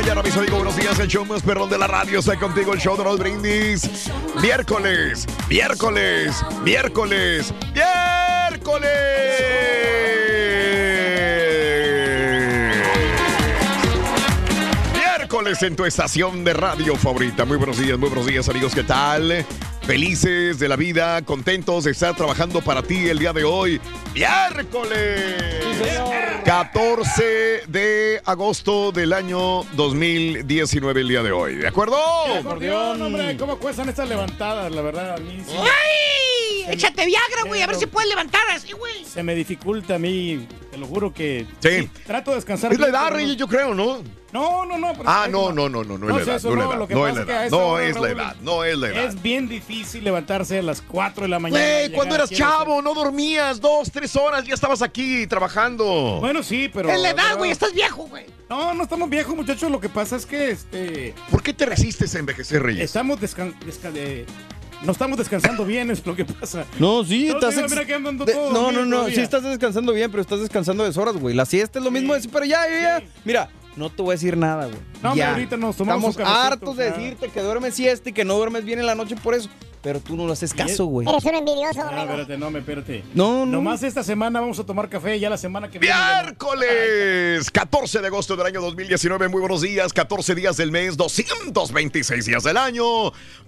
Mañana, mis amigos, buenos días. El show más perrón de la radio está contigo, el show de los brindis. Miércoles, miércoles, miércoles, miércoles. Miércoles en tu estación de radio favorita. Muy buenos días, muy buenos días, amigos. ¿Qué tal? Felices de la vida, contentos de estar trabajando para ti el día de hoy. Miércoles. 14 de agosto del año 2019, el día de hoy. ¿De acuerdo? Acordeón, hombre, ¿cómo cuestan estas levantadas? La verdad, a mí sí ¡Ay! Échate Viagra, güey, a ver si puedes levantar así, güey. se me dificulta a mí, te lo juro que... Sí. Trato de descansar. Es la edad, Reyes, yo creo, ¿no? No, no, no. Ah, no, no, no, no, no es la edad, no es la edad, no es la edad, no es la edad, no es la edad. Es bien difícil levantarse a las 4 de la mañana. Güey, cuando eras chavo, no dormías dos, tres horas, ya estabas aquí trabajando. Bueno, sí, pero... Es la edad, güey, estás viejo, güey. No, no estamos viejos, muchachos. Lo que pasa es que este ¿Por qué te resistes a envejecer, Reyes? estamos descan... no estamos descansando bien, es lo que pasa. No, sí, No, estás. mira, que ando de- todo no, no, no, todavía. sí estás descansando bien, pero estás descansando deshoras, güey. La siesta es lo mismo, de pero ya, ya, ya. Mira, no te voy a decir nada, güey. No, ya. ahorita nos tomamos Estamos hartos de decirte que duermes siesta y que no duermes bien en la noche por eso. Pero tú no lo haces caso, güey. Eres un envidioso, güey. espérate, no, me espérate. No, no. Nomás esta semana vamos a tomar café, ya la semana que viene. no. Miércoles 14 de agosto del año 2019, muy buenos días, 14 días del mes, 226 días del año.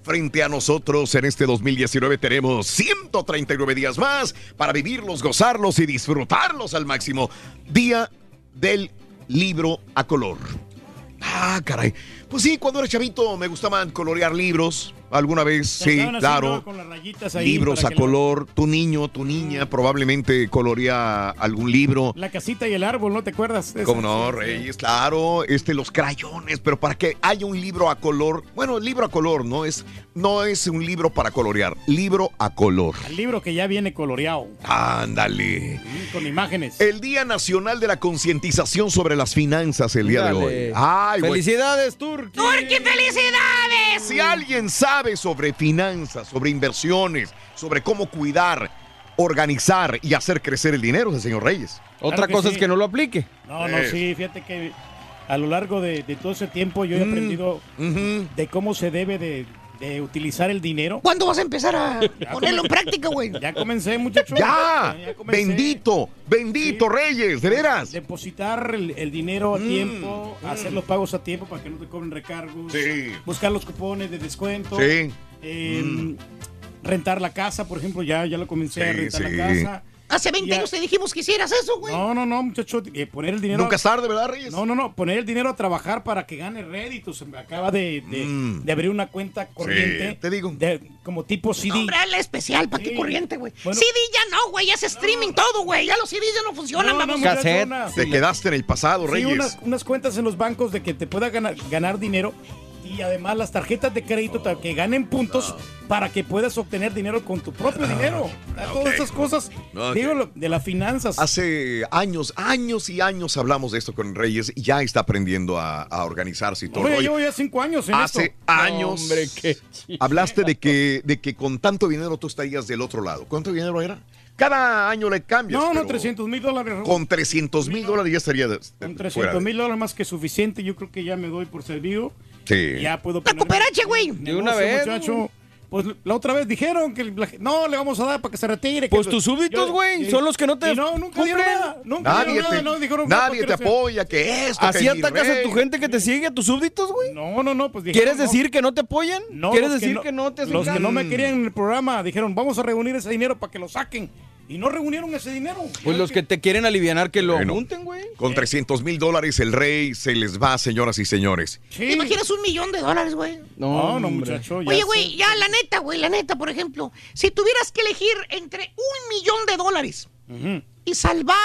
Frente a nosotros en este 2019 tenemos 139 días más para vivirlos, gozarlos y disfrutarlos al máximo. Día del libro a color. Ah, caray. Pues sí, cuando era chavito me gustaban colorear libros. Alguna vez, sí, claro. Con las ahí Libros a la- color. Tu niño, tu niña probablemente colorea algún libro. La casita y el árbol, ¿no te acuerdas? Como no, sí, sí. Reyes, claro, este, los crayones, pero para que haya un libro a color, bueno, libro a color no es, no es un libro para colorear, libro a color. El libro que ya viene coloreado, Ándale. con imágenes. El Día Nacional de la Concientización sobre las Finanzas, el día de hoy. Ay. Felicidades, Turki. ¡Turqui, felicidades! Si alguien sabe sobre finanzas, sobre inversiones, sobre cómo cuidar, organizar y hacer crecer el dinero, es el señor Reyes. Otra Claro cosa sí. es que no lo aplique. No, no, Es. sí, fíjate que a lo largo de, de todo ese tiempo yo he Mm. aprendido de cómo se debe de, de utilizar el dinero. ¿Cuándo vas a empezar a ponerlo en práctica, güey? Ya comencé, muchachos. Ya, comencé. bendito, bendito Sí. Reyes, de veras. Depositar el, el dinero a Mm, tiempo, hacer los pagos a tiempo para que no te cobren recargos, Sí. buscar los cupones de descuento, Sí. eh, rentar la casa, por ejemplo, ya, ya lo comencé a rentar sí. la casa. Hace 20 Ya. años te dijimos que hicieras eso, güey. No, no, no, muchacho. eh, poner el dinero. Nunca es tarde, ¿verdad, Reyes? No, no, no. Poner el dinero a trabajar para que gane réditos. Me Acaba de, de- Mm. de abrir una cuenta corriente. te digo. de- como tipo CD. Hombre, hazle especial, ¿para qué Sí. corriente, güey? Bueno. CD ya no, güey, ya es streaming todo, güey. Ya los CDs ya no funcionan, No, no, vamos. Cassette. una- Te quedaste en el pasado, Sí, Reyes. unas, unas cuentas en los bancos de que te pueda ganar, ganar dinero y además las tarjetas de crédito ta- que ganen puntos para que puedas obtener dinero con tu propio dinero. Todas ok. esas cosas, digo, de las finanzas. Hace años, años y años hablamos de esto con Reyes y ya está aprendiendo a, a organizarse y todo. Oye, llevo ya cinco años en hace esto. años Hombre, qué chido. hablaste de que, de que con tanto dinero tú estarías del otro lado. ¿Cuánto dinero era? Cada año le cambias. No, no, pero 300 mil dólares. Con 300 mil dólares ya estaría de, de- Con fuera 300 de- mil dólares más que suficiente, yo creo que ya me doy por servido. Sí. Ya puedo La cooperacha, güey. De una vez, muchacho. Pues la otra vez dijeron que la- no le vamos a dar para que se retire. Pues que- tus súbditos, güey, son los que no te y no, nunca dieron nada. Nunca Nadie dieron te, nada, no, dijeron, no, nadie te apoya, que esto, Así que atacas a tu gente que te sigue, a tus súbditos, güey. No, no, no, pues dijeron, ¿Quieres no. decir que no te apoyan? No, ¿Quieres decir que no, te hacen Los que no me querían en el programa dijeron, vamos a reunir ese dinero para que lo saquen. Y no reunieron ese dinero. Pues los que te quieren alivianar que lo Bueno. junten, güey. Con 300 mil dólares el rey se les va, señoras y señores. Sí. ¿Te imaginas un millón de dólares, güey? No, no, hombre. muchacho. ya Oye, güey, ya la neta, güey, la neta, por ejemplo, si tuvieras que elegir entre un millón de dólares y salvar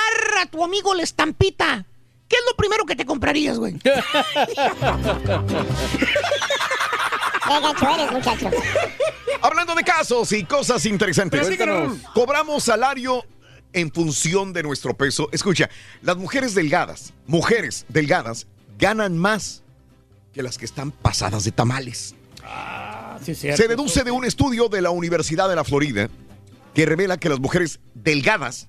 a tu amigo la estampita, ¿qué es lo primero que te comprarías, güey? Qué gacho eres, muchacho. Hablando de casos y cosas interesantes. Cobramos salario en función de nuestro peso. Escucha, las mujeres delgadas, mujeres delgadas, ganan más que las que están pasadas de tamales. Ah, sí, es cierto. Se deduce de un estudio de la Universidad de la Florida que revela que las mujeres delgadas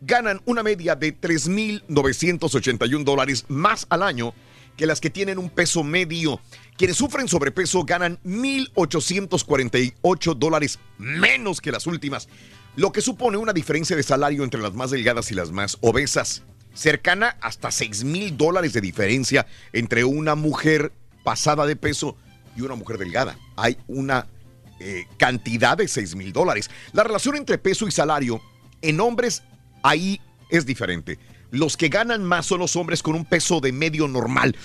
ganan una media de 3.981 dólares más al año que las que tienen un peso medio. Quienes sufren sobrepeso ganan 1.848 dólares menos que las últimas, lo que supone una diferencia de salario entre las más delgadas y las más obesas, cercana hasta 6.000 dólares de diferencia entre una mujer pasada de peso y una mujer delgada. Hay una eh, cantidad de 6 mil dólares. La relación entre peso y salario en hombres ahí es diferente. Los que ganan más son los hombres con un peso de medio normal.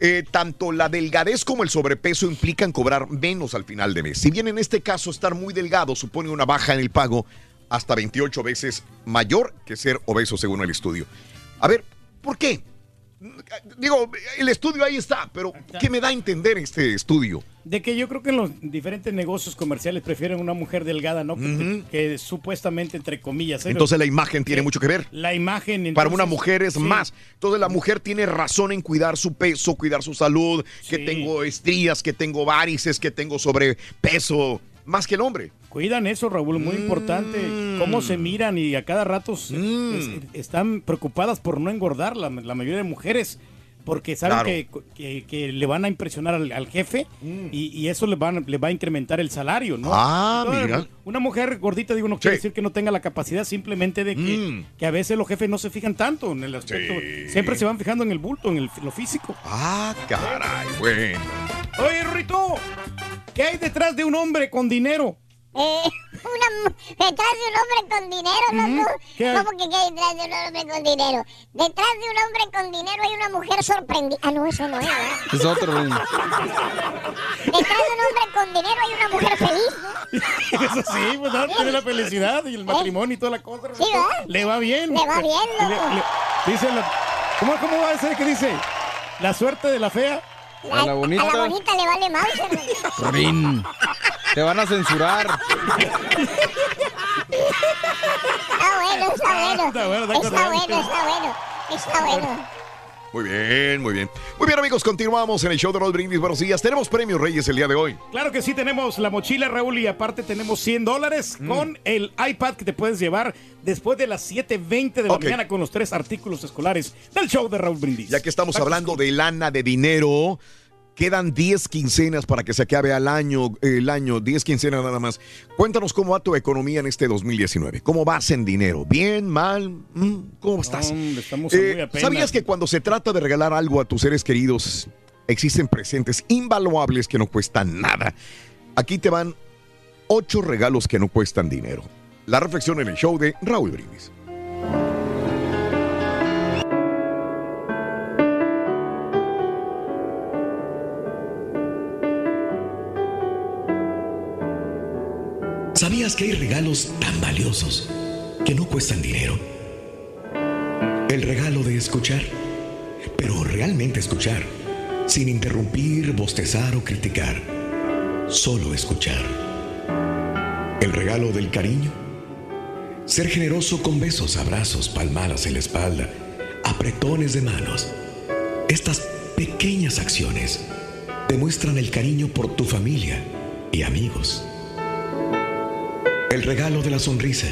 Eh, tanto la delgadez como el sobrepeso implican cobrar menos al final de mes. Si bien en este caso estar muy delgado supone una baja en el pago hasta 28 veces mayor que ser obeso según el estudio. A ver, ¿por qué? Digo, el estudio ahí está, pero ¿qué me da a entender este estudio? De que yo creo que en los diferentes negocios comerciales prefieren una mujer delgada, ¿no? Que, que supuestamente, entre comillas. ¿eh? Entonces la imagen tiene mucho que ver. La imagen. Para entonces, una mujer es sí. más. Entonces la mujer tiene razón en cuidar su peso, cuidar su salud, que tengo estrías, que tengo varices, que tengo sobrepeso, más que el hombre. Cuidan eso, Raúl, muy importante. Cómo se miran y a cada rato se- Mm. es- están preocupadas por no engordar, la, la mayoría de mujeres, porque saben Claro. que, que- que le van a impresionar al, al jefe y, y eso le, van, le va a incrementar el salario, ¿no? Ah, Entonces, mira. Una mujer gordita, digo, no quiere Sí. decir que no tenga la capacidad, simplemente de que, Mm. que a veces los jefes no se fijan tanto en el aspecto. Sí. Siempre se van fijando en el bulto, en el, lo físico. Ah, caray, bueno. Oye, Rito, ¿qué hay detrás de un hombre con dinero? Eh, una, detrás de un hombre con dinero. ¿Qué hay? ¿Cómo que qué hay detrás de un hombre con dinero? Detrás de un hombre con dinero hay una mujer sorprendida. Ah, no, eso no es, ¿verdad? Es otro, güey. Detrás de un hombre con dinero hay una mujer feliz, ¿no? Eso sí, pues ¿no? tiene la felicidad y el matrimonio y toda la cosa. Sí, ¿verdad? Le va bien. Le va bien, le- loco. le- dice la- ¿cómo, ¿Cómo va a ser que dice? La suerte de la fea. A la bonita. A la bonita le vale Mauser. Rin. Te van a censurar. Está bueno, está bueno. Está bueno, está Está correcto. bueno, está bueno. Está bueno. Muy bien, muy bien. Muy bien, amigos, continuamos en el show de Roll Brindis. Buenos días. Tenemos premios Reyes el día de hoy. Claro que sí, tenemos la mochila, Raúl, y aparte tenemos 100 dólares Mm. con el iPad que te puedes llevar después de las 7.20 de la mañana con los tres artículos escolares del show de Raúl Brindis. Ya que estamos Back hablando de lana, de dinero, quedan 10 quincenas para que se acabe al año, el año, 10 quincenas nada más. Cuéntanos cómo va tu economía en este 2019. ¿Cómo vas en dinero? ¿Bien? ¿Mal? ¿Mm? ¿Cómo estás? Estamos Eh, muy. ¿Sabías que cuando se trata de regalar algo a tus seres queridos, existen presentes invaluables que no cuestan nada? Aquí te van ocho regalos que no cuestan dinero. La reflexión en el show de Raúl Brindis. ¿Sabías que hay regalos tan valiosos que no cuestan dinero? El regalo de escuchar, pero realmente escuchar, sin interrumpir, bostezar o criticar, solo escuchar. El regalo del cariño, ser generoso con besos, abrazos, palmadas en la espalda, apretones de manos. Estas pequeñas acciones demuestran el cariño por tu familia y amigos. El regalo de la sonrisa.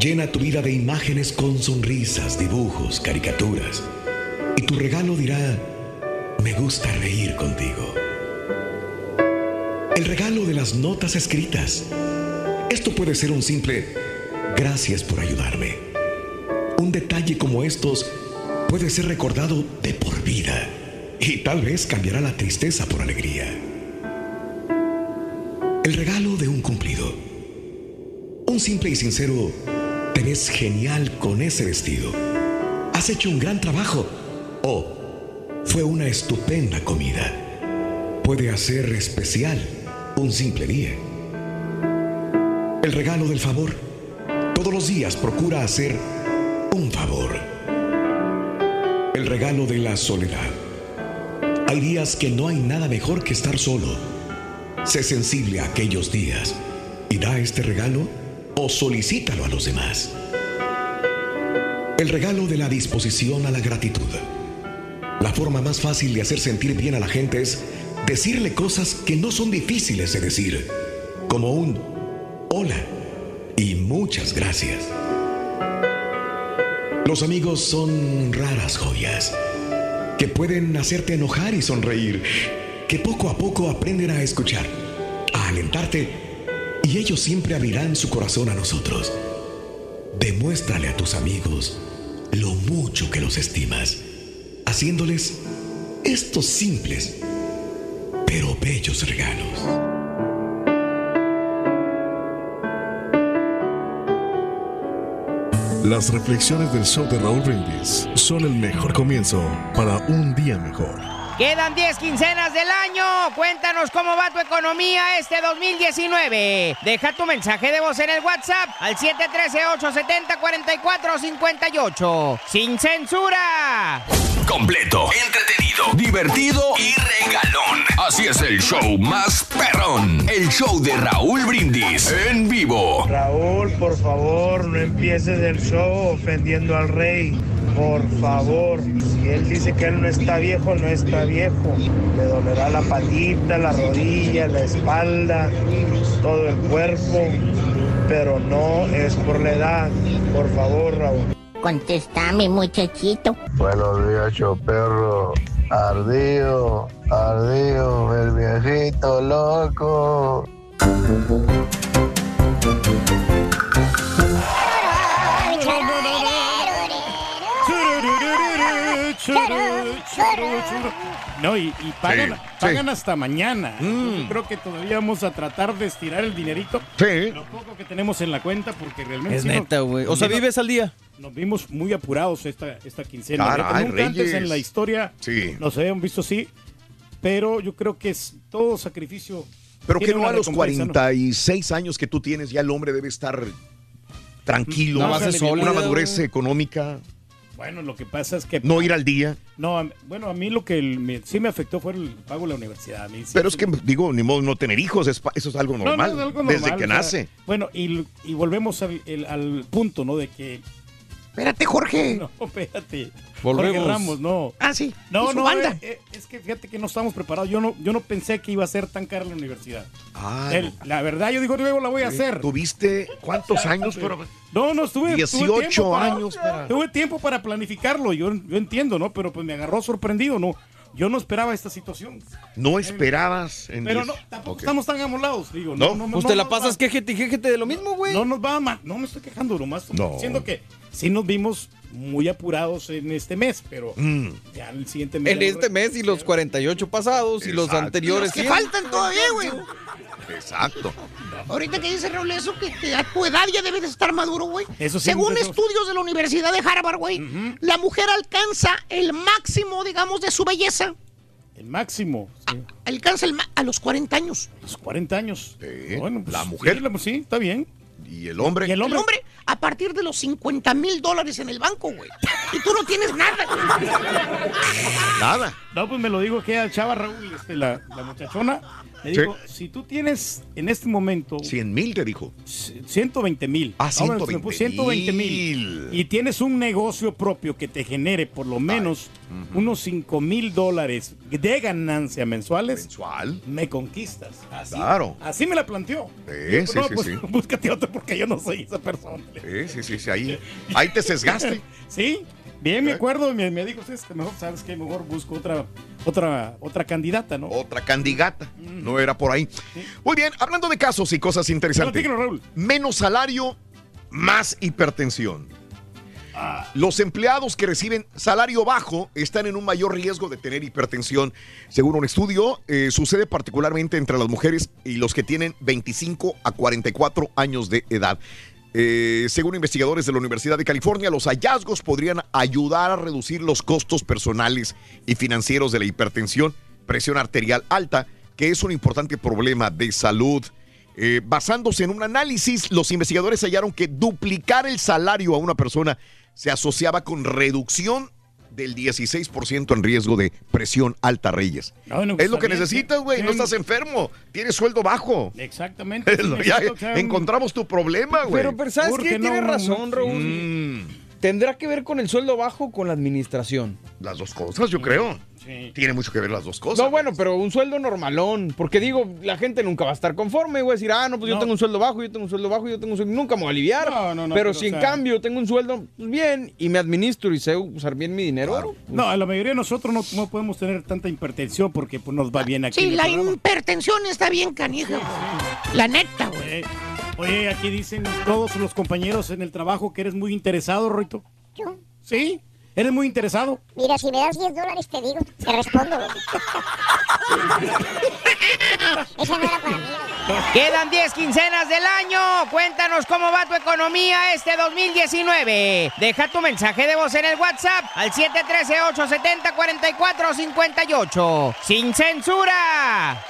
Llena tu vida de imágenes con sonrisas, dibujos, caricaturas. Y tu regalo dirá, me gusta reír contigo. El regalo de las notas escritas. Esto puede ser un simple gracias por ayudarme. Un detalle como estos puede ser recordado de por vida y tal vez cambiará la tristeza por alegría. El regalo de un cumplido. Un simple y sincero, te ves genial con ese vestido. Has hecho un gran trabajo. O fue una estupenda comida. Puede hacer especial un simple día. El regalo del favor. Todos los días procura hacer un favor. El regalo de la soledad. Hay días que no hay nada mejor que estar solo. Sé sensible a aquellos días y da este regalo o solicítalo a los demás. El regalo de la disposición a la gratitud. La forma más fácil de hacer sentir bien a la gente es decirle cosas que no son difíciles de decir, como un hola y muchas gracias. Los amigos son raras joyas que pueden hacerte enojar y sonreír, que poco a poco aprenden a escuchar, a alentarte y ellos siempre abrirán su corazón a nosotros. Demuéstrale a tus amigos lo mucho que los estimas, haciéndoles estos simples pero bellos regalos. Las reflexiones del show de Raúl Brindis son el mejor comienzo para un día mejor. Quedan 10 quincenas del año. Cuéntanos cómo va tu economía este 2019. Deja tu mensaje de voz en el WhatsApp al 713-870-4458. ¡Sin censura! Completo, entretenido, divertido y regalón. Así es el show más perrón. El show de Raúl Brindis en vivo. Raúl, por favor, no empieces el show ofendiendo al rey. Por favor, si él dice que él no está viejo, no está viejo. Le dolerá la patita, la rodilla, la espalda, todo el cuerpo, pero no es por la edad. Por favor, Raúl. Contéstame, muchachito. Buenos días, choperro. Ardido, ardido, el viejito loco. No, y, y pagan, Sí, pagan sí. hasta mañana. Yo creo que todavía vamos a tratar de estirar el dinerito. Sí. Lo poco que tenemos en la cuenta, porque realmente. Es neta, güey. O sea, vives al día. Nos vimos muy apurados esta, esta quincena. Caray, Nunca antes en la historia Sí. nos habían visto así. Pero yo creo que es todo sacrificio. Pero que no a los recompensa, ¿no? 46 años que tú tienes, ya el hombre debe estar tranquilo, sólida, una madurez económica, Bueno, lo que pasa es que. no ir al día. No, a- bueno, a mí lo que el- me- sí me afectó fue el pago de la universidad. A mí sí- Pero es que, digo, ni modo no tener hijos, es eso es algo No, no, normal. es algo desde normal, que o sea, nace. Bueno, y, y volvemos al, el- al punto, ¿no? De que. Espérate, Jorge. No, espérate. Volvemos. Jorge Ramos, no. Ah, sí. No, no, banda. eh, eh, es que fíjate que no estábamos preparados. Yo no, yo no pensé que iba a ser tan cara la universidad. Ah, El- la verdad, yo digo, luego la voy a hacer. ¿Tuviste cuántos años? Pero, No, no, estuve. tuve 18 tiempo para- años para- Tuve tiempo para planificarlo, yo, yo entiendo, ¿no? Pero pues me agarró sorprendido, ¿no? Yo no esperaba esta situación. no esperabas en Pero no, tampoco estamos tan amolados, digo. ¿No? No, no, Pues no te la pasas quejete y quejete de lo mismo, güey. No nos va mal. No me estoy quejando, nomás estoy No. diciendo que sí nos vimos muy apurados en este mes, pero Mm. ya el siguiente mes. En este mes y los 48 pasados y los anteriores. Que 100. faltan todavía, güey. Exacto. Ahorita que dice Raúl eso, que, que a tu edad ya debes de estar maduro, güey. Eso sí, Según estudios de la Universidad de Harvard, güey, la mujer alcanza el máximo, digamos, de su belleza. El máximo. sí. Alcanza el a los 40 años. A los 40 años. Bueno, pues, la mujer. Sí, la- sí, está bien. ¿Y el hombre? ¿Y el hombre? a partir de los 50 mil dólares en el banco, güey. Y tú no tienes nada. Nada. No, pues me lo dijo que chava Raúl, este, la, la muchachona. Me Sí. dijo, si tú tienes en este momento... 100 mil te dijo. 120 mil. Ah, 120 120 mil. Y tienes un negocio propio que te genere por lo menos unos 5 mil dólares de ganancia mensuales. Mensual. Me conquistas. Así, Claro. Así me la planteó. Sí, sí, no, sí, pues, sí. búscate otro porque yo no soy esa persona. Sí, sí, sí, sí, ahí, ahí te sesgaste. Sí, bien me acuerdo, me, me dijo, "Es que mejor, ¿sabes qué? Mejor busco otra, otra, otra candidata, ¿no? Otra candidata. No era por ahí. Muy bien, hablando de casos y cosas interesantes. Raúl. Menos salario, más hipertensión. Los empleados que reciben salario bajo están en un mayor riesgo de tener hipertensión. Según un estudio, eh, sucede particularmente entre las mujeres y los que tienen 25 a 44 años de edad. Eh, según investigadores de la Universidad de California, los hallazgos podrían ayudar a reducir los costos personales y financieros de la hipertensión, presión arterial alta, que es un importante problema de salud. Eh, basándose en un análisis, los investigadores hallaron que duplicar el salario a una persona se asociaba con reducción del 16% en riesgo de presión alta, Reyes. Bueno, es lo que necesitas, güey. No estás enfermo. Tienes sueldo bajo. Exactamente. Lo- ya encontramos tu problema, güey. Pero, pero ¿sabes qué? no, Tienes razón. Raúl. Mm, ¿Tendrá que ver con el sueldo bajo o con la administración? las dos cosas, yo creo. Sí. Tiene mucho que ver las dos cosas. No, bueno, pero un sueldo normalón. Porque digo, la gente nunca va a estar conforme. Voy a decir, ah, no, pues yo tengo un sueldo bajo, yo tengo un sueldo bajo, yo tengo un sueldo. Nunca me voy a aliviar. No, no, no, pero, pero, si o en cambio tengo un sueldo pues, bien y me administro y sé usar bien mi dinero. No, la mayoría de nosotros no, no podemos tener tanta hipertensión porque pues, nos va bien aquí. Sí, en el la programa. hipertensión está bien canija. La neta, güey. Oye, aquí dicen todos los compañeros en el trabajo que eres muy interesado, Roito. ¿Yo? ¿Sí? ¿Eres muy interesado? Mira, si me das 10 dólares te digo, te respondo. Esa no era para mí. Quedan 10 quincenas del año. Cuéntanos cómo va tu economía este 2019. Deja tu mensaje de voz en el WhatsApp al 713-870-4458. ¡Sin censura!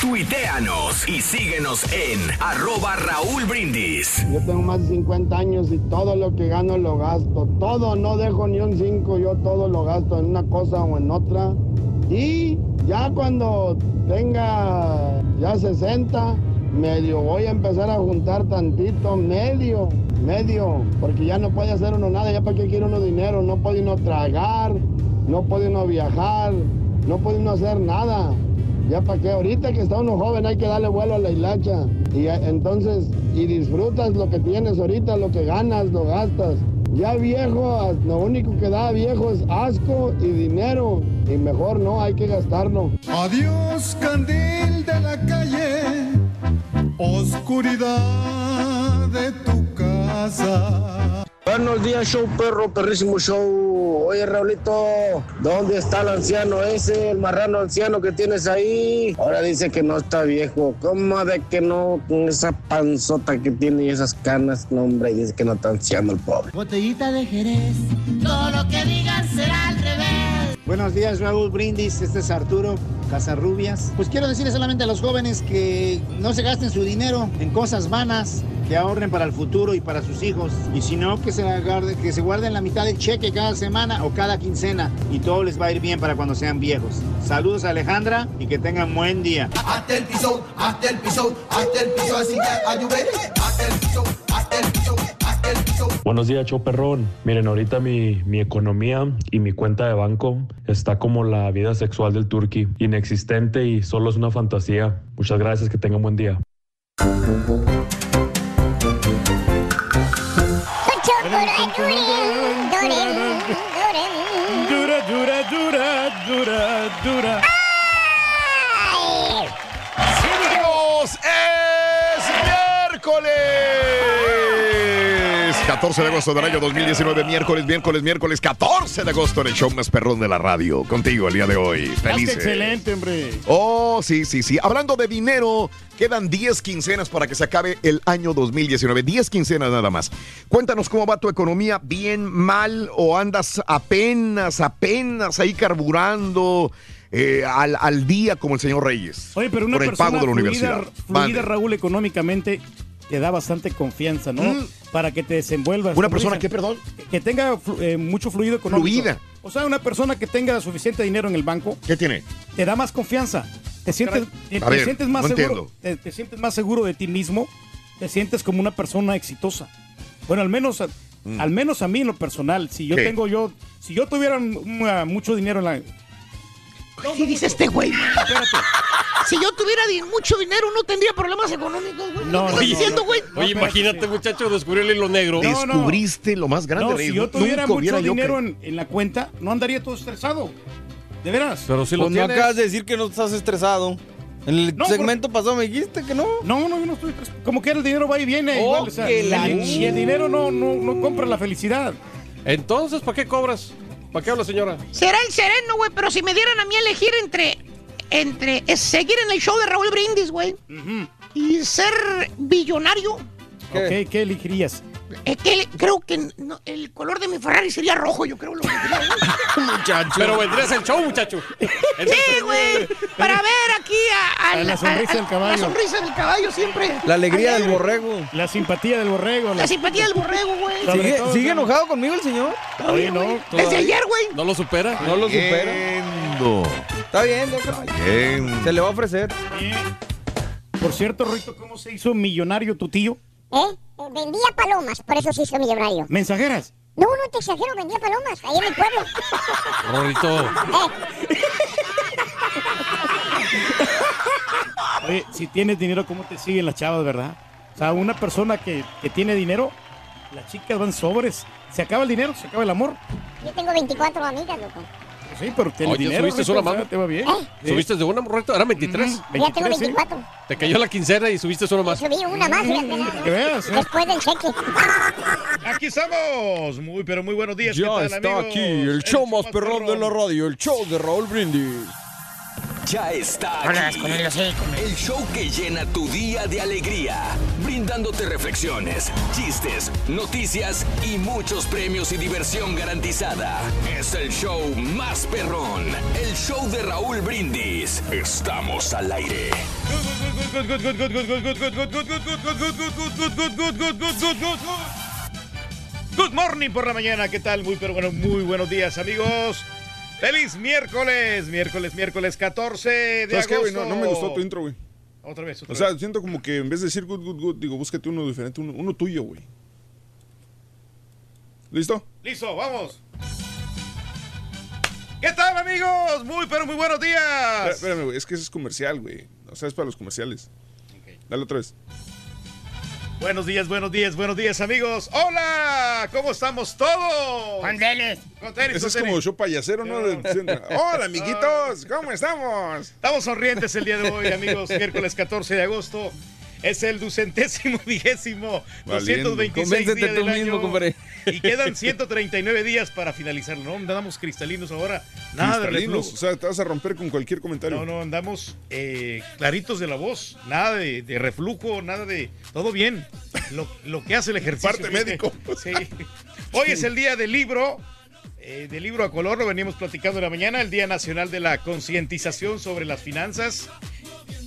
Tuiteanos y síguenos en arroba Raúl Brindis. Yo tengo más de 50 años y todo lo que gano lo gasto. Todo, no dejo ni un 5, yo todo lo gasto en una cosa o en otra. Y ya cuando tenga ya 60, medio voy a empezar a juntar tantito, medio, medio, porque ya no puede hacer uno nada, ya para qué quiere uno dinero, no puede uno tragar, no puede uno viajar, no puede uno hacer nada. Ya para qué, ahorita que está uno joven hay que darle vuelo a la hilacha. Y eh, entonces, y disfrutas lo que tienes ahorita, lo que ganas, lo gastas. Ya viejo, lo único que da viejo es asco y dinero. Y mejor no, hay que gastarlo. Adiós, candil de la calle, oscuridad de tu casa. Buenos días, show perro, perrísimo show. Oye, Raulito, ¿dónde está el anciano ese, el marrano anciano que tienes ahí? Ahora dice que no está viejo. ¿Cómo de que no? Con esa panzota que tiene y esas canas, no, hombre, dice que no está anciano el pobre. Botellita de Jerez, todo lo que digan será al revés. Buenos días, Raúl Brindis. Este es Arturo Casarrubias. Pues quiero decirle solamente a los jóvenes que no se gasten su dinero en cosas vanas, que ahorren para el futuro y para sus hijos. Y si no, que se, agarde- que se guarden la mitad del cheque cada semana o cada quincena. Y todo les va a ir bien para cuando sean viejos. Saludos, Alejandra, y que tengan buen día. Hasta el piso, hasta el piso, hasta el piso, así que ayúdame. Hasta el piso, hasta el piso, hasta el piso. Buenos días, show perrón. Miren, ahorita mi, mi economía y mi cuenta de banco está como la vida sexual del turqui, inexistente y solo es una fantasía. Muchas gracias, que tengan buen día. 14 de agosto del año 2019, miércoles, miércoles, miércoles, 14 de agosto en el show más perrón de la radio. Contigo el día de hoy. Felices. excelente, hombre. Oh, sí, sí, sí. Hablando de dinero, quedan 10 quincenas para que se acabe el año 2019. 10 quincenas nada más. Cuéntanos cómo va tu economía, bien, mal o andas apenas, apenas ahí carburando. eh, al, al día como el señor Reyes. Oye, pero una por el persona pago de la fluida, universidad. fluida. Raúl, económicamente, te da bastante confianza, ¿no? Mm. Para que te desenvuelvas. ¿Una persona dicen, qué, perdón? Que tenga eh, mucho fluido económico. Fluida. O sea, una persona que tenga suficiente dinero en el banco. ¿Qué tiene? Te da más confianza. Te sientes, te, A te ver, sientes más no seguro. Te, te sientes más seguro de ti mismo. Te sientes como una persona exitosa. Bueno, al menos, al menos a mí en lo personal, si yo ¿Qué? tengo yo, si yo tuviera mucho dinero en la, ¿Qué dice este güey? Si yo tuviera mucho dinero, no tendría problemas económicos, güey. No, ¿Qué no, estás no, diciendo, no. güey? Oye, imagínate, muchacho, descubrir el hilo negro. Descubriste lo más grande, No, si yo tuviera mucho dinero en, en la cuenta, no andaría todo estresado. De veras. Pero si Pues no acabas de decir que no estás estresado. En el No, segmento pasado me dijiste que no. No, no, yo no estoy estresado. Como que el dinero va y viene. Oh, igual, o sea, que la y el dinero no, no, no compra la felicidad. Entonces, ¿para qué cobras? ¿Para qué habla, señora? Será el sereno, güey, pero si me dieran a mí a elegir entre. Entre es seguir en el show de Raúl Brindis, güey. Y ser billonario. ¿Qué? ¿Qué elegirías? Es que le- creo que no, el color de mi Ferrari sería rojo, yo creo. Lo que. Muchacho. Pero vendrías al show, muchacho. Sí, güey. Para ver aquí a, A la sonrisa del caballo. La sonrisa del caballo siempre. La alegría del borrego. La simpatía del borrego. La simpatía del borrego, güey. ¿Sigue, todo, sigue ¿no? enojado conmigo el señor? Oye, no. Desde ayer, güey. ¿No lo supera? No lo supera. Está bien, déjalo. Bien. Se le va a ofrecer. Por cierto, Rito, ¿cómo se hizo millonario tu tío? Eh, Vendía palomas, por eso se hizo millonario. ¿Mensajeras? No, no te exagero, vendía palomas, ahí en el pueblo. Rorrito. Eh, Oye, si tienes dinero, ¿cómo te siguen las chavas, verdad? O sea, una persona que, que tiene dinero, las chicas van sobres. Se acaba el dinero, se acaba el amor. yo tengo 24 amigas, loco. Sí, pero tiene Oye, dinero. ¿subiste Rito, una o sea, mano? ¿Te va bien? ¿Eh? ¿Subiste de una, Rorrito? Era 23. Ya tengo 23, sí. 24. Te cayó la quincena y subiste uno más. Subí una más, fíjate, nada. Que veas, ¿eh? Después del cheque. Aquí estamos. Muy, pero muy buenos días. ¿Qué Ya tal, está amigos? aquí el show más perrón de la radio, el show de Raúl Brindis ya está aquí. El, show que llena tu día de alegría, brindándote reflexiones, chistes, noticias y muchos premios y diversión garantizada. Es el show más perrón, el show de Raúl Brindis. Estamos al aire. Good morning por la mañana, ¿qué tal? Muy pero bueno, muy buenos días amigos. Feliz miércoles, miércoles, miércoles 14 de ¿Sabes qué, agosto. güey? No, no me gustó tu intro, güey. Otra vez, otra O sea, vez. siento como que en vez de decir good, good, good, digo, búscate uno diferente, uno, uno tuyo, güey. ¿Listo? Listo, vamos. ¿Qué tal, amigos? Muy, pero muy buenos días. Espérame, güey, es que ese es comercial, güey. O sea, es para los comerciales. Dale otra vez. Buenos días, buenos días, buenos días, amigos. Hola, ¿cómo estamos todos? Con tenis. Con tenis, con es tenis. como show payasero, ¿no? Hola, amiguitos, ¿cómo estamos? Estamos sonrientes el día de hoy, amigos. Miércoles 14 de agosto. Es el ducentésimo vigésimo Valiendo. 226 Convéncete día tú del mismo, año. compadre. Y quedan 139 días para finalizarlo. No andamos cristalinos ahora. Nada de Cristalinos, reflujo. o sea, te vas a romper con cualquier comentario. No, no, andamos eh, claritos de la voz. Nada de, de reflujo, nada de. Todo bien. Lo, lo que hace el ejercicio. Parte médico. Sí. Hoy es el día del libro. eh, del libro a color, lo veníamos platicando en la mañana, el Día Nacional de la Concientización sobre las Finanzas.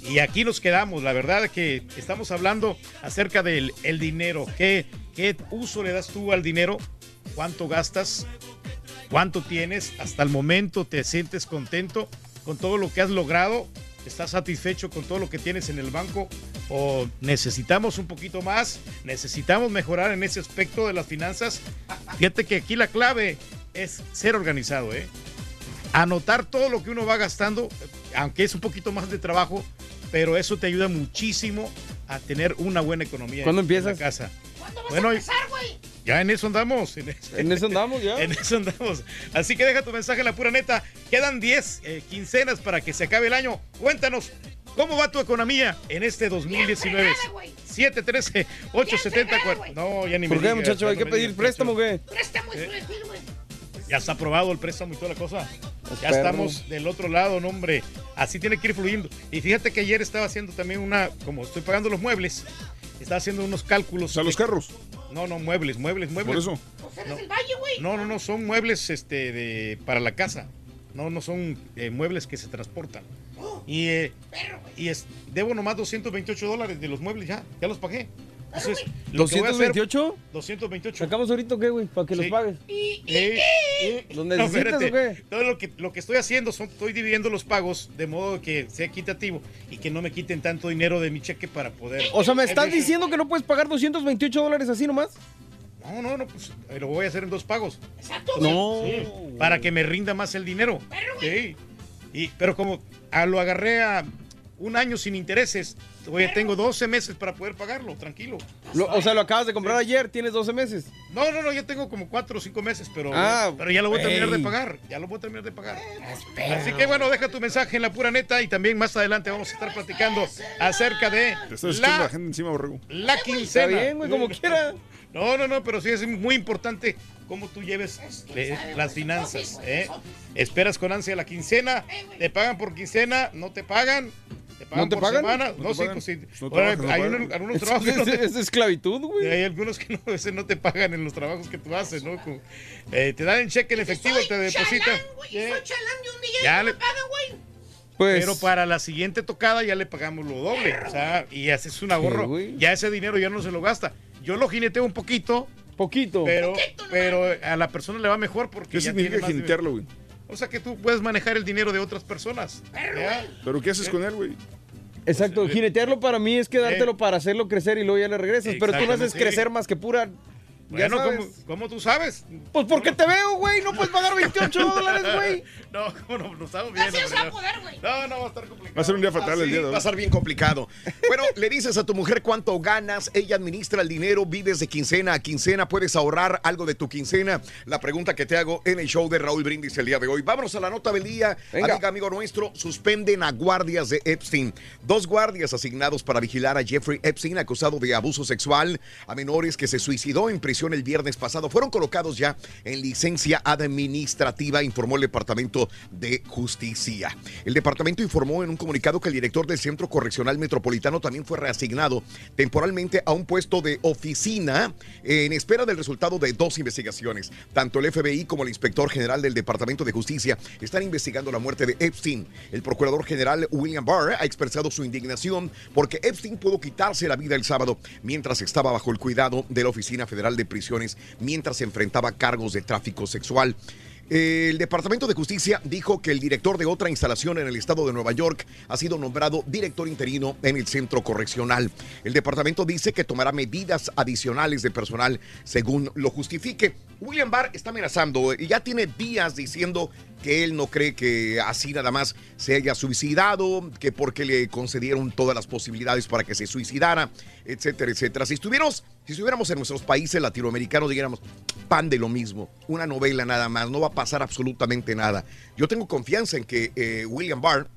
Y aquí nos quedamos, la verdad que estamos hablando acerca del el dinero. ¿Qué, ¿Qué uso le das tú al dinero? ¿Cuánto gastas? ¿Cuánto tienes? Hasta el momento te sientes contento con todo lo que has logrado. ¿Estás satisfecho con todo lo que tienes en el banco? ¿O necesitamos un poquito más? ¿Necesitamos mejorar en ese aspecto de las finanzas? Fíjate que aquí la clave es ser organizado, ¿eh? Anotar todo lo que uno va gastando, aunque es un poquito más de trabajo, pero eso te ayuda muchísimo a tener una buena economía ¿Cuándo en empiezas? la casa. ¿Cuándo vas Bueno, a empezar, güey? Ya en eso andamos. En eso, En eso andamos ya. en eso andamos. Así que deja tu mensaje en la pura neta. Quedan 10 eh, quincenas para que se acabe el año. Cuéntanos ¿Cómo va tu economía en este 2019? 713-870. No, ya ni me ¿Por qué, digas, muchacho? Hay no que me pedir préstamo. ¿qué? Préstamo Eh. estudiantil, güey. Ya está aprobado el préstamo y toda la cosa. Ya estamos del otro lado, no, hombre. Así tiene que ir fluyendo. Y fíjate que ayer estaba haciendo también una, como estoy pagando los muebles, estaba haciendo unos cálculos. Sea, los carros. No, no, muebles, muebles, muebles. Por eso. Güey. No, no, no, son muebles este, de, para la casa. No, no son eh, muebles que se transportan. Y, eh, y es, debo nomás 228 dólares de los muebles ya, ya los pagué. Entonces, lo que voy a hacer- ¿228? 228. ¿Sacamos ahorita o qué, güey? Para que los Sí. pagues. Eh, eh, ¿Los no, necesitas espérate. o qué? Todo lo que, lo que estoy haciendo son, estoy dividiendo los pagos de modo que sea equitativo y que no me quiten tanto dinero de mi cheque para poder. O sea, ¿me estás Es decir, diciendo que no puedes pagar 228 dólares así nomás? No, no, no, pues eh, lo voy a hacer en dos pagos. Exacto. No. Sí, para que me rinda más el dinero. Sí. Y, pero como ah, lo agarré a un año sin intereses, oye, tengo 12 meses para poder pagarlo, tranquilo. Lo- o sea, lo acabas de comprar ayer, tienes 12 meses. No, no, no, ya tengo como 4 o 5 meses, pero, Ah, pero ya lo voy a terminar de pagar. Ya lo voy a terminar de pagar. Así que bueno, deja tu mensaje en la pura neta y también más adelante vamos a estar platicando acerca de Te estoy escuchando la, la gente encima, borrego. la quincena. Está bien, güey, como quiera. No, no, no, pero sí es muy importante cómo tú lleves eh, las finanzas. ¿eh? Esperas con ansia la quincena, te pagan por quincena, no te pagan. Te pagan ¿No te por pagan? semana. ¿No No, te sí, pagan? pues sí. No Bueno, trabajas, no hay algunos Es, trabajos que no te- es esclavitud, güey. hay algunos que no, a veces no te pagan en los trabajos que tú haces, ¿no? Como, eh, te dan el cheque en efectivo, te depositan. Chalán, güey. Soy chalán de un día y Ya no le- me pagan, güey. Pues, Pero para la siguiente tocada ya le pagamos lo doble. O sea, y haces un ahorro. ya ese dinero ya no se lo gasta. Yo lo jineteo un poquito, poquito. pero, pero a la persona le va mejor porque ¿Qué ya significa tiene más jinetearlo, güey? O sea que tú puedes manejar el dinero de otras personas. ¿ya? ¿Pero qué haces con él, güey? Exacto, jinetearlo para mí es quedártelo para hacerlo crecer y luego ya le regresas. Pero tú no haces crecer más que pura. Ya Bueno. ¿cómo, cómo tú sabes? Pues porque te veo, güey. No puedes pagar 28 dólares, güey. No, ¿cómo no? Lo estamos viendo. Así se va a poder, güey. No, no, va a estar complicado. Va a ser un día fatal el Sí, día de va a hoy. estar bien complicado. Bueno, le dices a tu mujer cuánto ganas, ella administra el dinero, vives de quincena a quincena, puedes ahorrar algo de tu quincena. La pregunta que te hago en el show de Raúl Brindis el día de hoy. Vámonos a la nota del día. Venga. Amiga, amigo nuestro, suspenden a guardias de Epstein. Dos guardias asignados para vigilar a Jeffrey Epstein, acusado de abuso sexual a menores que se suicidó en prisión el viernes pasado, fueron colocados ya en licencia administrativa, informó el Departamento de Justicia. El departamento informó en un comunicado que el director del Centro Correccional Metropolitano también fue reasignado temporalmente a un puesto de oficina en espera del resultado de dos investigaciones. Tanto el FBI como el inspector general del Departamento de Justicia están investigando la muerte de Epstein. El procurador general William Barr ha expresado su indignación porque Epstein pudo quitarse la vida el sábado mientras estaba bajo el cuidado de la Oficina Federal de Prisiones mientras se enfrentaba cargos de tráfico sexual. El Departamento de Justicia dijo que el director de otra instalación en el estado de Nueva York ha sido nombrado director interino en el centro correccional. El departamento dice que tomará medidas adicionales de personal según lo justifique. William Barr está amenazando y ya tiene días diciendo que él no cree que así nada más se haya suicidado, que porque le concedieron todas las posibilidades para que se suicidara, etcétera, etcétera. Si estuviéramos, si estuviéramos en nuestros países latinoamericanos, dijéramos, pan de lo mismo, una novela nada más, no va a pasar absolutamente nada. Yo tengo confianza en que eh, William Barr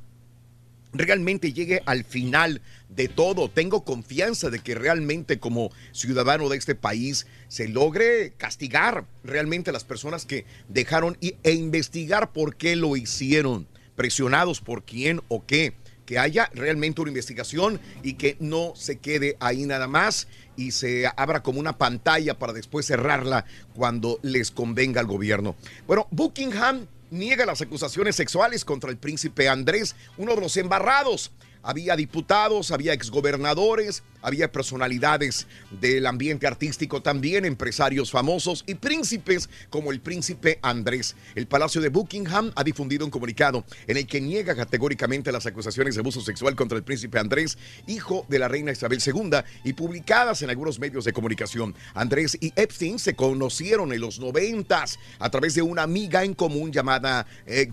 realmente llegue al final de todo. Tengo confianza de que realmente como ciudadano de este país se logre castigar realmente a las personas que dejaron y- e investigar por qué lo hicieron, presionados por quién o qué. Que haya realmente una investigación y que no se quede ahí nada más y se abra como una pantalla para después cerrarla cuando les convenga al gobierno. Bueno, Buckingham niega las acusaciones sexuales contra el príncipe Andrés, uno de los embarrados. Había diputados, había exgobernadores, había personalidades del ambiente artístico también, empresarios famosos y príncipes como el príncipe Andrés. El Palacio de Buckingham ha difundido un comunicado en el que niega categóricamente las acusaciones de abuso sexual contra el príncipe Andrés, hijo de la reina Isabel II, y publicadas en algunos medios de comunicación. Andrés y Epstein se conocieron en los noventas a través de una amiga en común llamada eh,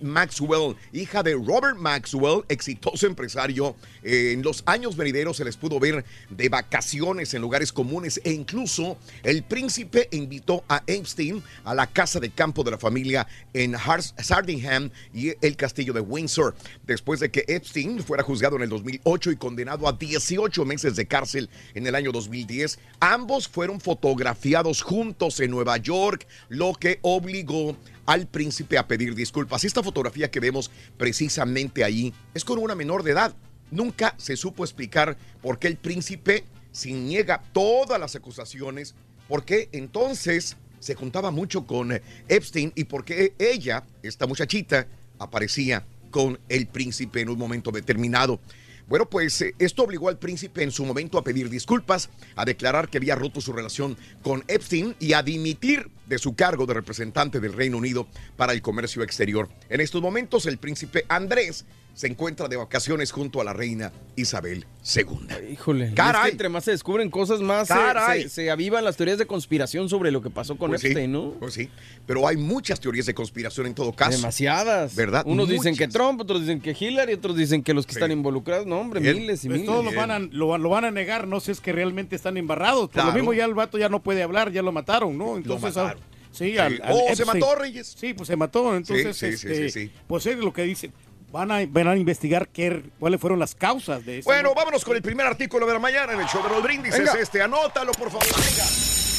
Maxwell, hija de Robert Maxwell, exitoso empresario. Eh, en los años venideros se les pudo ver de vacaciones en lugares comunes e incluso el príncipe invitó a Epstein a la casa de campo de la familia en Sardingham y el castillo de Windsor, después de que Epstein fuera juzgado en el 2008 y condenado a 18 meses de cárcel en el año 2010. Ambos fueron fotografiados juntos en Nueva York, lo que obligó al príncipe a pedir disculpas. Esta fotografía que vemos precisamente ahí es con una menor de edad. Nunca se supo explicar por qué el príncipe se niega todas las acusaciones, por qué entonces se juntaba mucho con eh, Epstein y por qué ella, esta muchachita, aparecía con el príncipe en un momento determinado. Bueno, pues eh, esto obligó al príncipe en su momento a pedir disculpas, a declarar que había roto su relación con Epstein y a dimitir de su cargo de representante del Reino Unido para el comercio exterior. En estos momentos, el príncipe Andrés se encuentra de vacaciones junto a la reina Isabel II. Híjole. es Caray. que entre más se descubren cosas, más se- Caray. se, se avivan las teorías de conspiración sobre lo que pasó con Pues sí, Epstein, ¿no? pues sí, pero hay muchas teorías de conspiración en todo caso. Demasiadas. ¿Verdad? Unos dicen que. Trump, otros dicen que Hillary, otros dicen que los que Sí. están involucrados. No, hombre, Bien. miles y Pues miles. todos lo van, a, lo, lo van a negar, no sé si es que realmente están embarrados. Por lo mismo ya el vato ya no puede hablar, ya lo mataron, ¿no? Entonces, mataron. ah, sí, Sí. al- al Oh, se mató, Reyes. Sí, pues se mató. Entonces, Sí, sí, sí, este, sí, sí. pues es lo que dicen. Van a, van a investigar qué, cuáles fueron las causas de eso. Bueno, vámonos con el primer artículo de la mañana en el show de los brindis. Es este, anótalo, por favor. Venga.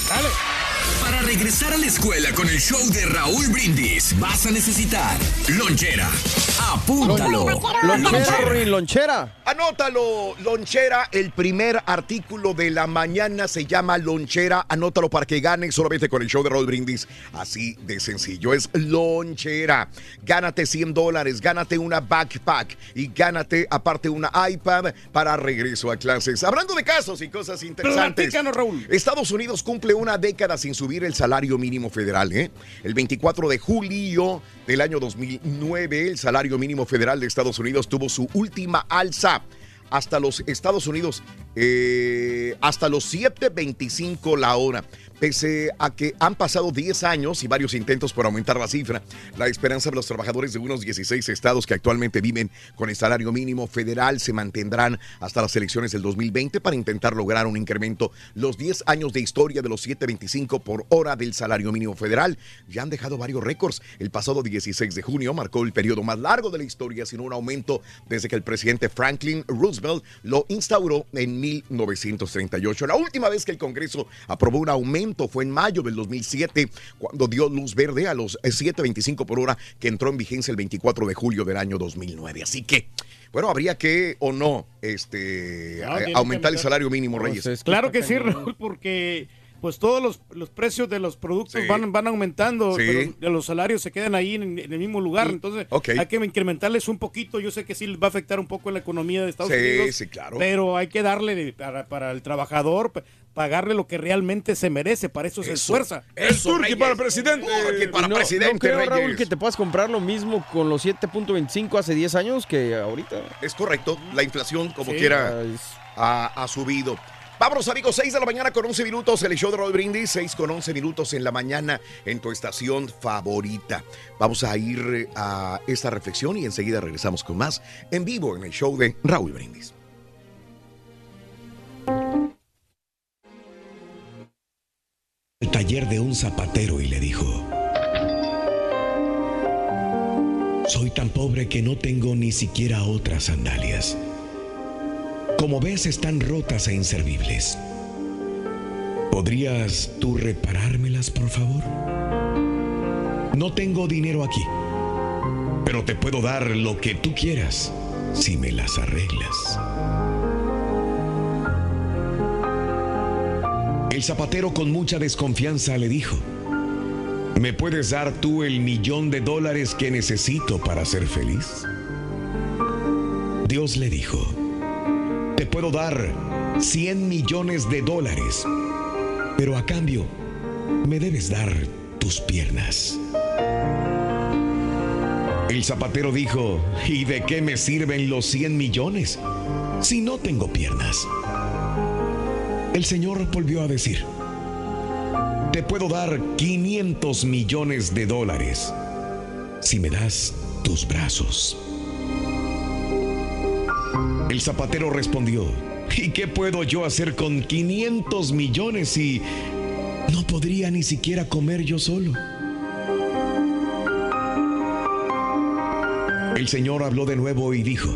Dale. Para regresar a la escuela con el show de Raúl Brindis, vas a necesitar lonchera. Apúntalo. Lonchera, lonchera. Anótalo, lonchera. El primer artículo de la mañana se llama lonchera. Anótalo para que ganes solamente con el show de Raúl Brindis. Así de sencillo. Es lonchera. Gánate 100 dólares, gánate una backpack y gánate aparte una iPad para regreso a clases. Hablando de casos y cosas interesantes. Raúl. Estados Unidos cumple una década sin subir el salario mínimo federal. ¿eh? El 24 de julio del año 2009, el salario mínimo federal de Estados Unidos tuvo su última alza hasta los Estados Unidos, eh, hasta los 7.25 la hora. Pese a que han pasado 10 años y varios intentos por aumentar la cifra, la esperanza de los trabajadores de unos 16 estados que actualmente viven con el salario mínimo federal se mantendrán hasta las elecciones del 2020 para intentar lograr un incremento. Los 10 años de historia de los 7.25 por hora del salario mínimo federal ya han dejado varios récords. El pasado 16 de junio marcó el periodo más largo de la historia sin un aumento desde que el presidente Franklin Roosevelt lo instauró en 1938. La última vez que el Congreso aprobó un aumento fue en mayo del 2007, cuando dio luz verde a los eh, 7.25 por hora que entró en vigencia el 24 de julio del año 2009. Así que, bueno, habría que o no este, No, eh, aumentar el salario mínimo, Reyes. Claro que sí, Raúl, porque pues todos los, los precios de los productos Sí. van, van aumentando, Sí. pero de los salarios se quedan ahí en, en el mismo lugar, entonces Ok. hay que incrementarles un poquito, yo sé que sí les va a afectar un poco en la economía de Estados Sí, Unidos, sí, claro. pero hay que darle para, para el trabajador, pagarle lo que realmente se merece, para eso se esfuerza. Eso, Turqui para presidente. Turqui para no, presidente, no creo, Reyes. Raúl, que te puedas comprar lo mismo con los 7.25 hace 10 años que ahorita. Es correcto, la inflación como Sí. quiera ha, ha subido. Vámonos amigos, 6 de la mañana con 11 minutos, el show de Roll Brindis, 6 con 11 minutos en la mañana en tu estación favorita. Vamos a ir eh, a esta reflexión y enseguida regresamos con más en vivo en el show de Raúl Brindis. El taller de un zapatero y le dijo, soy tan pobre que no tengo ni siquiera otras sandalias. Como ves, están rotas e inservibles. ¿Podrías tú reparármelas, por favor? No tengo dinero aquí, pero te puedo dar lo que tú quieras si me las arreglas. El zapatero con mucha desconfianza le dijo, ¿me puedes dar tú el millón de dólares que necesito para ser feliz? Dios le dijo, te puedo dar 100 millones de dólares, pero a cambio me debes dar tus piernas. El zapatero dijo, ¿y de qué me sirven los 100 millones si no tengo piernas? El Señor volvió a decir, te puedo dar 500 millones de dólares si me das tus brazos. El zapatero respondió, ¿Y qué puedo yo hacer con 500 millones si no podría ni siquiera comer yo solo? El Señor habló de nuevo y dijo,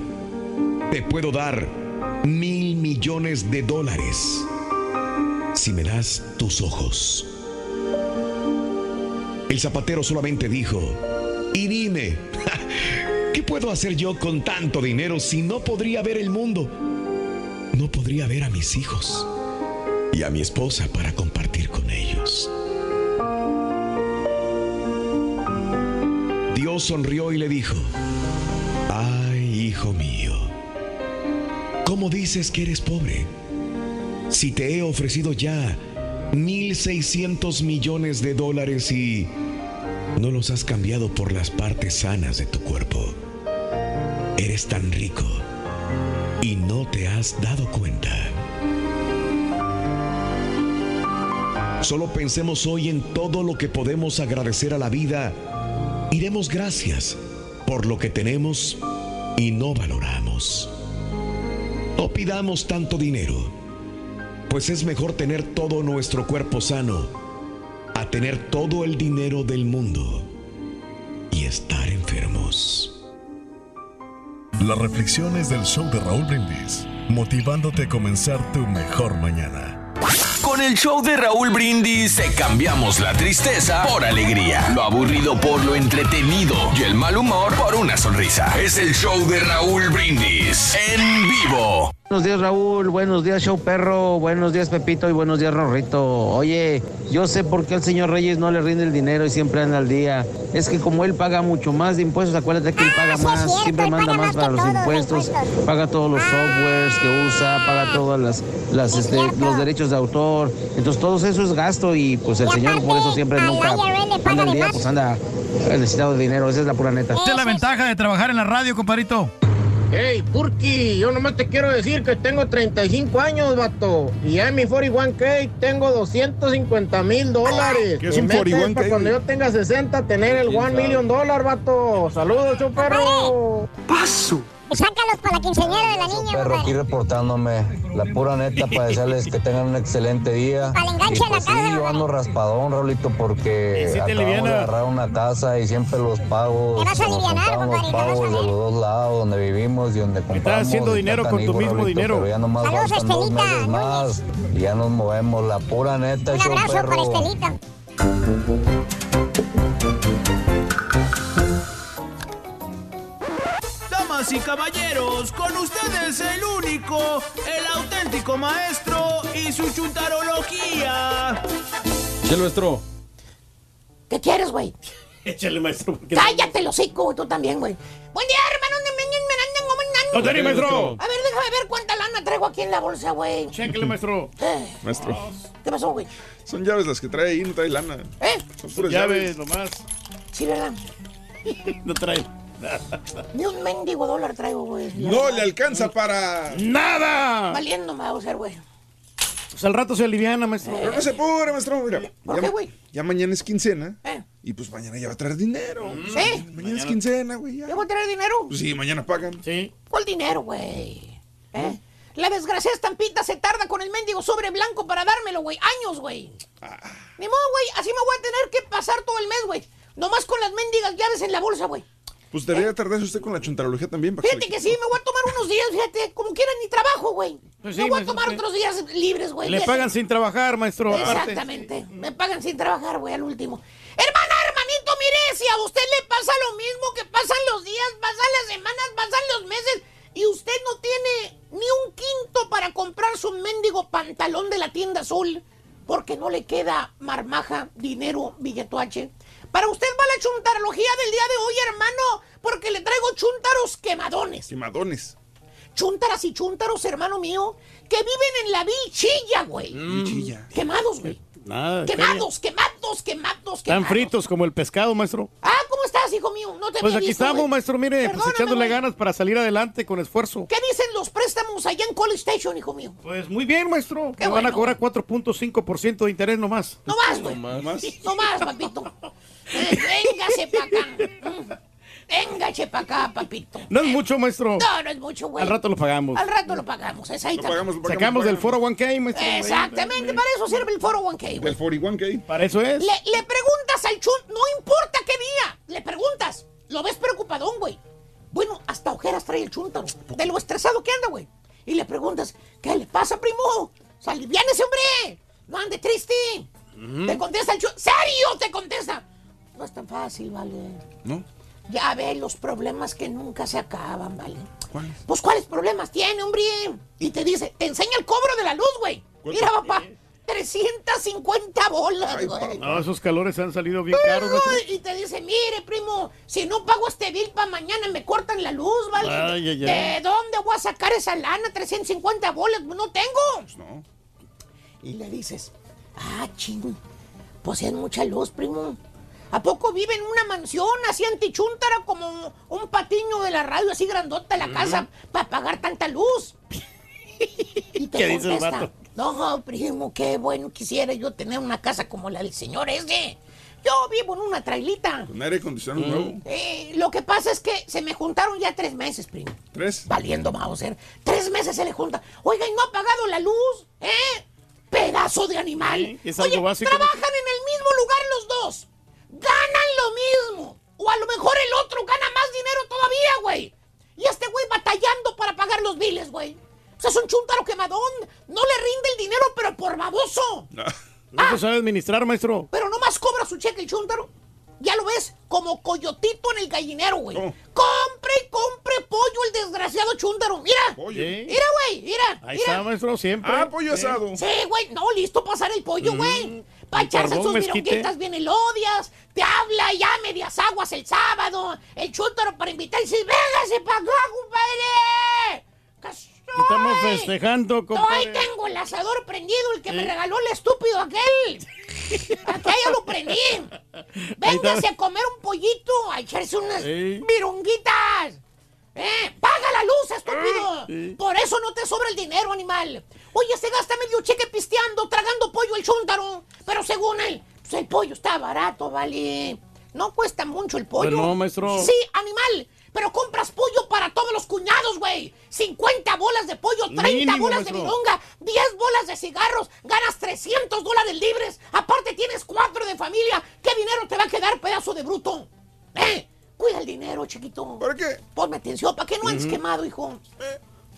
te puedo dar mil millones de dólares si me das tus ojos. El zapatero solamente dijo, y dime, ¿qué puedo hacer yo con tanto dinero si no podría ver el mundo? No podría ver a mis hijos y a mi esposa para compartir con ellos. Dios sonrió y le dijo, ay, hijo mío, ¿cómo dices que eres pobre? Si te he ofrecido ya 1.600 millones de dólares y no los has cambiado por las partes sanas de tu cuerpo. Eres tan rico y no te has dado cuenta. Solo pensemos hoy en todo lo que podemos agradecer a la vida y demos gracias por lo que tenemos y no valoramos. No pidamos tanto dinero, pues es mejor tener todo nuestro cuerpo sano a tener todo el dinero del mundo y estar enfermos. Las reflexiones del show de Raúl Brindis, motivándote a comenzar tu mejor mañana. Con el show de Raúl Brindis te cambiamos la tristeza por alegría, lo aburrido por lo entretenido y el mal humor por una sonrisa. Es el show de Raúl Brindis en vivo. Buenos días Raúl, buenos días Show Perro, buenos días Pepito y buenos días Rorrito. Oye, yo sé por qué al señor Reyes no le rinde el dinero y siempre anda al día. Es que como él paga mucho más de impuestos, acuérdate que él paga más, siempre manda más para los impuestos, paga todos los softwares que usa, paga todos las, las, este, los derechos de autor. Entonces todo eso es gasto y pues el señor por eso siempre nunca anda al día, pues anda necesitado de dinero, esa es la pura neta. Esa es la ventaja de trabajar en la radio, compadrito. Hey, Purky, yo nomás te quiero decir que tengo 35 años, vato. Y ya en mi 41K tengo 250 mil dólares. ¿Qué es un Mi meta 41K, para cuando yo tenga 60, tener el 1 million dólar, vato. Saludos, chuperro. Paso. Sácalos para la quinceañera de la niña, Perro aquí reportándome, la pura neta para desearles que tengan un excelente día. Para el enganche Y de la pues sí, casa, yo ando raspadón, Rolito, porque Sí, sí acabamos aliviana. de agarrar una casa y siempre los pagos, Te vas a alivianar, los compadre, a pagos de los dos lados donde vivimos y donde compramos. haciendo Está dinero con tu mismo Rolito, dinero. Pero ya nomás Saludos, Estelita meses más y ya nos movemos, la pura neta, Un abrazo para perro. Estelita. Damas y caballeros, con ustedes el único, el auténtico maestro y su chuntarología. ¿Qué nuestro? ¿Qué quieres, güey? Échale, maestro. porque- Cállate el hocico, tú también, güey. Buen día, hermano. No, Dani, maestro. A ver, déjame ver cuánta lana traigo aquí en la bolsa, güey. Chéquele, maestro. Eh, Maestro. ¿Qué pasó, güey? Son llaves las que trae ahí, no trae lana. ¿Eh? Son puras Llaves, llaves. nomás. Sí, ¿verdad? No trae. Ni un mendigo dólar traigo, güey. No le alcanza para. ¡Nada! Valiendo me va a usar, güey. Pues al rato se aliviana, maestro. Pero no se apure, maestro. Mira, ¿Por ya, qué, güey? ya mañana es quincena. ¿Eh? Y pues mañana ya va a traer dinero. ¿Sí? Mañana es quincena, güey. ya. ¿Yo voy a tener dinero? Pues sí, mañana pagan. Sí. ¿Cuál dinero, güey? ¿Eh? La desgraciada estampita se tarda con el mendigo sobre blanco para dármelo, güey. Años, güey. Ah. Ni modo, güey. Así me voy a tener que pasar todo el mes, güey. Nomás con las mendigas llaves en la bolsa, güey. Pues debería tardarse usted con la chuntarología también. para que Fíjate que sí, me voy a tomar unos días, fíjate. Como quiera, ni trabajo, güey. Pues me voy a maestro, tomar otros días libres, güey. Le Fíjate. pagan sin trabajar, maestro. aparte. Exactamente. Me pagan sin trabajar, güey, al último. Hermana, hermanito, mire, si a usted le pasa lo mismo que pasan los días, pasan las semanas, pasan los meses, y usted no tiene ni un quinto para comprar su mendigo pantalón de la tienda azul, porque no le queda marmaja, dinero, billetuache. Para usted va la chuntarología del día de hoy, hermano, porque le traigo chuntaros quemadones. Quemadones. Chuntaras y chuntaros, hermano mío, que viven en la bichilla, güey. Chilla. Quemados, güey. Nada. Quemados, quemados, quemados, quemados. fritos como el pescado, maestro. Ah, ¿cómo estás, hijo mío? No te Pues aquí visto, estamos, maestro. Mire, pues echándole ganas para salir adelante con esfuerzo. ¿Qué dicen los préstamos allá en College Station, hijo mío? Pues muy bien, maestro. Qué Me van a cobrar 4.5% de interés nomás. No más, güey. Más. No más, papito. Eh, véngase para acá. Eche para acá, papito. No es mucho, maestro. No, no es mucho, güey. Al rato lo pagamos. Al rato lo pagamos, es ahí también. Sacamos del foro 1K, maestro. Exactamente, para eso sirve el foro 1K, güey. El 41K. Para eso es. Le, le preguntas al chun, no importa qué día, le preguntas. Lo ves preocupadón, güey. Bueno, hasta ojeras trae el chuntaro, de lo estresado que anda, güey. Y le preguntas, ¿qué le pasa, primo? ese hombre! ¡No ande triste! Te contesta el chun, ¡serio! Te contesta. No es tan fácil, vale. ¿No? Ya ve los problemas que nunca se acaban, ¿vale? ¿Cuáles? Pues, ¿cuáles problemas tiene, hombre? Y te dice, te enseña el cobro de la luz, güey. Mira, papá, 350 bolas, güey. No, esos calores han salido bien caros, No, y te dice, mire, primo, si no pago este bill para mañana me cortan la luz, ¿vale? Ay, ay, ¿De dónde voy a sacar esa lana? 350 bolas, no tengo. Pues no. Y le dices, ah, ching, pues es mucha luz, primo. ¿A poco vive en una mansión así antichuntara como un patiño de la radio así grandota la casa para pagar tanta luz? y te ¿Qué dice el contesta, vato? No, primo, qué bueno quisiera yo tener una casa como la del señor ese. Yo vivo en una trailita. Con aire acondicionado nuevo. Eh, lo que pasa es que se me juntaron ya tres meses, primo. ¿Tres? Valiendo Mauser. Tres meses se le junta. Oiga, y no ha pagado la luz, ¿eh? Pedazo de animal. Sí, es algo Oye, básico. trabajan en el mismo lugar los dos. Ganan lo mismo. O a lo mejor el otro gana más dinero todavía, güey. Y este güey batallando para pagar los biles, güey. O sea, es un chuntaro quemadón. No le rinde el dinero, pero por baboso. No se sabe administrar, maestro. Pero nomás cobra su cheque el chuntaro. Ya lo ves, como coyotito en el gallinero, güey. Compre y compre pollo el desgraciado chúntaro. Mira. Mira, güey, mira. Ahí mira. está, maestro, siempre. Ah, pollo Sí. asado. Sí, güey, no, listo para asar el pollo, güey. Para echarse sus vironguitas bien elodias. Te habla ya medias aguas el sábado. El chúntaro para invitar y dice, véngase para acá, compadre. ¿Qué Estamos festejando, No, ahí compadre. tengo el asador prendido, el que me regaló el estúpido aquel. Acá ya lo prendí. Véngase a comer un pollito, a echarse unas Ey. virunguitas. ¡Eh! ¡Paga la luz, estúpido! Por eso no te sobra el dinero, animal. Oye, se gasta medio cheque pisteando, tragando pollo el chúntaro. Pero según él, pues el pollo está barato, vale. No cuesta mucho el pollo. Pues no, maestro. Sí, animal. Pero compras pollo para todos los cuñados, güey. 50 bolas de pollo, 30 Mínimo, bolas de bidonga, 10 bolas de cigarros, ganas 300 dólares libres. Aparte tienes cuatro de familia. ¿Qué dinero te va a quedar, pedazo de bruto? ¿Eh? Cuida el dinero, chiquito. ¿Para qué? Ponme atención, para que no andes quemado, hijo.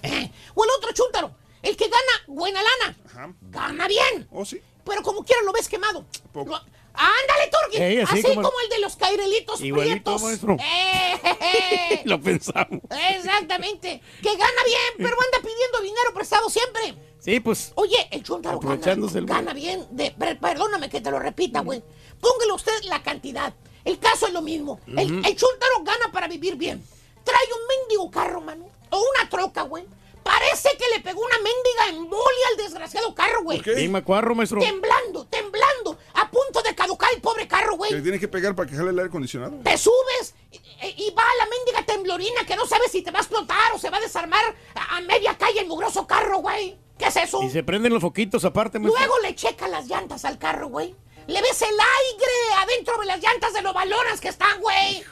Eh, O el otro chúntaro, el que gana buena lana. Ajá. Gana bien. ¿Oh, sí? Pero como quiera lo ves quemado. Poco. Lo- Ándale, Turki. Así así como como, el- de los cairelitos Igualito, prietos. maestro. Eh, jeje. Lo pensamos. Exactamente. Que gana bien, pero anda pidiendo dinero prestado siempre. Sí, pues. Oye, el chuntaro gana, el- gana bien. De, perdóname que te lo repita, güey. Póngale usted la cantidad. El caso es lo mismo. El, el chúntaro gana para vivir bien. Trae un mendigo carro, mano. O una troca, güey. Parece que le pegó una mendiga embolia al desgraciado carro, güey. ¿Por qué? Sí, macuarro, maestro. Temblando, temblando. A punto de caducar el pobre carro, ¿Que güey. le tiene que pegar para que jale el aire acondicionado? Te subes y, y va la mendiga temblorina que no sabes si te va a explotar o se va a desarmar a, a media calle el mugroso carro, güey. ¿Qué es eso? Y se prenden los foquitos aparte, maestro. Luego le checa las llantas al carro, güey. Le ves el aire adentro de las llantas de lo balonas que están, güey.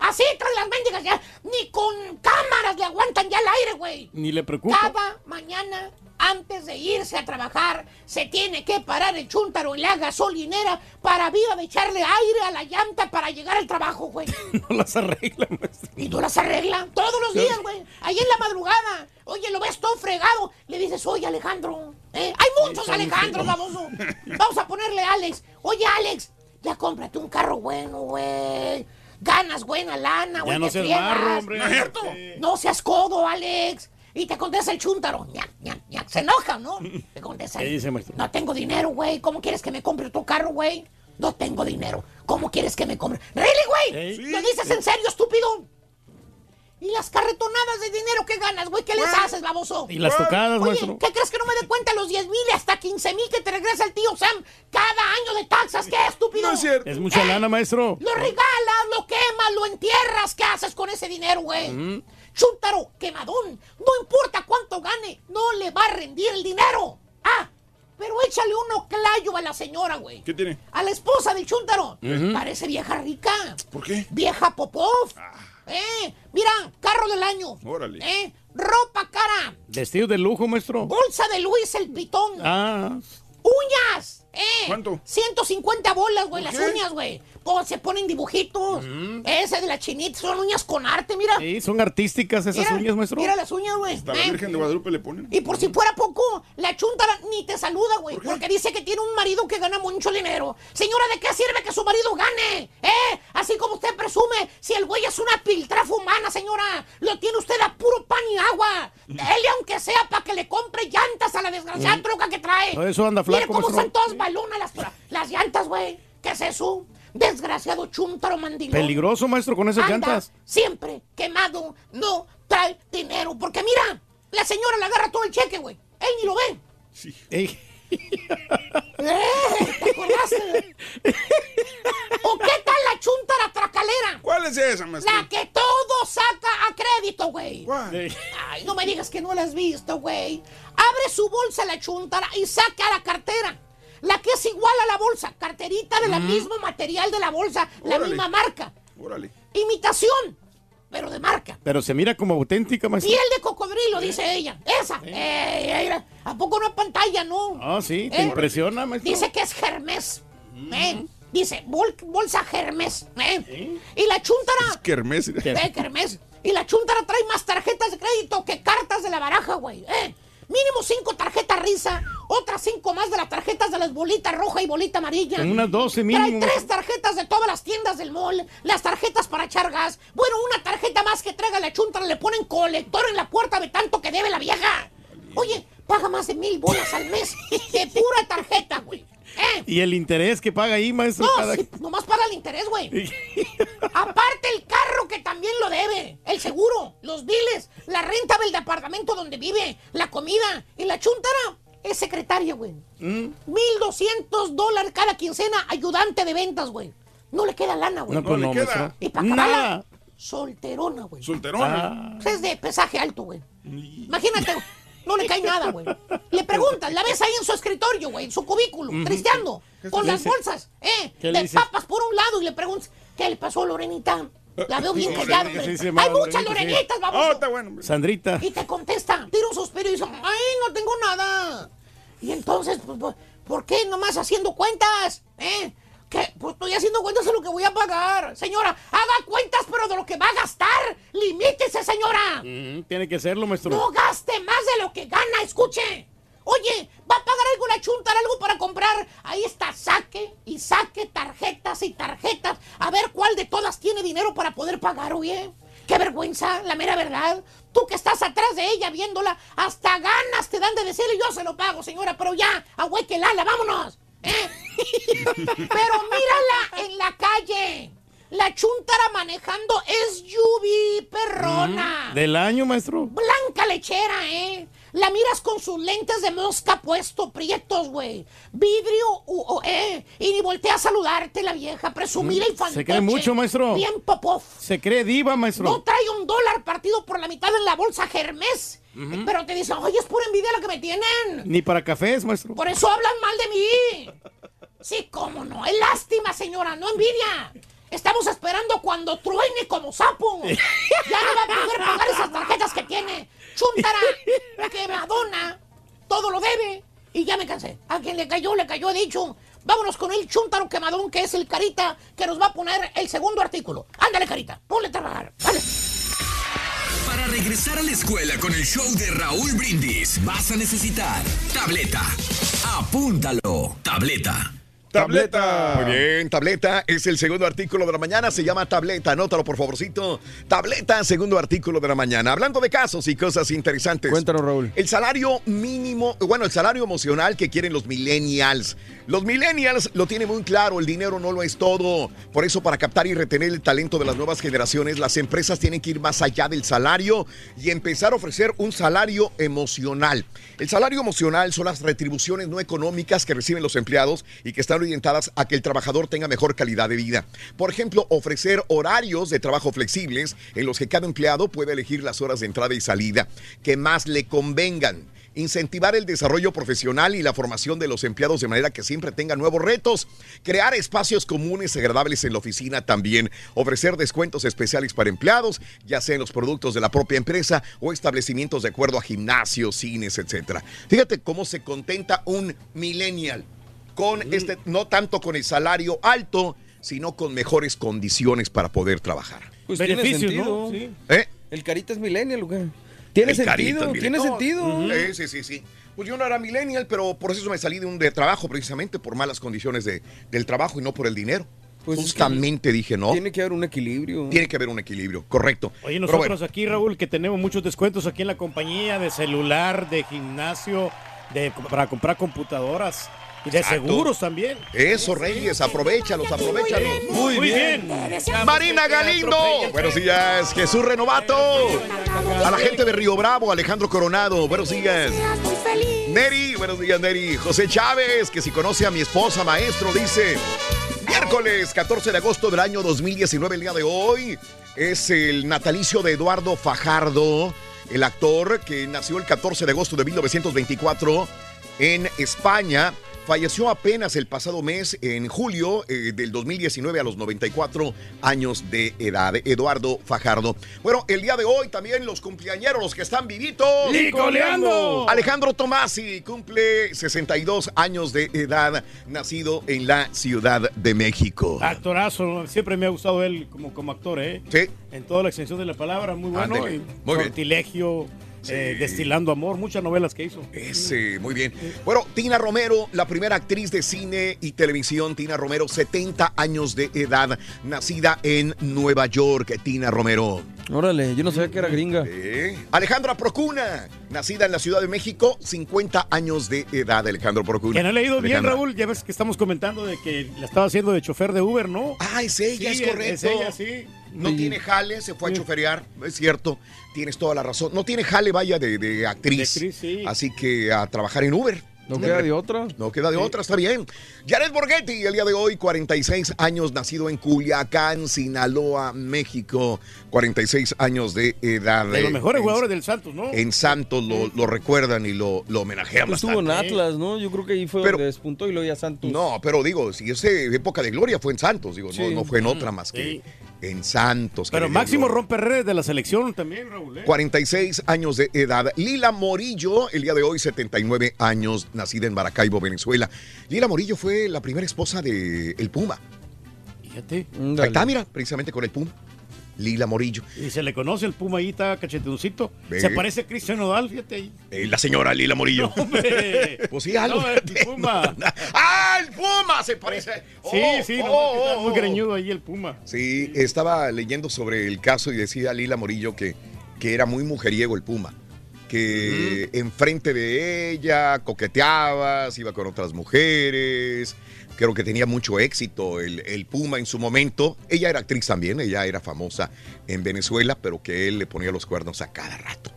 Así traen las mendigas ya. Ni con cámaras le aguantan ya el aire, güey. Ni le preocupa. Cada mañana, antes de irse a trabajar, se tiene que parar el chúntaro en la gasolinera para viva de echarle aire a la llanta para llegar al trabajo, güey. No las arregla, maestro. Y no las arregla todos los días, güey. Ahí en la madrugada. Oye, lo ves todo fregado. Le dices, oye, Alejandro. ¿eh? Hay muchos Alejandros, baboso. Vamos a ponerle a Alex. Oye, Alex, ya cómprate un carro bueno, güey. Ganas buena lana, güey. Ya no seas marro, hombre. ¿No es cierto? No seas codo, Alex. Y te contesta el ña. Se enoja, ¿no? Te contesta. ¿Qué dice, maestro? No tengo dinero, güey. ¿Cómo quieres que me compre tu carro, güey? No tengo dinero. ¿Cómo quieres que me compre? ¿Really, güey? Ey. ¿Lo dices en serio, estúpido? ¿Y las carretonadas de dinero que ganas, güey? ¿Qué les haces, baboso? Y las tocadas, Oye, maestro. ¿qué crees que no me dé cuenta los 10 mil y hasta 15 mil que te regresa el tío Sam cada año de taxas? ¿Qué, estúpido? No es cierto. Es mucha lana, maestro. Lo regalas, lo quemas, lo entierras. ¿Qué haces con ese dinero, güey? Chúntaro, quemadón. No importa cuánto gane, no le va a rendir el dinero. Ah, pero échale uno clayo a la señora, güey. ¿Qué tiene? A la esposa del chúntaro. Ujú. Parece vieja rica. ¿Por qué? Vieja Popov. Eh, mira, carro del año. Órale. Eh, ropa cara. Vestido de lujo, maestro. Bolsa de Luis el Pitón. Ah, Uñas. Eh. ¿Cuánto? 150 bolas, güey, las qué? uñas, güey. Pues se ponen dibujitos. Ese de la chinita, son uñas con arte, mira. sí, son artísticas esas Mira, uñas, maestro. Mira las uñas, güey. Hasta la. Virgen de Guadalupe le ponen. Y por si fuera poco, la chuntara ni te saluda, güey, porque dice que tiene un marido que gana mucho dinero. Señora, ¿de qué sirve que su marido gane? ¿Eh? Así como usted presume, si el güey es una piltrafa humana, señora, lo tiene usted a puro pan y agua. Dele aunque sea para que le compre llantas a la desgraciada Mm. troca que trae. Eso anda Mire flaco, cómo maestro. son todas balonas las, las llantas, güey. ¿Qué es eso? Desgraciado chuntaro mandilón. Peligroso, maestro, con esas Anda llantas. Siempre quemado, no trae dinero. Porque mira, la señora le agarra todo el cheque, güey. Él ni lo ve. Ey, ¡Eh! ¿Te acordaste? ¿O qué tal la chuntara tracalera? ¿Cuál es esa, maestro? La que todo saca a crédito, güey. Ay, no me digas que no la has visto, güey. Abre su bolsa la chuntara y saca la cartera. La que es igual a la bolsa. Carterita de la mismo material de la bolsa. La misma marca. Órale. Imitación, pero de marca. Pero se mira como auténtica, maestro. Piel de cocodrilo, dice ella. Esa. Eh, mira, ¿A poco no es pantalla, no? Ah, sí, te Eh, impresiona, maestro. Dice que es Hermes. ¿eh? Dice, bol- bolsa Hermes. ¿eh? Y la chuntara. Kermés. Eh, Hermes. Y la chuntara trae más tarjetas de crédito que cartas de la baraja, güey. ¿eh? Mínimo cinco tarjetas risa, otras cinco más de las tarjetas de las bolitas roja y bolita amarilla. Con unas 12 Trae mínimo. tres tarjetas de todas las tiendas del mall, las tarjetas para echar gas. Bueno, una tarjeta más que traiga la chuntara le ponen colector en la puerta de tanto que debe la vieja. Oye, paga más de mil bolas al mes de pura tarjeta, güey. ¿Eh? Y el interés que paga ahí, maestro. No, cada- sí, nomás paga el interés, güey. Aparte el carro que también lo debe, el seguro, los biles, la renta del departamento donde vive, la comida y la chuntara es secretaria, güey. Mm. 1200 dólares cada quincena, ayudante de ventas, güey. No le queda lana, güey. No, pues no, maestro. Y para acabarla, Nada. solterona, güey. Solterona. Pues Es de pesaje alto, güey. Imagínate, no le cae nada, güey. Le preguntas, la ves ahí en su escritorio, güey, en su cubículo, Ujú. tristeando, ¿Qué con las dice? bolsas, ¿eh? ¿Qué le De papas por un lado y le preguntas, ¿qué le pasó a Lorenita? La veo bien callada, sí, Hay muchas. Lorenitas, vamos. Oh, está bueno. Sandrita. Y te contesta, tira un suspiro y dice, ay, no tengo nada. Y entonces, pues, pues, ¿por qué nomás haciendo cuentas? ¿Eh? ¿Qué? Pues estoy haciendo cuentas de lo que voy a pagar. Señora, haga cuentas, pero de lo que va a gastar. Limítese, señora. Mm, tiene que serlo, maestro. No gaste más de lo que gana, escuche. Oye, ¿va a pagar algo la chuntar, algo para comprar? Ahí está, saque y saque tarjetas y tarjetas. A ver cuál de todas tiene dinero para poder pagar, oye. Qué vergüenza, la mera verdad. Tú que estás atrás de ella viéndola, hasta ganas te dan de decirle yo se lo pago, señora, pero ya, ahuequelala, vámonos. ¿Eh? pero mírala en la calle. La chuntara manejando es Yubi, perrona. Mm, Del año, maestro. Blanca lechera, ¿eh? La miras con sus lentes de mosca puesto, prietos, güey. Vidrio, u- o, ¿eh? Y ni voltea a saludarte la vieja, presumida y Mm, fantoche. Se cree mucho, maestro. Bien popov. Se cree diva, maestro. No trae un dólar partido por la mitad en la bolsa Pero te dicen, oye, es pura envidia la que me tienen. Ni para cafés, maestro. Por eso hablan mal de mí. Sí, cómo no. Es lástima, señora, no envidia. Estamos esperando cuando truene como sapo. Ya no va a poder pagar esas tarjetas que tiene. Chuntara, que Madonna todo lo debe. Y ya me cansé. A quien le cayó, le cayó, he dicho. Vámonos con el chuntaro quemadón, que es el Carita, que nos va a poner el segundo artículo. Ándale, Carita, ponle a trabajar. Dale. Para regresar a la escuela con el show de Raúl Brindis, vas a necesitar tableta. Apúntalo. Tableta. Tableta. Muy bien, tableta es el segundo artículo de la mañana. Se llama tableta. Anótalo, por favorcito. Tableta, segundo artículo de la mañana. Hablando de casos y cosas interesantes. Cuéntanos, Raúl. El salario mínimo, bueno, el salario emocional que quieren los millennials. Los millennials lo tienen muy claro, el dinero no lo es todo. Por eso, para captar y retener el talento de las nuevas generaciones, las empresas tienen que ir más allá del salario y empezar a ofrecer un salario emocional. El salario emocional son las retribuciones no económicas que reciben los empleados y que están orientadas a que el trabajador tenga mejor calidad de vida. Por ejemplo, ofrecer horarios de trabajo flexibles en los que cada empleado puede elegir las horas de entrada y salida que más le convengan. Incentivar el desarrollo profesional y la formación de los empleados de manera que siempre tengan nuevos retos. Crear espacios comunes y agradables en la oficina también. Ofrecer descuentos especiales para empleados, ya sea en los productos de la propia empresa o establecimientos de acuerdo a gimnasios, cines, etcétera. Fíjate cómo se contenta un millennial con este, no tanto con el salario alto, sino con mejores condiciones para poder trabajar. Pues tiene sentido. ¿Eh? El carita es millennial, ¿o qué? Tiene El sentido, carita, tiene No, sentido. ujú. Sí, sí, sí, sí. Pues yo no era millennial, pero por eso me salí de un de trabajo, precisamente por malas condiciones de, del trabajo y no por el dinero. Pues es que Justamente dije, no. Tiene que haber un equilibrio. Tiene que haber un equilibrio, correcto. Oye, nosotros bueno, aquí, Raúl, que tenemos muchos descuentos aquí en la compañía de celular, de gimnasio, de, para comprar computadoras y de Exacto. seguros también. Eso, Reyes, aprovechalos, aprovechalos. Muy bien. Marina Galindo. Buenos días, Jesús Renovato. A la gente de Río Bravo, Alejandro Coronado. Buenos días. Neri, buenos días, Neri. José Chávez, que si conoce a mi esposa, maestro, dice. Miércoles 14 de agosto del año 2019, el día de hoy, es el natalicio de Eduardo Fajardo, el actor que nació el 14 de agosto de 1924 en España. Falleció apenas el pasado mes, en julio eh, del 2019, a los 94 años de edad. Eduardo Fajardo. Bueno, el día de hoy también los cumpleañeros, los que están vivitos. ¡Licoleando! Alejandro Tomasi cumple 62 años de edad, nacido en la Ciudad de México. Actorazo, siempre me ha gustado él como, como actor, ¿eh? Sí. En toda la extensión de la palabra, muy bueno. Y Muy bien. Eh, Destilando Amor, muchas novelas que hizo. Ese, muy bien. Bueno, Tina Romero, la primera actriz de cine y televisión, Tina Romero, 70 años de edad, nacida en Nueva York, Tina Romero. Órale, yo no sabía que era gringa. Eh, Alejandra Procuna, nacida en la Ciudad de México, 50 años de edad, Alejandro Procuna. Que no he leído bien. Raúl. Ya ves que estamos comentando de que la estaba haciendo de chofer de Uber, ¿no? Ah, es ella, Sí, es correcto. Es ella, sí. No tiene jale, se fue a choferear, es cierto, tienes toda la razón. No tiene jale, vaya, de, de actriz. De actriz, sí. Así que a trabajar en Uber. No queda de otra. No queda de otra, está bien. Jared Borghetti, el día de hoy, 46 años, nacido en Culiacán, Sinaloa, México. 46 años de edad. De los mejores en- jugadores del Santos, ¿no? En Santos lo, lo recuerdan y lo, lo homenajean Pues estuvo en Atlas, ¿no? Yo creo que ahí fue Pero- donde despuntó y luego ya Santos. No, pero digo, si esa época de gloria fue en Santos, digo, no, Sí. no fue en otra más que en Santos. Pero Máximo rompe redes de la selección también, Raúl. ¿eh? 46 años de edad. Lila Morillo, el día de hoy, 79 años, nacida en Maracaibo, Venezuela. Lila Morillo fue la primera esposa de El Puma. Fíjate. Ahí está, mira, precisamente con el Puma. Lila Morillo. Y se le conoce el Puma ahí, está cachetuncito. Ve. Se parece a Cristian Nodal, fíjate ahí. Eh, la señora Lila Morillo. Hombre. Pues sí, algo. No, el Puma. ¡Ah, el Puma! Se parece. Sí, Oh, sí, no, oh, está oh, muy oh. greñudo ahí el Puma. Sí, estaba leyendo sobre el caso y decía Lila Morillo que, que era muy mujeriego el Puma. Que enfrente de ella coqueteaba, se iba con otras mujeres. Creo que tenía mucho éxito el, el Puma en su momento. Ella era actriz también, ella era famosa en Venezuela, pero que él le ponía los cuernos a cada rato.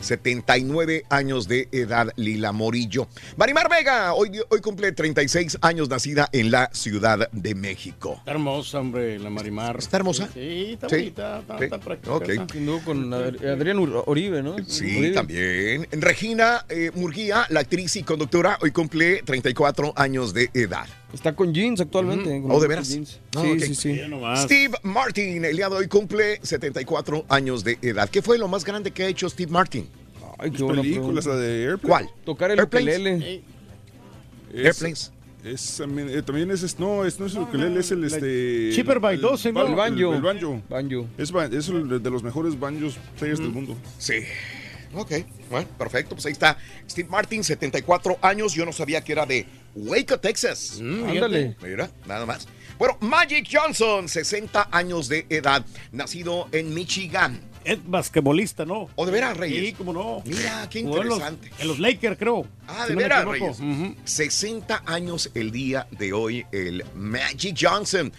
79 años de edad, Lila Morillo. Marimar Vega, hoy, hoy cumple 36 años, nacida en la Ciudad de México. Está hermosa, hombre, la Marimar. ¿Está hermosa? Sí, está Sí. bonita, está, Sí. está práctica. Con Ad- Adrián Oribe, ¿no? Sí, Uribe. también. Regina eh, Murguía, la actriz y conductora, hoy cumple 34 años de edad. Está con jeans actualmente. con ¿Oh, de veras? jeans. Ah, Sí, ok. sí, sí. Steve Martin, el día de hoy cumple 74 años de edad. ¿Qué fue lo más grande que ha hecho Steve Martin? Ay, qué buena películas, la de Airplane. ¿Cuál? Tocar el Airplanes. ukelele. Es- Airplanes. Es, también, eh, también es, es- no, es, no es el ukelele, es el este... Cheaper by dozen, ¿no? El, El banjo. El banjo. Banjo. Es, es el de los mejores banjos players del mundo. Sí. Ok, bueno, perfecto. Pues ahí está Steve Martin, 74 años. Yo no sabía que era de Waco, Texas. ándale. Mira, nada más. Bueno, Magic Johnson, 60 años de edad, nacido en Michigan. Es basquetbolista, ¿no? ¿O de veras, Reyes? Sí, cómo no. Mira, qué en los- interesante. En los, Lakers, creo. Ah, de veras. Reyes. Ujú. 60 años el día de hoy, el Magic Johnson.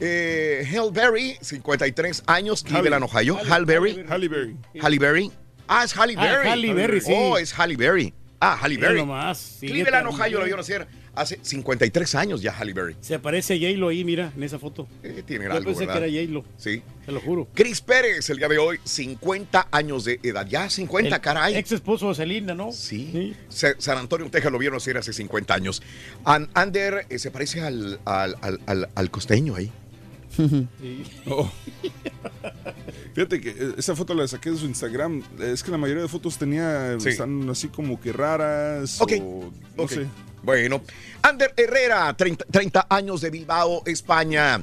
Eh, Berry, 53 años, Cleveland, Ohio. Halle Berry. Halle Berry. Halle Berry. Ah, es Halle Ah, Berry. Halle Berry, sí. Oh, es Halle Berry. Ah, Halle Berry. nomás, sí, Cleveland, Ohio, lo vieron hacer Hace 53 años ya Halle Berry. Se aparece J-Lo ahí, mira, en esa foto. Eh, tiene Yo algo, pensé ¿verdad? que era J-Lo. Sí. Te lo juro. Chris Pérez, el día de hoy, 50 años de edad. Ya 50, El caray. Ex esposo de Selena, ¿no? Sí. Sa- San Antonio, Texas, lo vieron hacer hace 50 años. An- Ander eh, se parece al, al, al- al- costeño ahí. Oh. Fíjate que eh, esa foto la saqué de su Instagram. Es que la mayoría de fotos tenía, Sí. están así como que raras. Ok, o no ok. sé. Bueno, Ander Herrera, 30, 30 años de Bilbao, España.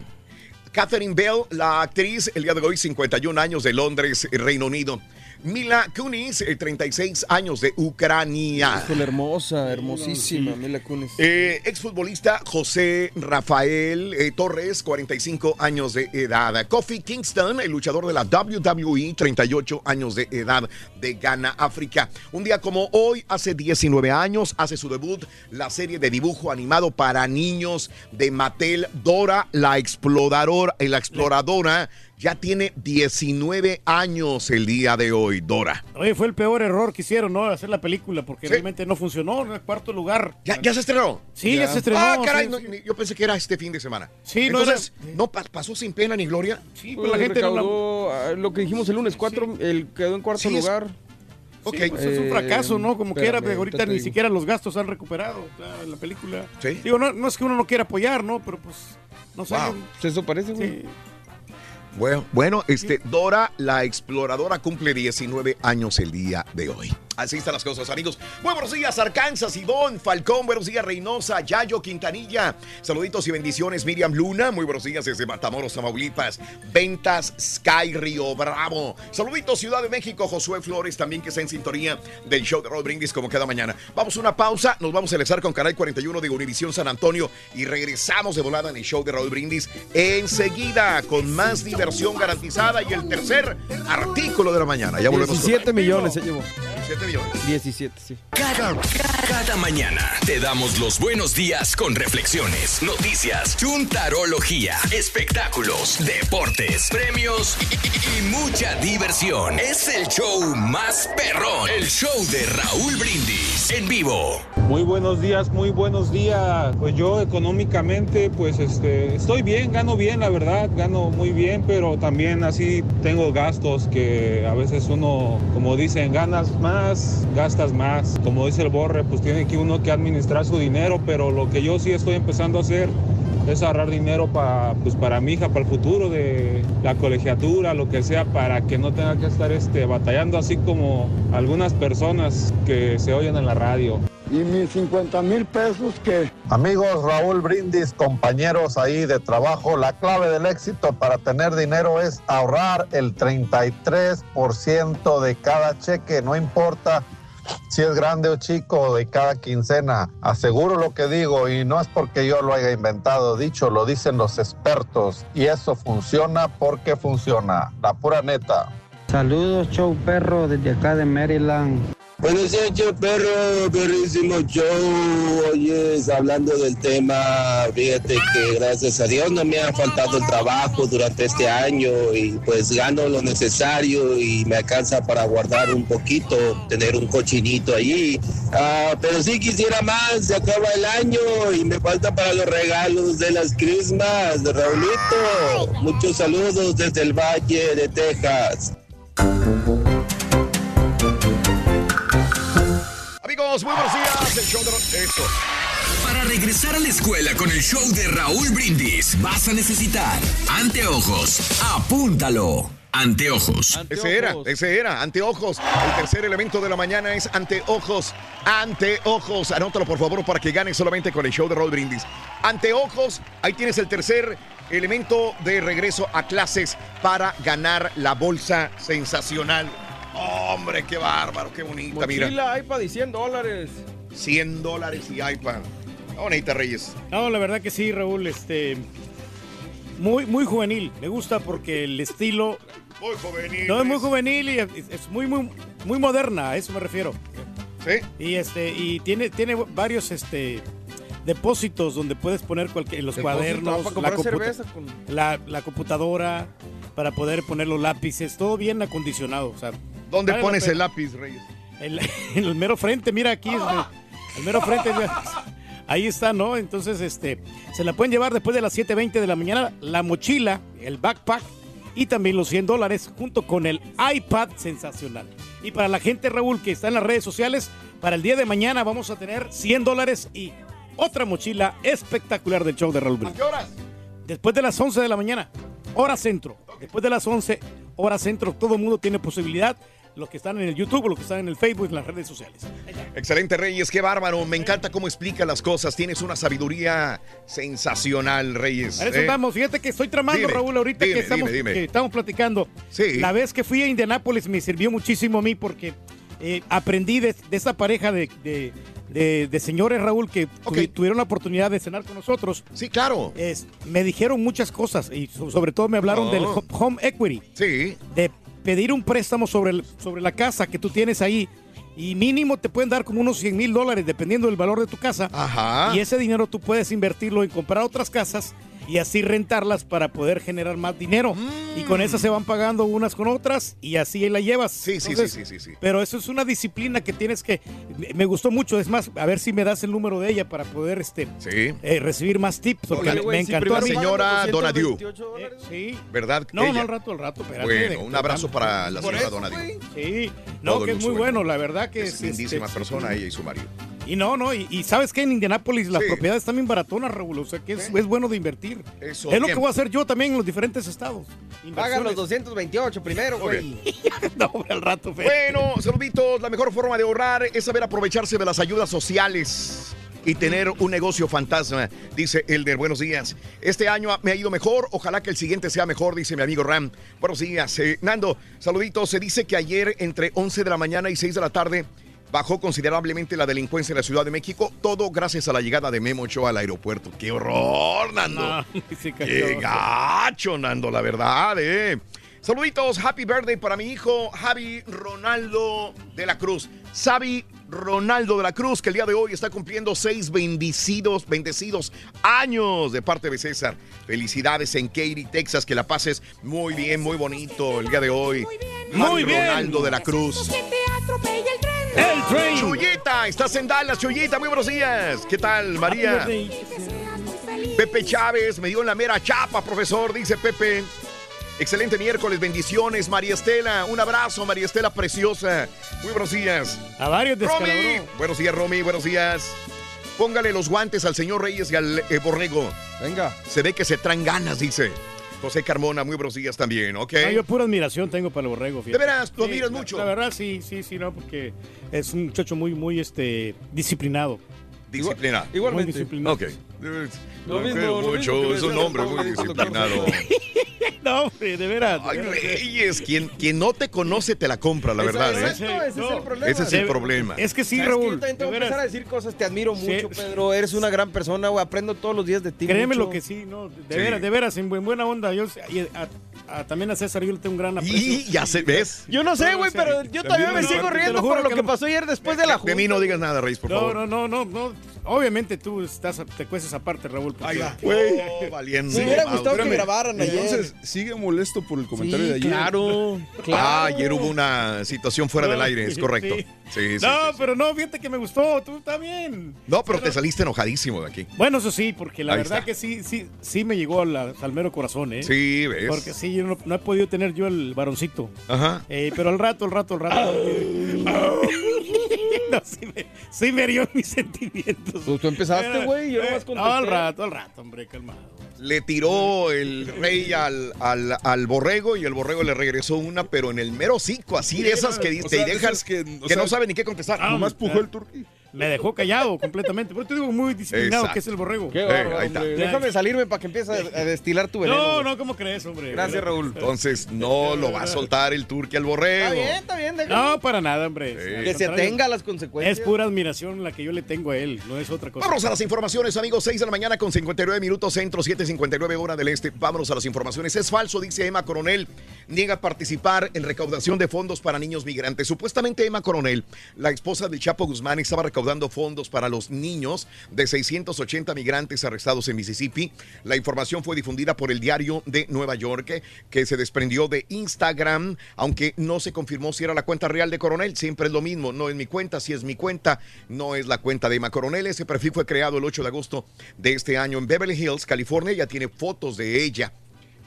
Catherine Bell, la actriz, el día de hoy, 51 años de Londres, Reino Unido. Mila Kunis, eh, 36 años de Ucrania. Híjole, hermosa, hermosísima, Mila Kunis. Eh, exfutbolista José Rafael eh, Torres, 45 años de edad. Kofi Kingston, el luchador de la WWE, 38 años de edad de Ghana, África. Un día como hoy, hace 19 años, hace su debut la serie de dibujo animado para niños de Mattel, Dora la Exploradora. La exploradora ya tiene 19 años el día de hoy, Dora. Oye, fue el peor error que hicieron, ¿no? Hacer la película, porque realmente no funcionó, en el cuarto lugar. ¿Ya, ya se estrenó? Sí, ya, se estrenó. Ah, caray, sí, no, sí. ni- yo pensé que era este fin de semana. Sí, no Entonces, no, pa- pasó sin pena ni gloria. Sí, Pues la gente recaudó, ah, lo que dijimos el lunes, cuatro, él quedó en cuarto Sí, es- lugar. Ok. Sí, pues es un Eh, fracaso, ¿no? Como quiera, ahorita ni digo. siquiera los gastos han recuperado o sea, en la película. Sí. Digo, no, no es que uno no quiera apoyar, ¿no? Pero pues, no sé. Wow. Pues Eso parece, güey. Sí. Bueno, bueno, este, Dora la exploradora cumple 19 años el día de hoy. Así están las cosas, amigos. Buenos días, Arkansas, Ivón, Falcón, buenos días, Reynosa, Yayo, Quintanilla. Saluditos y bendiciones, Miriam Luna. Muy buenos días desde Matamoros, Tamaulipas. Ventas, Sky, Río Bravo. Saluditos, Ciudad de México, Josué Flores, también que está en sintonía del show de Roll Brindis como cada mañana. Vamos a una pausa, nos vamos a enlazar con Canal 41 de Univisión San Antonio y regresamos de volada en el show de Raúl Brindis enseguida con más diversión garantizada y el tercer artículo de la mañana. Ya volvemos. con- 17 millones se llevó. 17 millones. 17, sí. Cada, cada mañana te damos los buenos días con reflexiones, noticias, chuntarología, espectáculos, deportes, premios y, y- y mucha diversión. Es el show más perrón, el show de Raúl Brindis en vivo. Muy buenos días, muy buenos días. Pues yo económicamente, pues este, estoy bien, gano bien, la verdad, gano muy bien, pero también así tengo gastos que a veces uno, como dicen, ganas más, gastas más. Como dice el Borre, pues tiene que uno que administrar su dinero, pero lo que yo sí estoy empezando a hacer es ahorrar dinero para pues para mi hija, para el futuro de la colegiatura, lo que sea, para que no tenga que estar este, batallando así como algunas personas que se oyen en la radio. ¿Y mis 50 mil pesos qué? Amigos, Raúl Brindis, compañeros ahí de trabajo, la clave del éxito para tener dinero es ahorrar el 33% de cada cheque, no importa si es grande o chico, de cada quincena. Aseguro lo que digo y no es porque yo lo haya inventado, dicho, lo dicen los expertos y eso funciona porque funciona, la pura neta. Saludos, show perro, desde acá de Maryland. Buenos días, yo perro, perrísimo show. Oyes, hablando del tema, fíjate que gracias a Dios no me ha faltado el trabajo durante este año y pues gano lo necesario y me alcanza para guardar un poquito, tener un cochinito allí. Ah, pero sí quisiera más, se acaba el año y me falta para los regalos de las Christmas, Raulito. Muchos saludos desde el Valle de Texas. Amigos, muy buenos días. El show de Eso. Para regresar a la escuela con el show de Raúl Brindis, vas a necesitar anteojos. Apúntalo. Anteojos. Ese era, ese era, anteojos. El tercer elemento de la mañana es anteojos. Anteojos. Anótalo por favor para que ganes solamente con el show de Roll Brindis. Anteojos. Ahí tienes el tercer elemento de regreso a clases para ganar la bolsa sensacional. Hombre, qué bárbaro, qué bonita, mira. Mochila, iPad y 100 dólares. 100 dólares y iPad. Qué bonita, Reyes. No, la verdad que sí, Raúl, este muy muy juvenil. Me gusta porque el estilo Muy juvenil. no es muy juvenil y es, muy muy muy moderna, a eso me refiero. Sí. Y este y tiene tiene varios este depósitos donde puedes poner cualquier los Depósito, cuadernos, para comprar computa- cerveza con- la, la computadora para poder poner los lápices, todo bien acondicionado, o sea, ¿Dónde vale pones el lápiz, Reyes? En, la- en el mero frente, mira aquí, el, el mero frente. Ahí está, ¿no? Entonces, este, se la pueden llevar después de las 7.20 de la mañana, la mochila, el backpack y también los 100 dólares junto con el iPad sensacional. Y para la gente, Raúl, que está en las redes sociales, para el día de mañana vamos a tener 100 dólares y otra mochila espectacular del show de Raúl Brindis. ¿Qué horas? Después de las 11 de la mañana, hora centro. Después de las 11, hora centro, todo el mundo tiene posibilidad. Los que están en el YouTube, los que están en el Facebook, en las redes sociales. Excelente, Reyes, qué bárbaro. Me encanta cómo explica las cosas. Tienes una sabiduría sensacional, Reyes. A eso ¿eh? estamos. Fíjate que estoy tramando, Dime, Raúl, ahorita dime, que, estamos, dime, dime. que estamos platicando. Sí. La vez que fui a Indianápolis me sirvió muchísimo a mí porque eh, aprendí de, de esa pareja de, de- de- de señores, Raúl, que tuvi- tuvieron la oportunidad de cenar con nosotros. Sí, claro. Es, me dijeron muchas cosas y so- sobre todo me hablaron Oh. del ho- home equity. Sí. De pedir un préstamo sobre, el- sobre la casa que tú tienes ahí. Y mínimo te pueden dar como unos 100 mil dólares dependiendo del valor de tu casa. Ajá. Y ese dinero tú puedes invertirlo en comprar otras casas y así rentarlas para poder generar más dinero. Y con esas se van pagando unas con otras y así la llevas. Sí, sí, Entonces, sí, sí, sí, sí. Pero eso es una disciplina que tienes que... me- gustó mucho. Es más, a ver si me das el número de ella para poder este, eh, recibir más tips. Porque Oye, me, güey, me si encantó a mí. Señora Donadieu. Eh, sí. ¿Verdad? No, Ella. no, al rato, al rato. espérate, Bueno, de- un abrazo para la señora Donadieu. Sí, no, Todo que es muy bueno, la verdad que Es es, lindísima este, persona ella y su marido. Y no, no, y, y sabes que en Indianápolis las Sí. propiedades están bien baratonas, Raúl, o sea que es, es bueno de invertir. Eso, es lo bien. que voy a hacer yo también en los diferentes estados. Pagan los Inversiones. 228 primero, güey. no, al rato, Fer. Bueno, saluditos. La mejor forma de ahorrar es saber aprovecharse de las ayudas sociales y tener un negocio fantasma, dice Elder. Buenos días. Este año me ha ido mejor. Ojalá que el siguiente sea mejor, dice mi amigo Ram. Buenos días. Eh, Nando, saluditos. Se dice que ayer entre 11 de la mañana y 6 de la tarde bajó considerablemente la delincuencia en la Ciudad de México. Todo gracias a la llegada de Memo Ochoa al aeropuerto. ¡Qué horror, Nando! No, sí, cachó. ¡Qué gacho, Nando, la verdad, eh! Saluditos, happy birthday para mi hijo Javi Ronaldo de la Cruz. Xavi Ronaldo de la Cruz, que el día de hoy está cumpliendo seis bendecidos, bendecidos años de parte de César. Felicidades en Katy, Texas, que la pases muy bien, muy bonito el día de hoy. Muy Javi bien. Ronaldo de la Cruz. El tren. Chuyita, estás en Dallas, Chuyita, muy buenos días. ¿Qué tal, María? Pepe Chávez, me dio en la mera chapa, profesor, dice Pepe. Excelente miércoles, bendiciones, María Estela. Un abrazo, María Estela preciosa. Muy buenos días. A varios Romy. descalabró. Buenos días, Romy, buenos días. Póngale los guantes al señor Reyes y al eh, Borrego. Venga. Se ve que se traen ganas, dice. José Carmona, muy buenos días también, ¿ok? No, yo pura admiración tengo para el borrego. fíjate. ¿De veras? ¿Lo Sí, admiras la- mucho? La verdad, sí, sí, sí, no, porque es un muchacho muy, muy, este, disciplinado. Disciplina. Muy disciplinado. Ok. Lo mismo, lo mucho, mismo es un hombre muy disciplinado. No, hombre, de veras. Ay. Reyes, quien, quien no te conoce te la compra, la verdad. ¿eh? Exacto, ese es el problema. Ese es el problema. Es que sí, Raúl. también tengo que empezar a decir cosas. Te admiro Sí. mucho, Pedro. Eres una gran persona, güey. Aprendo todos los días de ti. Créeme mucho. lo que sí, no, de Sí. veras, de veras, en buen- buena onda. Yo a- también a César yo le tengo un gran aprecio. Y ya se ves. Yo no sé, güey, pero yo también me no, sigo riendo por lo que pasó ayer después de la De junta. mí no digas nada, Reyes, por No, favor. no, no, no, no. Obviamente tú estás, te cueces aparte, Raúl. porque- Güey, valiente. Me hubiera gustado que grabaran ayer. Entonces, sigue molesto por el comentario Sí, de ayer. claro, claro. Ah, ayer hubo una situación fuera del aire, es sí, correcto. Sí. Sí, sí, no, sí, sí. pero no, fíjate que me gustó, tú está bien. No, pero te saliste enojadísimo de aquí. Bueno, eso sí, porque la Ahí verdad está. que sí, sí, sí me llegó al, al mero corazón, ¿eh? Sí, ves. Porque sí, yo no, no he podido tener yo el varoncito. Ajá. Eh, pero al rato, al rato, al rato. no, sí, me, sí me mis sentimientos. Pues tú empezaste, Pero, güey, yo eh, nomás no, al contesté. rato, al rato, hombre, calmado. Le tiró el rey al, al, al borrego y el borrego le regresó una, pero en el mero cico, así de esas que O te sea, de dejan esas que, o que saben ni qué contestar. Ah, Nomás pujó el turqui. Me dejó callado completamente. Pero te digo, muy disciplinado Exacto. que es el borrego. Qué Eh, bárbaro, ahí está. hombre. Déjame salirme para que empiece a, destilar tu veneno. No, no, ¿cómo crees, hombre? Gracias, Raúl. Entonces no lo va a soltar el turqui al borrego. Está bien, está bien. déjalo. No, para nada, hombre. Sí. Que se tenga las consecuencias. Es pura admiración la que yo le tengo a él, no es otra cosa. Vámonos a las informaciones, amigos. 6 de la mañana con 59 minutos, centro 7:59 hora del este. Vámonos a las informaciones. Es falso, dice Emma Coronel. Niega participar en recaudación de fondos para niños migrantes. Supuestamente Emma Coronel, la esposa del Chapo Guzmán, estaba recaudando recaudando fondos para los niños de 680 migrantes arrestados en Mississippi. La información fue difundida por el diario de Nueva York, que se desprendió de Instagram, aunque no se confirmó si era la cuenta real de Coronel. Siempre es lo mismo, no es mi cuenta, si es mi cuenta, no es la cuenta de Emma Coronel. Ese perfil fue creado el 8 de agosto de este año en Beverly Hills, California. Ya tiene fotos de ella.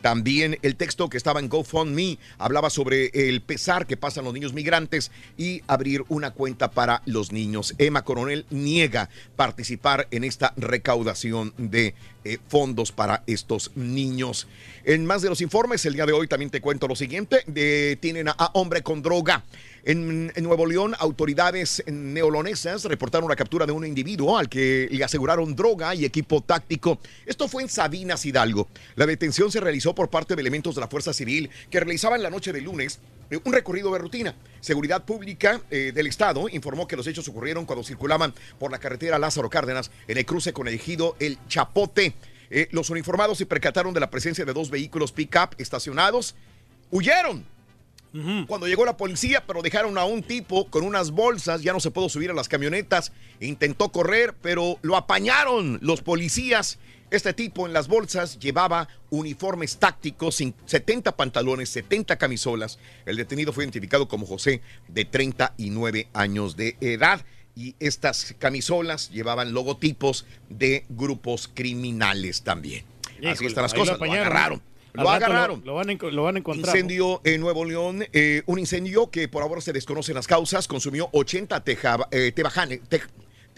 También el texto que estaba en GoFundMe hablaba sobre el pesar que pasan los niños migrantes y abrir una cuenta para los niños. Emma Coronel niega participar en esta recaudación de eh, fondos para estos niños. En más de los informes, el día de hoy también te cuento lo siguiente. Detienen a, a hombre con droga. En, Nuevo León, autoridades neolonesas reportaron la captura de un individuo al que le aseguraron droga y equipo táctico. Esto fue en Sabinas, Hidalgo. La detención se realizó por parte de elementos de la Fuerza Civil que realizaban la noche de lunes eh, un recorrido de rutina. Seguridad Pública eh, del Estado informó que los hechos ocurrieron cuando circulaban por la carretera Lázaro Cárdenas en el cruce con el ejido El Chapote. Eh, los uniformados se percataron de la presencia de dos vehículos pick-up estacionados. Huyeron cuando llegó la policía, pero dejaron a un tipo con unas bolsas, ya no se pudo subir a las camionetas, intentó correr, pero lo apañaron los policías. Este tipo en las bolsas llevaba uniformes tácticos, sin 70 pantalones, 70 camisolas. El detenido fue identificado como José, de 39 años de edad. Y estas camisolas llevaban logotipos de grupos criminales también. Así están las lo cosas. Lo, agarraron. Lo agarraron. Lo, lo van a, lo van a encontrar. Incendio en Nuevo León, eh, un incendio que por ahora se desconocen las causas, consumió 80 teja- eh, tebajane- tej-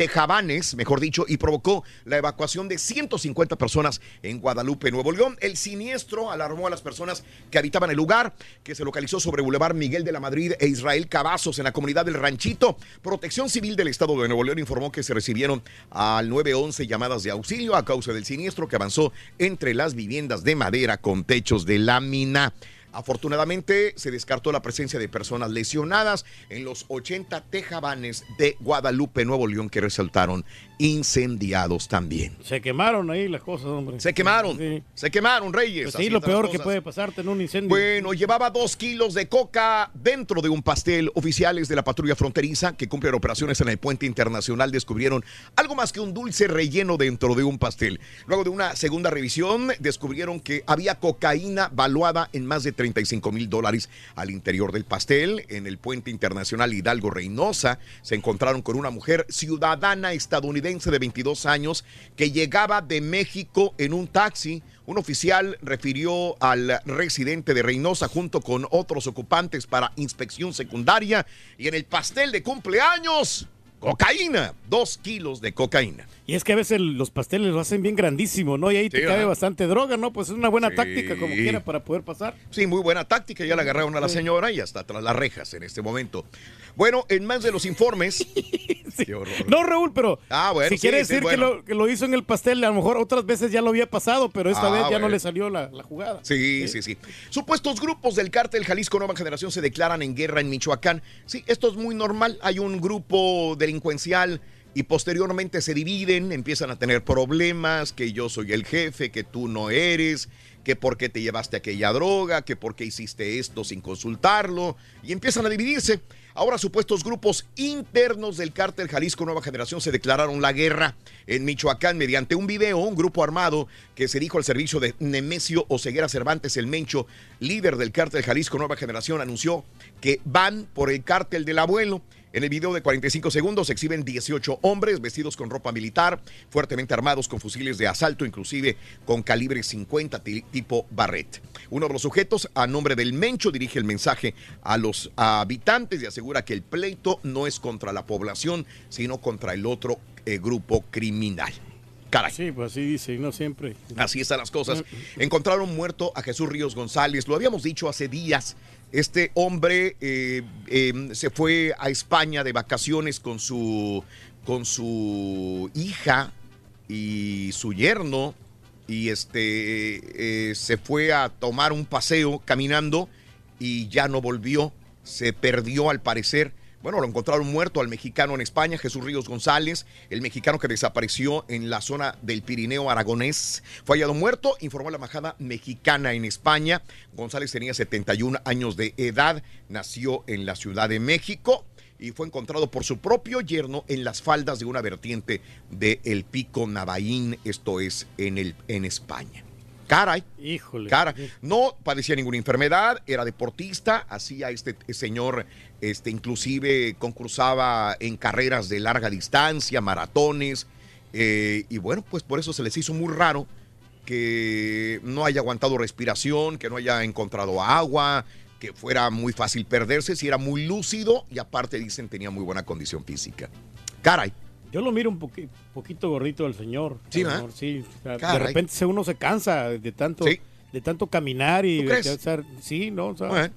tejabanes, mejor dicho, y provocó la evacuación de 150 personas en Guadalupe, Nuevo León. El siniestro alarmó a las personas que habitaban el lugar, que se localizó sobre Boulevard Miguel de la Madrid e Israel Cavazos en la comunidad del Ranchito. Protección Civil del Estado de Nuevo León informó que se recibieron al 911 llamadas de auxilio a causa del siniestro que avanzó entre las viviendas de madera con techos de lámina. Afortunadamente se descartó la presencia de personas lesionadas en los 80 tejabanes de Guadalupe, Nuevo León, que resultaron incendiados también. Se quemaron ahí las cosas, hombre. Se quemaron, se quemaron, Reyes. Pues sí, lo peor que puede pasarte en un incendio. Bueno, llevaba dos kilos de coca dentro de un pastel. Oficiales de la patrulla fronteriza que cumplen operaciones en el puente internacional descubrieron algo más que un dulce relleno dentro de un pastel. Luego de una segunda revisión, descubrieron que había cocaína valuada en más de 35 mil dólares al interior del pastel. En el puente internacional Hidalgo Reynosa se encontraron con una mujer ciudadana estadounidense de 22 años que llegaba de México en un taxi. Un oficial refirió al residente de Reynosa junto con otros ocupantes para inspección secundaria y en el pastel de cumpleaños, cocaína, dos kilos de cocaína. Y es que a veces los pasteles lo hacen bien grandísimo, ¿no? Y ahí te cabe bastante droga, ¿no? Pues es una buena Sí. táctica como quiera para poder pasar. Sí, muy buena táctica. Ya la agarraron a la señora y hasta tras las rejas en este momento. Bueno, en más de los informes. Qué horror. No, Raúl, pero Ah, bueno, si quiere decir bueno. que, lo, que lo hizo en el pastel, a lo mejor otras veces ya lo había pasado, pero esta Ah, vez ya no le salió la, la jugada. Sí, sí, sí. Supuestos grupos del cártel Jalisco Nueva Generación se declaran en guerra en Michoacán. Sí, esto es muy normal. Hay un grupo delincuencial y posteriormente se dividen, empiezan a tener problemas, que yo soy el jefe, que tú no eres, que por qué te llevaste aquella droga, que por qué hiciste esto sin consultarlo, y empiezan a dividirse. Ahora supuestos grupos internos del cártel Jalisco Nueva Generación se declararon la guerra en Michoacán mediante un video, un grupo armado que se dijo al servicio de Nemesio Oseguera Cervantes, el Mencho, líder del cártel Jalisco Nueva Generación, anunció que van por el cártel del abuelo. En el video de 45 segundos se exhiben 18 hombres vestidos con ropa militar, fuertemente armados con fusiles de asalto, inclusive con calibre 50 ti- tipo Barrett. Uno de los sujetos, a nombre del Mencho, dirige el mensaje a los habitantes y asegura que el pleito no es contra la población, sino contra el otro eh, grupo criminal. Caray. Sí, pues así dice, no siempre. Así están las cosas. Encontraron muerto a Jesús Ríos González. Lo habíamos dicho hace días. Este hombre eh, eh, se fue a España de vacaciones con su, con su hija y su yerno. Y este eh, se fue a tomar un paseo caminando y ya no volvió. Se perdió al parecer. Bueno, lo encontraron muerto al mexicano en España, Jesús Ríos González, el mexicano que desapareció en la zona del Pirineo aragonés. Fue hallado muerto, informó la embajada mexicana en España. González tenía 71 años de edad, nació en la Ciudad de México y fue encontrado por su propio yerno en las faldas de una vertiente del el pico Navaín, esto es en, el, en España. Caray. Híjole. Cara. No padecía ninguna enfermedad, era deportista, hacía este señor, este, inclusive concursaba en carreras de larga distancia, maratones, eh, y bueno, pues por eso se les hizo muy raro que no haya aguantado respiración, que no haya encontrado agua, que fuera muy fácil perderse, si era muy lúcido y aparte dicen tenía muy buena condición física. Caray. Yo lo miro un poqui- poquito gordito del señor. Sí, de repente uno se cansa de tanto, Sí. de tanto caminar y ¿Tú crees? de sí, no, o sea, Bueno.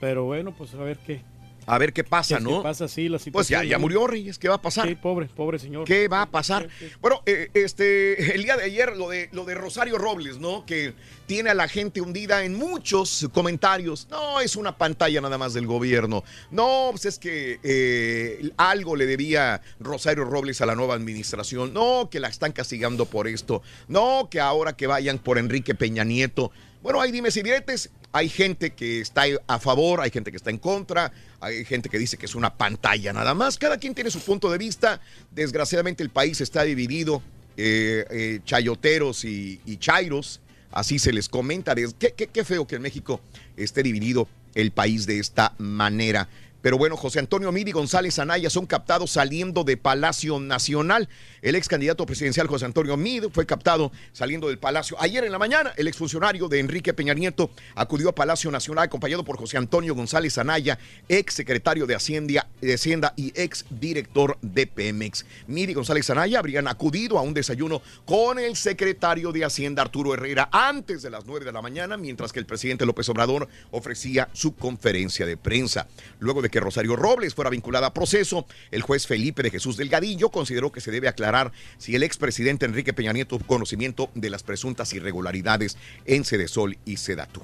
pero bueno, pues a ver qué. A ver qué pasa, ¿no? qué pasa sí la Pues situación. ya, ya ¿no? murió Reyes, ¿qué va a pasar? Sí, pobre, pobre señor. ¿Qué va a pasar? Bueno, eh, este, el día de ayer lo de, lo de Rosario Robles, ¿no? Que tiene a la gente hundida en muchos comentarios. No, es una pantalla nada más del gobierno. No, pues es que eh, algo le debía Rosario Robles a la nueva administración. No, que la están castigando por esto. No, que ahora que vayan por Enrique Peña Nieto. Bueno, hay dimes y diretes. Hay gente que está a favor, hay gente que está en contra, hay gente que dice que es una pantalla nada más. Cada quien tiene su punto de vista. Desgraciadamente el país está dividido, eh, eh, chayoteros y, y chairos, así se les comenta. Qué- qué feo que en México esté dividido el país de esta manera. Pero bueno, José Antonio Midi y González Anaya son captados saliendo de Palacio Nacional. El ex candidato presidencial José Antonio Mid fue captado saliendo del Palacio. Ayer en la mañana, el exfuncionario de Enrique Peña Nieto acudió a Palacio Nacional acompañado por José Antonio González Anaya, ex secretario de Hacienda, de Hacienda y ex director de Pemex. Mid y González Anaya habrían acudido a un desayuno con el secretario de Hacienda Arturo Herrera antes de las 9 de la mañana, mientras que el presidente López Obrador ofrecía su conferencia de prensa. Luego de que Rosario Robles fuera vinculada a proceso, el juez Felipe de Jesús Delgadillo consideró que se debe aclarar si el expresidente Enrique Peña Nieto tuvo conocimiento de las presuntas irregularidades en Sedesol y Sedatu.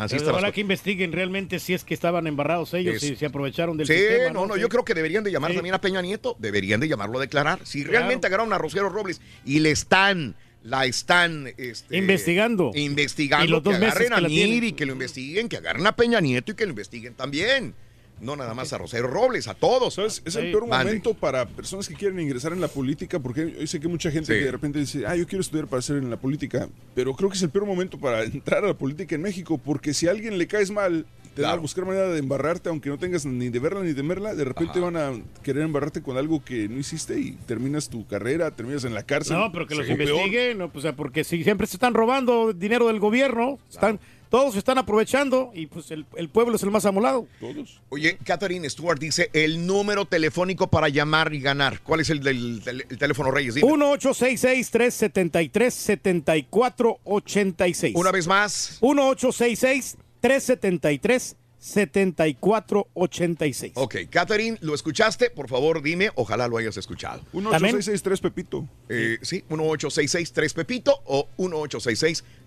Así Pero está. ojalá que investiguen realmente si es que estaban embarrados ellos Es- y se aprovecharon del Sí, sistema. no, no, yo creo que deberían de llamar Sí. también a Peña Nieto, deberían de llamarlo a declarar. Si Claro. realmente agarraron a Rosario Robles y le están, la están este, Investigando. investigando, Y los que agarren que a tienen. Miri, que lo investiguen, que agarren a Peña Nieto y que lo investiguen también. No nada más a Rosario Robles, a todos. Es el peor momento para personas que quieren ingresar en la política, porque yo sé que mucha gente Sí. que de repente dice, ah, yo quiero estudiar para ser en la política, pero creo que es el peor momento para entrar a la política en México, porque si a alguien le caes mal, te van a Claro. buscar manera de embarrarte, aunque no tengas ni de verla ni de temerla, de repente van a querer embarrarte con algo que no hiciste y terminas tu carrera, terminas en la cárcel. No, pero que los investiguen, no, pues, o sea, porque si siempre se están robando dinero del gobierno, están, todos están aprovechando y pues el, el pueblo es el más amolado. Todos. Oye, Catherine Stewart dice el número telefónico para llamar y ganar. ¿Cuál es el del del- el teléfono Reyes? Dime. 1-866-373-7486. Una vez más. 1-866-373-7486. Ok, Catherine, ¿lo escuchaste? Por favor, dime. Ojalá lo hayas escuchado. 18663 Pepito. Eh, sí, 18663 Pepito o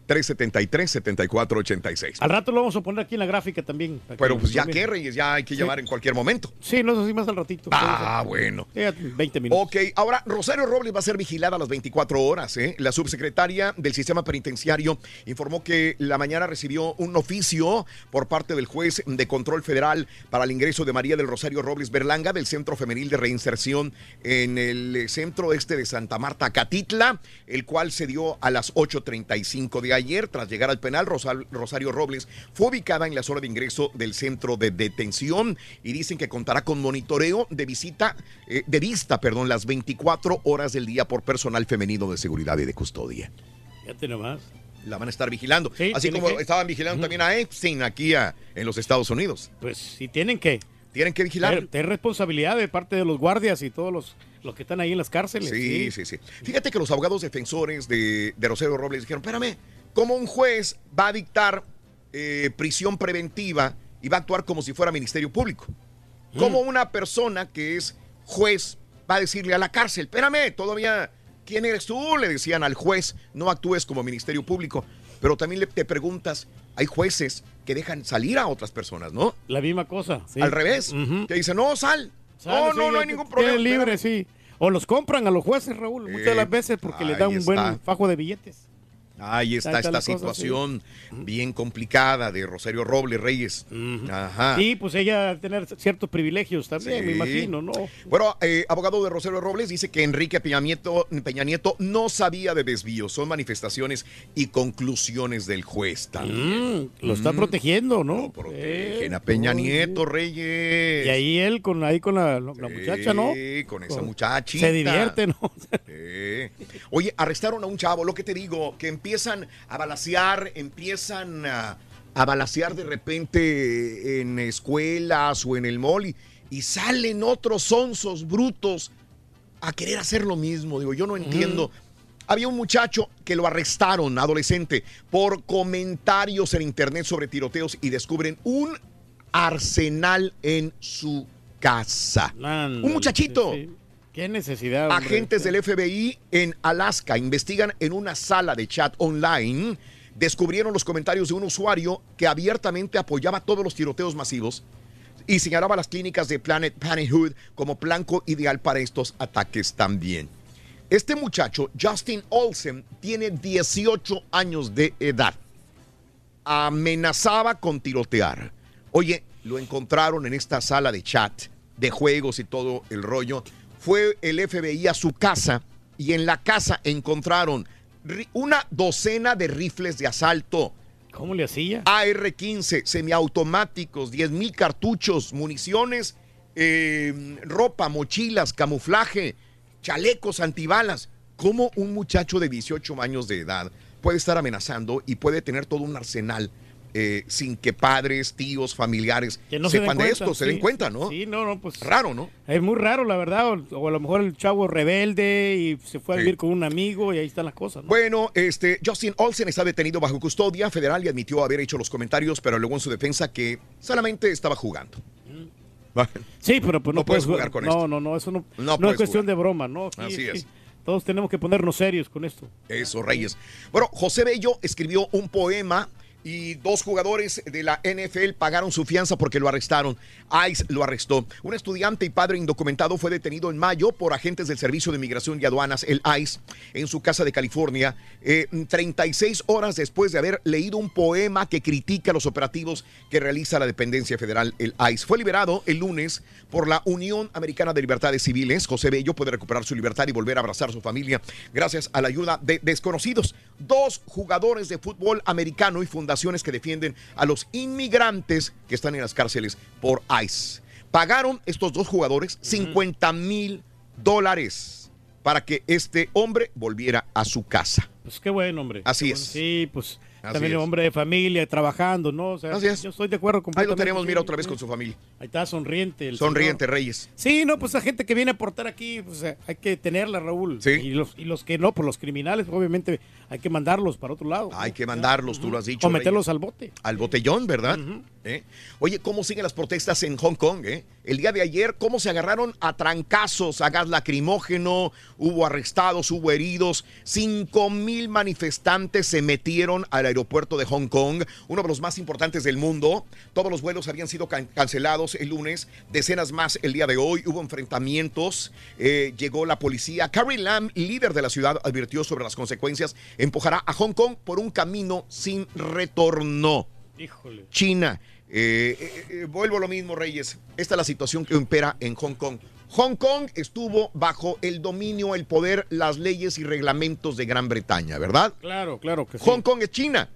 1866-373-7486. Al rato lo vamos a poner aquí en la gráfica también. Pero pues ya que, Reyes, ya hay que Sí. llamar en cualquier momento. Sí, no sé si más al ratito. Ah, bueno. Sí, 20 minutos. Ok, ahora Rosario Robles va a ser vigilada a las 24 horas. ¿eh? La subsecretaria del sistema penitenciario informó que la mañana recibió un oficio por parte del juez de control federal para el ingreso de María del Rosario Robles Berlanga del Centro Femenil de Reinserción en el eh, centro este de Santa Marta, Catitla, el cual se dio a las 8.35 de ayer. Tras llegar al penal, Rosario Robles fue ubicada en la zona de ingreso del centro de detención y dicen que contará con monitoreo de visita, eh, de vista, perdón, las 24 horas del día por personal femenino de seguridad y de custodia. Fíjate nomás. La van a estar vigilando. Así como que. estaban vigilando también a Epstein aquí a- en los Estados Unidos. Pues sí tienen que. Tienen que vigilar. Tener responsabilidad de parte de los guardias y todos los, los que están ahí en las cárceles. Sí, sí, sí. Fíjate que los abogados defensores de, de Rosario Robles dijeron, espérame, ¿cómo un juez va a dictar eh, prisión preventiva y va a actuar como si fuera Ministerio Público? ¿Cómo una persona que es juez va a decirle a la cárcel, espérame, todavía, ¿quién eres tú? Le decían al juez, no actúes como Ministerio Público. Pero también le, te preguntas, hay jueces que dejan salir a otras personas, ¿no? La misma cosa. sí. Al revés, que dicen, no, sal. No, sí, no, no hay ningún problema. libre, espérame". sí. O los compran a los jueces, Raúl, muchas de las veces porque les dan un buen fajo de billetes. Ahí está esta situación bien complicada de Rosario Robles Reyes. Ajá. Y pues ella tener ciertos privilegios también, me Sí. imagino, ¿no? Bueno, eh, abogado de Rosario Robles dice que Enrique Peña Nieto, Peña Nieto no sabía de desvíos, son manifestaciones y conclusiones del juez. también. Lo está Mm. protegiendo, ¿no? Lo protegen a Peña. Nieto, Reyes. Y ahí él con ahí con la, la muchacha, ¿no? Sí, con esa muchachita. Se divierte, ¿no? Sí. Oye, arrestaron a un chavo, lo que te digo, que empiezan a balasear, empiezan a, a balasear de repente en escuelas o en el mall y, y salen otros sonsos brutos a querer hacer lo mismo. Digo, yo no entiendo. Había un muchacho que lo arrestaron, adolescente, por comentarios en internet sobre tiroteos y descubren un arsenal en su casa. un muchachito. Qué necesidad. Agentes del FBI en Alaska investigan en una sala de chat online. Descubrieron los comentarios de un usuario que abiertamente apoyaba todos los tiroteos masivos y señalaba las clínicas de Planet Parenthood como blanco ideal para estos ataques también. Este muchacho, Justin Olsen, tiene 18 años de edad. Amenazaba con tirotear. Oye, lo encontraron en esta sala de chat, de juegos y todo el rollo. Fue el FBI a su casa y en la casa encontraron una docena de rifles de asalto. ¿Cómo le hacía? AR-15, semiautomáticos, 10 mil cartuchos, municiones, eh, ropa, mochilas, camuflaje, chalecos antibalas. ¿Cómo un muchacho de 18 años de edad puede estar amenazando y puede tener todo un arsenal eh, sin que padres, tíos, familiares Que no se den sepan de esto, se den cuenta, ¿no? Sí, no, no, pues. Raro, ¿no? Es muy raro, la verdad. O, o a lo mejor el chavo rebelde y se fue a Sí. vivir con un amigo y ahí están las cosas, ¿no? Bueno, este, Justin Olsen está detenido bajo custodia federal y admitió haber hecho los comentarios, pero alegó en su defensa que solamente estaba jugando. Sí, pero pues no, No puedes puedes jugar con no, esto. No, no, eso no, No es cuestión jugar. de broma, ¿no? Aquí, Así aquí es. Todos tenemos que ponernos serios con esto. Eso, Reyes. Bueno, José Bello escribió un poema y dos jugadores de la NFL pagaron su fianza porque lo arrestaron. ICE lo arrestó. Un estudiante y padre indocumentado fue detenido en mayo por agentes del Servicio de Migración y Aduanas, el ICE, en su casa de California, eh, 36 horas después de haber leído un poema que critica los operativos que realiza la dependencia federal, el ICE. Fue liberado el lunes por la Unión Americana de Libertades Civiles. José Bello puede recuperar su libertad y volver a abrazar a su familia gracias a la ayuda de desconocidos. Dos jugadores de fútbol americano y que defienden a los inmigrantes que están en las cárceles por ICE. Pagaron estos dos jugadores 50 mil dólares para que este hombre volviera a su casa. Pues qué bueno, hombre. Así Qué es. bueno. Sí, pues Así también es. hombre de familia, trabajando, ¿no? O sea, Así es. Yo estoy de acuerdo Ahí completamente. lo tenemos, mira, otra vez con su familia. Ahí está, sonriente. el Sonriente, señor. Reyes. Sí, no, pues la gente que viene a aportar aquí, pues eh, hay que tenerla, Raúl. Sí. Y los, y los que no, pues los criminales, obviamente, hay que mandarlos para otro lado. Hay que mandarlos, tú lo has dicho. O meterlos Reyes. al bote. Al botellón, ¿verdad? ¿Eh? Oye, ¿cómo siguen las protestas en Hong Kong? eh? El día de ayer, ¿cómo se agarraron a trancazos, a gas lacrimógeno? Hubo arrestados, hubo heridos. Cinco mil manifestantes se metieron al aeropuerto de Hong Kong, uno de los más importantes del mundo. Todos los vuelos habían sido can- cancelados el lunes, decenas más el día de hoy. Hubo enfrentamientos, eh, llegó la policía. Carrie Lam, líder de la ciudad, advirtió sobre las consecuencias. Empujará a Hong Kong por un camino sin retorno. Híjole. China. Eh, eh, eh, vuelvo a lo mismo, Reyes. Esta es la situación que impera en Hong Kong. Hong Kong estuvo bajo el dominio, el poder, las leyes y reglamentos de Gran Bretaña, ¿verdad? Claro, claro que sí. Hong Kong es China.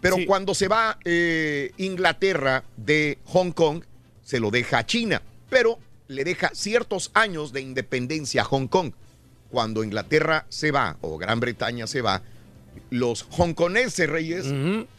Pero sí. cuando se va eh, Inglaterra de Hong Kong, se lo deja a China. Pero le deja ciertos años de independencia a Hong Kong. Cuando Inglaterra se va o Gran Bretaña se va, los hongkoneses reyes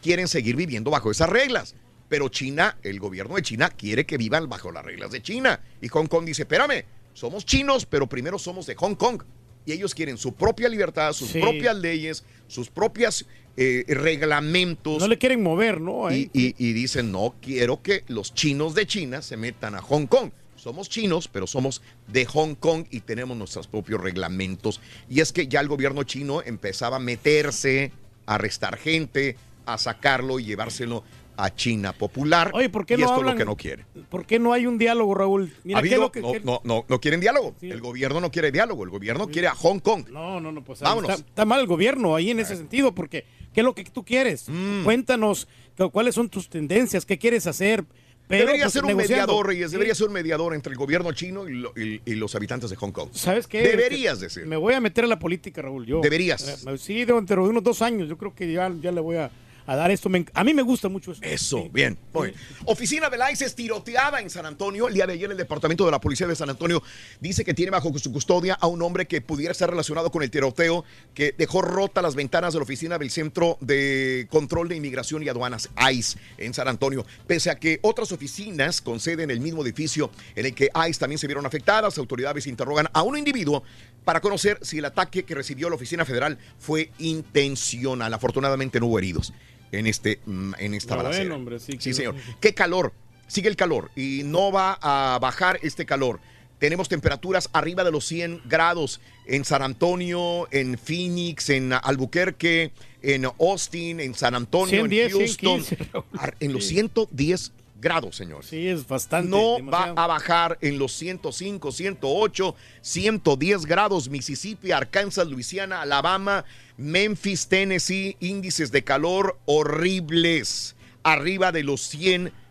quieren seguir viviendo bajo esas reglas. Pero China, el gobierno de China, quiere que vivan bajo las reglas de China. Y Hong Kong dice, espérame, somos chinos, pero primero somos de Hong Kong. Y ellos quieren su propia libertad, sus Sí. propias leyes, sus propias eh, reglamentos. No le quieren mover, ¿no? Y, y- y dicen, no quiero que los chinos de China se metan a Hong Kong. Somos chinos, pero somos de Hong Kong y tenemos nuestros propios reglamentos. Y es que ya el gobierno chino empezaba a meterse, a arrestar gente, a sacarlo y llevárselo a China popular. Oye, ¿por qué y no esto es hablan- lo que no quiere. ¿Por qué no hay un diálogo, Raúl? Mira, Ha ¿qué es habido- lo que- no, no, no, no quieren diálogo. El gobierno no quiere diálogo. El gobierno quiere a Hong Kong. No, no, no, pues Vámonos. Está, está mal el gobierno ahí en ese sentido, porque ¿qué es lo que tú quieres? Mm. Cuéntanos cu- cuáles son tus tendencias, qué quieres hacer. Pero, debería pues, ser un negociando. mediador, Reyes. Sí. Debería ser un mediador entre el gobierno chino y, lo- y- y los habitantes de Hong Kong. ¿Sabes qué? Deberías decir. Me voy a meter a la política, Raúl. Yo. Deberías. Eh, Sí, dentro de unos dos años. Yo creo que ya, ya le voy a, a dar esto. Me a mí me gusta mucho eso. Eso, bien. Bien. Oficina del ICE es tiroteada en San Antonio. El día de ayer el Departamento de la Policía de San Antonio dice que tiene bajo su custodia a un hombre que pudiera estar relacionado con el tiroteo que dejó rota las ventanas de la oficina del Centro de Control de Inmigración y Aduanas ICE en San Antonio. Pese a que otras oficinas con sede en el mismo edificio en el que ICE también se vieron afectadas, autoridades interrogan a un individuo para conocer si el ataque que recibió la oficina federal fue intencional. Afortunadamente no hubo heridos en, este, mm, en esta bueno, balacera. hombre, sí, señor. Qué calor. Sigue el calor y no va a bajar este calor. Tenemos temperaturas arriba de los 100 grados en San Antonio, en Phoenix, en Albuquerque, en Austin, en San Antonio, 110, en Houston. 115, Raúl. Ar- En los Sí. 110 grados, señor. Sí, es bastante. No demasiado. va a bajar en los 105, 108, 110 grados. Mississippi, Arkansas, Luisiana, Alabama, Memphis, Tennessee, índices de calor horribles. Arriba de los 100 grados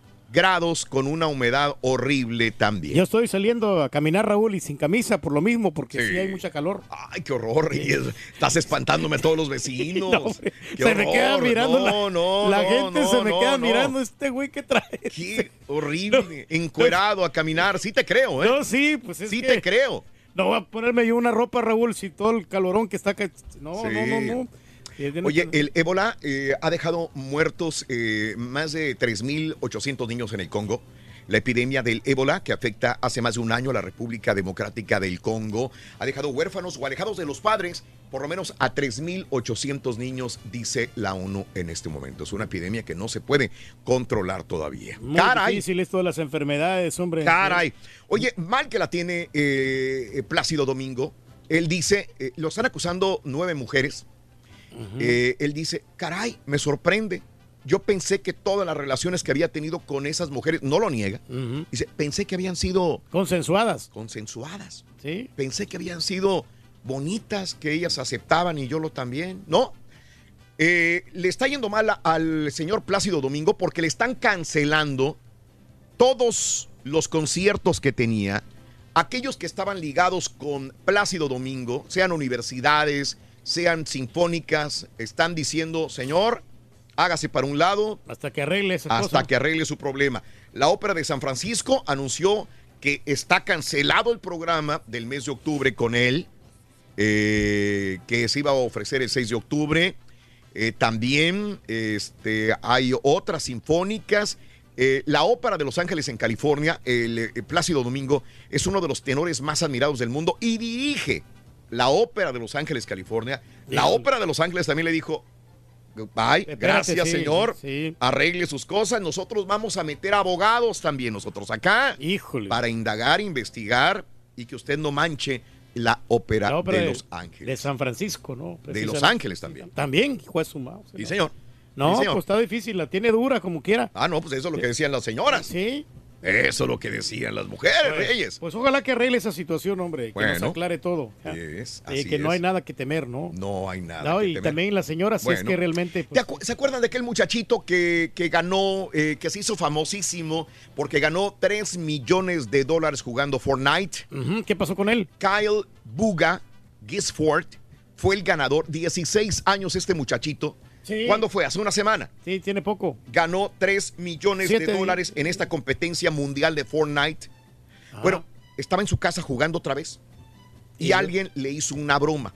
con una humedad horrible también. Yo estoy saliendo a caminar, Raúl, y sin camisa por lo mismo, porque sí, Sí. hay mucha calor. Ay, qué horror. Reyes. Estás espantándome a todos los vecinos. No, se me queda horror. mirando No, la, no, la gente no, se me queda mirando este güey que trae. Qué horrible. Encuerado a caminar. Sí te creo, ¿eh? No, sí, pues es Sí que te creo. No voy a ponerme yo una ropa, Raúl, si todo el calorón que está. No, Sí. no, no, no. Oye, el ébola eh, ha dejado muertos eh, más de 3.800 niños en el Congo. La epidemia del ébola, que afecta hace más de un año a la República Democrática del Congo, ha dejado huérfanos o alejados de los padres por lo menos a 3.800 niños, dice la ONU en este momento. Es una epidemia que no se puede controlar todavía. Muy Caray, difícil esto de las enfermedades, hombre. caray. Oye, mal que la tiene eh, Plácido Domingo. Él dice, eh, lo están acusando nueve mujeres. Eh, él dice, caray, me sorprende. Yo pensé que todas las relaciones que había tenido con esas mujeres, no lo niega, dice, pensé que habían sido Consensuadas. consensuadas. Sí. Pensé que habían sido bonitas, que ellas aceptaban y yo lo también. No. Eh, le está yendo mal a- al señor Plácido Domingo porque le están cancelando todos los conciertos que tenía. Aquellos que estaban ligados con Plácido Domingo, sean universidades, sean sinfónicas, están diciendo, señor, hágase para un lado, Hasta que arregle hasta cosa. que arregle su problema. La Ópera de San Francisco anunció que está cancelado el programa del mes de octubre con él, eh, que se iba a ofrecer el 6 de octubre. Eh, también este, hay otras sinfónicas. Eh, la Ópera de Los Ángeles en California, el Plácido Domingo, es uno de los tenores más admirados del mundo y dirige la Ópera de Los Ángeles, California. La. Ópera de Los Ángeles también le dijo, Bye, Espérate, gracias sí, señor. sí. Arregle sus cosas. Nosotros vamos a meter abogados también nosotros acá. Híjole. Para indagar, investigar y que usted no manche la ópera, La ópera de de- Los Ángeles. De San Francisco, ¿no? De Los. Ángeles también. También, hijo de su madre. Sí, señor. No, Sí, señor. pues está difícil, la tiene dura como quiera. Ah, no, pues eso es lo que decían las señoras. Sí. Eso es lo que decían las mujeres, Pues, Reyes. Pues ojalá que arregle esa situación, hombre, que nos Bueno. aclare todo. Es, Eh, que no hay nada que temer, ¿no? No hay nada. No, que y temer. también la señora, si es Bueno. que realmente... ¿Te pues, acu- ¿Se acuerdan de aquel muchachito que, que ganó, eh, que se hizo famosísimo porque ganó 3 millones de dólares jugando Fortnite? ¿Qué pasó con él? Kyle Buga Gisford fue el ganador. 16 años este muchachito. Sí. ¿Cuándo fue? Hace una semana. Sí, tiene poco. Ganó 3 millones Siete de dólares en esta competencia mundial de Fortnite. Ah. Bueno, estaba en su casa jugando otra vez y ¿Y? alguien le hizo una broma.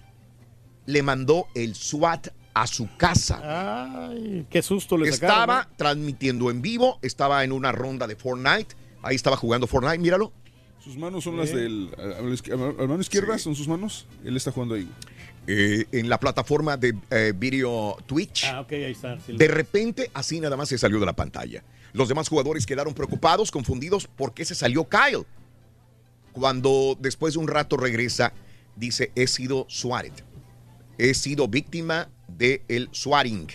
Le mandó el SWAT a su casa. Ay, qué susto le sacaron. Estaba transmitiendo en vivo, estaba en una ronda de Fortnite. Ahí estaba jugando Fortnite, míralo. Sus manos son las Eh. del. A la izquierda son sus manos. Él está jugando ahí. Eh, en la plataforma de eh, video Twitch. Ah, ok, ahí está. sí. De repente, así nada más se salió de la pantalla. Los demás jugadores quedaron preocupados, confundidos, por qué se salió Kyle. Cuando después de un rato regresa, dice, he sido swatted. He sido víctima del swatting.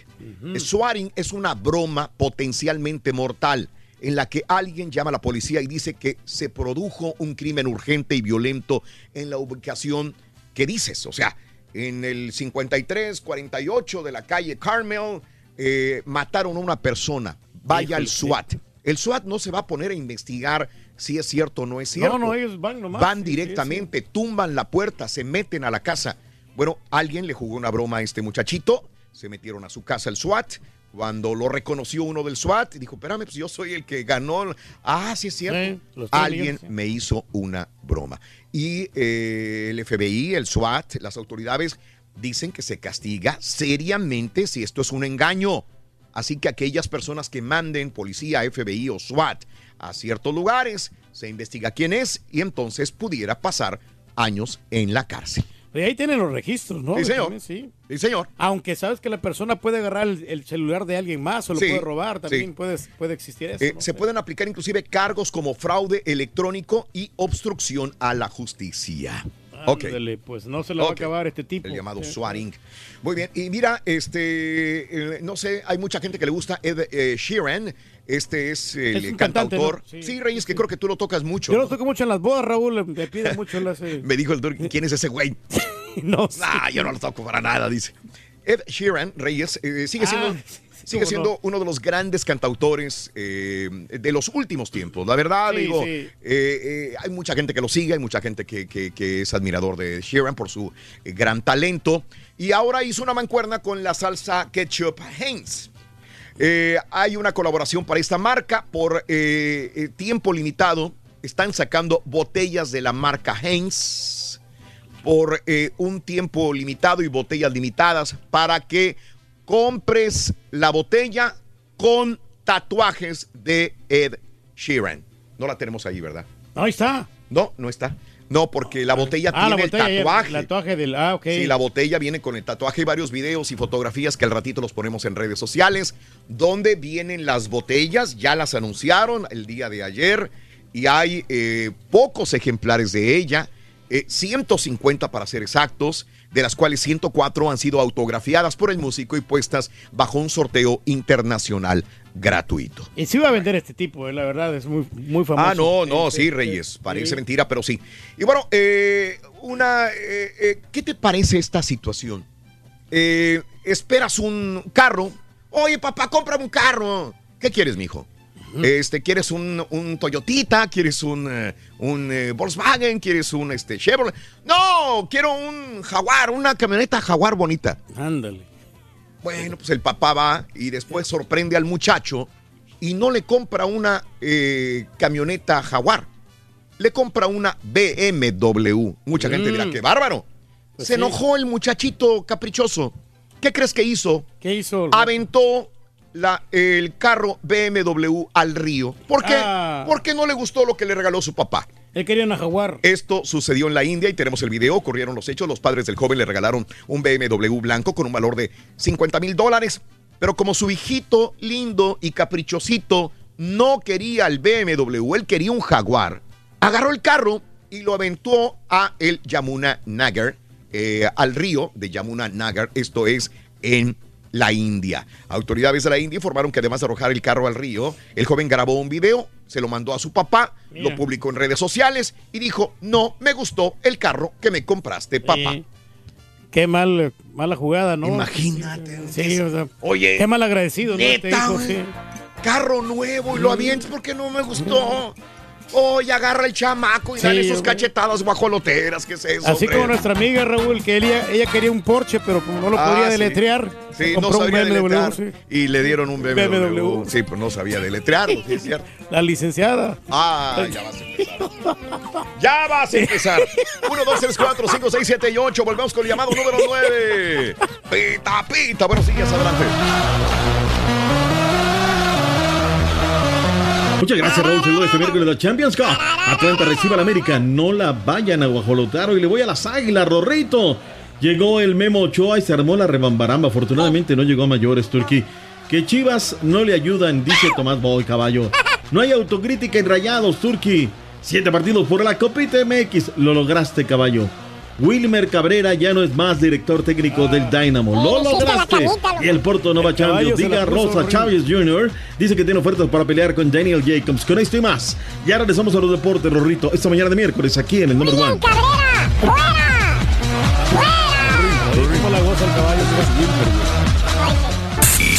Swatting es una broma potencialmente mortal en la que alguien llama a la policía y dice que se produjo un crimen urgente y violento en la ubicación que dices. O sea, en el 53, 48 de la calle Carmel, eh, mataron a una persona. Vaya al. SWAT. El SWAT no se va a poner a investigar si es cierto o no es cierto. No, no, ellos van nomás. Van Sí, sí, directamente, tumban la puerta, se meten a la casa. Bueno, alguien le jugó una broma a este muchachito, se metieron a su casa el SWAT. Cuando lo reconoció uno del SWAT, dijo, espérame, pues yo soy el que ganó. Ah, sí es cierto. Sí, alguien sí. me hizo una broma. Y eh, el FBI, el SWAT, las autoridades dicen que se castiga seriamente si esto es un engaño. Así que aquellas personas que manden policía, FBI o SWAT a ciertos lugares, se investiga quién es y entonces pudiera pasar años en la cárcel. Y ahí tienen los registros, ¿no? Sí, señor. También, sí. Sí, señor. Aunque sabes que la persona puede agarrar el, el celular de alguien más o lo Sí, puede robar, también sí. puede, puede existir eso. Eh, ¿no? Se pueden aplicar inclusive cargos como fraude electrónico y obstrucción a la justicia. Ok. Ándale, pues no se la va a acabar este tipo. El llamado Sí. swatting. Muy bien. Y mira, este, eh, no sé, hay mucha gente que le gusta Ed eh, Sheeran. Este es el Es un cantante, cantautor. ¿no? Sí, Sí, Reyes, que creo que tú lo tocas mucho. Yo lo toco mucho en las bodas, Raúl, me piden mucho las... eh, Me dijo el doctor, ¿quién es ese güey? no sé. Nah, yo no lo toco para nada, dice. Ed Sheeran, Reyes, eh, sigue Ah, siendo, sigue siendo no. uno de los grandes cantautores eh, de los últimos tiempos. La verdad, Sí, digo, sí. eh, eh, hay mucha gente que lo sigue, hay mucha gente que, que- que es admirador de Sheeran por su gran talento. Y ahora hizo una mancuerna con la salsa ketchup Heinz. Eh, hay una colaboración para esta marca por eh, eh, tiempo limitado. Están sacando botellas de la marca Heinz por eh, un tiempo limitado y botellas limitadas para que compres la botella con tatuajes de Ed Sheeran. No la tenemos ahí, ¿verdad? Ahí está. No, no está. No, porque la botella Ah, la tiene botella, el tatuaje. el tatuaje del... Ah, ok. Sí, la botella viene con el tatuaje. Hay varios videos y fotografías que al ratito los ponemos en redes sociales. Donde vienen las botellas? Ya las anunciaron el día de ayer. Y hay eh, pocos ejemplares de ella. eh, 150 para ser exactos. De las cuales 104 han sido autografiadas por el músico y puestas bajo un sorteo internacional gratuito. Y sí va a vender este tipo, eh, la verdad, es muy, muy famoso. Ah, no, no, Este, sí, Reyes. Parece sí. mentira, pero sí. Y bueno, eh, una, eh, eh, ¿qué te parece esta situación? Esperas un carro. Oye, papá, cómprame un carro. ¿Qué quieres, mijo? Este, ¿quieres un, un Toyotita? ¿Quieres un, un Volkswagen? ¿Quieres un este, Chevrolet? No, quiero un Jaguar, una camioneta Jaguar bonita. Ándale. Bueno, pues el papá va y después sorprende al muchacho y no le compra una eh, camioneta Jaguar. Le compra una BMW. Mucha gente dirá, Mm. qué bárbaro. Pues Se sí. enojó el muchachito caprichoso. ¿Qué crees que hizo? ¿Qué hizo? Aventó la, el carro BMW al río. ¿Por qué? Ah. Porque no le gustó lo que le regaló su papá. Él quería una jaguar. Esto sucedió en la India y tenemos el video, ocurrieron los hechos. Los padres del joven le regalaron un BMW blanco con un valor de 50 mil dólares. Pero como su hijito lindo y caprichosito no quería el BMW, él quería un Jaguar, agarró el carro y lo aventó a el Yamuna Nagar, eh, al río de Yamuna Nagar, esto es en la India. Autoridades de la India informaron que además de arrojar el carro al río, el joven grabó un video, se lo mandó a su papá, Mira. lo publicó en redes sociales y dijo, no me gustó el carro que me compraste, papá. Sí. Qué mal, mala jugada, ¿no? Imagínate. Sí, o sea, Oye, qué mal agradecido, ¿no? neta, Este hijo, güey. sí. carro nuevo y lo avientes porque no me gustó. Oye, agarra el chamaco y Sí, dale sus güey. cachetadas guajoloteras, ¿qué es eso? Así hombre? como nuestra amiga Raúl, que ella, ella quería un Porsche, pero como no lo Ah, podía sí. deletrear, Sí, no compró un sabía BMW. deletrear. sí. Y le dieron un BMW. BMW. Sí, pues no sabía deletrear, sí, es cierto. La licenciada. Ah, ya vas a empezar. Ya vas a empezar. 1, 2, 3, 4, 5, 6, 7 y 8. Volvemos con el llamado número 9. Pita, pita. Buenos días, adelante. Muchas gracias, Raúl. Saludos este miércoles la Champions Cup. Atlanta recibe al América. No la vayan a guajolotar. Y le voy a las águilas, Rorrito. Llegó el Memo Ochoa y se armó la rebambaramba. Afortunadamente no llegó a mayores, Turquí. Que Chivas no le ayudan, dice Tomás Boy, caballo. No hay autocrítica en rayados, Turquí. Siete partidos por la Copita MX. Lo lograste, caballo. Wilmer Cabrera ya no es más director técnico del Dynamo. Lo lograste. Y el Porto Nova El Champions. Rosa. Chávez Jr. dice que tiene ofertas para pelear con Daniel Jacobs. Con esto y más. Ya regresamos a los deportes, Rorrito. Esta mañana de miércoles aquí en el número one. ¿Cómo la goza el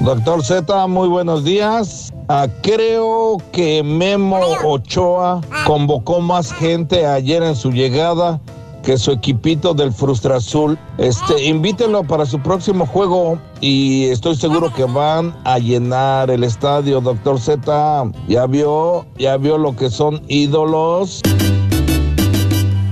Doctor Z, muy buenos días. Ah, creo que Memo Ochoa convocó más gente ayer en su llegada que su equipito del Frustra Azul. Este, invítenlo para su próximo juego y estoy seguro que van a llenar el estadio, doctor Z. Ya vio, ya vio lo que son ídolos.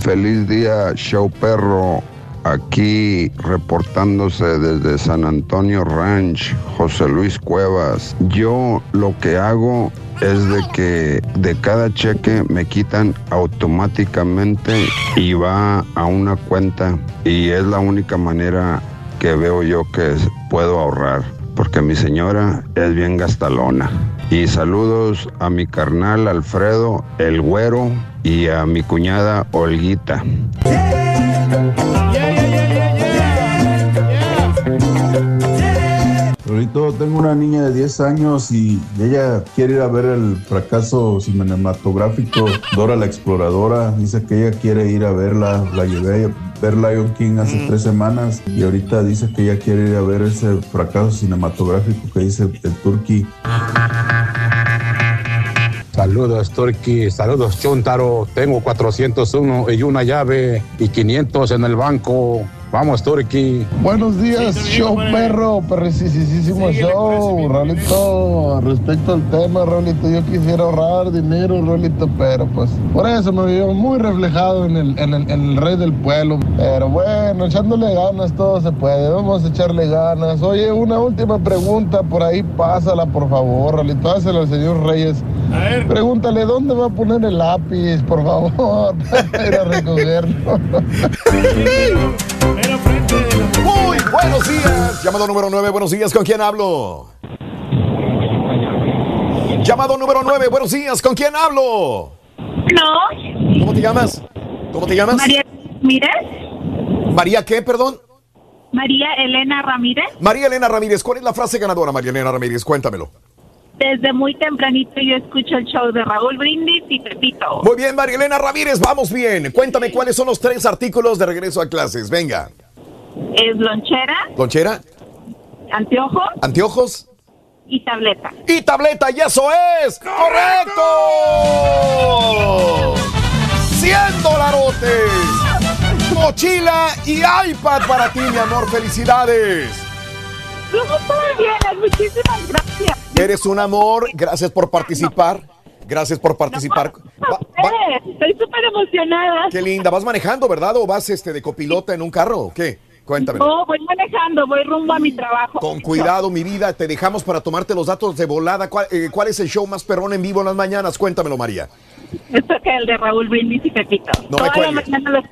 Feliz día, show perro. Aquí reportándose desde San Antonio Ranch, José Luis Cuevas. Yo lo que hago es de que de cada cheque me quitan automáticamente y va a una cuenta y es la única manera que veo yo que puedo ahorrar porque mi señora es bien gastalona. Y saludos a mi carnal Alfredo, el güero, y a mi cuñada Olguita. Ahorita tengo una niña de 10 años y ella quiere ir a ver el fracaso cinematográfico Dora la Exploradora. Dice que ella quiere ir a verla. La llevé a ver Lion King hace tres semanas y ahorita dice que ella quiere ir a ver ese fracaso cinematográfico que dice el Turkey. Saludos, Turki. Saludos, Chuntaro. Tengo 401 y una llave y 500 en el banco. Vamos, Turki. Buenos días, show perro, perricisísimo show, Rolito. Respecto al tema, Rolito, yo quisiera ahorrar dinero, Rolito, pero pues por eso me veo muy reflejado en el, en el, en el rey del pueblo. Pero bueno, echándole ganas todo se puede, vamos a echarle ganas. Oye, una última pregunta, por ahí pásala, por favor, Rolito, hazla al señor Reyes. Pregúntale, ¿dónde va a poner el lápiz, por favor, para ir a recogerlo? Muy buenos días. Llamado número 9, buenos días. ¿Con quién hablo? Llamado número 9, buenos días. ¿Con quién hablo? No. ¿Cómo te llamas? ¿Cómo te llamas? María Ramírez. María, ¿qué? Perdón. María Elena Ramírez. María Elena Ramírez. ¿Cuál es la frase ganadora, María Elena Ramírez? Cuéntamelo. Desde muy tempranito yo escucho el show de Raúl Brindis y Pepito. Muy bien, María Elena Ramírez. Vamos bien. Cuéntame cuáles son los tres artículos de regreso a clases. Venga. Es lonchera, Lonchera, anteojo anteojos y tableta. y tableta. ¡Y eso es! ¡Correcto! ¡100 dolarotes! Mochila y iPad para ti, mi amor. ¡Felicidades! Muy bien, muchísimas gracias. Eres un amor. Gracias por participar. Gracias por participar. Va- Eh, Estoy súper emocionada. qué linda. ¿Vas manejando, verdad? ¿O vas este, de copilota en un carro o qué? Cuéntame. No, voy manejando, voy rumbo a mi trabajo. Con cuidado, mi vida. Te dejamos para tomarte los datos de volada. ¿Cuál, eh, cuál es el show más perrón en vivo en las mañanas? Cuéntamelo, María. Esto que el de Raúl Brindis y Pepito. No me la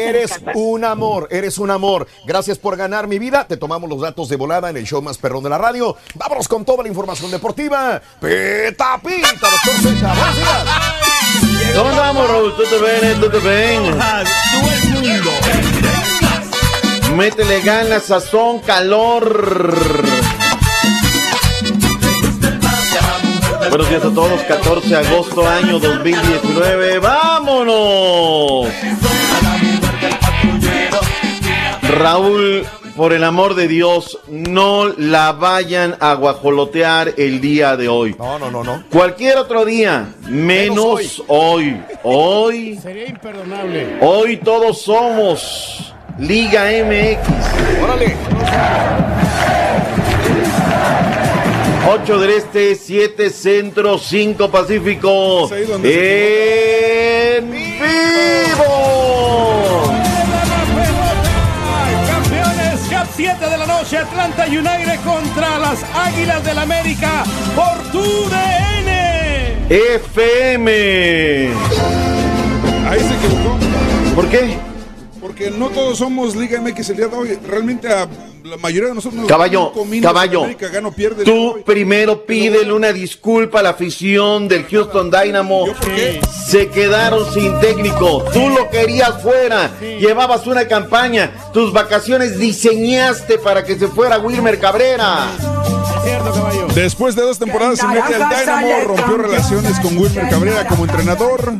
Eres un amor, eres un amor. Gracias por ganar mi vida. Te tomamos los datos de volada en el show más perrón de la radio. Vámonos con toda la información deportiva. Peta Pita, doctor César. Buenos días. ¿Cómo andamos, Raúl? ¿Todo bien? ¿Todo bien? Métele ganas, sazón, calor. Buenos días a todos, 14 de agosto, año 2019. ¡Vámonos! Raúl, por el amor de Dios, no la vayan a guajolotear el día de hoy. No, no, no, no. Cualquier otro día, menos, hoy. Hoy, Sería imperdonable. hoy todos somos Liga MX. Órale. 8 del Este, 7 Centro, 5 Pacífico. En vivo. Campeones, Cap 7 de la noche, Atlanta United contra las Águilas del América por tu DN. FM. Ahí se equivocó. ¿Por qué? Porque no todos somos Liga MX el día de hoy. Realmente a la mayoría de nosotros nos Caballo, comimos caballo. en América, pierde el Tú primero pídele una disculpa a la afición del Houston Dynamo. Se quedaron sin técnico. Tú lo querías fuera. Llevabas una campaña. Tus vacaciones diseñaste para que se fuera Wilmer Cabrera. Después de dos temporadas mete al Dynamo, rompió relaciones con Wilmer Cabrera como entrenador.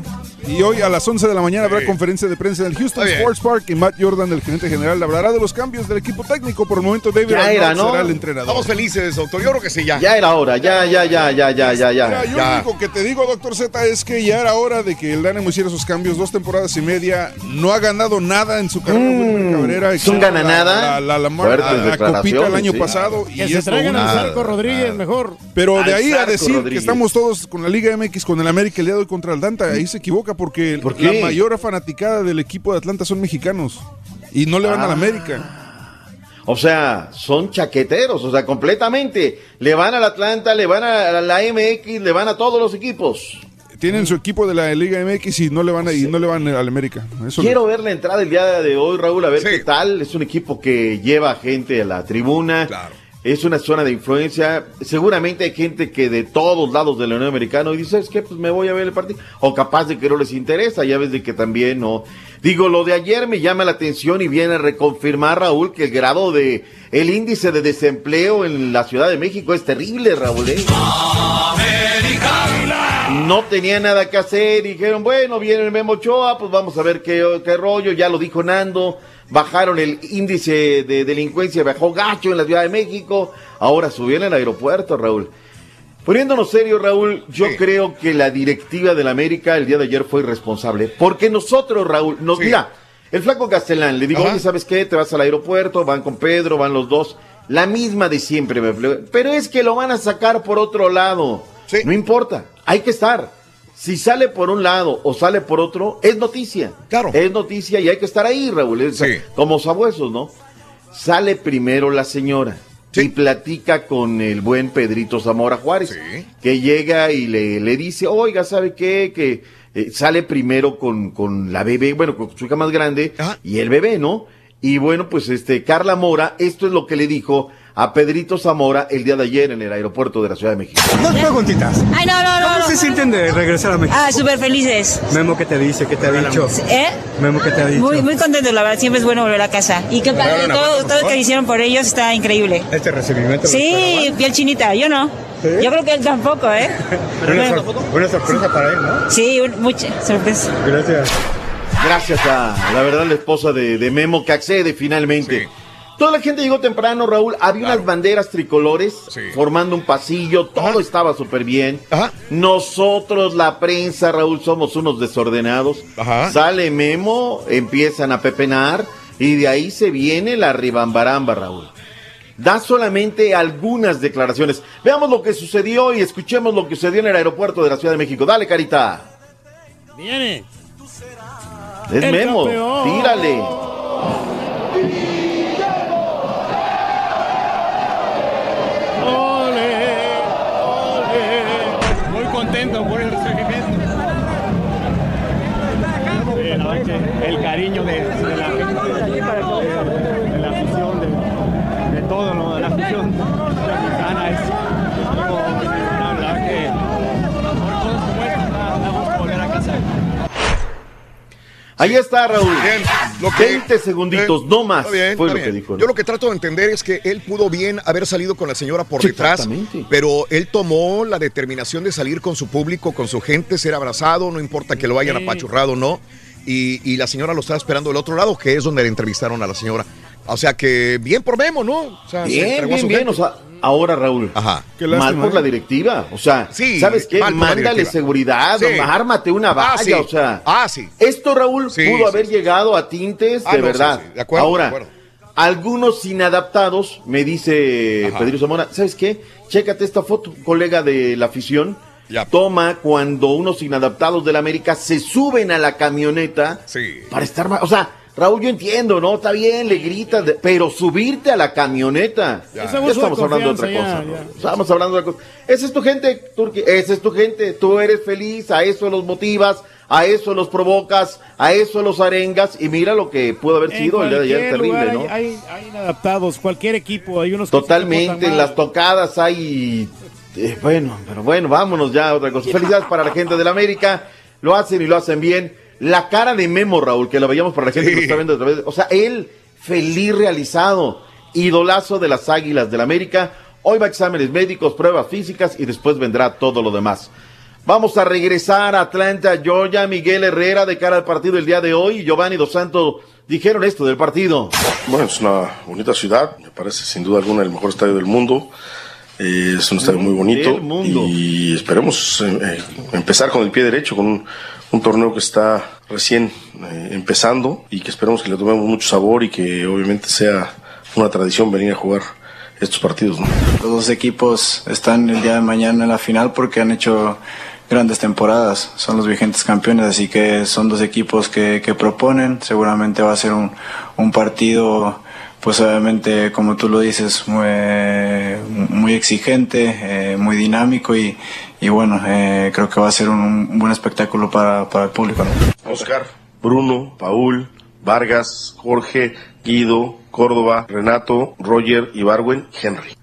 Y hoy a las 11 de la mañana habrá conferencia de prensa en el Houston. Sports Park y Matt Jordan, el gerente general, hablará de los cambios del equipo técnico. Por el momento, David Ya Arnold era, ¿no? será el entrenador. Estamos felices, doctor. Yo creo que sí, ya. Ya era hora, ya, ya, ya, ya, ya, ya, ya. Mira, yo lo único que te digo, doctor Z, es que ya era hora de que el Dynamo hiciera sus cambios. Dos temporadas y media. No ha ganado nada en su carrera. Wilmer Cabrera. Mm, ¿es un gana la- nada? La, la, la, la- Fuertes la- la copita el año sí. pasado. Que y se traigan a. Zarco Rodríguez mejor. Pero de ahí a decir Rodríguez. que estamos todos con la Liga MX, con el América el día de hoy contra Atlanta, ahí se equivoca porque ¿Por la mayor fanaticada del equipo de Atlanta son mexicanos y no le van a la Ah. América. O sea, son chaqueteros, o sea, completamente. Le van al Atlanta, le van a la MX, le van a todos los equipos. Tienen su equipo de la Liga MX y no le van a, y no le van a la América. Eso Quiero ver la entrada el día de hoy, Raúl, a ver qué tal. Es un equipo que lleva gente a la tribuna. Es una zona de influencia. Seguramente hay gente que de todos lados de la Unión Americana y dice, es que pues me voy a ver el partido. O capaz de que no les interesa, ya ves de que también no. Digo, lo de ayer me llama la atención y viene a reconfirmar, Raúl, que el grado de, el índice de desempleo en la Ciudad de México es terrible, Raúl. ¿eh? No tenía nada que hacer, dijeron, bueno, viene el Memo Ochoa, pues vamos a ver qué, qué rollo, ya lo dijo Nando, bajaron el índice de delincuencia, bajó gacho en la Ciudad de México, ahora subió en el aeropuerto, Raúl. Poniéndonos serio, Raúl, yo creo que la directiva del América el día de ayer fue irresponsable, porque nosotros, Raúl, nos mira, el flaco Castellán, le digo, Ajá. oye, ¿sabes qué? Te vas al aeropuerto, van con Pedro, van los dos, la misma de siempre, me pero es que lo van a sacar por otro lado, no importa, hay que estar. Si sale por un lado o sale por otro, es noticia. Claro. Es noticia y hay que estar ahí, Raúl. Es Como sabuesos, ¿no? Sale primero la señora y platica con el buen Pedrito Zamora Juárez, que llega y le, le dice, oiga, ¿sabe qué? Que eh, sale primero con, con la bebé, bueno, con su hija más grande y el bebé, ¿no? Y bueno, pues este, Carla Mora, esto es lo que le dijo a Pedrito Zamora el día de ayer en el aeropuerto de la Ciudad de México. Dos preguntitas. Ay, no, no, no. ¿Cómo no. se sienten de regresar a México? Ah, súper felices. Memo, ¿qué te dice? ¿Qué te ha dicho? ¿Eh? Memo, ¿qué te ha dicho? Muy, muy contentos, la verdad. Siempre es bueno volver a casa. Y qué padre, todo, lo que hicieron por ellos está increíble. Este recibimiento. Sí, piel chinita. Yo no. Yo creo que él tampoco, ¿eh? Una, sor- una sorpresa para él, ¿no? Sí, un- mucha sorpresa. Gracias. Gracias a la verdad la esposa de, de Memo que accede finalmente. Toda la gente llegó temprano, Raúl. Había unas banderas tricolores formando un pasillo. Todo estaba súper bien. Nosotros, la prensa, Raúl, somos unos desordenados. Sale Memo, empiezan a pepenar y de ahí se viene la ribambaramba, Raúl. Da solamente algunas declaraciones. Veamos lo que sucedió y escuchemos lo que sucedió en el aeropuerto de la Ciudad de México. Dale, Carita. Viene. Es El Memo. campeón. Tírale. Ahí está, Raúl. Lo que- 20 segunditos, Eh, no más. bien, fue lo que bien. dijo. ¿no? Yo lo que trato de entender es que él pudo bien haber salido con la señora por Sí, detrás, pero él tomó la determinación de salir con su público, con su gente, ser abrazado, no importa que lo hayan Sí. apachurrado o no. Y, y la señora lo estaba esperando del otro lado, que es donde le entrevistaron a la señora. O sea que bien por Memo, ¿no? O sea, se Bien, bien, bien. O sea, ahora, Raúl. Qué Mal lástima, por ¿eh? la directiva. O sea, Sí, ¿sabes qué? mal Mándale seguridad, Sí. o ármate una Ah, valla. sí. O sea, Ah, sí. esto, Raúl, Sí, pudo sí, haber llegado a tintes Ah, de no, verdad. sí, de acuerdo, ahora, de acuerdo. algunos inadaptados, me dice Ajá. Pedro Zamora, ¿sabes qué? Chécate esta foto, colega de la afición. Toma cuando unos inadaptados del América se suben a la camioneta para estar más. O sea, Raúl, yo entiendo, ¿no? Está bien, le gritas, de- pero subirte a la camioneta. Ya. Estamos hablando de otra cosa. ya, ¿no? Estamos hablando de otra cosa. Esa es tu gente, Turki. Esa es tu gente. Tú eres feliz, a eso los motivas, a eso los provocas, a eso los arengas. Y mira lo que pudo haber En sido el día de ayer, terrible, ¿no? Hay, hay- inadaptados, cualquier equipo, hay unos que se Totalmente, en las tocadas hay... eh, bueno, pero bueno, vámonos ya a otra cosa. Felicidades para la gente del América, lo hacen y lo hacen bien. La cara de Memo, Raúl, que lo veíamos para la gente que lo está viendo a través de- O sea, él feliz realizado, idolazo de las Águilas del América. Hoy va a exámenes médicos, pruebas físicas y después vendrá todo lo demás. Vamos a regresar a Atlanta, Georgia. Miguel Herrera de cara al partido el día de hoy. Giovanni Dos Santos dijeron esto del partido. Bueno, es una bonita ciudad, me parece sin duda alguna el mejor estadio del mundo. Eh, es un estadio muy bonito Del mundo. y esperemos eh, eh, empezar con el pie derecho, con un, un torneo que está recién eh, empezando y que esperemos que le tomemos mucho sabor y que obviamente sea una tradición venir a jugar estos partidos. ¿no? Los dos equipos están el día de mañana en la final porque han hecho grandes temporadas, son los vigentes campeones, así que son dos equipos que, que proponen, seguramente va a ser un, un partido, pues obviamente como tú lo dices, muy, muy exigente, eh, muy dinámico y, y bueno, eh, creo que va a ser un, un buen espectáculo para, para el público. ¿no? Oscar, Bruno, Paul, Vargas, Jorge, Guido, Córdoba, Renato, Roger, Ibarwen, Henry.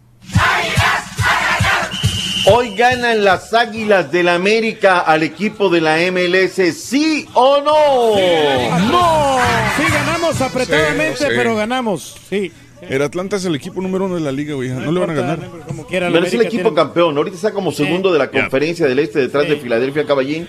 Hoy ganan las Águilas del América al equipo de la MLS, ¿sí o no? ¡No! Sí, ganamos apretadamente, Sí, sí. pero ganamos. Sí. El Atlanta es el equipo número uno de la liga, güey. No, le van a ganar. Como quiera, la Pero es el equipo tiene- campeón. Ahorita está como segundo de la conferencia del este detrás de Filadelfia Caballín.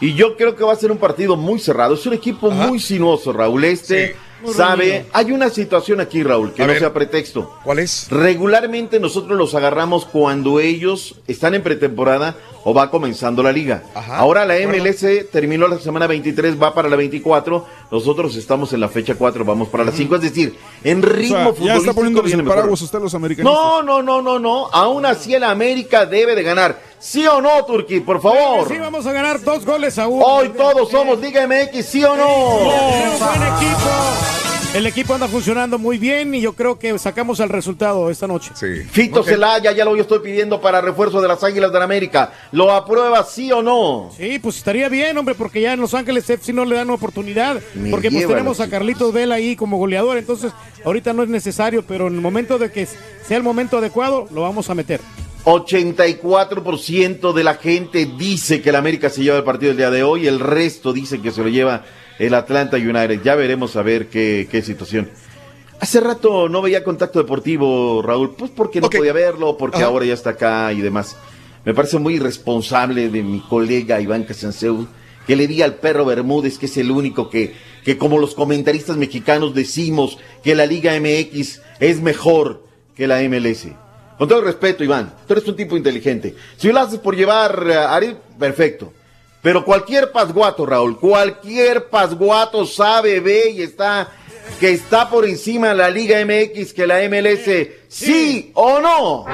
Y yo creo que va a ser un partido muy cerrado. Es un equipo muy sinuoso, Raúl. Este Muy sabe. reñido. Hay una situación aquí, Raúl, que A no ver. sea pretexto. ¿Cuál es? Regularmente nosotros los agarramos cuando ellos están en pretemporada o va comenzando la liga. Ahora la MLS terminó la semana 23, va para la 24. Nosotros estamos en la fecha 4, vamos para la 5. Es decir, en O ritmo ya futbolístico está viene el mejor. paraguas usted los americanistas. No, no, no, no, no. Aún así el América debe de ganar. ¿Sí o no, Turki? Por favor. Sí, vamos a ganar dos goles a uno. Hoy todos somos Liga MX, ¿sí o no? Tenemos buen equipo. El equipo anda funcionando muy bien y yo creo que sacamos el resultado esta noche. Sí. Fito Celaya, ya lo yo estoy pidiendo para refuerzo de las Águilas del América. ¿Lo aprueba sí o no? Sí, pues estaría bien, hombre, porque ya en Los Ángeles FC no le dan oportunidad. Me porque pues tenemos la a Carlitos Vela ahí como goleador, entonces ahorita no es necesario, pero en el momento de que sea el momento adecuado, lo vamos a meter. 84% de la gente dice que el América se lleva el partido el día de hoy, el resto dice que se lo lleva el Atlanta United. Ya veremos a ver qué, qué situación. Hace rato no veía contacto deportivo, Raúl, pues porque no podía verlo, porque Ajá. ahora ya está acá y demás. Me parece muy irresponsable de mi colega Iván Casanseu que le diga al perro Bermúdez que es el único que, que como los comentaristas mexicanos decimos que la Liga MX es mejor que la MLS. Con todo el respeto, Iván, tú eres un tipo inteligente. Si lo haces por llevar a Ari, perfecto. Pero cualquier pasguato, Raúl, cualquier pasguato sabe, ve y está que está por encima de la Liga MX que la MLS, ¿sí, o no?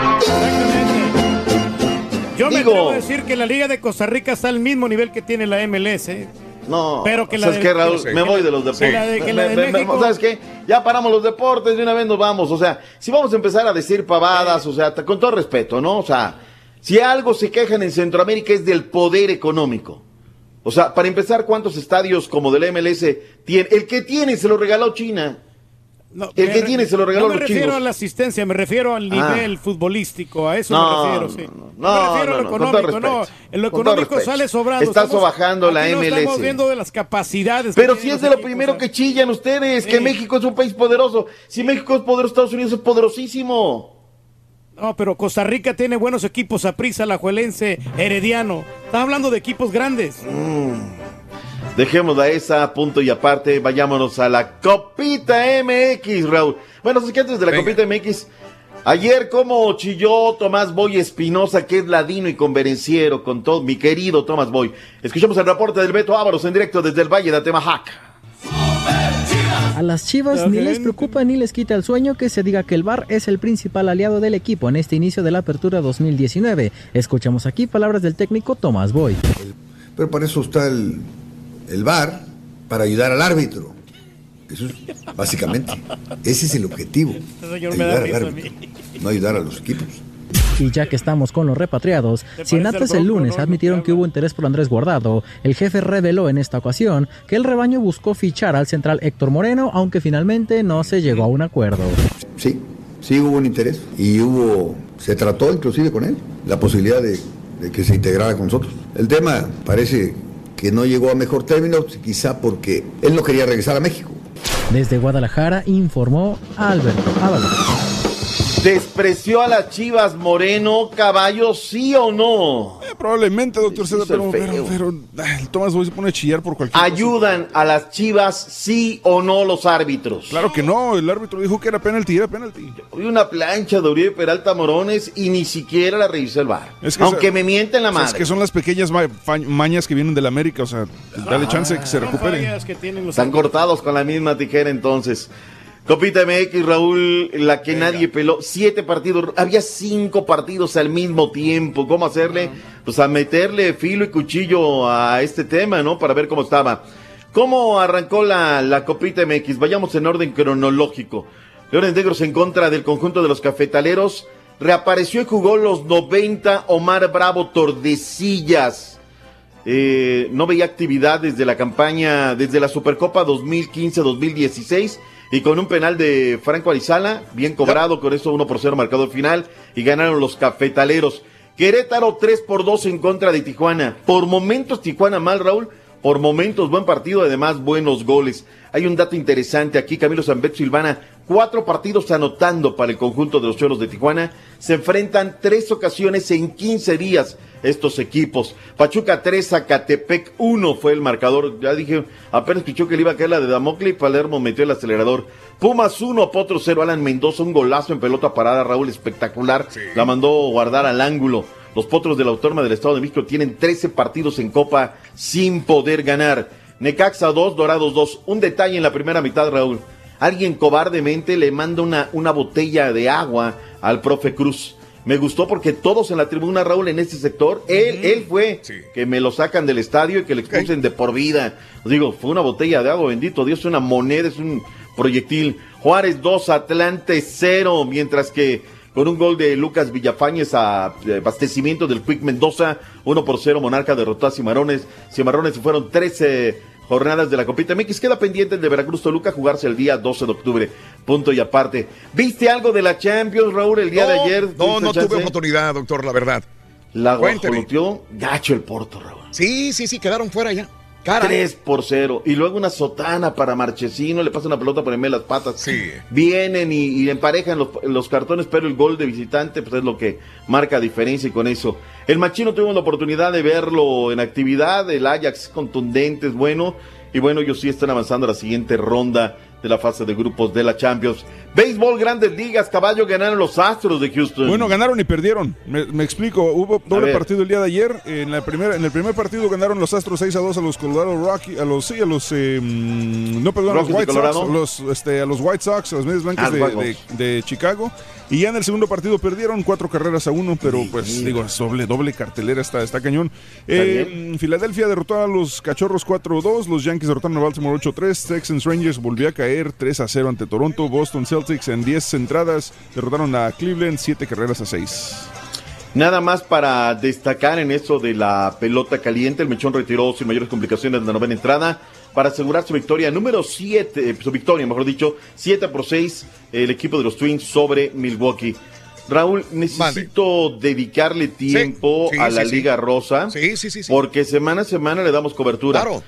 Yo me atrevo a decir que la Liga de Costa Rica está al mismo nivel que tiene la MLS. ¿eh? No, pero que la ¿sabes de- qué, Raúl? que Me voy de los deportes. de- que la Me- de me- me- México- ¿Sabes qué? Ya paramos los deportes, de una vez nos vamos. O sea, si vamos a empezar a decir pavadas, o sea, con todo respeto, ¿no? O sea, si algo se quejan en Centroamérica es del poder económico. O sea, para empezar, ¿cuántos estadios como del MLS tiene? El que tiene se lo regaló China. No, el que tiene se lo regaló no me los refiero chinos. a la asistencia, me refiero al Ah. nivel futbolístico, a eso No, me refiero, sí. no, me refiero no, a lo no, económico, no. En lo económico sale sobrando. Está sobajando la no MLS. estamos viendo de las capacidades. que Pero si es de lo equipos, primero ¿eh? que chillan ustedes, que Sí. México es un país poderoso. Si México es poderoso, Estados Unidos es poderosísimo. No, pero Costa Rica tiene buenos equipos, Aprisa, Alajuelense, Herediano. Estás hablando de equipos grandes. Dejemos a esa, punto y aparte, vayámonos a la Copita MX, Raúl. Bueno, es que antes de la Copita MX, ayer como chilló Tomás Boy Espinosa, que es ladino y converenciero con todo, mi querido Tomás Boy. Escuchamos el reporte del Beto Ávaros en directo desde el Valle de Atemajac. A las Chivas ni les preocupa ni les quita el sueño que se diga que el VAR es el principal aliado del equipo en este inicio de la apertura 2019. Escuchamos aquí palabras del técnico Tomás Boy. Pero para eso está el, el VAR, para ayudar al árbitro. Eso es básicamente. Ese es el objetivo. Este señor me da Ayudar al árbitro, mí. no ayudar a los equipos. Y ya que estamos con los repatriados, si en Atlas el lunes admitieron que hubo interés por Andrés Guardado, el jefe reveló en esta ocasión que el rebaño buscó fichar al central Héctor Moreno, aunque finalmente no se llegó a un acuerdo. Sí, sí hubo un interés y hubo, se trató inclusive con él, la posibilidad de, de que se integrara con nosotros. El tema parece que no llegó a mejor término, quizá porque él no quería regresar a México. Desde Guadalajara informó Alberto Ábalos. ¿Despreció a las Chivas Moreno, caballo, sí o no? Eh, probablemente, doctor el pero, pero, el Tomás hoy se pone a chillar por cualquier cosa. ¿Ayudan a las Chivas, sí o no, los árbitros? Claro que no, el árbitro dijo que era penalti, era penalti. Hoy una plancha de Uribe Peralta Morones y ni siquiera la revisó el bar. Es que Aunque esa- me mienten la madre. Es que son las pequeñas ma- fa- mañas que vienen de la América, o sea, dale chance que se recupere. Que Están cortados con la misma tijera entonces. Copita MX, Raúl, la que nadie peló. Siete partidos, había cinco partidos al mismo tiempo. ¿Cómo hacerle? Pues a meterle filo y cuchillo a este tema, ¿no? Para ver cómo estaba. ¿Cómo arrancó la, la Copita MX? Vayamos en orden cronológico. Leones Negros en contra del conjunto de los cafetaleros. Reapareció y jugó los 90 Omar Bravo Tordesillas. Eh, no veía actividad desde la campaña, desde la Supercopa 2015-2016 y con un penal de Franco Arizala, bien cobrado, con eso 1 por 0 marcador final y ganaron los cafetaleros. Querétaro 3 por 2 en contra de Tijuana. Por momentos Tijuana mal, Raúl. Por momentos buen partido, además buenos goles. Hay un dato interesante aquí, Camilo Zambet Silvana, cuatro partidos anotando para el conjunto de los Choros de Tijuana. Se enfrentan tres ocasiones en 15 días estos equipos. Pachuca 3, Zacatepec 1 fue el marcador. Ya dije, apenas escuchó que le iba a caer la de Damocle y Palermo metió el acelerador. Pumas 1, Potro 0, Alan Mendoza, un golazo en pelota parada, Raúl, espectacular. La mandó guardar al ángulo. Los Potros de la Autónoma del Estado de México tienen 13 partidos en Copa sin poder ganar. Necaxa 2, Dorados 2. Un detalle en la primera mitad, Raúl. Alguien cobardemente le manda una, una botella de agua al profe Cruz. Me gustó porque todos en la tribuna, Raúl, en este sector, él, él fue que me lo sacan del estadio y que le expulsen de por vida. Os digo, fue una botella de agua, bendito Dios, una moneda, es un proyectil. Juárez 2, Atlante 0, mientras que con un gol de Lucas Villafañez a abastecimiento del Quick Mendoza, 1 por 0, Monarca derrotó a Cimarrones. Cimarrones se fueron 13 jornadas de la Copita MX. Queda pendiente el de Veracruz Toluca jugarse el día 12 de octubre. Punto y aparte. ¿Viste algo de la Champions, Raúl, el día de ayer? No, ¿Tuviste no chance? tuve oportunidad, doctor, la verdad. La guajoloteó gacho el Porto, Raúl. Sí, sí, sí, quedaron fuera ya. Cara. 3 por 0. Y luego una sotana para Marchesino, le pasa una pelota por en medio de las patas. Sí. Vienen y, y emparejan los, los cartones, pero el gol de visitante pues es lo que marca diferencia y con eso. El Machino tuvo la oportunidad de verlo en actividad, el Ajax contundente, es bueno. Y bueno, ellos sí están avanzando a la siguiente ronda de la fase de grupos de la Champions. Béisbol, grandes ligas, caballo, ganaron los Astros de Houston. Bueno, ganaron y perdieron. Me, me explico. Hubo doble partido el día de ayer. En, la primera, en el primer partido ganaron los Astros 6 a 2 a los Colorado Rocky, a los sí, a los eh, no perdón, a los de White Sox, a los este, a los White Sox, a las medias blancas Ah, de Chicago. Y ya en el segundo partido perdieron cuatro carreras a uno, pero pues digo, es doble, doble cartelera, está, está cañón. Eh, Filadelfia derrotó a los Cachorros 4-2, los Yankees derrotaron a Baltimore 8-3, Texans Rangers volvió a caer 3-0 ante Toronto, Boston Celtics en 10 entradas derrotaron a Cleveland 7 carreras a 6. Nada más para destacar en eso de la pelota caliente, el Mechón retiró sin mayores complicaciones la novena entrada para asegurar su victoria número 7, su victoria, mejor dicho, 7 por 6, el equipo de los Twins sobre Milwaukee. Raúl, necesito dedicarle tiempo sí, a la sí, sí. Liga Rosa. Sí, sí, sí, sí. Porque semana a semana le damos cobertura. Claro.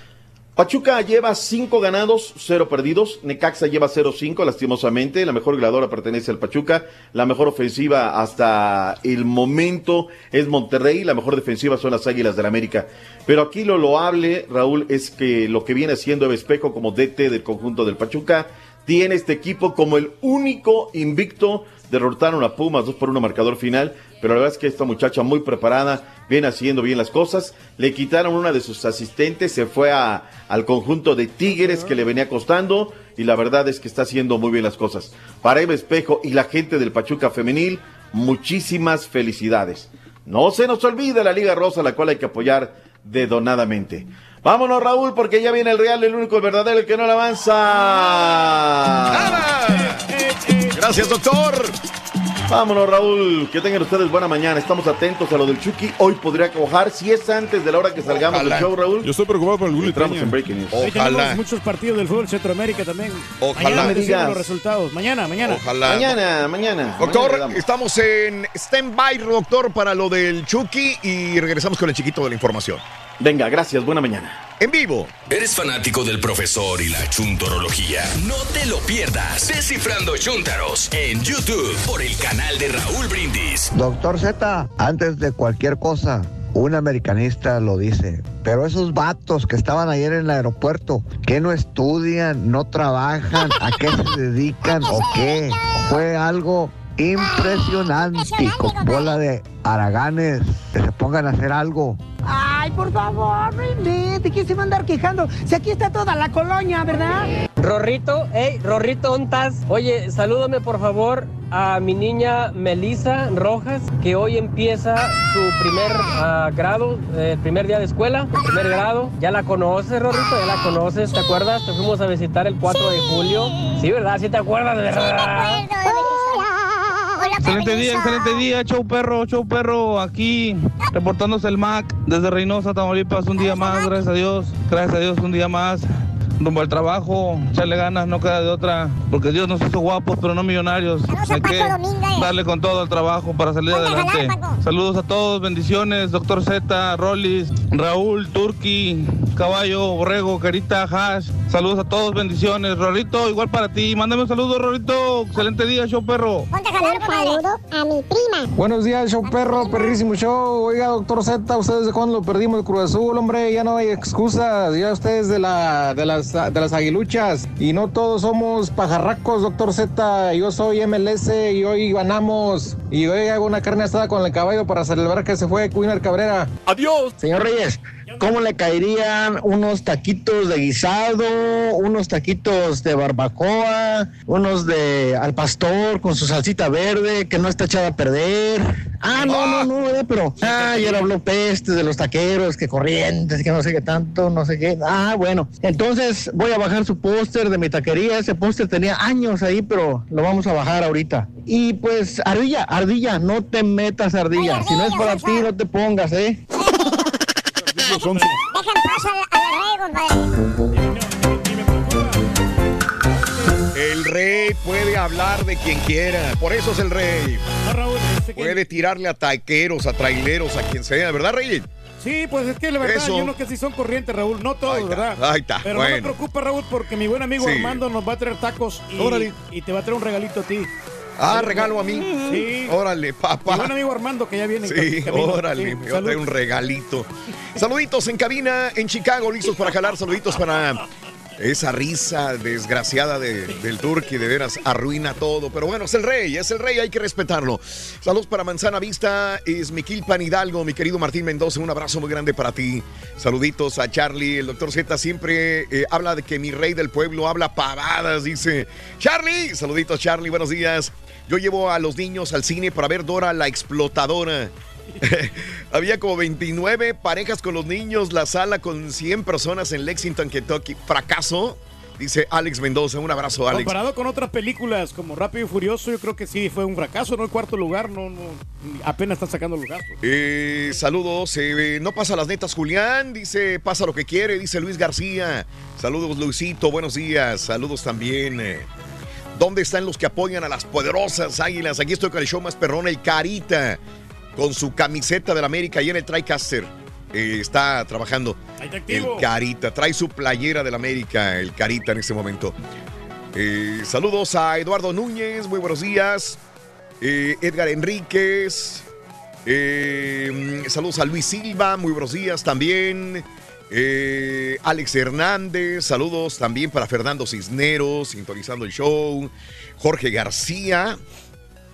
Pachuca lleva 5 ganados, 0 perdidos. Necaxa lleva 0-5, lastimosamente. La mejor goleadora pertenece al Pachuca. La mejor ofensiva hasta el momento es Monterrey. La mejor defensiva son las Águilas del América. Pero aquí lo loable, Raúl, es que lo que viene haciendo Eve Espejo como DT del conjunto del Pachuca tiene este equipo como el único invicto. Derrotaron a Pumas 2 por 1 marcador final, pero la verdad es que esta muchacha muy preparada, viene haciendo bien las cosas. Le quitaron una de sus asistentes, se fue a- al conjunto de Tigres que le venía costando y la verdad es que está haciendo muy bien las cosas. Para Eva Espejo y la gente del Pachuca Femenil, muchísimas felicidades. No se nos olvide la Liga Rosa, la cual hay que apoyar dedonadamente. Vámonos, Raúl, porque ya viene el real, el único, verdadero, el que no le avanza. Gracias, doctor. Vámonos, Raúl. Que tengan ustedes buena mañana. Estamos atentos a lo del Chucky. Hoy podría cojar, si es antes de la hora que salgamos Ojalá. del show, Raúl. Yo estoy preocupado por el Gulli Entramos Peña. en Breaking News. Ahí tenemos muchos partidos del fútbol Centroamérica también. Ojalá. Mañana Me digas. los resultados. Mañana, mañana. Ojalá. Mañana, mañana. Doctor, Mañana estamos en stand-by, doctor, para lo del Chucky y regresamos con el chiquito de la información. Venga, gracias. Buena mañana. En vivo. ¿Eres fanático del profesor y la chuntorología? No te lo pierdas. Descifrando Chuntaros en YouTube por el canal de Raúl Brindis. Doctor Z, antes de cualquier cosa, un americanista lo dice, pero esos vatos que estaban ayer en el aeropuerto, que no estudian, no trabajan, a qué se dedican o qué, fue algo impresionante con bola de haraganes que se pongan a hacer algo. Ay, por favor, no invente, ¿quién se va a andar quejando? Si aquí está toda la colonia, ¿verdad? Rorrito, hey, Rorrito, ¿dónde estás? Oye, salúdame por favor a mi niña Melisa Rojas, que hoy empieza su primer ah, grado, eh, el primer día de escuela, el primer grado. Ya la conoces, Rorrito, ya la conoces, ¿te acuerdas? Te fuimos a visitar el 4 de julio. Sí, ¿verdad? Sí te acuerdas, ¿verdad? Excelente día, excelente día, show perro, show perro, aquí reportándose el Mac desde Reynosa, Tamaulipas, un día más, gracias a Dios, gracias a Dios, un día más, rumbo al trabajo, echarle ganas, no queda de otra, porque Dios nos hizo guapos, pero no millonarios, hay que darle con todo al trabajo para salir adelante. Saludos a todos, bendiciones, doctor Z, Rollis, Raúl, Turki, Caballo, Borrego, Carita, Hash, saludos a todos, bendiciones, Rorito, igual para ti, mándame un saludo, Rorito, excelente día, show perro. Un saludo a mi prima. Buenos días, show perro, perrísimo show. Oiga, doctor Z, ¿ustedes de cuándo lo perdimos el Cruz Azul, hombre? Ya no hay excusas. Ya ustedes de, la, de, las, de las aguiluchas. Y no todos somos pajarracos, doctor Z. Yo soy MLS y hoy ganamos. Y hoy hago una carne asada con el caballo para celebrar que se fue Cuinar Cabrera. Adiós. Señor Reyes, ¿cómo le caerían unos taquitos de guisado, unos taquitos de barbacoa, unos de al pastor con su salsita verde que no está echada a perder? Ah, no, no, no, eh, pero ah, ayer habló peste de los taqueros, que corrientes, que no sé qué tanto, no sé qué. Ah, bueno, entonces voy a bajar su póster de mi taquería. Ese póster tenía años ahí, pero lo vamos a bajar ahorita. Y pues, Ardilla, Ardilla, no te metas, Ardilla. Si no es para ti, no te pongas, ¿eh? Dejen paso al, al rey, compadre. El rey puede hablar de quien quiera. Por eso es el rey. Puede tirarle a taqueros, a traileros, a quien sea, ¿verdad, rey? Sí, pues es que la verdad, Eso. hay unos que sí son corrientes, Raúl. No todos, ¿verdad? Ahí está, Pero no me preocupa, Raúl, porque mi buen amigo Sí. Armando nos va a traer tacos y te va a traer un regalito a ti. Ah, regalo a mí. Sí. Órale, papá. buen amigo Armando, que ya viene. en Sí, camino. órale, Sí, me va a traer un regalito. Saluditos en cabina en Chicago, listos para jalar. Saluditos para esa risa desgraciada de- del Turqui, de veras arruina todo. Pero bueno, es el rey, es el rey, hay que respetarlo. Saludos para Manzana Vista, es Miquilpan Hidalgo, mi querido Martín Mendoza, un abrazo muy grande para ti. Saluditos a Charlie, el doctor Z siempre eh, habla de que mi rey del pueblo habla pavadas, dice Charlie. Saluditos Charlie, buenos días. Yo llevo a los niños al cine para ver Dora la explotadora. Había como 29 parejas con los niños, la sala con 100 personas en Lexington, Kentucky. Fracaso, dice Alex Mendoza. Un abrazo, Alex. Comparado con otras películas como Rápido y Furioso, yo creo que sí fue un fracaso, ¿no? El cuarto lugar, no, no, apenas están sacando los gastos. Eh, saludos, eh, no pasa las netas, Julián. Dice, pasa lo que quiere, dice Luis García. Saludos, Luisito, buenos días. Saludos también. eh. ¿Dónde están los que apoyan a las poderosas águilas? Aquí estoy con el show más perrón, el Carita, con su camiseta del América y en el TriCaster. Eh, está trabajando el. Carita. Trae su playera del América, el Carita en este momento. Eh, saludos a Eduardo Núñez, muy buenos días. Eh, Edgar Enríquez. Eh, saludos a Luis Silva, muy buenos días también. Eh, Alex Hernández, saludos también para Fernando Cisneros, sintonizando el show. Jorge García,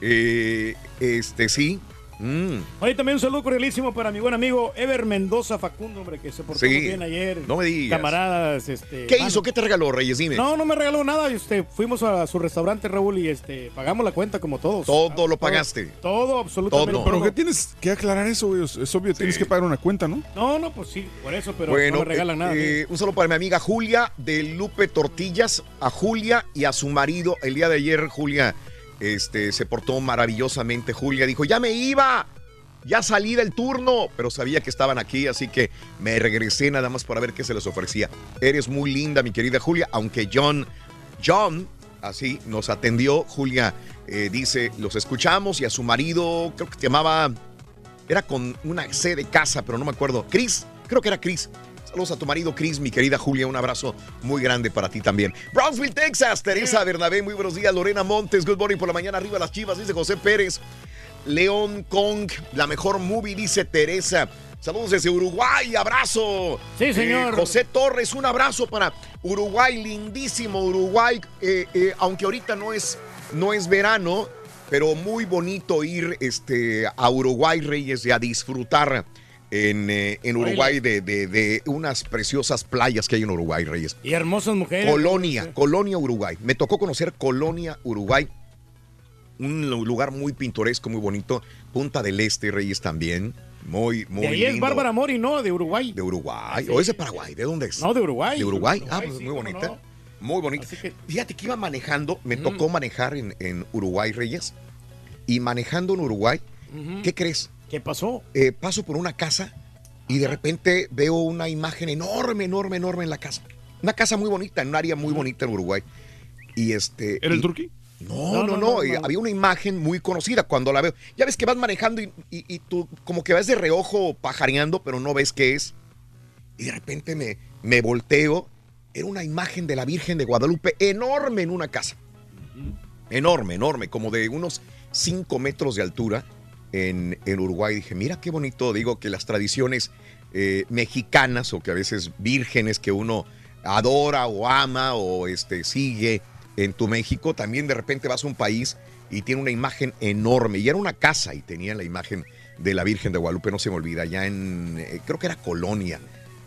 eh, este sí, Mm. Oye, también un saludo cordialísimo para mi buen amigo Ever Mendoza Facundo, hombre, que se portó Sí. muy bien ayer. No me digas. Camaradas, este. ¿Qué mano. hizo? ¿Qué te regaló, Reyes? Dime. No, no me regaló nada. Este, fuimos a su restaurante, Raúl, y este, pagamos la cuenta como todos. Todo lo pagaste. Todo, absolutamente. Todo. Pero que tienes que aclarar eso, güey. Es obvio, tienes que pagar una cuenta, ¿no? No, no, pues sí, por eso, pero bueno, no me regalan eh, nada. eh, un saludo para mi amiga Julia de Lupe Tortillas, a Julia y a su marido. El día de ayer, Julia este, se portó maravillosamente. Julia dijo, ya me iba, ya salí del turno, pero sabía que estaban aquí, así que me regresé nada más para ver qué se les ofrecía. Eres muy linda, mi querida Julia, aunque John, John, así nos atendió. Julia eh, dice, los escuchamos y a su marido, creo que se llamaba, era con una C de casa, pero no me acuerdo. Chris, creo que era Chris. Saludos a tu marido Chris, mi querida Julia. Un abrazo muy grande para ti también. Brownsville, Texas. Teresa Bernabé, muy buenos días. Lorena Montes, good morning por la mañana. Arriba las chivas, dice José Pérez. León Kong, la mejor movie, dice Teresa. Saludos desde Uruguay, abrazo. Sí, señor. Eh, José Torres, un abrazo para Uruguay, lindísimo Uruguay. Eh, eh, aunque ahorita no es, no es verano, pero muy bonito ir este, a Uruguay, Reyes, y a disfrutar en, eh, en Uruguay de, de- de unas preciosas playas que hay en Uruguay, Reyes. Y hermosas mujeres. Colonia, Colonia, Uruguay. Me tocó conocer Colonia, Uruguay. Un lu- lugar muy pintoresco, muy bonito. Punta del Este, Reyes también. Muy, muy De ahí es. Bárbara Mori, ¿no? De Uruguay. De Uruguay. ¿O es de Paraguay? ¿De dónde es? No, de Uruguay. De Uruguay. Ah, pues sí, muy bonita. no. Muy bonita. Fíjate que iba manejando, me tocó manejar en, en Uruguay, Reyes. Y manejando en Uruguay. ¿qué crees? ¿Qué pasó? Eh, paso por una casa y de repente veo una imagen enorme, enorme, enorme en la casa. Una casa muy bonita, en un área muy bonita en Uruguay. Y este. ¿Era el turqui? No, no, no, Había una imagen muy conocida cuando la veo. Ya ves que vas manejando y, y- y tú como que vas de reojo pajareando, pero no ves qué es. Y de repente me, me volteo. Era una imagen de la Virgen de Guadalupe enorme en una casa. Enorme, enorme, como de unos 5 metros de altura en, Uruguay. Dije, mira qué bonito. Digo que las tradiciones eh, mexicanas o que a veces vírgenes que uno adora o ama o este, sigue en tu México, también de repente vas a un país y tiene una imagen enorme. Y era una casa y tenía la imagen de la Virgen de Guadalupe, no se me olvida, ya en, eh, creo que era Colonia,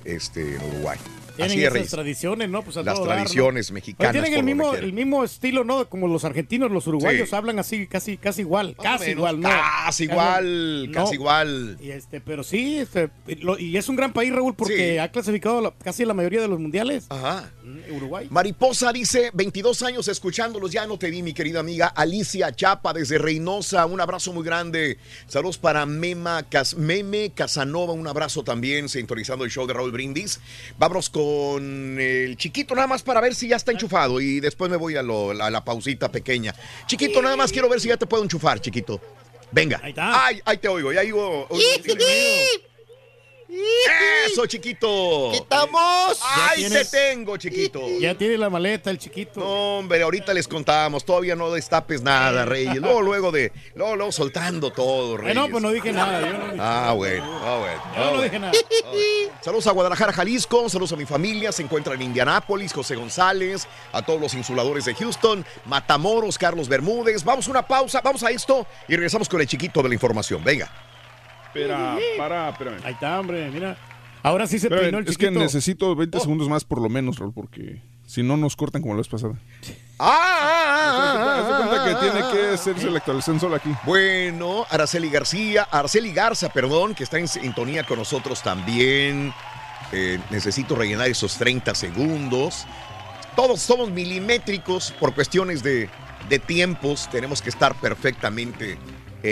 este, en Uruguay. Tienen Así esas tradiciones, ¿no? Pues a Las todo dar, ¿no? tradiciones Oye, mexicanas. tienen el mismo, el mismo estilo, ¿no? Como los argentinos, los uruguayos Sí. hablan así, casi, casi igual. Casi menos, igual, ¿no? casi igual, casi igual. Y este, pero sí, este, lo- y es un gran país, Raúl, porque ha clasificado la- casi la mayoría de los mundiales. Ajá. Uruguay. Mariposa dice, 22 años escuchándolos, ya no te vi, mi querida amiga Alicia Chapa desde Reynosa, un abrazo muy grande. Saludos para Mema, Cas- Meme Casanova, un abrazo también, sintonizando el show de Raúl Brindis. Vámonos con el chiquito, nada más para ver si ya está enchufado y después me voy a, lo- a la pausita pequeña. Chiquito, nada más quiero ver si ya te puedo enchufar, chiquito. Venga. Ahí está. Ay, ahí te oigo, ya oigo. Eso, chiquito. ¡Quitamos! ¡Ay, Ya te tienes- tengo, chiquito! Ya tiene la maleta el chiquito. No, hombre, ahorita les contábamos. Todavía no destapes nada, Reyes. Luego, luego de. Luego, luego soltando todo, Eh, Reyes. no, pues no dije nada. Yo no dije, Ah, bueno, ah, bueno. yo ah, no dije nada. Saludos a Guadalajara, Jalisco. Saludos a mi familia. Se encuentra en Indianápolis, José González. A todos los insuladores de Houston. Matamoros, Carlos Bermúdez. Vamos a una pausa, vamos a esto y regresamos con el chiquito de la información. Venga. Espera, para, espérame. Ahí está, hombre, mira. Ahora sí se peinó el es que chiquito. necesito Oh. 20 segundos más por lo menos, Raúl, porque si no nos cortan como la vez pasada. ¡Ah! De cuenta que tiene que hacerse la actualización solo aquí. Bueno, Araceli García, Araceli Garza, perdón, que está en sintonía con nosotros también. Eh, necesito rellenar esos 30 segundos. Todos somos milimétricos por cuestiones de, de tiempos. Tenemos que estar perfectamente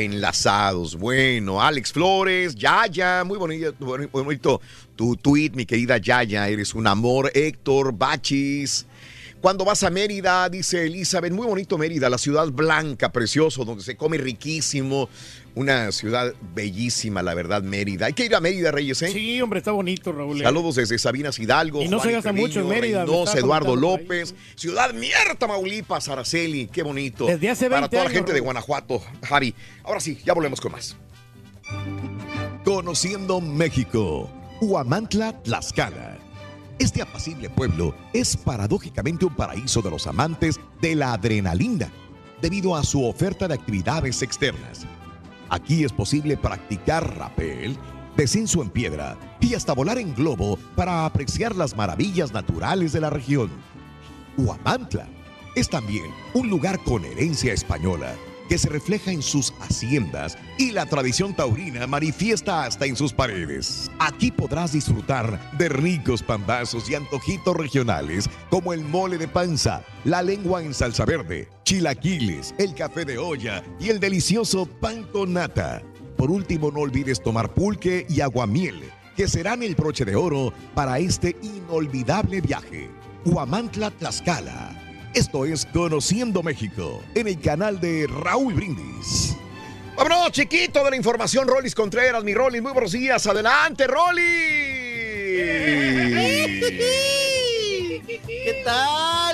enlazados. Bueno, Alex Flores, Yaya, muy bonito, muy bonito tu tweet, mi querida Yaya, eres un amor. Héctor, Bachis. Cuando vas a Mérida, dice Elizabeth, muy bonito Mérida, la ciudad blanca, precioso, donde se come riquísimo. Una ciudad bellísima, la verdad, Mérida. Hay que ir a Mérida, Reyes, ¿eh? Sí, hombre, está bonito, Raúl. Saludos desde Sabinas Hidalgo. Y no se gasta mucho en Mérida, me Reynosa, estaba Eduardo ahí. López. Ciudad Mierda, Tamaulipas, Araceli. Qué bonito. Desde hace Para 20 toda la gente de. Guanajuato, Javi. Ahora sí, ya volvemos con más. Conociendo México, Huamantla, Tlaxcala. Este apacible pueblo es paradójicamente un paraíso de los amantes de la adrenalina, debido a su oferta de actividades externas. Aquí es posible practicar rappel, descenso en piedra y hasta volar en globo para apreciar las maravillas naturales de la región. Huamantla es también un lugar con herencia española que se refleja en sus haciendas y la tradición taurina manifiesta hasta en sus paredes. Aquí podrás disfrutar de ricos pambazos y antojitos regionales como el mole de panza, la lengua en salsa verde, chilaquiles, el café de olla y el delicioso pan con nata. Por último, no olvides tomar pulque y aguamiel, que serán el broche de oro para este inolvidable viaje. Huamantla Tlaxcala. Esto es Conociendo México en el canal de Raúl Brindis. Vámonos, chiquito de la información, Rolis Contreras, mi Rolis. Muy buenos días. Adelante, Rolis. ¿Qué tal?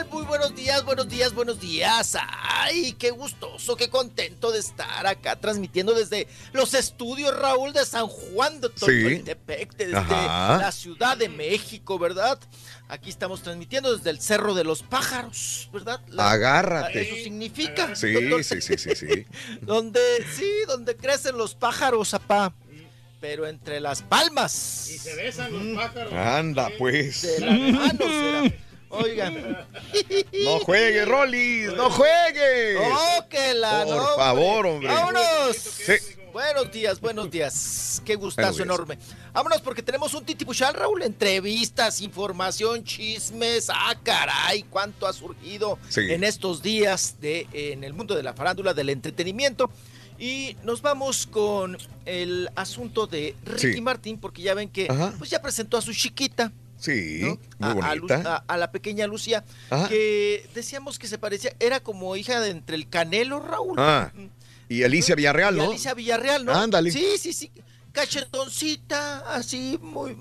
Buenos días, buenos días, buenos días. Ay, qué gustoso, qué contento de estar acá transmitiendo desde los estudios Raúl de San Juan de Toltepec, desde Ajá. la Ciudad de México, ¿verdad? Aquí estamos transmitiendo desde el Cerro de los Pájaros, ¿verdad? La- Agárrate. Eso significa. Sí, doctor. sí, sí, sí, sí. Donde, sí, donde crecen los pájaros, apá. Pero entre las palmas. Y se besan los pájaros. Anda, pues. De las manos, era. Oigan. No juegue, Rolis, no juegue. ¡Oh, que la Por no, favor, hombre. ¡Vámonos! Sí. Buenos días, buenos días. Qué gustazo enorme. Vámonos porque tenemos un titipuchal, Raúl. Entrevistas, información, chismes. Ah, caray, cuánto ha surgido Sí. en estos días de, en el mundo de la farándula, del entretenimiento. Y nos vamos con el asunto de Ricky Sí. Martín, porque ya ven que Ajá. pues ya presentó a su chiquita. Sí, muy a bonita. a- a la pequeña Lucia, Ajá. que decíamos que se parecía, era como hija de entre el Canelo, Raúl. Ah, y Alicia Villarreal, Y ¿no? Alicia Villarreal, ¿no? Ándale. Sí, sí, sí. Cachetoncita, así, muy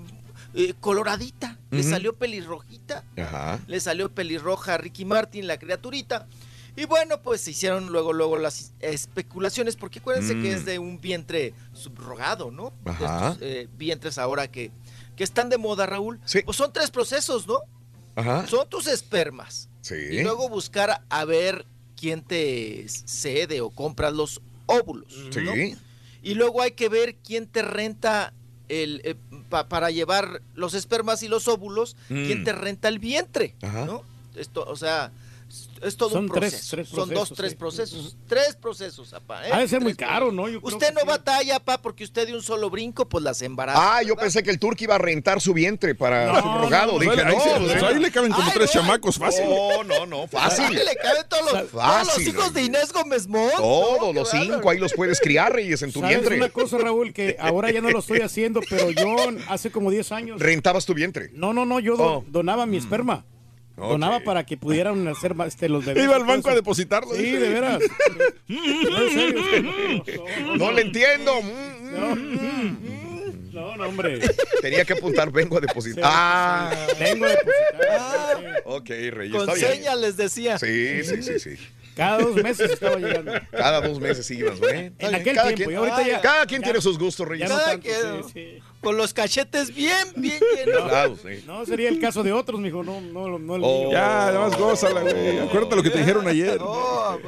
eh, coloradita. Le salió pelirrojita. Ajá. Le salió pelirroja a Ricky Martin, la criaturita. Y bueno, pues se hicieron luego, luego las especulaciones, porque acuérdense Mm. que es de un vientre subrogado, ¿no? De Ajá. estos, eh, vientres ahora que, que están de moda, Raúl. Pues son tres procesos, ¿no? Ajá. Son tus espermas. Sí. Y luego buscar a ver quién te cede o compras los óvulos. ¿no? Sí. Y luego hay que ver quién te renta el, eh, pa- para llevar los espermas y los óvulos, Mm. quién te renta el vientre. Ajá. ¿no? Esto, o sea, es todo Son un tres- proceso. tres Son dos, tres sí. procesos. Tres procesos, apá. ¿eh? Ha de ser muy caro, ¿no? Yo Usted no sí. batalla, papá, porque usted de un solo brinco, pues las embaraza. Ah, yo pensé que el turco iba a rentar su vientre para No, subrogado. no, no. Dije, Ahí no. se- pues, ahí le caben como Ay, tres no. chamacos fácil. No, no, no, fácil. Ahí le caben todos los, todos los Fácil, hijos de Inés Gómez Mont. Todos los cinco, ahí los puedes criar, Reyes, en tu ¿Sabes vientre. una cosa, Raúl? Que ahora ya no lo estoy haciendo, pero yo hace como 10 años. Rentabas tu vientre. No, no, no, yo Oh. donaba mi esperma. Donaba para que pudieran hacer más, este, los bebés. Iba al banco a depositarlo. Sí, dice. de veras. No, en serio, es que no, No le entiendo. No, no, hombre. Tenía que apuntar, vengo a depositar. Sí, ah, Vengo a depositar. ok, Reyes, Con está bien. señas les decía. Sí, sí, sí, sí. Cada dos meses estaba llegando. Cada dos meses ibas, güey. En aquel cada tiempo, quien, y ahorita ya- cada quien ya- tiene sus gustos, Reyes. no Cada tanto, quien, sí, sí. Con los cachetes bien, bien llenos. Claro, sí. No, sería el caso de otros, mijo, no, no, no el Oh. mío. Ya, además gózala, güey. Acuérdate lo que te dijeron ayer. No,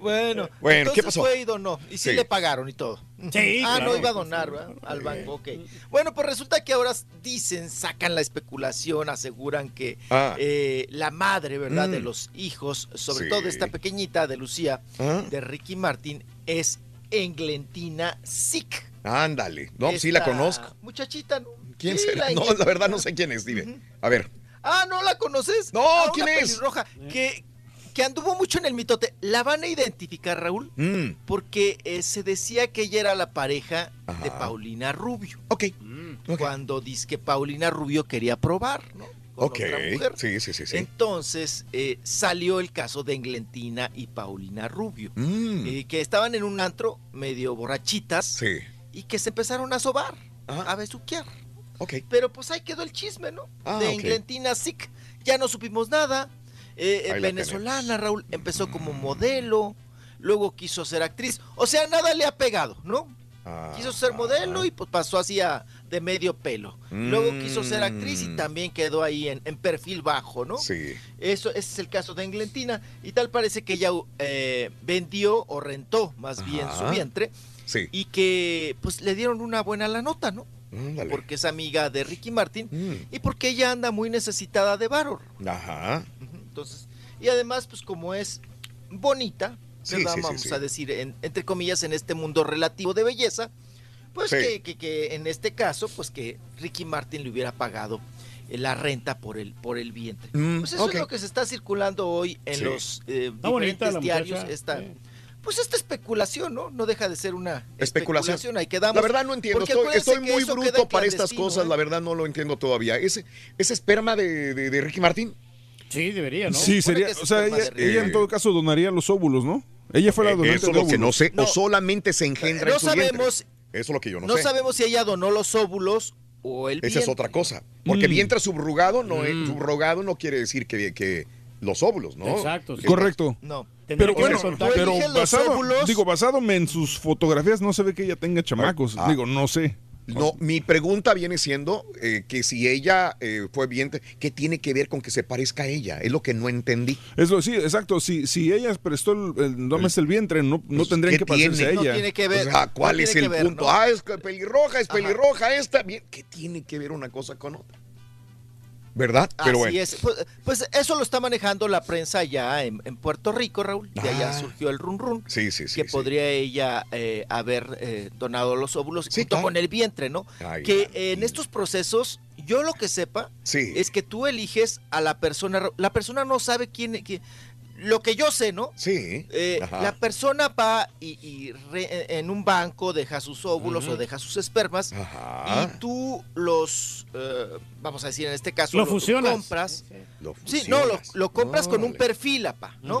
bueno, Bueno, ¿qué pasó? fue y donó. Y sí, Sí. le pagaron y todo. Sí, Ah, claro. no iba a donar, ¿verdad? Al banco, ok. Bueno, pues resulta que ahora dicen, sacan la especulación, aseguran que Ah. eh, la madre, ¿verdad? Mm. De los hijos, sobre Sí. todo de esta pequeñita de Lucía, Ah. de Ricky Martin, es Englentina Sick. Ándale. No, sí la conozco. Muchachita, ¿no? ¿Quién Sí, será? la No, la verdad no sé quién es, dime. A ver. Ah, ¿no la conoces? No, Ah, ¿quién es? pelirroja que, que anduvo mucho en el mitote. ¿La van a identificar, Raúl? Mm, Porque eh, se decía que ella era la pareja de. Paulina Rubio. ok. Cuando dice que Paulina Rubio quería probar, ¿no? Ok. sí, sí, sí. Entonces eh, salió el caso de Englentina y Paulina Rubio, Mm, eh, que estaban en un antro medio borrachitas sí. Y que se empezaron a sobar, Ajá. a besuquear. Ok. Pero pues ahí quedó el chisme, ¿no? Ah, de ok. Englentina Sick. Ya no supimos nada. Eh, venezolana, Raúl, empezó como modelo, luego quiso ser actriz. O sea, nada le ha pegado, ¿no? Ah, Quiso ser modelo y pues pasó así a- de medio pelo. Luego quiso ser actriz y Mm. también quedó ahí en, en perfil bajo, ¿no? Sí. Eso ese es el caso de Englentina. Y tal parece que ella eh, vendió o rentó más bien su vientre Sí. y que pues le dieron una buena la nota, ¿no? Porque es amiga de Ricky Martin Mm. y porque ella anda muy necesitada de varo. Ajá. Entonces, y además, pues como es bonita, Sí, ¿verdad? sí, vamos sí. a decir, en- entre comillas, en este mundo relativo de belleza, pues Sí. que, que- que en este caso, pues que Ricky Martin le hubiera pagado eh, la renta por el, por el vientre. Mm, pues eso es lo que se está circulando hoy en Sí. los eh, diferentes diarios. muchacha, Esta, sí. Pues esta especulación, ¿no? No deja de ser una Especulación. especulación. Ahí quedamos. La verdad no entiendo, estoy, muy bruto para estas cosas, ¿eh? la verdad no lo entiendo todavía. ¿Ese, ese esperma de, de- de Ricky Martín? Sí, debería, ¿no? Sí, sería, o sea, ella, en todo caso donaría los óvulos, ¿no? Ella fue la Eh, donante eso es de lo que no sé. No. o solamente se engendra No en su vientre. sabemos- Eso es lo que yo no, No sé. sabemos si ella donó los óvulos o el Esa es otra cosa. Porque Mm. vientre subrogado no, Mm. subrogado no quiere decir que, que los óvulos, ¿no? Exacto, sí. Correcto. No. Tendría Pero que bueno, pero basado, óvulos. digo, basado en sus fotografías, no se ve que ella tenga chamacos. Ah. Digo, no sé. No, mi pregunta viene siendo eh, que si ella eh, fue vientre, ¿qué tiene que ver con que se parezca a ella? Es lo que no entendí. Es lo, sí, exacto. Si, si ella prestó el, el, dame el vientre, no, no tendrían ¿qué que parecerse a No ella. tiene que ver. O sea, ¿cuál no es el ver, punto? ¿no? Ah, es pelirroja, es Ajá. pelirroja esta. Bien, ¿Qué tiene que ver una cosa con otra? ¿Verdad? Pero Así bueno. es. Pues, pues eso lo está manejando la prensa ya en, en Puerto Rico, Raúl. De allá Ah. surgió el run run. Sí, sí, sí. que sí. podría ella eh, haber eh, donado los óvulos Sí, junto claro. con el vientre, ¿no? Ay, que en estos procesos, yo lo que sepa Sí. es que tú eliges a la persona, la persona no sabe quién, quién- lo que yo sé, ¿no? Sí. Eh, la persona va y, y re- en un banco deja sus óvulos o deja sus espermas Ajá. y tú los, eh, vamos a decir en este caso, Lo lo fusionas. compras. Lo Sí, no, lo, compras con un perfil, apa, ¿no?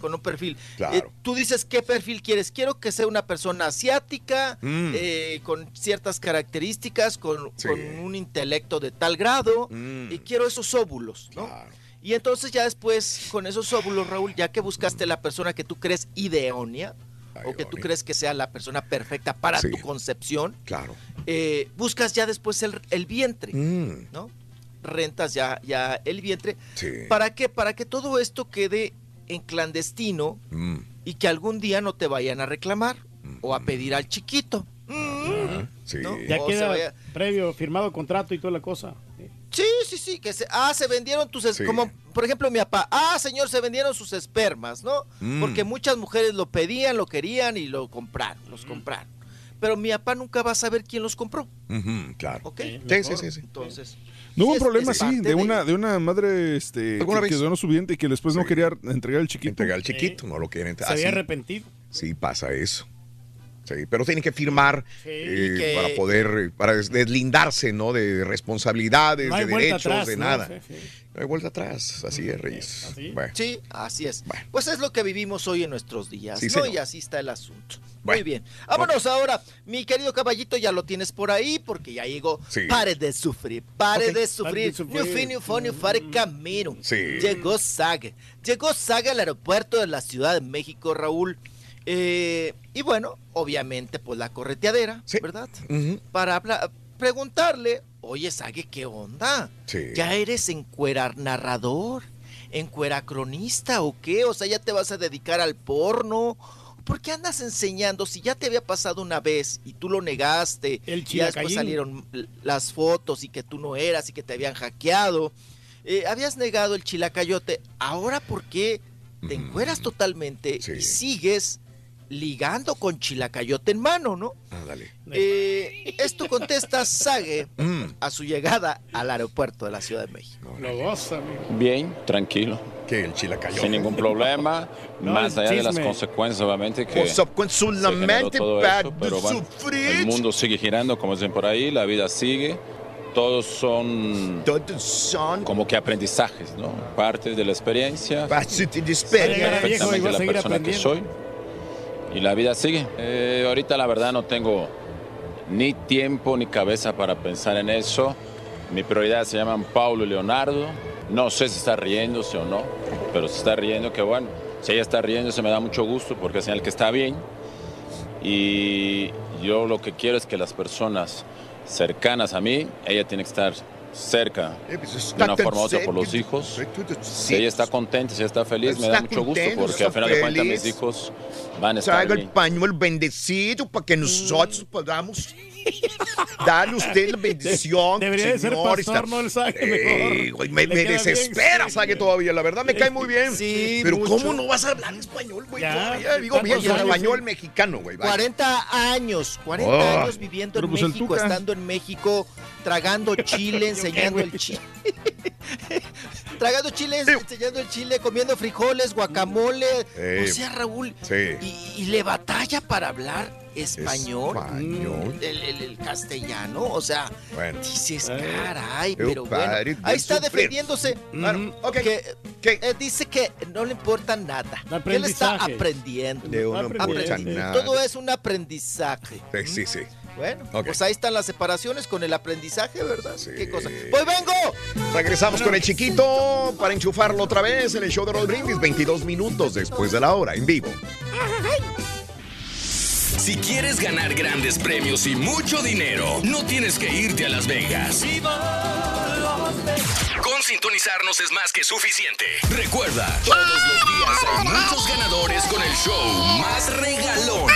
Con un perfil. Claro. Eh, tú dices qué perfil quieres. Quiero que sea una persona asiática, Mm. eh, con ciertas características, con, Sí. con un intelecto de tal grado, Mm. y quiero esos óvulos, ¿no? Claro. Y entonces ya después, con esos óvulos, Raúl, ya que buscaste la persona que tú crees ideónea, o que tú crees que sea la persona perfecta para Sí. tu concepción, Claro. eh, buscas ya después el, el vientre, Mm. ¿no? Rentas ya, ya el vientre. Sí. ¿Para qué? Para que todo esto quede en clandestino Mm. y que algún día no te vayan a reclamar o a pedir al chiquito. Ajá. Sí. ¿No? Ya O queda vaya- previo firmado contrato y toda la cosa. Sí, sí, sí, que se, ah, se vendieron tus, Sí. como por ejemplo mi papá, ah, señor, se vendieron sus espermas, ¿no? Mm. Porque muchas mujeres lo pedían, lo querían y lo compraron, los compraron. Pero mi papá nunca va a saber quién los compró, claro. ¿ok? Sí, sí, sí, sí. Entonces, No hubo sí un problema parte de una, de una madre este, ¿Alguna que, que donó su vientre y que después no Sí. quería entregar el chiquito. Entregar al chiquito, no lo quieren. Se Ah, había sí. arrepentido. Sí, pasa eso. Sí, pero tienen que firmar Sí. eh, que- para poder, eh, para des- deslindarse, ¿no? De responsabilidades, No de derechos, atrás, de ¿no? nada. Sí, sí. No hay vuelta atrás, así es, Reyes. Así. Bueno, sí, así es. Bueno. Pues es lo que vivimos hoy en nuestros días, Sí, ¿no? señor. Y así está el asunto. Bueno. Muy bien. Vámonos ahora, mi querido caballito, ya lo tienes por ahí porque ya llegó. Sí. Pare de sufrir, pare Ok. de sufrir. New fin, new fun, new fare camino. Sí. Llegó Saga. Llegó Saga al aeropuerto de la Ciudad de México, Raúl. Eh, y bueno, obviamente, pues la correteadera, Sí. ¿verdad? Para preguntarle, oye, Sague, ¿qué onda? Sí. ¿Ya eres encuerar narrador? ¿Encuera cronista o qué? O sea, ¿ya te vas a dedicar al porno? ¿Por qué andas enseñando? Si ya te había pasado una vez y tú lo negaste, El y ya después salieron las fotos y que tú no eras y que te habían hackeado. eh, habías negado el chilacayote. Ahora, ¿por qué te encueras totalmente Sí. y sigues ligando con chilacayote en mano, no? Ándale. Eh, esto contesta Sage Mm. a su llegada al aeropuerto de la Ciudad de México. Lo goza, amigo. Bien, tranquilo, Que el chilacayote. sin ningún problema, No, más allá de las consecuencias, obviamente, que Consecuentemente para pero bueno, el mundo sigue girando, como dicen por ahí, la vida sigue, todos son Todos son como que aprendizajes, ¿no? Parte de la experiencia, pasos de Va a espera. llegar a viejo y va perfectamente la persona que soy, y la vida sigue. Eh, ahorita la verdad no tengo ni tiempo ni cabeza para pensar en eso. Mi prioridad se llaman Paulo y Leonardo. No sé si está riéndose o no, pero si está riendo, que bueno. Si ella está riendo, se me da mucho gusto porque es señal que está bien. Y yo lo que quiero es que las personas cercanas a mí, ella tiene que estar cerca pues de una forma u otra por los hijos. Si ella está contenta, si ella está feliz, me da mucho gusto porque al final de cuentas mis hijos van a estar Traiga el pañuelo bendecido para que nosotros podamos darle a usted la bendición. Debería de ser señor, pastor, está- no el Ey, güey, me, bien, desespera, saque todavía. La verdad me cae muy bien. Sí, Pero mucho. ¿cómo no vas a hablar español, güey? Ya, todavía? Digo bien, años, español sí. mexicano, güey. vaya. 40 años, 40 Oh. años viviendo Pero en pues México, estando en México, tragando chile, enseñando el chile. tragando chile, enseñando el chile, comiendo frijoles, guacamole. O sea, Raúl, sí. y, y le batalla para hablar español, Español. mm, el, el- el castellano, o sea, Bueno. dices, Eh. caray, Eu pero bueno, pare de ahí está sufrir. defendiéndose. Bueno, ok. Que, ¿Qué? eh, dice que no le importa nada. Que él está aprendiendo. De uno Aprendiendo. nada. Todo es un aprendizaje. Sí, sí, sí. Bueno, pues ahí están las separaciones con el aprendizaje, ¿verdad? Sí. ¿Qué cosa? ¡Pues vengo! Regresamos con el chiquito para enchufarlo otra vez en el show de Roll Brindis, 22 minutos después de la hora, en vivo. Si quieres ganar grandes premios y mucho dinero, no tienes que irte a Las Vegas. Con sintonizarnos es más que suficiente. Recuerda, todos los días hay muchos ganadores con el show más regalón.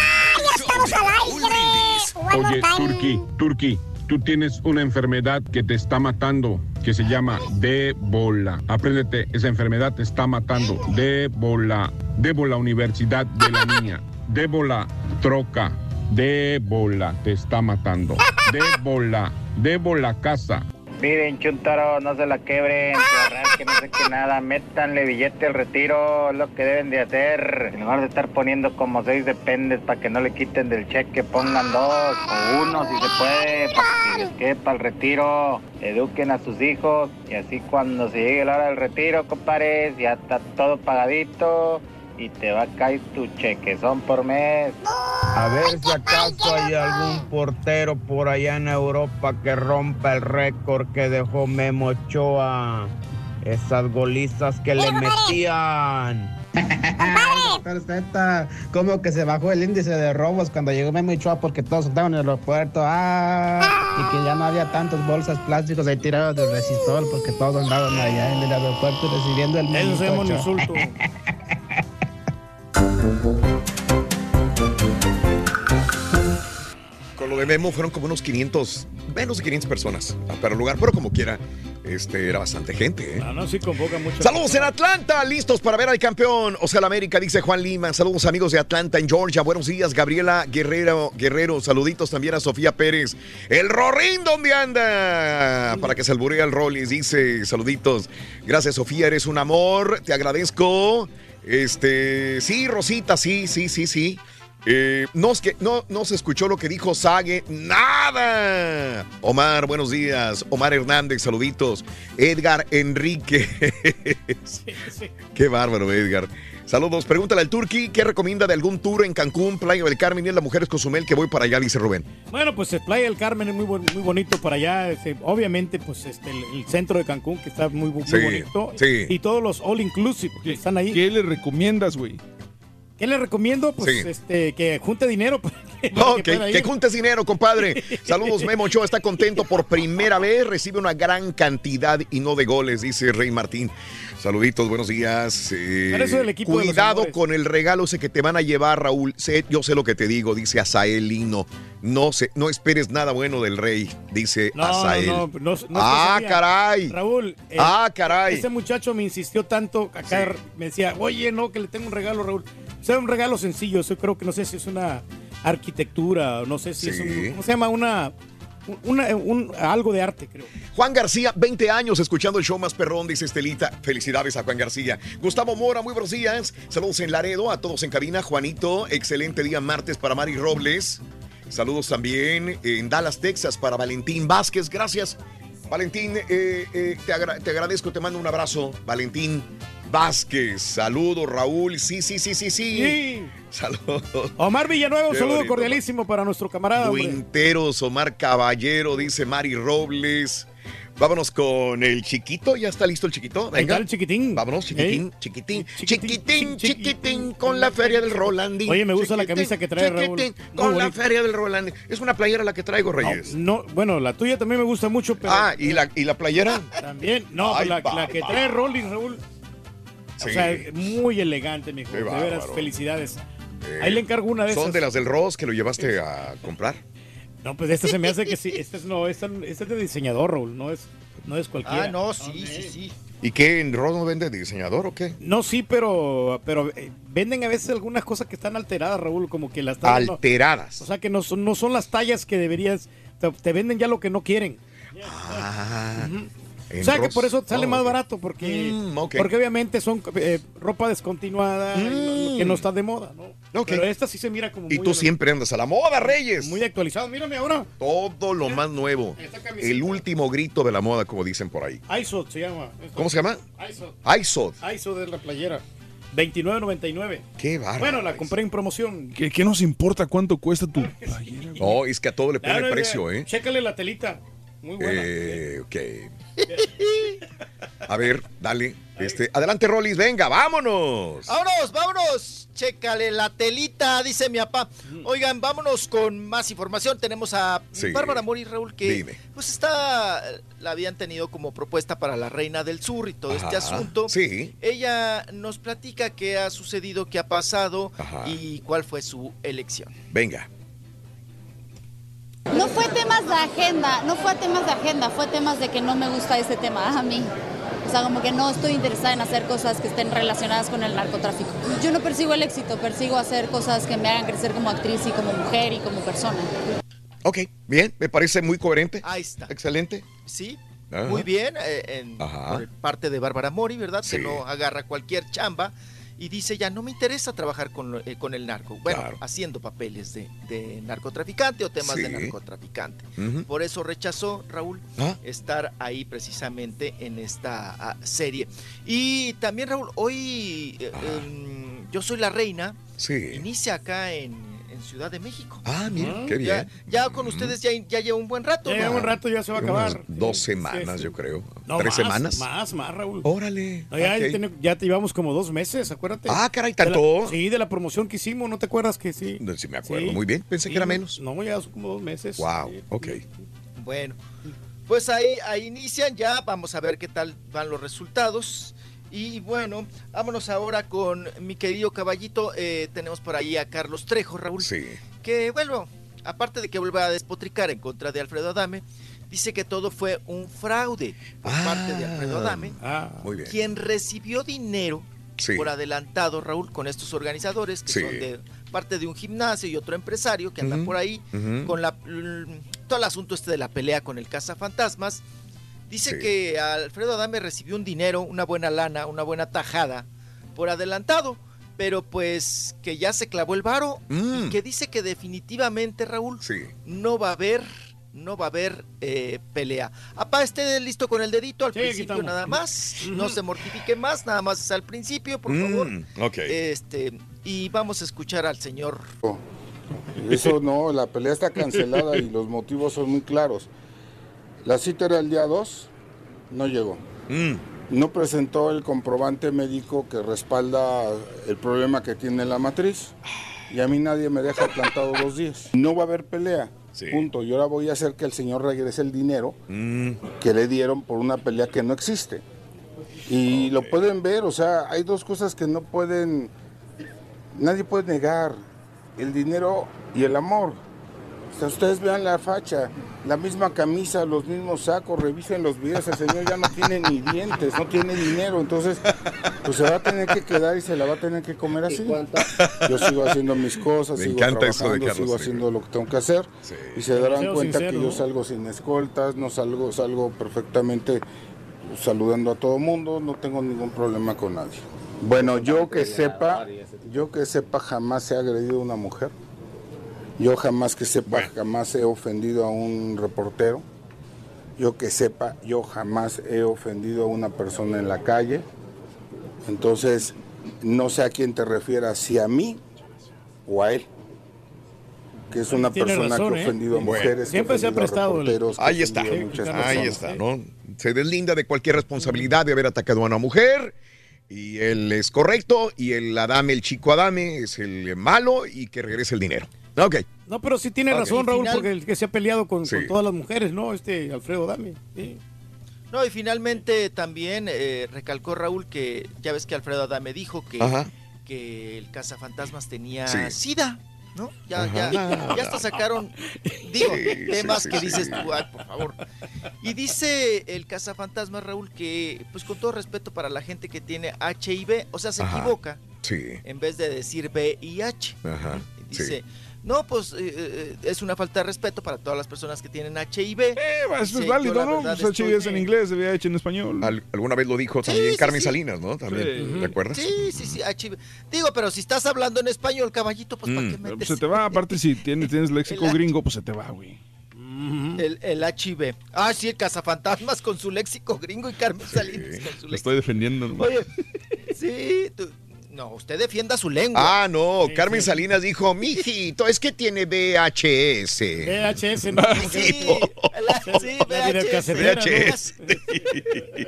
Brindis. Oye, Turki, Turki, tú tienes una enfermedad que te está matando, que se llama débola. Apréndete, esa enfermedad te está matando. Débola. Débola Universidad de la Niña. Débola Troca. Débola te está matando. Débola. Débola Casa. Miren, Chuntaro, no se la quebren, que no sé qué nada, métanle billete al retiro, es lo que deben de hacer. En lugar de estar poniendo como seis dependes para que no le quiten del cheque, pongan dos o uno si se puede, para que les quede para el retiro. Eduquen a sus hijos y así cuando se llegue la hora del retiro, compadres, ya está todo pagadito y te va a caer tu chequezón por mes. A ver si acaso hay algún portero por allá en Europa que rompa el récord que dejó Memo Ochoa. Esas golizas que le metían. Como que se bajó el índice de robos cuando llegó Memo Ochoa porque todos estaban en el aeropuerto. Ah, y que ya no había tantas bolsas plásticos ahí tiradas del resistor porque todos andaban allá en el aeropuerto recibiendo el Eso Memo se llama un insulto. Con lo de Memo fueron como unos 500, menos de 500 personas para el lugar, pero como quiera, este, era bastante gente. ¿eh? Ah, no, sí convoca mucho. Saludos en Atlanta, listos para ver al campeón. O sea, la América, dice Juan Lima. Saludos amigos de Atlanta en Georgia. Buenos días, Gabriela Guerrero. Guerrero. Saluditos también a Sofía Pérez. El Rorín, ¿dónde anda? Para que se alburea el Rollis, dice. Saluditos. Gracias, Sofía, eres un amor. Te agradezco. Este, sí, Rosita, sí, sí, sí, sí. Eh, no, es que, no, no se escuchó lo que dijo Sage. ¡Nada! Omar, buenos días. Omar Hernández, saluditos. Edgar Enrique. Qué bárbaro, Edgar. Saludos. Pregúntale al Turqui qué recomienda de algún tour en Cancún, Playa del Carmen y en las mujeres Cozumel que voy para allá, dice Rubén. Bueno, pues el Playa del Carmen es muy, muy bonito para allá. este, obviamente, pues este, el, el centro de Cancún, que está muy, muy Sí, bonito. sí. Y todos los all inclusive que están ahí. ¿Qué le recomiendas, güey? ¿Qué le recomiendo? Pues Sí. este, que junte dinero. No, que que, juntes dinero, compadre. Saludos, Memo Ochoa está contento por primera vez. Recibe una gran cantidad y no de goles, dice Rey Martín. Saluditos, buenos días. Eh, del cuidado con el regalo ese que te van a llevar, Raúl. Sé- yo sé lo que te digo, dice Asael Lino. No, sé, no esperes nada bueno del rey, dice No, Asael. no, no, ah, caray. Raúl. eh, ah, caray. Ese muchacho me insistió tanto acá, me decía, oye, no, que le tengo un regalo, Raúl. O sea, un regalo sencillo, yo creo que no sé si es una arquitectura, no sé si es un, ¿cómo se llama? Una, una- un- algo de arte, creo. Juan García, 20 años escuchando el show más perrón, dice Estelita. Felicidades a Juan García. Gustavo Mora, muy buenos días. Saludos en Laredo, a todos en cabina. Juanito, excelente día martes para Mari Robles. Saludos también en Dallas, Texas, para Valentín Vázquez. Gracias, Valentín. eh, eh, te, agra- te agradezco, te mando un abrazo, Valentín Vázquez. Saludos, Raúl. Sí, sí, sí, sí, sí. Sí. Saludos. Omar Villanueva, un Qué saludo bonito. cordialísimo para nuestro camarada. hombre. Buinteros, Omar Caballero, dice Mari Robles. Vámonos con el chiquito. ¿Ya está listo el chiquito? Venga. el chiquitín. Vámonos, chiquitín, chiquitín, chiquitín, chiquitín, con la feria del Rolandín. Oye, me gusta la camisa que trae Raúl. chiquitín, con la feria del Rolandín. Es una playera la que traigo, Reyes. No, bueno, la tuya también me gusta mucho, pero. Ah, ¿y la, ¿y la playera? También. No, la, la que trae Rolling, Raúl. Sí. O sea, muy elegante, mijo. De veras, felicidades. Eh, Ahí le encargo una de Son esas. de las del Ross que lo llevaste a comprar. No, pues esta se me hace que sí. Esta es, no, esta, esta es de diseñador, Raúl. No es, no es cualquiera. Ah, no, sí, sí, sí. ¿Y qué? ¿En Ross no vende diseñador o qué? No, sí, pero, pero eh, venden a veces algunas cosas que están alteradas, Raúl, como que las tallas no- Alteradas. o sea, que no son, no son las tallas que deberías. Te, te venden ya lo que no quieren. Ah. O sea, que por eso sale más barato, porque, Mm, porque obviamente son eh, ropa descontinuada, Mm. que no está de moda, ¿no? Pero esta sí se mira como Y muy tú siempre andas a la moda, Reyes. Muy actualizado. Mírame ahora. Todo lo más nuevo. El último grito de la moda, como dicen por ahí. ISO se llama. Esto. ¿Cómo se llama? ISO. ISOD. ISO de la playera. 29.99. Qué bárbaro. Bueno, la compré en promoción. ¿Qué, qué nos importa cuánto cuesta tu No, es que a todo le pone Ah, no, precio, ¿eh? Chécale la telita. Muy buena. Eh, ok. A ver, dale. Este, adelante, Rolis, venga, vámonos. Vámonos, vámonos. Chécale la telita, dice mi papá. Oigan, vámonos con más información. Tenemos a Sí. Bárbara Mori Raúl que Dime. pues está la habían tenido como propuesta para la Reina del Sur y todo este asunto. sí. Ella nos platica qué ha sucedido, qué ha pasado Ajá. y cuál fue su elección. Venga. No fue temas de agenda, no fue temas de agenda, fue temas de que no me gusta ese tema a mí. O sea, como que no estoy interesada en hacer cosas que estén relacionadas con el narcotráfico. Yo no persigo el éxito, persigo hacer cosas que me hagan crecer como actriz y como mujer y como persona. Ok, bien, me parece muy coherente. Ahí está. Excelente. Sí, Ajá. muy bien, eh, en, Ajá. por parte de Bárbara Mori, ¿verdad? Sí. Que no agarra cualquier chamba y dice ya, no me interesa trabajar con, eh, con el narco. Bueno, Claro. haciendo papeles de, de narcotraficante o temas de narcotraficante. Por eso rechazó, Raúl, Ah. estar ahí precisamente en esta ah, serie. Y también, Raúl, hoy eh, em, Yo Soy la Reina Sí. inicia acá en, en Ciudad de México. Ah, mira, Ah, qué bien. ya con ustedes ya, ya lleva un buen rato. Ya lleva ¿no? un rato, ya se va a Unas acabar. Dos semanas, sí, sí. yo creo. No, ¿Tres más, semanas? Más, más, Raúl. Órale. No, ya, te llevamos como dos meses, acuérdate. Ah, caray, De la- ¿tanto? sí, de la promoción que hicimos, ¿no te acuerdas que sí? No, sí me acuerdo. Sí. Muy bien, pensé Sí, que era no- menos. No, ya son como dos meses. Wow, Sí. ok. Bueno, pues ahí, ahí inician ya, vamos a ver qué tal van los resultados. Y bueno, vámonos ahora con mi querido caballito. eh, tenemos por ahí a Carlos Trejo, Raúl. Sí. Que bueno, aparte de que vuelva a despotricar en contra de Alfredo Adame, dice que todo fue un fraude por parte de Alfredo Adame, Ah, Muy bien. quien recibió dinero Sí. por adelantado, Raúl, con estos organizadores que Sí. son de parte de un gimnasio y otro empresario que andan por ahí con la, todo el asunto este de la pelea con el cazafantasmas. Dice Sí. que Alfredo Adame recibió un dinero, una buena lana, una buena tajada por adelantado, pero pues que ya se clavó el varo Mm. y que dice que definitivamente, Raúl, Sí. no va a haber no va a haber eh, pelea. Apá, esté listo con el dedito al Sí, principio nada más. No se mortifique más, nada más es al principio, por favor. Mm, ok. Este, y vamos a escuchar al señor Eso no, la pelea está cancelada y los motivos son muy claros. La cita era el día 2, no llegó. Mm, No presentó el comprobante médico que respalda el problema que tiene la matriz. Y a mí nadie me deja plantado dos días. No va a haber pelea. Sí. Punto. Y ahora voy a hacer que el señor regrese el dinero mm, que le dieron por una pelea que no existe. Y lo pueden ver, o sea, hay dos cosas que no pueden, nadie puede negar, el dinero y el amor. O sea, ustedes vean la facha, la misma camisa, los mismos sacos, revisen los videos, el señor ya no tiene ni dientes, no tiene dinero, entonces pues se va a tener que quedar y se la va a tener que comer así. Yo sigo haciendo mis cosas, Me sigo encanta eso de trabajando, Carlos sigo haciendo lo que tengo que hacer Sí. y se darán cuenta sincero, que yo salgo sin escoltas, no salgo, salgo perfectamente saludando a todo mundo, no tengo ningún problema con nadie. Bueno, yo que sepa, yo que sepa jamás he agredido a una mujer. Yo jamás que sepa, jamás he ofendido a un reportero. Yo que sepa, yo jamás he ofendido a una persona en la calle. Entonces, no sé a quién te refieras, si a mí o a él. que es una Tiene persona razón, que ¿eh? ha ofendido a Bueno. mujeres, que Siempre se ha prestado el- Ahí está, ahí personas. está, ¿no? Se deslinda de cualquier responsabilidad de haber atacado a una mujer y él es correcto y el Adame, el chico Adame, es el malo y que regrese el dinero. Ok. No, pero sí tiene razón, Raúl, final- porque el que se ha peleado con, Sí. con todas las mujeres, ¿no? Este Alfredo Dame. sí. No, y finalmente también eh, recalcó Raúl que ya ves que Alfredo Adame dijo que, Ajá. que el cazafantasmas tenía Sí. SIDA, ¿no? Ya, Ajá. ya, ya hasta sacaron, digo, Sí, temas sí, que sí, dices sí. tú, ay, por favor. Y dice el cazafantasmas, Raúl, que, pues con todo respeto para la gente que tiene HIV, o sea, se Ajá. equivoca Sí. en vez de decir VIH. Ajá. Dice, no, pues eh, eh, es una falta de respeto para todas las personas que tienen HIV. Eh, Eso es "Yo válido, ¿no? Pues HIV es en inglés, hecho en español. Al- alguna vez lo dijo también sí, Carmen sí. Salinas, ¿no? También, Sí. ¿te acuerdas? Sí, sí, sí, HIV. Digo, pero si estás hablando en español, caballito, pues ¿para Mm. qué Pero, metes pues, se te va, aparte si tienes, tienes léxico El- gringo, pues se te va, güey. el, el HIV? Ah, sí, el cazafantasmas con su léxico gringo y Carmen Salinas con su Lo léxico. estoy defendiendo. ¿no? Oye, sí, tú- no, usted defienda su lengua. Ah, no, Carmen Salinas dijo, mijito, es que tiene VHS. VHS, no. Sí, la- sí, VHS. VHS.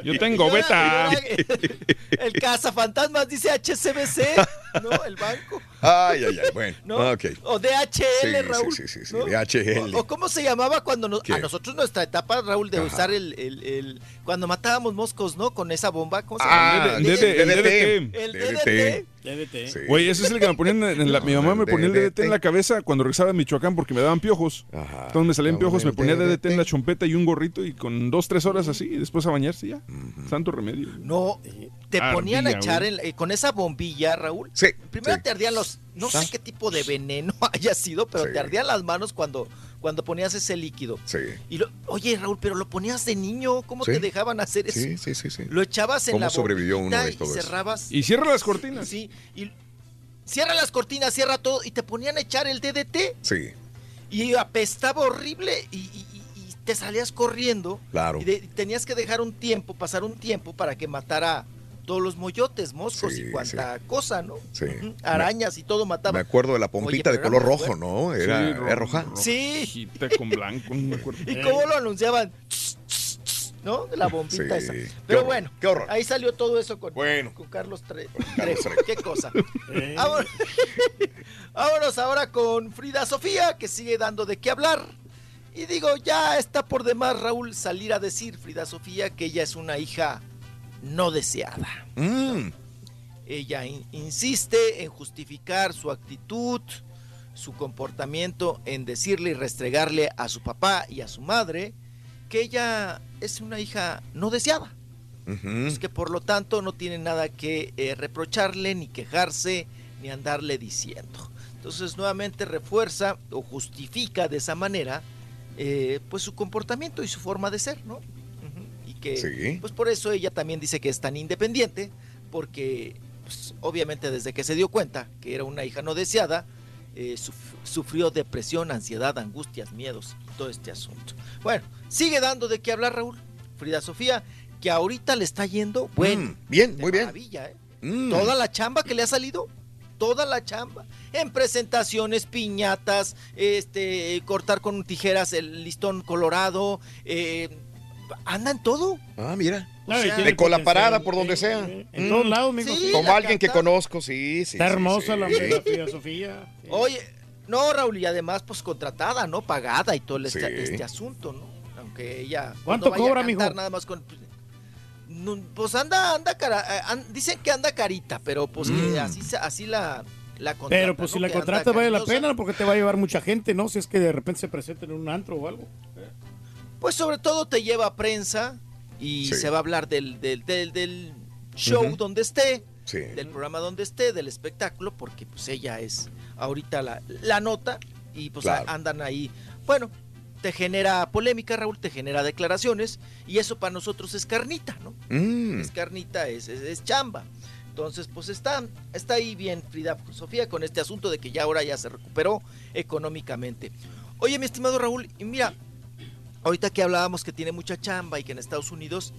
Yo tengo beta. El cazafantasmas dice HCBC, ¿no? El banco. Ay, ay, ay, bueno. ¿no? O DHL, Sí, Raúl. sí, sí, sí, sí, ¿no? DHL. O, o cómo se llamaba cuando nos, a nosotros nuestra etapa, Raúl, de Ajá. usar el, el- el- cuando matábamos moscos, ¿no? Con esa bomba, ¿cómo se Ah, llama? el DDT. El DDT. DDT. Sí. Güey, ese es el que me ponían en la, mi mamá me ponía el DDT en la cabeza cuando regresaba de Michoacán porque me daban piojos. Ajá. Entonces me salían No, piojos, me ponía DDT en la chompeta y un gorrito y con dos, tres horas así y después a bañarse ya. Santo remedio. No, te Ardía, ponían a echar en- eh, con esa bombilla, Raúl. Sí. Primero sí. te ardían los, no sé qué tipo de veneno haya sido, pero Sí. te ardían las manos cuando, cuando ponías ese líquido. Sí. Y lo, oye, Raúl, pero lo ponías de niño, ¿cómo Sí. te dejaban hacer eso? Sí, sí, sí, sí. Lo echabas en ¿Cómo la sobrevivió uno de y todo eso? cerrabas. Y cierra las cortinas. Sí, y cierra las cortinas, cierra todo y te ponían a echar el DDT Sí, y apestaba horrible y, y- y- y te salías corriendo claro. y, de- y tenías que dejar un tiempo, pasar un tiempo para que matara todos los moyotes, moscos Sí, y cuanta cosa, ¿no? Sí. Arañas y todo mataba. Me acuerdo de la pompita Oye, de color rojo. ¿no? Era, Sí, era roja. Sí. Con blanco, no me acuerdo. ¿Y cómo lo anunciaban? ¿No? De la bombita Sí, esa. Pero horror, bueno, qué horror. ahí salió todo eso con, Bueno. con Carlos Tre- Carlos Trejo. Qué cosa. Eh, Vámonos. Vámonos ahora con Frida Sofía, que sigue dando de qué hablar. Y digo, ya está por demás, Raúl, salir a decir, Frida Sofía, que ella es una hija no deseada. Mm, Ella in- insiste en justificar su actitud, su comportamiento, en decirle y restregarle a su papá y a su madre que ella es una hija no deseada. Es que por lo tanto no tiene nada que eh, reprocharle, ni quejarse, ni andarle diciendo. Entonces nuevamente refuerza o justifica de esa manera eh, pues su comportamiento y su forma de ser, ¿no? Y que Sí. pues por eso ella también dice que es tan independiente, porque pues, obviamente desde que se dio cuenta que era una hija no deseada, eh, suf- sufrió depresión, ansiedad, angustias, miedos, todo este asunto. Bueno, sigue dando de qué hablar Raúl. Frida Sofía, que ahorita le está yendo bueno. Mm, bien, de muy bien. maravilla, ¿eh? Mm. Toda la chamba que le ha salido, toda la chamba. En presentaciones, piñatas, este, cortar con tijeras el listón colorado, eh, anda en todo. Ah, mira. No, y sea, tiene De con la potencial, parada por eh, donde sea. eh, En Mm. todos lados, amigo. Sí. Como la alguien que conozco, sí, sí. Está hermosa sí. la la Frida Sofía. sí. Oye, no, Raúl, y además, pues contratada, ¿no? Pagada y todo el- este, Sí. este asunto, ¿no? Aunque ella. pues, ¿Cuánto no vaya a cobra, cantar mijo? Nada más con. no, Pues anda, anda cara. eh, an- dicen que anda carita, pero pues que Mm. así, se- así la, la contratan, Pero pues ¿no? si la contrata vale la pena porque te va a llevar mucha gente, ¿no? Si es que de repente se presenta en un antro o algo. Pues sobre todo te lleva a prensa y Sí. se va a hablar del, del, del, del show donde esté, Sí. del programa donde esté, del espectáculo, porque pues ella es ahorita la, la nota y pues Claro. andan ahí. Bueno, te genera polémica, Raúl, te genera declaraciones y eso para nosotros es carnita, ¿no? Mm, Es carnita, es, es, es chamba. Entonces, pues está, está ahí bien Frida Sofía con este asunto de que ya ahora ya se recuperó económicamente. Oye, mi estimado Raúl, y mira, ahorita que hablábamos que tiene mucha chamba y que en Estados Unidos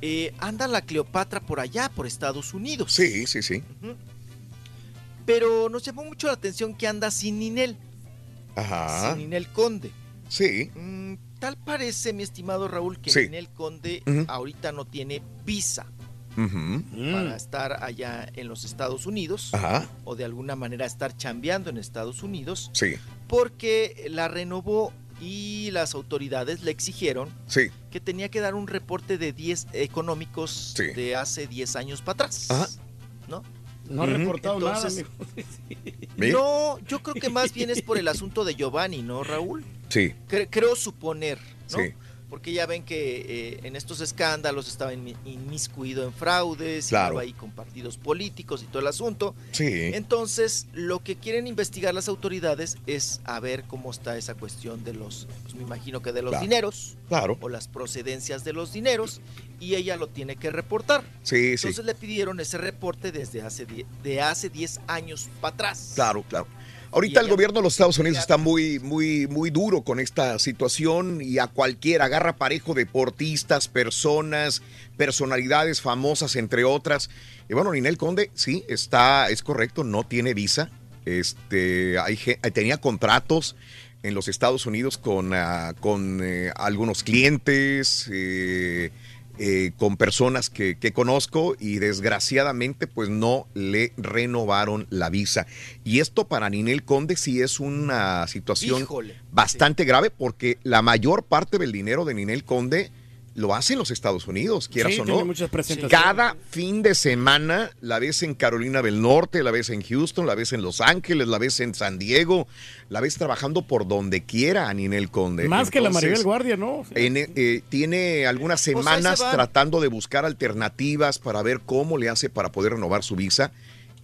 eh, anda la Cleopatra por allá, por Estados Unidos. Sí, sí, sí. Pero nos llamó mucho la atención que anda sin Ninel. Ajá. sin Ninel Conde. Sí. Mm, tal parece, mi estimado Raúl, que Sí. Ninel Conde ahorita no tiene visa para estar allá en los Estados Unidos Ajá. o de alguna manera estar chambeando en Estados Unidos Sí. porque la renovó y las autoridades le exigieron Sí. que tenía que dar un reporte de 10 económicos Sí. de hace 10 años para atrás. Ajá. ¿No? No ha reportado Entonces, nada. No, yo creo que más bien es por el asunto de Giovanni, ¿no, Raúl? Sí. Cre- creo suponer, ¿no? Sí. Porque ya ven que eh, en estos escándalos estaba inmi- inmiscuido en fraudes, Claro. estaba ahí con partidos políticos y todo el asunto. Sí. Entonces, lo que quieren investigar las autoridades es a ver cómo está esa cuestión de los, pues me imagino que de los Claro. dineros Claro. o las procedencias de los dineros y ella lo tiene que reportar. Sí, sí. Entonces le pidieron ese reporte desde hace de hace 10 años para atrás. Claro, claro. Ahorita el gobierno de los Estados Unidos está muy, muy, muy duro con esta situación y a cualquiera agarra parejo deportistas, personas, personalidades famosas, entre otras. Y bueno, Ninel Conde, sí, está, es correcto, no tiene visa. Este, hay, gen- tenía contratos en los Estados Unidos con, ah, con eh, algunos clientes, eh, eh, con personas que, que conozco y desgraciadamente pues no le renovaron la visa. Y esto para Ninel Conde sí es una situación Híjole, bastante grave porque la mayor parte del dinero de Ninel Conde lo hace en los Estados Unidos, quieras Sí, o tiene no. muchas presentaciones. Cada fin de semana la ves en Carolina del Norte, la ves en Houston, la ves en Los Ángeles, la ves en San Diego, la ves trabajando por donde quiera a Ninel Conde. Más que la Maribel Guardia, ¿no? en, eh, tiene algunas Pues semanas se tratando de buscar alternativas para ver cómo le hace para poder renovar su visa.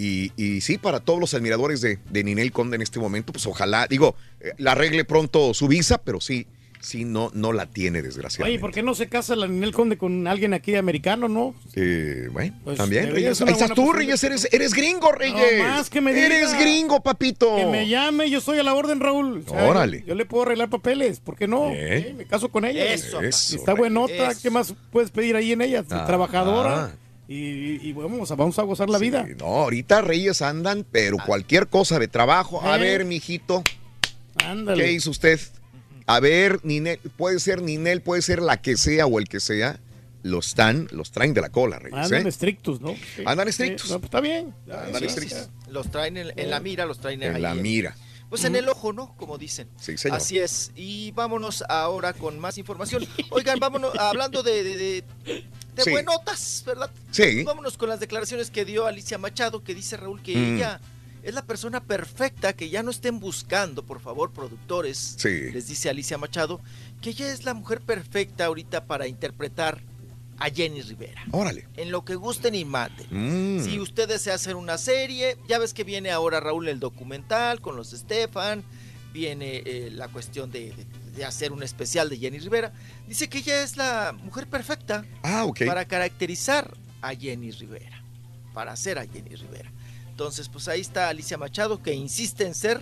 Y, y sí, para todos los admiradores de, de Ninel Conde en este momento, pues ojalá, digo, eh, la arregle pronto su visa, pero sí, sí, no, no la tiene, Oye, desgraciadamente. ¿por qué no se casa la Ninel Conde con alguien aquí americano, no? Eh, bueno, Pues, también, Reyes. Ahí estás tú, Reyes, eres, eres gringo, Reyes. No más que me diga. Eres gringo, papito. Que me llame, yo estoy a la orden, Raúl. O sea, Órale. Yo, yo le puedo arreglar papeles, ¿por qué no? Eh, Me caso con ella. Eso, Eso, Está buenota, Eso. ¿qué más puedes pedir ahí en ella? Ah. Trabajadora. Y, y vamos, a, vamos a gozar la vida. No, ahorita Reyes andan, pero cualquier cosa de trabajo. A Eh. ver, mijito, Ándale. ¿qué hizo usted? A ver, Ninel, puede ser Ninel, puede ser la que sea o el que sea. Los están, los traen de la cola, Reyes. Andan ¿eh? estrictos, ¿no? Sí. Andan Sí, estrictos. no, pues está bien. Andan estrictos. Los traen en, en la mira, los traen En ahí la mira. Pues en el ojo, ¿no? Como dicen. Sí, señor. Así es. Y vámonos ahora con más información. Oigan, vámonos hablando de, de, de- de Sí. buenotas, ¿verdad? Sí. Vámonos con las declaraciones que dio Alicia Machado, que dice Raúl que Mm. ella es la persona perfecta, que ya no estén buscando, por favor, productores. Sí. Les dice Alicia Machado, que ella es la mujer perfecta ahorita para interpretar a Jenny Rivera. Órale. En lo que gusten y manden. Mm. Si usted desea hacer una serie, ya ves que viene ahora Raúl el documental con los Estefan, viene eh, la cuestión de, de- de hacer un especial de Jenny Rivera. Dice que ella es la mujer perfecta Ah, ok. para caracterizar a Jenny Rivera, para hacer a Jenny Rivera. Entonces, pues ahí está Alicia Machado que insiste en ser,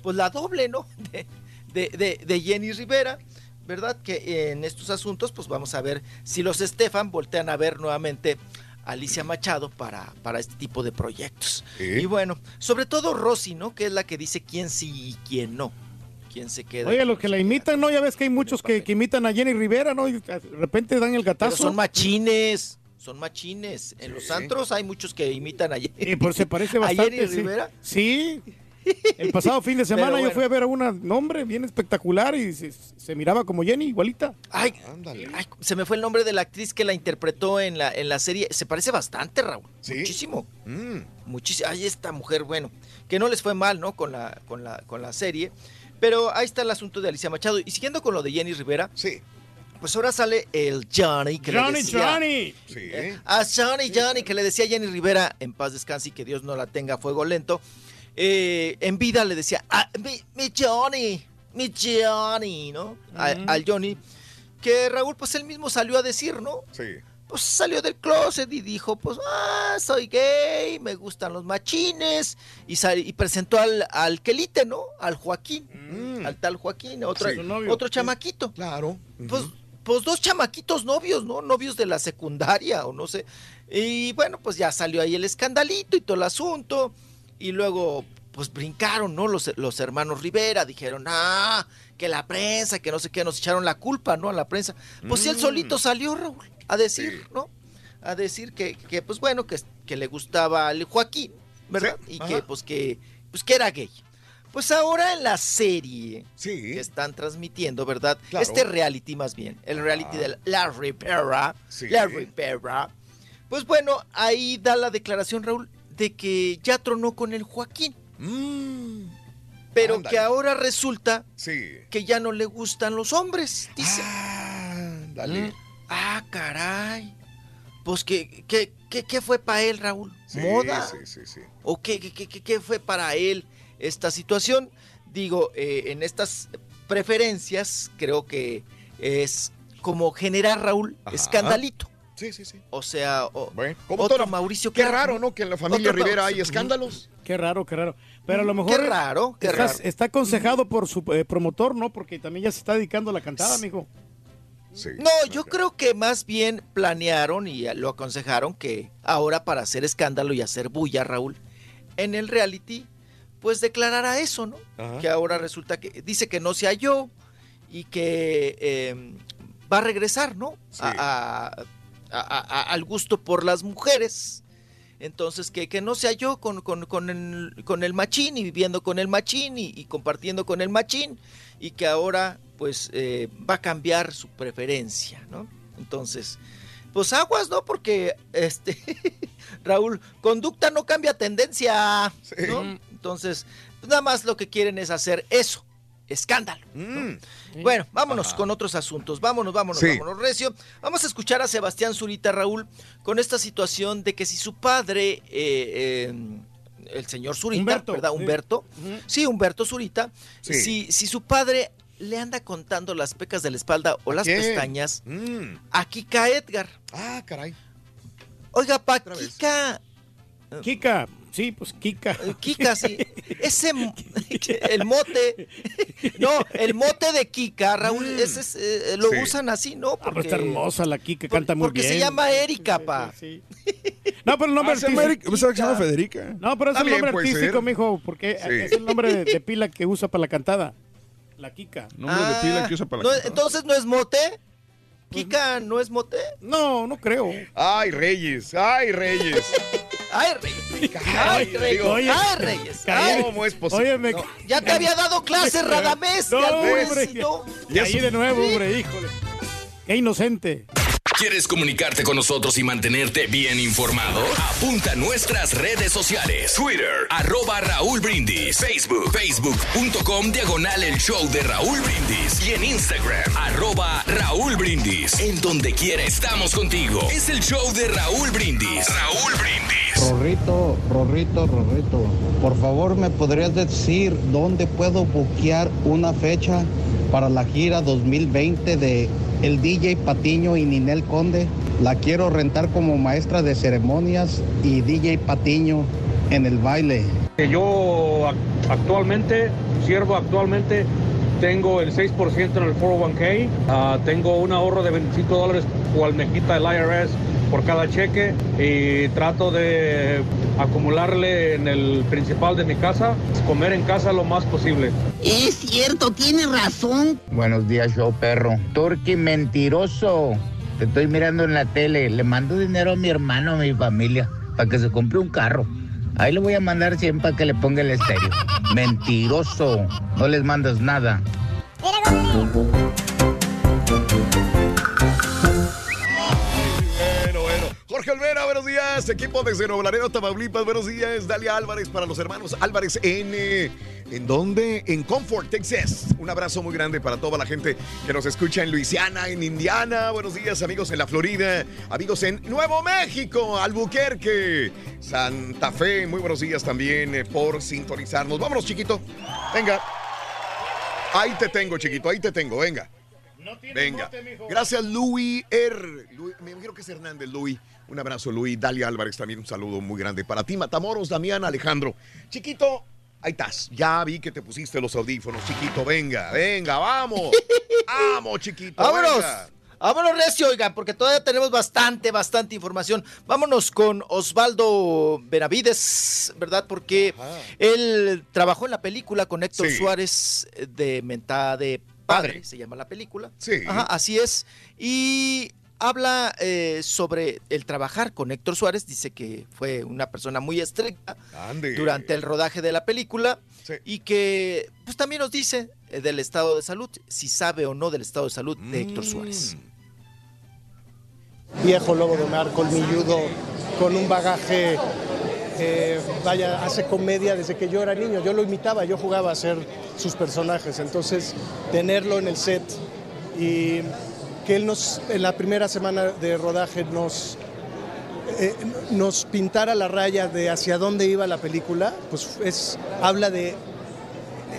pues la doble, ¿no? De, de- de- de Jenny Rivera. ¿Verdad? Que en estos asuntos, pues vamos a ver si los Estefan voltean a ver nuevamente a Alicia Machado para, para este tipo de proyectos. Y bueno, sobre todo Rosy, ¿no? Que es la que dice quién sí y quién no. Quién se queda. Oye, los que la imitan, ¿no? Ya ves que hay muchos que, que imitan a Jenny Rivera, ¿no? Y de repente dan el Pero gatazo. son machines. Son machines. En los antros hay muchos que imitan a Jenny. Y pues se parece ¿A bastante. Rivera? Sí. El pasado fin de semana yo fui a ver a una nombre bien espectacular y se, se miraba como Jenny, igualita. Ay, ay, se me fue el nombre de la actriz que la interpretó en la, en la serie. Se parece bastante, Raúl. Muchísimo. Mm. Muchísimo. Ay, esta mujer, bueno, que no les fue mal, ¿no? Con la, con la, con la serie. Pero ahí está el asunto de Alicia Machado. Y siguiendo con lo de Jenny Rivera. Sí. Pues ahora sale el Johnny que le Johnny, decía- Johnny. Sí. Eh, a Johnny, Johnny, que le decía a Jenny Rivera, en paz descanse y que Dios no la tenga a fuego lento. eh, en vida le decía, "Ah, mi, mi Johnny, mi Johnny, ¿no? A-. Al Johnny, que Raúl, pues él mismo salió a decir, ¿no? Sí. Pues salió del closet y dijo, pues, ah, soy gay, me gustan los machines. Y, sal- y presentó al, al Quelite, ¿no? Al Joaquín, al tal Joaquín, otro, Sí. Su novio. otro chamaquito. Claro. Pues, pues dos chamaquitos novios, ¿no? Novios de la secundaria o no sé. Y bueno, pues ya salió ahí el escandalito y todo el asunto. Y luego, pues brincaron, ¿no? Los, los hermanos Rivera dijeron, ah, que la prensa, que no sé qué, nos echaron la culpa, ¿no? A la prensa. Pues si él Mm. solito salió, Raúl, a decir, ¿no? A decir que, que, pues bueno, que, que le gustaba al Joaquín, ¿verdad? Y que, pues que, pues que era gay. Pues ahora en la serie que están transmitiendo, ¿verdad? Claro. Este reality más bien, el reality de La Rivera, Sí. La Rivera. Pues bueno, ahí da la declaración, Raúl, de que ya tronó con el Joaquín. Pero Ándale. que ahora resulta Sí. que ya no le gustan los hombres, dice. dale. Mm. Ah, caray. Pues, ¿qué, qué, qué, qué fue para él, Raúl? Sí, ¿Moda? sí, sí, sí. ¿O qué, qué, qué- qué- qué fue para él esta situación? Digo, eh, en estas preferencias creo que es como generar, Raúl, Ajá. escandalito. Sí, sí, sí. O sea, o- como otro toda- Mauricio Qué Clark, raro, ¿no? Que en la familia Otro Rivera hay escándalos. Qué raro, qué raro. Pero a lo mejor. qué raro, qué está, raro. está aconsejado por su eh, promotor, ¿no? Porque también ya se está dedicando a la cantada, mijo. No, yo creo que más bien planearon y lo aconsejaron que ahora para hacer escándalo y hacer bulla, Raúl, en el reality, pues declarara eso, ¿no? Ajá. Que ahora resulta que dice que no se halló y que eh, va a regresar, ¿no? A- a- a- a- al gusto por las mujeres. Entonces, que, que no se halló con, con- con el, con el machín y viviendo con el machín y, y compartiendo con el machín y que ahora pues eh, va a cambiar su preferencia, ¿no? Entonces, pues aguas, ¿no? Porque, este, Raúl, conducta no cambia tendencia, ¿no? Entonces, pues nada más lo que quieren es hacer eso, escándalo. ¿no? Bueno, vámonos Ajá. con otros asuntos. Vámonos, vámonos, Sí. vámonos, Recio. Vamos a escuchar a Sebastián Zurita, Raúl, con esta situación de que si su padre, eh, eh, el señor Zurita, Humberto, ¿verdad? Humberto. Sí, Humberto Zurita. Sí. Si, si su padre le anda contando las pecas de la espalda o las quién? pestañas Mm. a Kika Edgar. Ah, caray. Oiga, pa, Kika. Kika, sí, pues Kika. Kika, sí. Ese, el mote, no, el mote de Kika, Raúl, ese es, eh, lo Sí. usan así, ¿no? Ah, pero está hermosa la Kika, canta muy porque bien. se llama Erika, pa. No, pero el nombre Ah, artístico. Se llama Federica. No, pero es el nombre artístico, ser. mijo, porque Sí. es el nombre de, de pila que usa para la cantada. La Kika. Nombre de pila que usa para No, la entonces no es mote. Kika no es mote. No, no creo. Ay, Reyes, ay, Reyes. Ay, Reyes. Ay, Reyes. Oye, Ay, Reyes. Ay. ¿Cómo es posible? Oye, me- No. Ya te había dado clases, Radamés. No, hombre. ¿no? Y ahí de nuevo, hombre, híjole. Qué inocente. ¿Quieres comunicarte con nosotros y mantenerte bien informado? Apunta a nuestras redes sociales. Twitter, arroba Raúl Brindis. Facebook, facebook.com, diagonal el show de Raúl Brindis. Y en Instagram, arroba Raúl Brindis. En donde quiera estamos contigo. Es el show de Raúl Brindis. Raúl Brindis. Rorrito, Rorrito, Rorrito, por favor me podrías decir dónde puedo buquear una fecha para la gira 2020 de el DJ Patiño y Ninel Conde. La quiero rentar como maestra de ceremonias y DJ Patiño en el baile. Yo ac- actualmente, siervo actualmente, tengo el 6% en el 401k, ah, tengo un ahorro de 25 dólares cual me quita el IRS por cada cheque y trato de acumularle en el principal de mi casa, comer en casa lo más posible. Es cierto, tiene razón. Buenos días, show perro. Turqui mentiroso. Te estoy mirando en la tele. Le mando dinero a mi hermano, a mi familia, para que se compre un carro. Ahí le voy a mandar 100 para que le ponga el estéreo. Mentiroso. No les mandas nada. Jorge Olvera, buenos días. Equipo desde Nuevo Laredo, Tamaulipas, buenos días. Dalia Álvarez para los hermanos Álvarez en... eh, ¿En dónde? En Comfort, Texas. Un abrazo muy grande para toda la gente que nos escucha en Luisiana, en Indiana. Buenos días, amigos en la Florida. Amigos en Nuevo México, Albuquerque, Santa Fe. Muy buenos días también eh, por sintonizarnos. Vámonos, chiquito. Venga. Ahí te tengo, chiquito. Ahí te tengo. Venga. Venga. Gracias, Louis R. Me imagino que es Hernández, Louis. Un abrazo, Louis. Dalia Álvarez también un saludo muy grande para ti. Matamoros, Damián, Alejandro. Chiquito, ahí estás. Ya vi que te pusiste los audífonos, chiquito. Venga, venga, vamos. vamos, chiquito. Vámonos. venga. Vámonos, Recio, oigan, porque todavía tenemos bastante, bastante información. Vámonos con Osvaldo Benavides, ¿verdad? Porque él trabajó en la película con Héctor Sí. Suárez de Mentada de Padre, se llama la película. Sí. Ajá, así es. Y habla eh, sobre el trabajar con Héctor Suárez. Dice que fue una persona muy estricta durante el rodaje de la película y que pues también nos dice eh, del estado de salud, si sabe o no del estado de salud de Héctor Suárez. viejo lobo de mar, colmilludo, con un bagaje, eh, vaya, hace comedia desde que yo era niño. Yo lo imitaba, yo jugaba a ser sus personajes. Entonces, tenerlo en el set y que él nos, en la primera semana de rodaje nos, eh, nos pintara la raya de hacia dónde iba la película, pues es, habla de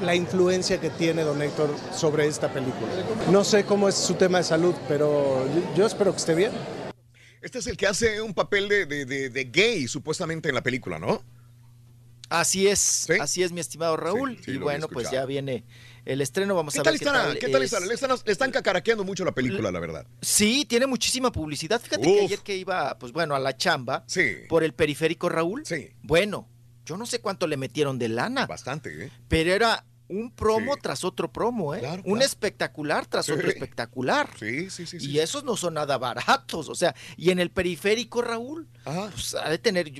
la influencia que tiene don Héctor sobre esta película. No sé cómo es su tema de salud, pero yo- espero que esté bien. Este es el que hace un papel de, de- de- de gay, supuestamente, en la película, ¿no? Así es, así es, mi estimado Raúl. sí, y bueno, pues ya viene el estreno. Vamos ¿Qué a tal ver qué tal. ¿Qué tal es. Le están, le están cacaraqueando mucho la película, la verdad. Sí, tiene muchísima publicidad. Fíjate que ayer que iba, pues bueno, a la chamba por el periférico Raúl. Sí. Bueno, yo no sé cuánto le metieron de lana. Bastante, ¿eh? Pero era un promo tras otro promo, ¿eh? un claro. espectacular tras Sí. otro espectacular. Sí, sí, sí. Y esos no son nada baratos. O sea, y en el periférico, Raúl, pues ha de tener.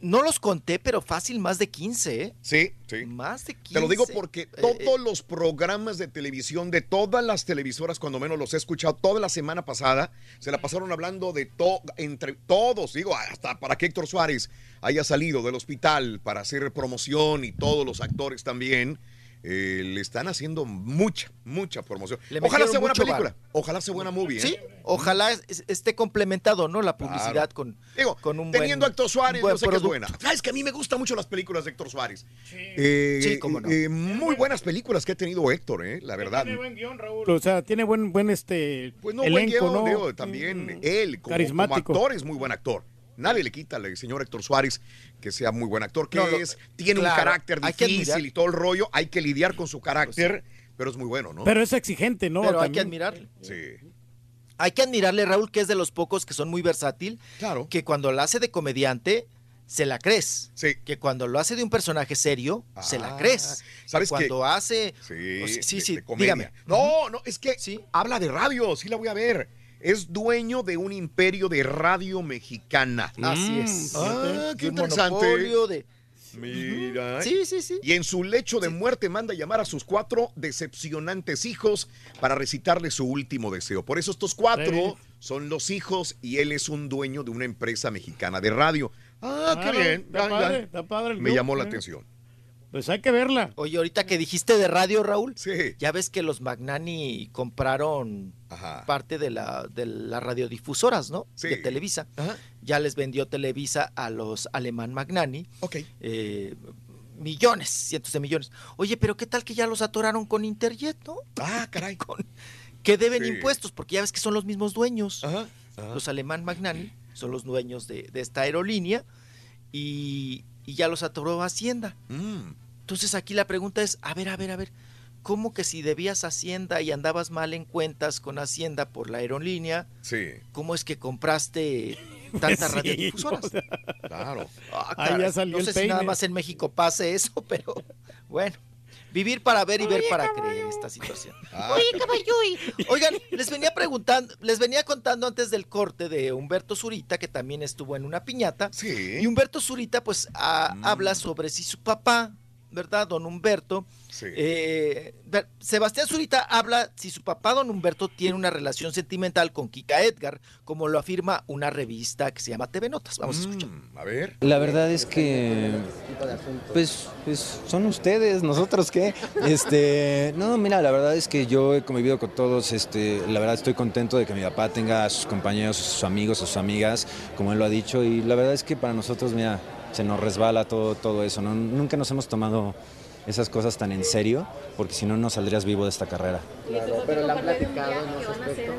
No los conté, pero fácil más de 15, ¿eh? Sí, sí. Más de 15. Te lo digo porque eh, todos los programas de televisión de todas las televisoras, cuando menos los he escuchado toda la semana pasada, se la pasaron hablando de todo, entre todos, digo, hasta para que Héctor Suárez haya salido del hospital para hacer promoción y todos los actores también. Eh, le están haciendo mucha, mucha promoción. Le Ojalá sea buena película. Ojalá sea buena movie. ¿eh? Sí, ojalá es- esté complementado, ¿no? La publicidad Claro. con, Digo, con un Teniendo a buen, Héctor Suárez, buen yo sé que es buena. Sabes que a mí me gustan mucho las películas de Héctor Suárez. Eh, Sí, cómo no. eh, muy buenas películas que ha tenido Héctor, eh, la verdad. Tiene buen guion, Raúl. O sea, tiene buen, buen este Pues no, buen elenco, guion, ¿no? digo, también él como, Carismático. como actor es muy buen actor. Nadie le quita al señor Héctor Suárez que sea muy buen actor, que No, lo- es, tiene claro, un carácter difícil y todo el rollo, hay que lidiar con su carácter, pero es muy bueno, ¿no? Pero es exigente, ¿no? Pero hay que admirarle. Sí. Hay que admirarle, Raúl, que es de los pocos que son muy versátil. Claro. Que cuando lo hace de comediante, se la crees. Sí. Que cuando lo hace de un personaje serio, se la Ah, crees. ¿sabes Que Cuando qué? hace. Sí, o sea, sí, de- sí, de dígame. No, no, es que habla de radio, sí la voy a ver. Es dueño de un imperio de radio mexicana. Así es. Ah, Fíjate, qué interesante. monopolio de. Mira. Sí, sí, sí. Y en su lecho de muerte manda llamar a sus cuatro decepcionantes hijos para recitarle su último deseo. Por eso estos cuatro son los hijos y él es un dueño de una empresa mexicana de radio. Ah, qué bien. Está padre, está padre el Me llamó la ¿eh? atención. Pues hay que verla. Oye, ahorita que dijiste de radio, Raúl, Sí. ya ves que los Magnani compraron parte de la de las radiodifusoras, ¿no? Sí. De Televisa. Ya les vendió Televisa a los alemán Magnani. Ok. Eh, millones, cientos de millones. Oye, pero ¿qué tal que ya los atoraron con Interjet, no? Ah, caray. Con- que deben Sí. impuestos, porque ya ves que son los mismos dueños. ajá. Los alemán Magnani son los dueños de, de esta aerolínea y, y ya los atoró Hacienda. Mm. Entonces aquí la pregunta es, a ver, a ver, a ver, ¿cómo que si debías Hacienda y andabas mal en cuentas con Hacienda por la aerolínea, Sí, cómo es que compraste tantas Sí, radiodifusoras? claro. Ah, Ahí ya salió no el sé si nada más en México pase eso, pero bueno. Vivir para ver y ver para creer esta situación. Ah, Oye, caballuy. Oigan, les venía preguntando, les venía contando antes del corte de Humberto Zurita, que también estuvo en una piñata. Sí. Y Humberto Zurita, pues, a- habla sobre si su papá, ¿verdad? Don Humberto. Sí. eh, Sebastián Zurita habla si su papá, don Humberto, tiene una relación sentimental con Kika Edgar, como lo afirma una revista que se llama TV Notas. Vamos a escuchar. Mm, a ver. La verdad es que, pues, pues son ustedes, nosotros qué. Este, no, mira, la verdad es que yo he convivido con todos. Este, la verdad estoy contento de que mi papá tenga a sus compañeros, a sus amigos, a sus amigas, como él lo ha dicho. Y la verdad es que para nosotros, mira, se nos resbala todo, todo eso. ¿no? Nunca nos hemos tomado esas cosas tan en serio, porque si no, no saldrías vivo de esta carrera. Claro, pero la han platicado en ese aspecto.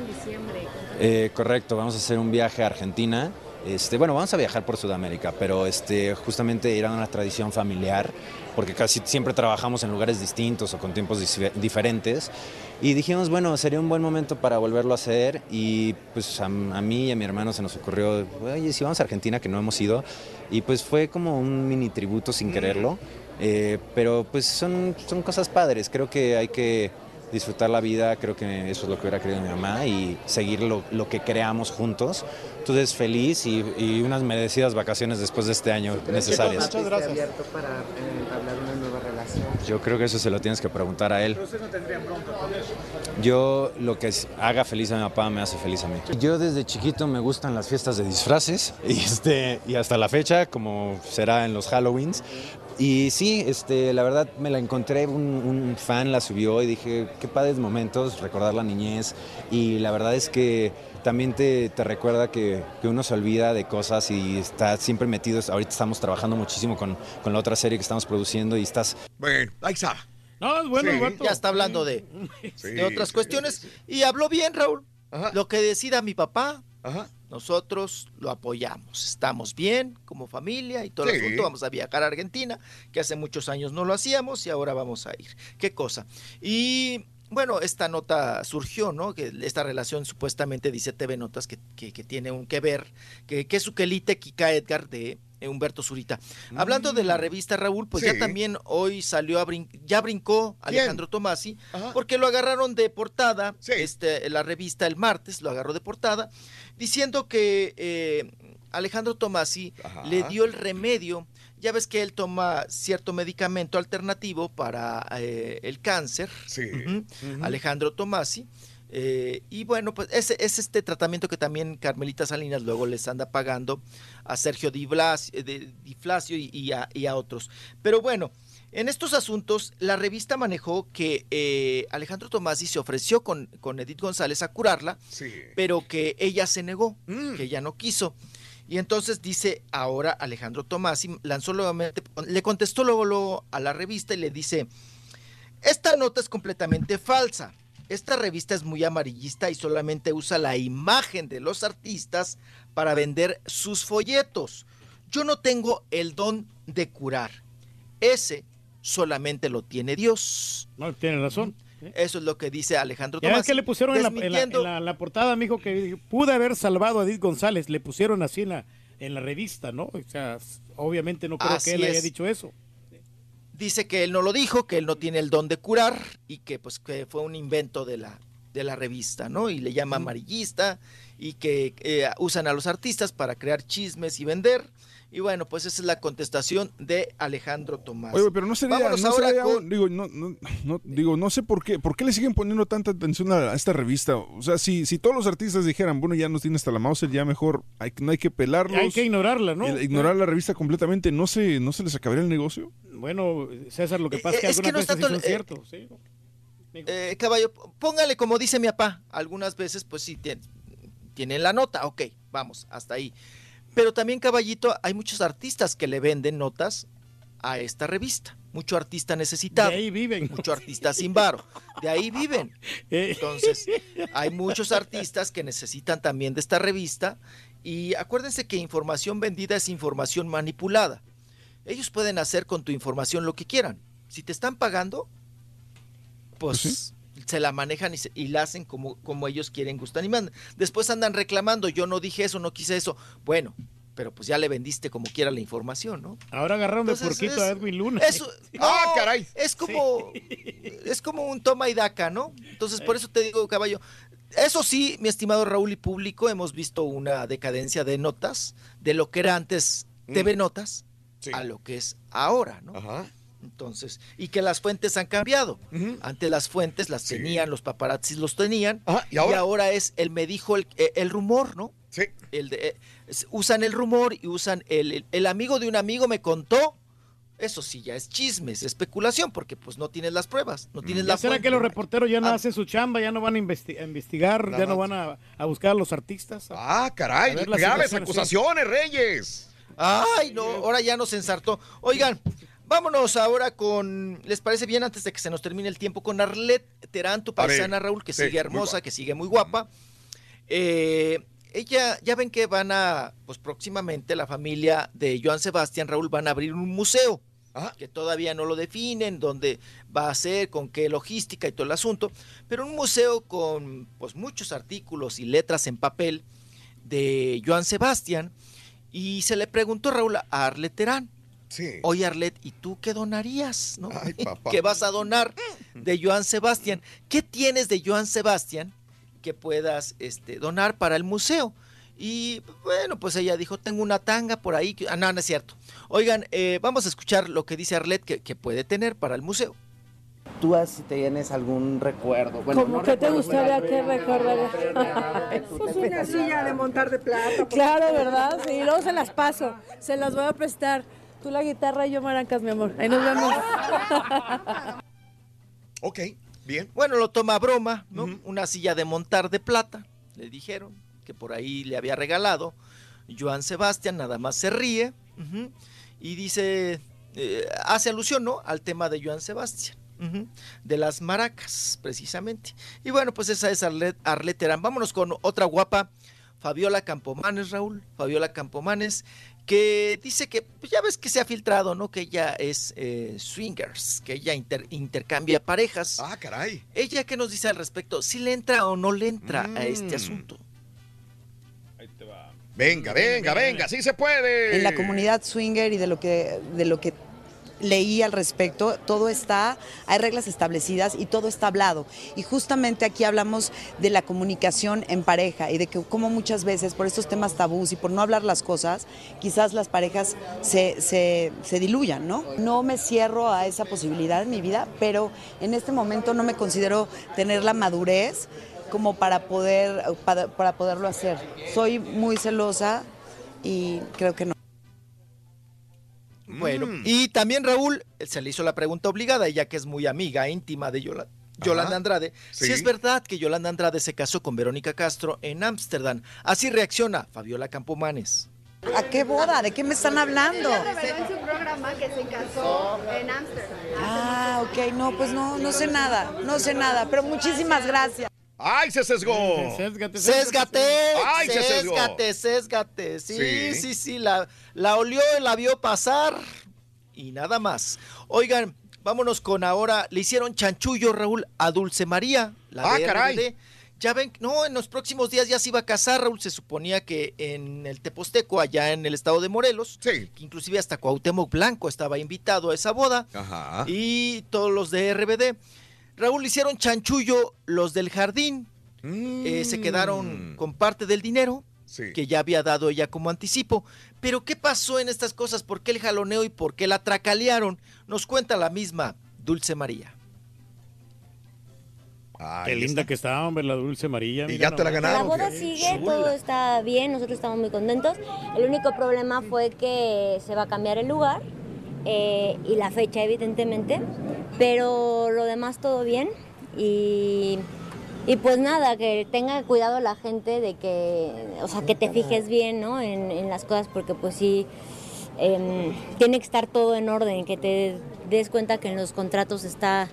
Eh, correcto, vamos a hacer un viaje a Argentina Este, bueno, vamos a viajar por Sudamérica, pero este, justamente era una tradición familiar, porque casi siempre trabajamos en lugares distintos o con tiempos diferentes. Y dijimos, bueno, sería un buen momento para volverlo a hacer. Y pues a, a mí y a mi hermano se nos ocurrió, oye, si vamos a Argentina, que no hemos ido. Y pues fue como un mini tributo sin quererlo. Eh, pero pues son, son cosas padres. Creo que hay que disfrutar la vida, creo que eso es lo que hubiera querido mi mamá y seguir lo, lo que creamos juntos. Entonces feliz y, y unas merecidas vacaciones después de este año necesarias. Muchas gracias. abierto para eh, entablar una nueva relación? Yo creo que eso se lo tienes que preguntar a él. Yo lo que es- haga feliz a mi papá me hace feliz a mí. Yo desde chiquito me gustan las fiestas de disfraces y, este, y hasta la fecha, como será en los Halloweens. Y sí, este, la verdad me la encontré, un, un fan la subió y dije, qué padres momentos, recordar la niñez. Y la verdad es que también te, te recuerda que, que uno se olvida de cosas y está siempre metido. Ahorita estamos trabajando muchísimo con, con la otra serie que estamos produciendo y estás... Bueno, ahí está. No, es bueno, Sí, el ya está hablando de, de otras cuestiones. Y habló bien, Raúl. Lo que decida mi papá, nosotros lo apoyamos. Estamos bien como familia y todo el Sí. asunto. Vamos a viajar a Argentina, que hace muchos años no lo hacíamos y ahora vamos a ir. Qué cosa. Y bueno, esta nota surgió, ¿no? Que esta relación supuestamente dice TV Notas que, que- que tiene un que ver, que, que es Ukelite Kika Edgar de eh, Humberto Zurita. Hablando de la revista Raúl, pues ya Sí. también hoy salió a brin- ya brincó. Alejandro Tomasi, porque lo agarraron de portada, este, la revista el martes lo agarró de portada, diciendo que eh, Alejandro Tomasi le dio el remedio. Ya ves que él toma cierto medicamento alternativo para eh, el cáncer. Alejandro Tomasi. eh, y bueno, pues ese es este tratamiento que también Carmelita Salinas luego les anda pagando a Sergio Di, Blas- eh, de- Di Flacio y, y a, y a otros. Pero bueno, en estos asuntos, la revista manejó que eh, Alejandro Tomasi se ofreció con, con Edith González a curarla, pero que ella se negó, que ella no quiso. Y entonces dice ahora Alejandro Tomasi, lanzó nuevamente, le contestó luego, luego a la revista y le dice, esta nota es completamente falsa. Esta revista es muy amarillista y solamente usa la imagen de los artistas para vender sus folletos. Yo no tengo el don de curar. Ese solamente lo tiene Dios. No, tiene razón. Eso es lo que dice Alejandro Tomás. que le pusieron en la, en la- en la- en la portada, mijo, que pude haber salvado a Edith González. Le pusieron así en la, en la revista, ¿no? O sea, obviamente no creo Así que él haya dicho eso. Dice que él no lo dijo, que él no tiene el don de curar y que pues que fue un invento de la, de la revista, ¿no? Y le llama amarillista y que eh, usan a los artistas para crear chismes y vender. Y bueno, pues esa es la contestación de Alejandro Tomás. Oye, pero no sería, Vámonos no ahora sería con- un- digo, no, no, no- digo, no sé por qué, por qué le siguen poniendo tanta atención a, a esta revista. O sea, si, si todos los artistas dijeran, bueno, ya nos tiene hasta la Mauser, ya mejor hay, no hay que pelarlos. Hay que ignorarla, ¿no? Ignorar la revista completamente, ¿no se, no se les acabaría el negocio? Bueno, César, lo que pasa es que Eh, es que algunas no es veces sí tanto son sí. Eh, caballo, póngale como dice mi papá, algunas veces pues sí tiene, tienen la nota, ok, vamos, hasta ahí. Pero también, caballito, hay muchos artistas que le venden notas a esta revista. Mucho artista necesitado. De ahí viven. Mucho artista sin varo. De ahí viven. Entonces, hay muchos artistas que necesitan también de esta revista. Y acuérdense que información vendida es información manipulada. Ellos pueden hacer con tu información lo que quieran. Si te están pagando, pues se la manejan y, se- y la hacen como, como ellos quieren, gustan y mandan. Después andan reclamando, yo no dije eso, no quise eso. Bueno, pero pues ya le vendiste como quiera la información, ¿no? Ahora agarraron de porquito a es- Edwin Luna. Eso, ¡Ah, caray! Es como, es como un toma y daca, ¿no? Entonces, por eso te digo, caballo. Eso sí, mi estimado Raúl y público, hemos visto una decadencia de notas, de lo que era antes TV Notas, a lo que es ahora, ¿no? Entonces, y que las fuentes han cambiado. Antes las fuentes las tenían, los paparazzis los tenían, ¿y y, ahora? ahora? es el me dijo el, eh, el rumor, ¿no? Sí. El de, eh, usan el rumor y usan el, el, el amigo de un amigo me contó. Eso sí ya es chisme, es especulación, porque pues no tienes las pruebas, no tienes ¿Ya la será fuente. que los reporteros ya no Ah. hacen su chamba, ya no van a, investi- a investigar, ya no van a, a buscar a los artistas? Ah, caray, graves acusaciones, Reyes. Ay, no, ahora ya nos ensartó. Oigan, vámonos ahora con, ¿les parece bien antes de que se nos termine el tiempo? Con Arlet Terán, tu paisana Raúl, que sí, sigue hermosa, que sigue muy guapa. Eh, ella, ya ven que van a, pues próximamente la familia de Joan Sebastián Raúl van a abrir un museo. Que todavía no lo definen, dónde va a ser, con qué logística y todo el asunto, pero un museo con pues muchos artículos y letras en papel de Joan Sebastián. Y se le preguntó Raúl a Arlet Terán. Oye, Arlet, ¿y tú qué donarías? ¿no? ¿Qué vas a donar de Joan Sebastián? ¿Qué tienes de Joan Sebastián que puedas este, donar para el museo? Y bueno, pues ella dijo, tengo una tanga por ahí. que- Ah, no, no es cierto. Oigan, eh, vamos a escuchar lo que dice Arlet que, que puede tener para el museo. ¿Tú si tienes algún recuerdo? ¿Cómo no que te gustaría que recordara? Pues una silla de montar de plata. Claro, ¿verdad? Sí, luego se las paso. Se las voy a prestar. Tú la guitarra y yo maracas, mi amor. Ahí nos vemos. Ok, bien. Bueno, lo toma a broma, ¿no? Una silla de montar de plata, le dijeron, que por ahí le había regalado. Joan Sebastián nada más se ríe y dice, eh, hace alusión, ¿no? Al tema de Joan Sebastián. De las maracas, precisamente. Y bueno, pues esa es Arlet, Arlet Terán. Vámonos con otra guapa, Fabiola Campomanes, Raúl. Fabiola Campomanes, que dice que, pues ya ves que se ha filtrado, ¿no? Que ella es eh, swingers, que ella inter- intercambia parejas. Ah, caray. ¿Ella qué nos dice al respecto? ¿Si le entra o no le entra a este Mm. asunto? Venga, venga, venga, sí se puede. en la comunidad swinger y de lo que de lo que leí al respecto, todo está, hay reglas establecidas y todo está hablado. Y justamente aquí hablamos de la comunicación en pareja y de que como muchas veces por estos temas tabús y por no hablar las cosas, quizás las parejas se, se, se diluyan, ¿no? No me cierro a esa posibilidad en mi vida, pero en este momento no me considero tener la madurez como para poder para, para poderlo hacer. Soy muy celosa y creo que no. Bueno, Mm. y también Raúl eh, se le hizo la pregunta obligada, ella que es muy amiga íntima de Yola- Yolanda Andrade, si es verdad que Yolanda Andrade se casó con Verónica Castro en Ámsterdam. Así reacciona Fabiola Campomanes. ¿A qué boda? ¿De qué me están hablando? reveló en su programa que se casó en Ámsterdam. Ah, ok, no, pues no, no sé nada, no sé nada, pero muchísimas gracias. ¡Ay, se sesgó! Sésgate, Sésgate, ¡Ay, se sesgó! sésgate, sésgate. Sí, Sí. sí, sí, la, la olió, la vio pasar y nada más. Oigan, vámonos con ahora, le hicieron chanchullo, Raúl, a Dulce María, la Ah, de caray. RBD. Ya ven, no, en los próximos días ya se iba a casar, Raúl. Se suponía que en el Teposteco, allá en el estado de Morelos, que inclusive hasta Cuauhtémoc Blanco estaba invitado a esa boda, Ajá. y todos los de RBD. Raúl hicieron chanchullo los del jardín. Eh, se quedaron con parte del dinero que ya había dado ella como anticipo. Pero ¿qué pasó en estas cosas? ¿Por qué el jaloneo y por qué la tracalearon? Nos cuenta la misma Dulce María. Qué linda que está, hombre, la dulce María. Y ya te la ganaron. La boda sigue, todo está bien, nosotros estamos muy contentos. El único problema fue que se va a cambiar el lugar eh, y la fecha, evidentemente, pero lo demás todo bien y, y pues nada, que tenga cuidado la gente de que, o sea, que te fijes bien, ¿no? En, en las cosas porque pues sí, em, tiene que estar todo en orden, que te des cuenta que en los contratos está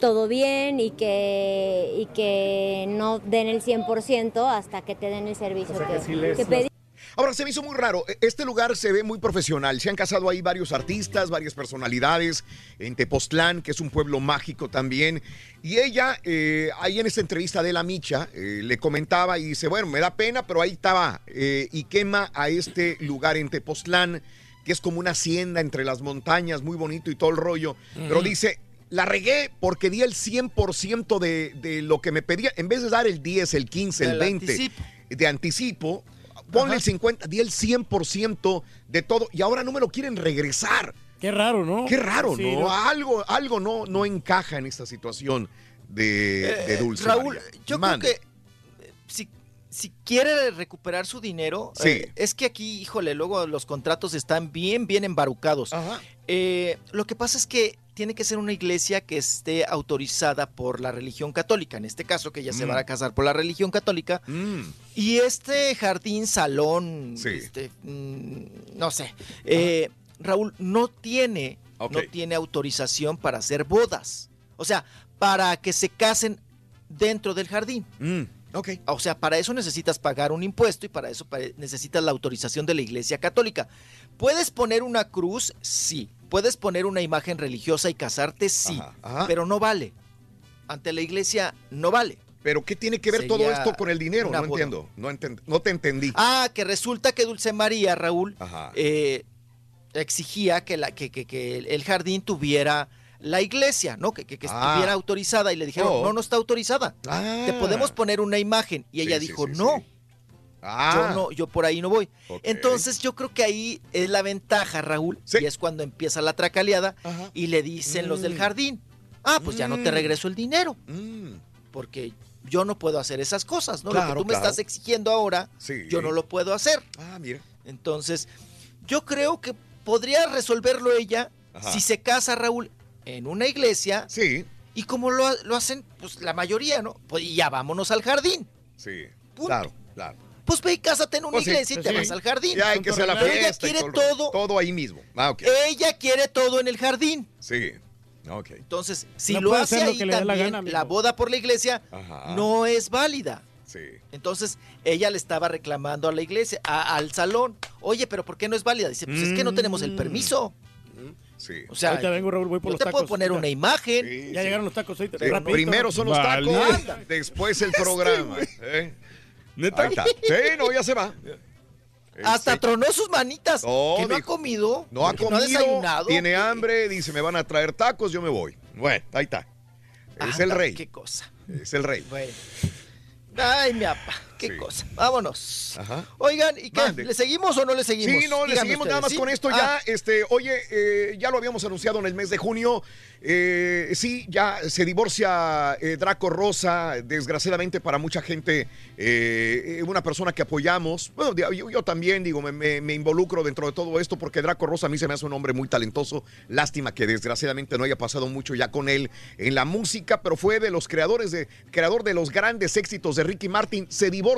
todo bien y que, y que no den el 100% hasta que te den el servicio que, que pedí. Ahora, se me hizo muy raro. E- Este lugar se ve muy profesional. Se han casado ahí varios artistas, varias personalidades. En Tepoztlán, que es un pueblo mágico también. Y ella, eh, ahí en esta entrevista de La Micha, eh, le comentaba y dice, bueno, me da pena, pero ahí estaba. eh, y quema a este lugar en Tepoztlán, que es como una hacienda entre las montañas, muy bonito y todo el rollo. Pero dice, la regué porque di el 100% de, de lo que me pedía. En vez de dar el 10, el 15, el Del 20 anticipo. de anticipo, ponle el 50, di el 100% de todo y ahora no me lo quieren regresar. Qué raro, ¿no? Qué raro, Sí, ¿no? ¿no? Algo, algo no, no encaja en esta situación de, de Dulce Eh, Raúl, María. yo creo que eh, si, si quiere recuperar su dinero, Sí. eh, es que aquí, híjole, luego los contratos están bien, bien embarucados. Eh, lo que pasa es que tiene que ser una iglesia que esté autorizada por la religión católica, en este caso que ella se Mm. va a casar por la religión católica. Y este jardín, salón, este, mm, no sé, eh, Raúl, no tiene, no tiene autorización para hacer bodas. O sea, para que se casen dentro del jardín. Mm. Ok. O sea, para eso necesitas pagar un impuesto y para eso necesitas la autorización de la Iglesia Católica. ¿Puedes poner una cruz? Sí. ¿Puedes poner una imagen religiosa y casarte? Sí. ajá. Pero no vale. Ante la Iglesia no vale. Pero ¿qué tiene que ver todo esto con el dinero? No boda. entiendo. No, enten- no te entendí. Ah, que resulta que Dulce María, Raúl, eh, exigía que, la, que, que- que el- jardín tuviera la iglesia, ¿no? Que, Ah. estuviera autorizada y le dijeron, Oh. no, no está autorizada. Ah. Te podemos poner una imagen. Y ella Sí, sí, dijo, sí, no. Ah. Yo no, yo por ahí no voy. Entonces yo creo que ahí es la ventaja, Raúl, y es cuando empieza la tracaleada y le dicen los del Mm. jardín, ah, pues ya no te Mm. regreso el dinero, Mm. porque yo no puedo hacer esas cosas, ¿no? lo Claro, que tú me estás exigiendo ahora, Sí. yo no lo puedo hacer. Ah, mira. Entonces, yo creo que podría resolverlo ella Ajá. si se casa, Raúl, en una iglesia. Sí. Y como lo, lo hacen, pues la mayoría, ¿no? Pues ya vámonos al jardín. Sí. Punto. Claro, claro. Pues ve y cásate en una Pues sí, iglesia y te sí. vas al jardín. Ya hay que hacer la Pero ella quiere todo todo. Todo ahí mismo. Ah, ok. Ella quiere todo en el jardín. Sí. Ok. Entonces, si No lo hace lo ahí dé la también, gana, la boda por la iglesia Ajá. no es válida. Sí. Entonces, ella le estaba reclamando a la iglesia, a- al salón. Oye, pero ¿por qué no es válida? Dice, pues es que no tenemos el permiso. Sí. O sea, Ahorita vengo, Raúl, voy por yo los te tacos. puedo poner una imagen. Ya llegaron los tacos ahí. Sí, rapidito. primero son los Vale. tacos, después el programa. ¿eh? ¿Neta? Ahí está. Sí, no, ya se va. Hasta Sí. tronó sus manitas. No, que no ha comido. No ha comido, No ha desayunado. tiene hambre, dice, me van a traer tacos, yo me voy. Bueno, ahí está. Es el rey. Qué cosa. Es el rey. Bueno. Ay, mi apa. Qué Sí. cosa. Vámonos. Ajá. Oigan, ¿y qué? Mande. ¿Le seguimos o no le seguimos? Sí, no, le Díganme seguimos nada más con esto Ah, ya. Este, oye, eh, ya lo habíamos anunciado en el mes de junio. Eh, sí, ya se divorcia eh, Draco Rosa. Desgraciadamente para mucha gente, una persona que apoyamos. Bueno, yo, yo también digo, me, me- me involucro dentro de todo esto porque Draco Rosa a mí se me hace un hombre muy talentoso. Lástima que desgraciadamente no haya pasado mucho ya con él en la música, pero fue de los creadores de creador de los grandes éxitos de Ricky Martin. Se divorcia.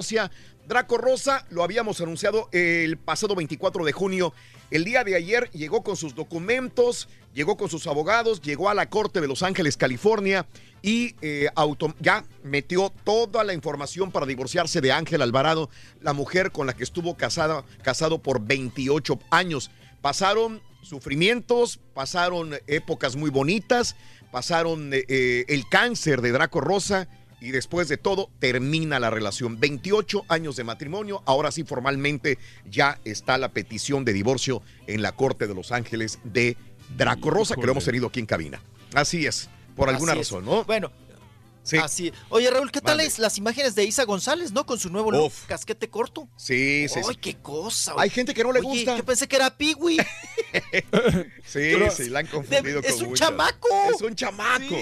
Draco Rosa, lo habíamos anunciado el pasado 24 de junio. El día de ayer llegó con sus documentos, llegó con sus abogados, llegó a la corte de Los Ángeles, California y eh, auto- ya metió toda la información para divorciarse de Ángel Alvarado, la mujer con la que estuvo casada, casado por 28 años. Pasaron sufrimientos, pasaron épocas muy bonitas, pasaron eh, eh, el cáncer de Draco Rosa y después de todo termina la relación. 28 años de matrimonio, ahora sí formalmente ya está la petición de divorcio en la Corte de Los Ángeles de Draco Rosa, que lo hemos tenido aquí en cabina. Así es, por alguna así es. razón, ¿no? Bueno. Sí. Así. Oye, Raúl, ¿qué tal es las imágenes de Isa González, no? Con su nuevo look, Uf. casquete corto. Sí, sí, ¡Ay, sí. qué cosa! Hay gente que no le Oye, gusta. Yo pensé que era Piwi. Sí, Pero- sí, la han confundido es con un muchas. chamaco. Es un chamaco.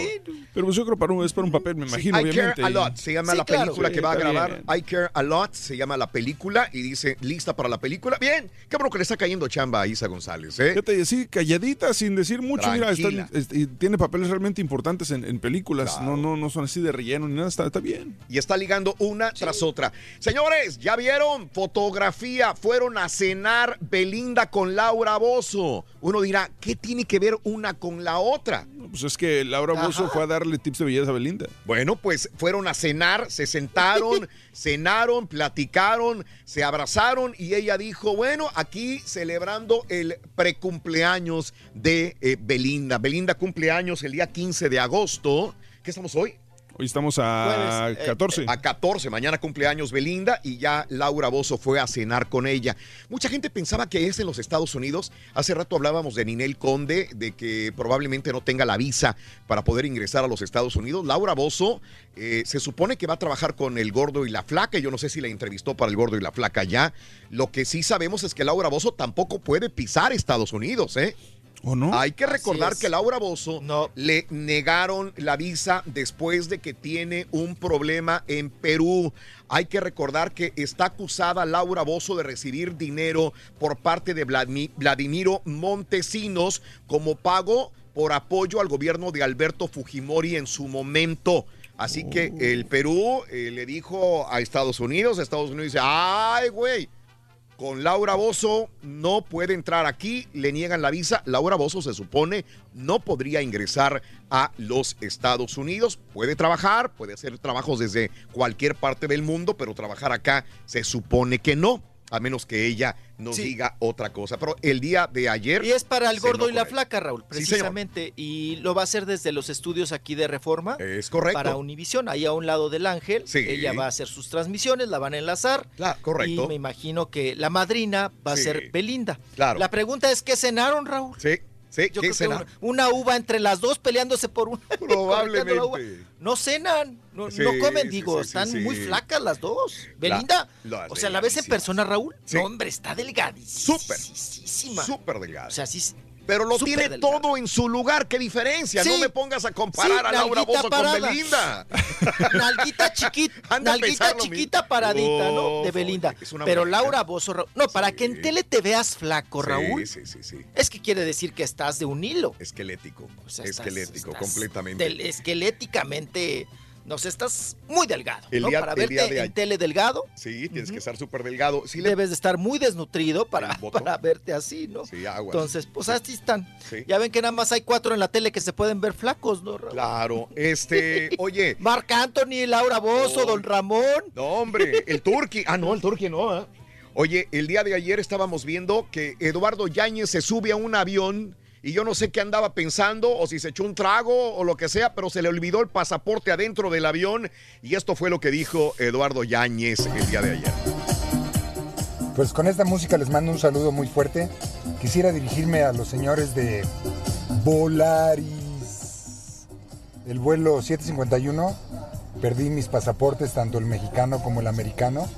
Pero pues yo creo para un, es para un papel, me Sí, imagino, I obviamente. Care a Lot se llama Sí, la claro. película Sí, que va a grabar. I Care a Lot se llama la película y dice lista para la película. Bien, qué bueno que le está cayendo chamba a Isa González, ¿eh? Fíjate, sí, calladita, sin decir mucho. Mira, es- tiene papeles realmente importantes en, en películas. No, no, no son así de relleno ni nada. Está, está bien. Y está ligando una tras otra. Señores, ya vieron fotografía. Fueron a cenar Belinda con Laura Bozo. Uno dirá, ¿qué tiene que ver una con la otra? Pues es que Laura Bozo fue a darle tips de belleza a Belinda. Bueno, pues fueron a cenar, se sentaron, cenaron, platicaron, se abrazaron y ella dijo, bueno, aquí celebrando el precumpleaños de eh, Belinda. Belinda cumpleaños el día 15 de agosto. ¿Qué estamos hoy? Hoy estamos a Jueves, eh, 14. A 14, mañana cumpleaños Belinda y ya Laura Bozo fue a cenar con ella. Mucha gente pensaba que es en los Estados Unidos. Hace rato hablábamos de Ninel Conde, de que probablemente no tenga la visa para poder ingresar a los Estados Unidos. Laura Bozo eh, se supone que va a trabajar con el gordo y la flaca. Yo no sé si la entrevistó para el gordo y la flaca ya. Lo que sí sabemos es que Laura Bozo tampoco puede pisar Estados Unidos, ¿eh? ¿O no? Hay que recordar es. que Laura Bozo le negaron la visa después de que tiene un problema en Perú. Hay que recordar que está acusada Laura Bozo de recibir dinero por parte de Vladimi- Vladimiro Montesinos como pago por apoyo al gobierno de Alberto Fujimori en su momento. Así que el Perú eh, le dijo a Estados Unidos, Estados Unidos dice, ay, güey, con Laura Bozo no puede entrar aquí, le niegan la visa. Laura Bozo se supone no podría ingresar a los Estados Unidos. Puede trabajar, puede hacer trabajos desde cualquier parte del mundo, pero trabajar acá se supone que no, a menos que ella nos Sí. diga otra cosa. Pero el día de ayer... Y es para el gordo y la él. flaca, Raúl, Sí, precisamente. y lo va a hacer desde los estudios aquí de Reforma. Es correcto. Para Univisión, ahí a un lado del Ángel. Sí. Ella va a hacer sus transmisiones, la van a enlazar. correcto. Y me imagino que la madrina va a ser Belinda. Claro. La pregunta es, ¿qué cenaron, Raúl? Sí, sí, Yo ¿qué creo que una, una uva entre las dos peleándose por una. Probablemente. uva. No cenan, no, Sí, no comen, digo, sí, están muy flacas las dos. Belinda, La- o sea, ¿la ves en persona, Raúl? No, hombre, está delgadísima. Súper. Súper delgada. O sea, sí. Pero lo tiene todo en su lugar. ¿Qué diferencia? Sí. No me pongas a comparar Sí, a Laura Bozo parada. con Belinda. Nalguita chiquita, nalguita chiquita paradita, ¿no? De Belinda. Pero. Laura Bozo, no, para que en tele te veas flaco, Raúl, Sí, sí, sí. es que quiere decir que estás de un hilo. Esquelético. sea, estás- Esquelético, estás completamente. del- esqueléticamente, no sé, estás muy delgado, El ¿no? día- para el verte día de en tele delgado, Sí, tienes que estar súper delgado. Sí, le- debes de estar muy desnutrido para, para verte así, ¿no? Sí, aguas. Entonces, pues así están. Sí. Ya ven que nada más hay cuatro en la tele que se pueden ver flacos, ¿no, Raúl? Claro, este, oye. Marc Anthony, Laura Bozo, Don Ramón. No, hombre, el Turqui. Ah, no, el Turqui no. ¿eh? Oye, el día de ayer estábamos viendo que Eduardo Yáñez se sube a un avión y yo no sé qué andaba pensando o si se echó un trago o lo que sea, pero se le olvidó el pasaporte adentro del avión y esto fue lo que dijo Eduardo Yáñez el día de ayer. Pues con esta música les mando un saludo muy fuerte. Quisiera dirigirme a los señores de Volaris. El vuelo 751. Perdí mis pasaportes, tanto el mexicano como el americano,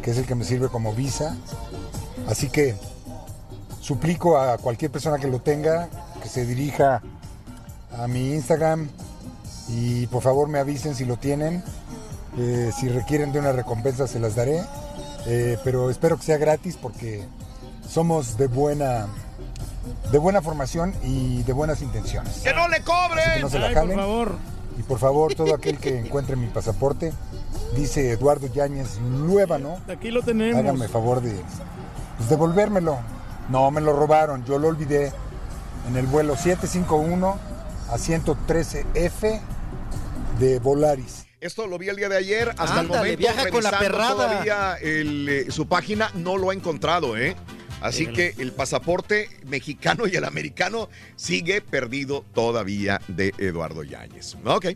que es el que me sirve como visa. Así que suplico a cualquier persona que lo tenga que se dirija a mi Instagram y por favor me avisen si lo tienen. Eh, si requieren de una recompensa se las daré. Eh, pero espero que sea gratis porque somos de buena de buena formación y de buenas intenciones. ¡Que no le cobren! Así que no se la Ay, por favor. Y por favor, todo aquel que encuentre mi pasaporte, dice Eduardo Yáñez Luébano, Aquí lo tenemos. háganme favor de pues, devolvérmelo. No, me lo robaron, yo lo olvidé en el vuelo 751 a 113F de Volaris. Esto lo vi el día de ayer. Hasta el momento, viaja con la perrada. Todavía el, eh, su página no lo ha encontrado, ¿eh? Así Sí, que el pasaporte mexicano y el americano sigue perdido todavía de Eduardo Yáñez. Ok.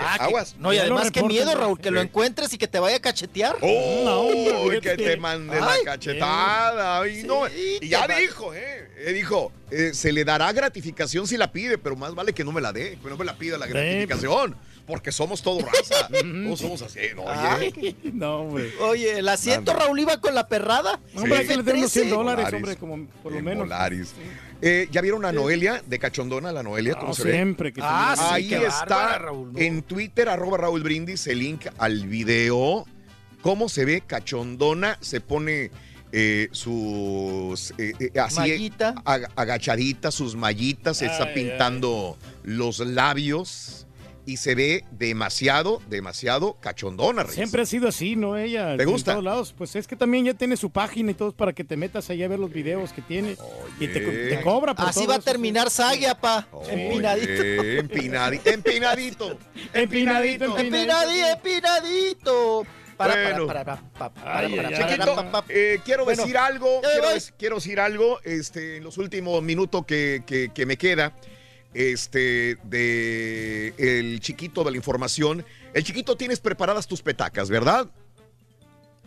Ah, que- aguas. No, y además qué miedo. Raúl, que lo Sí. encuentres y que te vaya a cachetear. ¡Oh! No, que te mande Ay, la cachetada. Ay, no. Sí, Y ya dijo, ¿eh? Eh, dijo, eh, se le dará gratificación si la pide, pero más vale que no me la dé, que no me la pida la gratificación, porque somos todo raza. no somos así, ¿no? Oye. Ay, No, hombre. Oye, el asiento. Raúl, iba con la perrada. Hombre, hay que le den unos 100 13. dólares, hombre, como por lo En menos. Volaris. Eh, ¿Ya vieron a Noelia de Cachondona, la Noelia? ¿Cómo No, se ve? siempre que Ah, sí, Ahí qué está bárbara, Raúl, no. en Twitter, arroba Raúl Brindis, el link al video. ¿Cómo se ve Cachondona? Se pone eh, sus... eh, eh, así, Mallita. ag- agachadita, sus mallitas, se está Ay, pintando los labios y se ve demasiado, demasiado cachondona. Reyes. Siempre ha sido así, ¿no? Ella. ¿Te en gusta? todos lados. Pues es que también ya tiene su página y todo para que te metas allá a ver los videos que tiene. Y te, cobra por Así todo va a terminar Sagia, pa. Oye, Empinadito. empinadi- empinadito. Empinadito, empinadito. Empinadito, empinadito. Para, Bueno. para, para, para, para, Ay, para, ay, para, ay. Chiquito, eh, quiero Bueno, decir algo, quiero, decir algo, este, en los últimos minutos que, que- que me queda, este, de el chiquito de la información. El chiquito, tienes preparadas tus petacas, ¿verdad?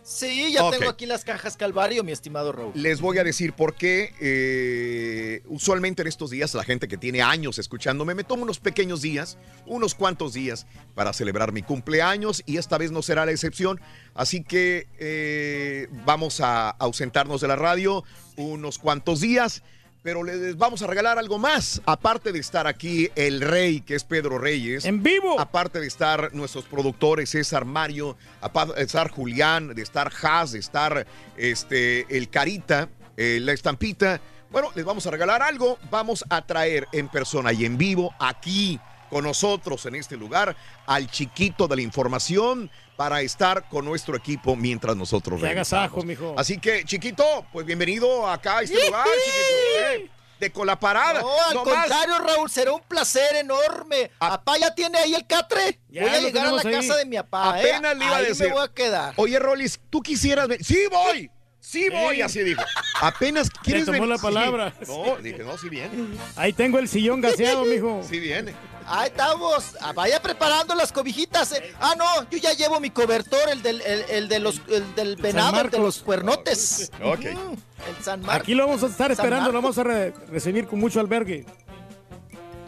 Sí, ya tengo aquí las cajas Calvario, mi estimado Raúl. Les voy a decir por qué. eh, usualmente en estos días, la gente que tiene años escuchándome, me tomo unos pequeños días, unos cuantos días, para celebrar mi cumpleaños y esta vez no será la excepción. Así que eh, vamos a ausentarnos de la radio unos cuantos días. Pero les vamos a regalar algo más. Aparte de estar aquí el rey, que es Pedro Reyes. En vivo. Aparte de estar nuestros productores, César Mario, aparte de estar Julián, de estar Haas, de estar este, el Carita, eh, la estampita. Bueno, les vamos a regalar algo. Vamos a traer en persona y en vivo aquí con nosotros en este lugar, al chiquito de la información, para estar con nuestro equipo mientras nosotros Que hagas regresamos. ajo, mijo. Así que, chiquito, pues bienvenido acá a este lugar, chiquito. eh, de con la parada. No, al contrario, Raúl, será un placer enorme. Papá ya tiene ahí el catre. Ya voy a llegar a la ahí. casa de mi papá. ¿eh? Apenas le iba a Ahí decir. me voy a quedar. Oye, Rolis, ¿tú quisieras venir? Sí, voy. Sí, voy, así dijo. Apenas quieres tomó venir? la palabra. Sí. No, dije, no, sí viene. Ahí tengo el sillón gaseado, mijo. Sí viene. Ahí estamos. Ah, Vaya preparando las cobijitas. eh. Ah, no, yo ya llevo mi cobertor, el del, el, el de los, el del venado, el de los cuernotes. Ok. El San Marcos. Aquí lo vamos a estar esperando, lo vamos a re- recibir con mucho albergue.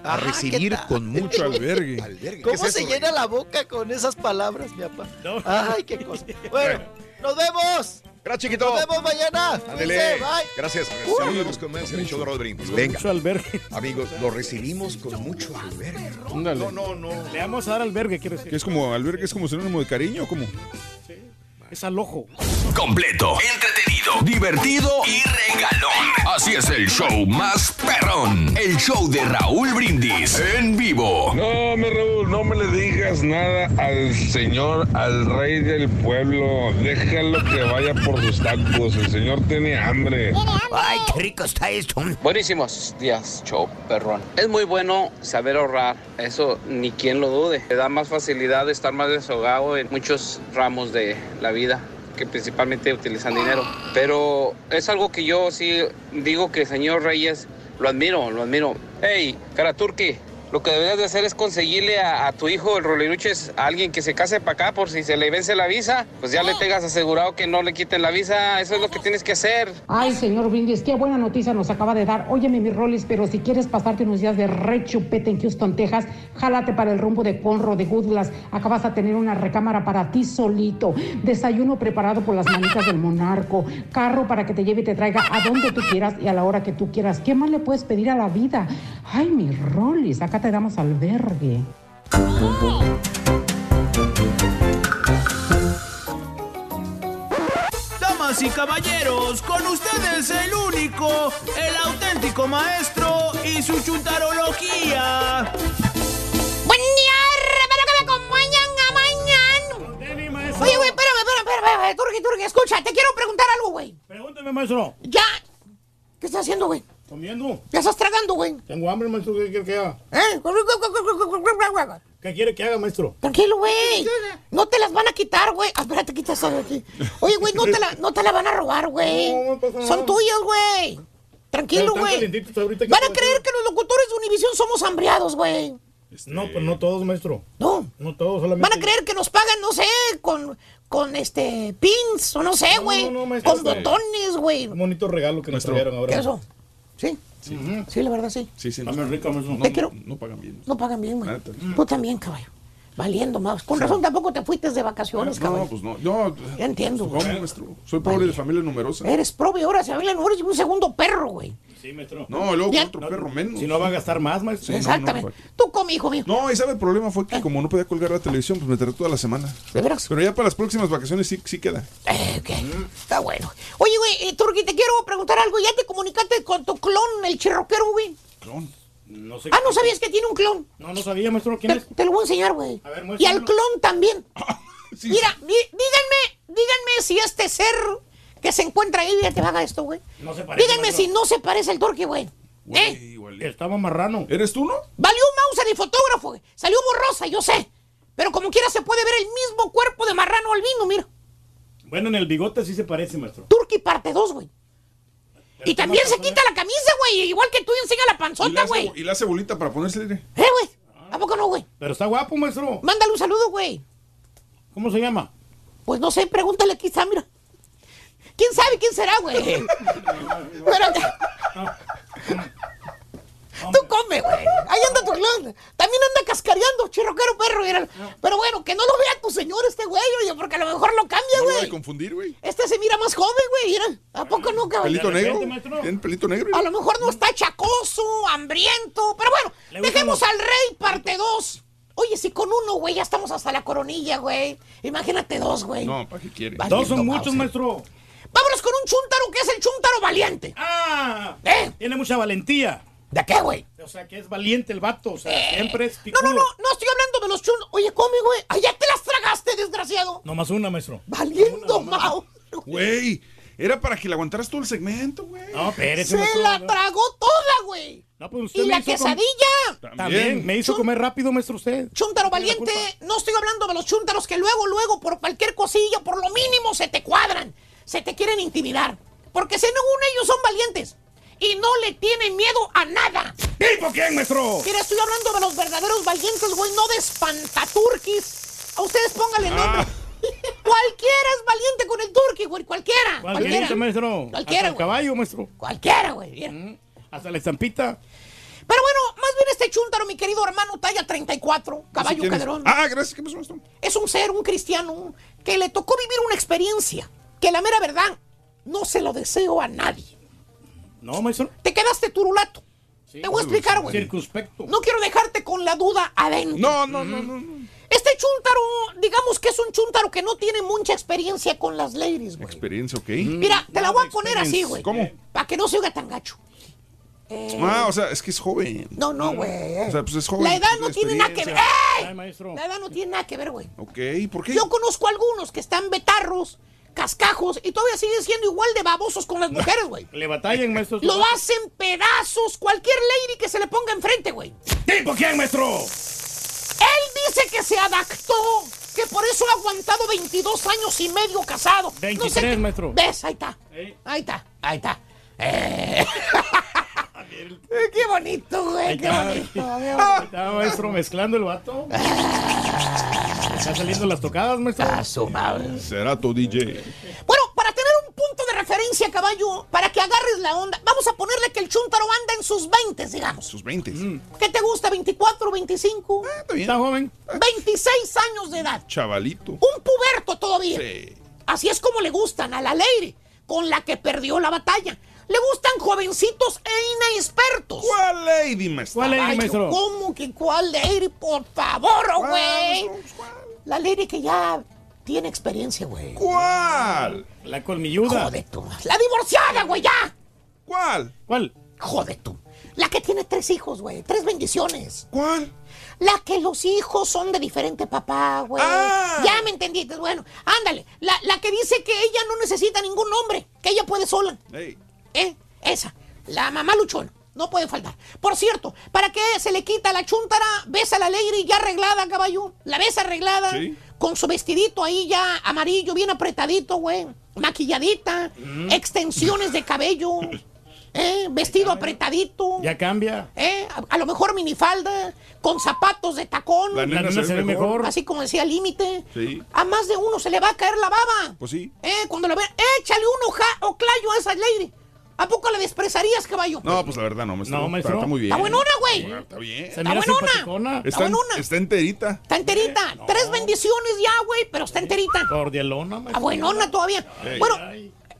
A Ah, recibir ¿qué tal? con mucho albergue. albergue. ¿Qué ¿Cómo es se eso, llena la boca con esas palabras, mi papá? Ay, qué cosa. Bueno, nos vemos. Gracias, chiquito. Nos vemos mañana. Ándele. Gracias. Uh. Seguimos con más en el show de Raúl Brindis. Venga. Mucho albergue. Amigos, lo recibimos con mucho albergue. Ándale. No, no, no. Le vamos a dar albergue, quiero decir. ¿Que es como albergue, es como sinónimo de cariño o cómo? Es al ojo. Completo, entretenido, divertido y regalón. Así es el show más perrón. El show de Raúl Brindis en vivo. No, mi Raúl, no me le digas nada al señor, al rey del pueblo. Déjalo que vaya por sus tacos. El señor tiene hambre. Ay, qué rico está esto. Buenísimos días, show perrón. Es muy bueno saber ahorrar, eso ni quien lo dude. Te da más facilidad de estar más desahogado en muchos ramos de la vida que principalmente utilizan dinero. Pero es algo que yo sí digo que señor Reyes lo admiro, lo admiro. Hey, cara turqui, lo que deberías de hacer es conseguirle a, a tu hijo el Roliruches a alguien que se case para acá por si se le vence la visa, pues ya le tengas asegurado que no le quiten la visa, eso es lo que tienes que hacer. Ay, señor Brindis, qué buena noticia nos acaba de dar. Óyeme, mi Rollis, pero si quieres pasarte unos días de re chupete en Houston, Texas, jálate para el rumbo de Conroe, de Goodlas. Acá vas a tener una recámara para ti solito. Desayuno preparado por las manitas del monarco. Carro para que te lleve y te traiga a donde tú quieras y a la hora que tú quieras. ¿Qué más le puedes pedir a la vida? Ay, mi Rollis, acá te damos albergue. Damas y caballeros, con ustedes el único, el auténtico maestro y su chuntarología. Buen día, que me acompañan a mañana. Oye, güey, espérame, espérame, espérame, espérame, Turki, Turki, escucha, te quiero preguntar algo, güey. Pregúntame, maestro. Ya. ¿Qué estás haciendo, güey? ¿Comiendo? ¿Ya estás tragando, güey? Tengo hambre, maestro. ¿Qué quiere que haga? ¿Eh? ¿Qué quiere que haga, maestro? Tranquilo, güey. No te las van a quitar, güey. Ah, espérate, quita de aquí. Oye, güey, no te la, no te la van a robar, güey. No, no pasa nada. Son tuyas, güey. Tranquilo, güey. Van a creer que los locutores de Univision somos hambriados, güey. No, pues no todos, maestro. No. No todos, solamente. Van a creer que nos pagan, no sé, con, con este pins o no sé, güey. no, maestro. con botones, güey. Un bonito regalo que nos trajeron ahora. ¿Qué eso? Sí. Sí, la verdad sí. Sí, sí. Dame rico. No, Te quiero- no, no pagan bien. No pagan bien, güey. Tú también, caballo. Valiendo más. Con razón tampoco te fuiste de vacaciones, No, caballo. pues no. Yo, Ya entiendo, ¿Cómo, güey. maestro? Soy pobre de familia numerosa. Eres prove ahora, se habla no eres un segundo perro, güey. Sí, maestro. No, luego otro perro menos. Si no va a gastar más, maestro. Sí, no, no, Exactamente. ¿para qué? Tú come, hijo mío. No, y sabe, el problema fue que como no podía colgar la televisión, pues me tardé toda la semana. ¿De veras? Pero ya para las próximas vacaciones sí, sí queda. Eh, ok. Está bueno. Oye, güey, eh, Turki, te quiero preguntar algo. ¿Ya te comunicaste con tu clon, el chirroquero, güey? Clon. No sé. Ah, ¿no sabías que tiene un clon? No, no sabía, maestro. ¿Quién Te, es? te lo voy a enseñar, güey. A ver, Y muéstramelo. al clon también. Sí, Mira, díganme, díganme si este ser que se encuentra ahí, ya te haga esto, güey. No se parece, Díganme maestro. si no se parece al Turki, güey. ¿Eh? Estaba marrano. ¿Eres tú, no? Valió mouse ni fotógrafo, güey. Salió borrosa, yo sé. Pero como quiera se puede ver el mismo cuerpo de marrano albino, mira. Bueno, en el bigote sí se parece, maestro. Turki parte 2, güey. Y también se quita la camisa, güey. Igual que tú y enseña la panzota, güey. y le hace bolita para ponerse aire. ¿Eh, güey? ¿A poco no, güey? Pero está guapo, maestro. Mándale un saludo, güey. ¿Cómo se llama? Pues no sé, pregúntale aquí está, mira. ¿Quién sabe quién será, güey? Espérate. Tú come, güey. Ahí anda tu clon. También anda cascareando, chirroquero perro. mira. Pero bueno, que no lo vea tu señor este güey, oye, porque a lo mejor lo cambia, No lo güey. confundir, güey. Este se mira más joven, güey. Mira. ¿A poco no, cabrón? Pelito negro. Tiene pelito negro. A lo mejor no está chacoso, hambriento. Pero bueno, dejemos al rey parte 2. Oye, si con uno, güey, ya estamos hasta la coronilla, güey. Imagínate dos, güey. No, ¿para qué quiere? Dos son muchos, maestro. Vámonos con un chúntaro que es el chúntaro valiente. Ah, ¿Eh? tiene mucha valentía. ¿De qué, güey? O sea, que es valiente el vato. O sea, siempre es No, picudo. no, no, no estoy hablando de los chuntaros. Oye, come, güey. Allá te las tragaste, desgraciado. No más una, maestro. Valiendo, Mao. Güey, era para que le aguantaras todo el segmento, güey. No, espérese, Se maestro. la tragó toda, güey. No, pues usted Y me la hizo quesadilla. También me hizo comer rápido, maestro, usted. Chúntaro valiente, no estoy hablando de los chúntaros que luego, luego, por cualquier cosilla, por lo mínimo, se te cuadran. Se te quieren intimidar. Porque según ellos son valientes. Y no le tienen miedo a nada. ¿Tipo quién, maestro? Mira, estoy hablando de los verdaderos valientes, güey, no de espantaturquis. A ustedes pónganle nombre. Ah. Cualquiera es valiente con el turqui, güey, cualquiera. Cualquiera, maestro. Cualquiera, Hasta el güey. caballo, maestro. Cualquiera, güey. mira. Hasta la estampita. Pero bueno, más bien este chúntaro, mi querido hermano, talla 34, caballo es? cadrón. Ah, gracias. ¿Qué pasó, maestro? Es un ser, un cristiano, que le tocó vivir una experiencia que la mera verdad no se lo deseo a nadie. No, maestro. Te quedaste turulato. Te voy a explicar, güey. Circunspecto. No quiero dejarte con la duda adentro. No, no, no, no. no. Este chúntaro, digamos que es un chúntaro que no tiene mucha experiencia con las ladies, güey. Experiencia, ok. Mira, te la voy a poner así, güey. ¿Cómo? Para que no se oiga tan gacho. Eh, Ah, o sea, es que es joven. no, no, güey. O sea, pues es joven. La edad no tiene nada que ver. ¡Ey! Ay, maestro. La edad no tiene nada que ver, güey. Ok, ¿por qué? Yo conozco algunos que están betarros, cascajos y todavía siguen siendo igual de babosos con las mujeres, güey. Le batallan, maestro. Lo hacen pedazos cualquier lady que se le ponga enfrente, güey. ¿Tipo quién, maestro? Él dice que se adaptó, que por eso ha aguantado 22 años y medio casado. No sé 23, maestro. ¿Ves? Ahí está. Ahí está, ahí está. Eh. Qué bonito, güey, qué bonito. Ahí está, maestro, mezclando el vato. Están saliendo las tocadas, maestro. Será tu DJ. Bueno, para tener un punto de referencia, caballo, para que agarres la onda, vamos a ponerle que el chúntaro anda en sus 20, digamos. Sus 20. ¿Qué te gusta? ¿24, 25? Está joven. 26 años de edad. Chavalito. Un puberto todavía. Sí. Así es como le gustan a la lady, con la que perdió la batalla. Le gustan jovencitos e inexpertos. ¿Cuál lady, maestro? ¿Cuál lady, Ay, maestro? ¿Cómo que cuál lady? Por favor, güey. La lady que ya tiene experiencia, güey. ¿Cuál? La colmilluda. Joder tú. La divorciada, güey, ya. ¿Cuál? ¿Cuál? Joder tú. La que tiene tres hijos, güey. Tres bendiciones. ¿Cuál? La que los hijos son de diferente papá, güey. Ah. Ya me entendiste. Bueno, ándale. La, la que dice que ella no necesita ningún hombre. Que ella puede sola. Ey. ¿Eh? Esa. La mamá luchona. No puede faltar. Por cierto, ¿para qué se le quita la chuntara? Ves a la lady ya arreglada, caballo. La ves arreglada. Sí. Con su vestidito ahí ya amarillo, bien apretadito, güey. Maquilladita. Mm. Extensiones de cabello. ¿Eh? Vestido apretadito. Ya cambia. ¿Eh? A, a lo mejor minifalda, con zapatos de tacón. La nena, La nena se ve mejor. Así como decía Límite. Sí. A más de uno se le va a caer la baba. Pues sí. Eh, cuando la vean, échale un oja o clayo a esa lady. ¿A poco le desprezarías, caballo? No, pues la verdad no, maestro. No, maestro. Está, está muy bien. Está buenona, güey. Ah, Está bien. Se Está buenona. Está, buenona. está enterita. Está enterita. Tres bendiciones ya, güey, pero está enterita. Cordialona, A maestro. buenona todavía. Ey. Bueno,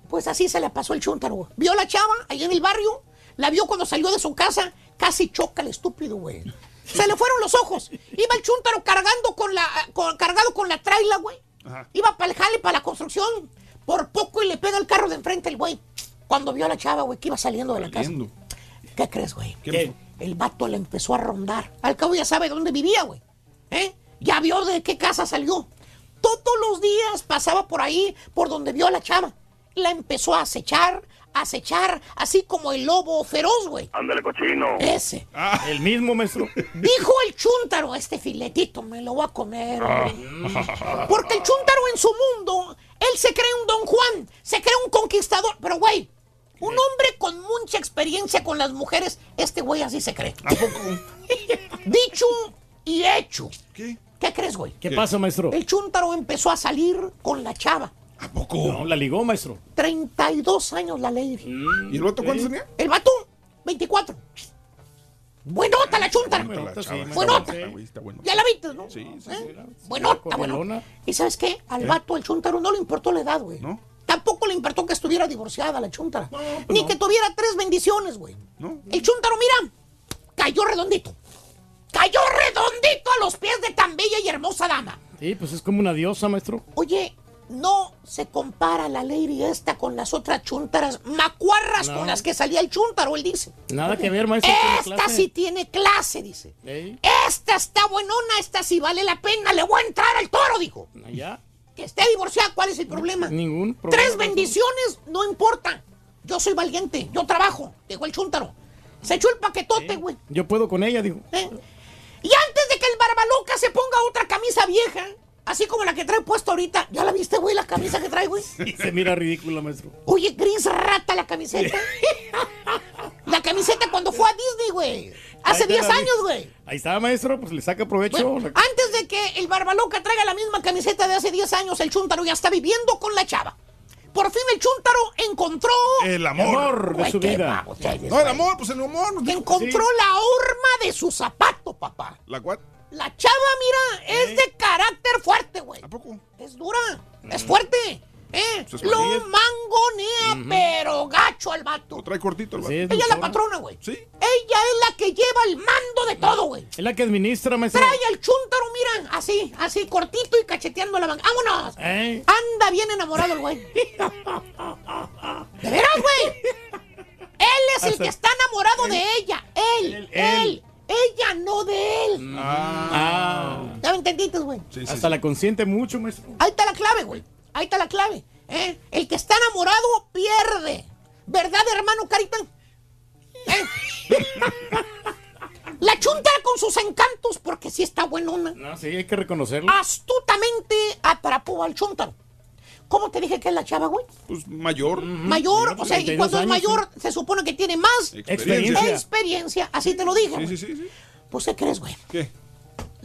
pues así se le pasó el chúntaro, güey. Vio a la chava ahí en el barrio, la vio cuando salió de su casa, casi choca el estúpido, güey. Se le fueron los ojos. Iba el chúntaro cargando con la, con- cargado con la traila, güey. Ajá. Iba para el jale, para la construcción. Por poco y le pega el carro de enfrente el güey. Cuando vio a la chava, güey, que iba saliendo de la casa. ¿Qué crees, güey? El vato le empezó a rondar. Al cabo ya sabe dónde vivía, güey. ¿Eh? Ya vio de qué casa salió. Todos los días pasaba por ahí, por donde vio a la chava. La empezó a acechar, a acechar, así como el lobo feroz, güey. Ándale, cochino. Ese. Ah. El mismo, maestro. Dijo el chúntaro, este filetito me lo voy a comer. hombre". Porque el chúntaro en su mundo, él se cree un don Juan, se cree un conquistador. Pero, güey, un hombre con mucha experiencia con las mujeres, este güey así se cree. ¿A poco? Dicho y hecho. ¿Qué? ¿Qué crees, güey? ¿Qué pasa, maestro? El chúntaro empezó a salir con la chava. ¿A poco? No, la ligó, maestro. 32 años la lady. ¿Y el vato cuántos tenía? El vato, 24. Buenota la chúntara. Buenota, sí. Buenota. Ya la viste, ¿no? Sí, sí, ¿Eh? sí. Buenota, buenota. ¿Y sabes qué? Al vato, el chúntaro, no le importó la edad, güey. ¿No? Tampoco le importó que estuviera divorciada la chúntara. pues Ni no. que tuviera tres bendiciones, güey. ¿No? El chúntaro, mira, cayó redondito. Cayó redondito a los pies de tan bella y hermosa dama. Sí, pues es como una diosa, maestro. Oye, no se compara la lady esta con las otras chuntaras macuarras No. con las que salía el chuntaro, él dice. Nada que ver, maestro. Esta clase. sí tiene clase, dice. Esta está buenona, esta sí vale la pena, le voy a entrar al toro, dijo. allá. Que esté divorciada, ¿cuál es el problema? Ningún problema. Tres bendiciones, no importa. Yo soy valiente, yo trabajo, dijo el chuntaro. Se echó el paquetote, güey. Yo puedo con ella, dijo. ¿eh? Y antes de que el barbaloca se ponga otra camisa vieja, así como la que trae puesta ahorita, ¿ya la viste, güey, la camisa que trae, güey? Se mira ridícula, maestro. Oye, gris rata la camiseta. la camiseta cuando fue a Disney, güey. Hace Ahí te 10 la vi. años, güey. Ahí está, maestro, pues le saca provecho. Bueno, antes de que el barbaloca traiga la misma camiseta de hace 10 años, el chúntaro ya está viviendo con la chava. Por fin el chúntaro encontró... El amor. Güey, qué babos eres, No, el güey. amor, pues el amor. no digo- Encontró la horma de su zapato, papá. ¿La cual? La chava, mira, es de carácter fuerte, güey. ¿A poco? Es dura, es fuerte. ¿Eh? Es Lo mangonea, pero gacho al vato. Lo trae cortito el vato. Ella es la patrona, güey. Sí. Ella es la que lleva el mando de todo, güey. Es la que administra, maestro. Trae al chúntaro, mira, así, así, cortito y cacheteando la manga. ¡Vámonos! Eh. Anda bien enamorado el güey. ¿De veras, güey? Él es el que está enamorado de ella. Él, él. Ella no de él. Ah. ¿Ya me entendiste, güey? Hasta la consiente mucho, maestro. Ahí está la clave, güey. Ahí está la clave. ¿eh? El que está enamorado pierde. ¿Verdad, hermano Carita? ¿Eh? La chunta con sus encantos, porque sí está buenona. No, sí, hay que reconocerlo. Astutamente atrapó al chuntaro. ¿Cómo te dije que es la chava, güey? Pues mayor. Mayor, o sea, y 32 cuando es años, mayor se supone que tiene más Experiencia. experiencia, así te lo dije. Sí, güey. sí, sí, sí. Pues, ¿qué crees, güey? ¿Qué?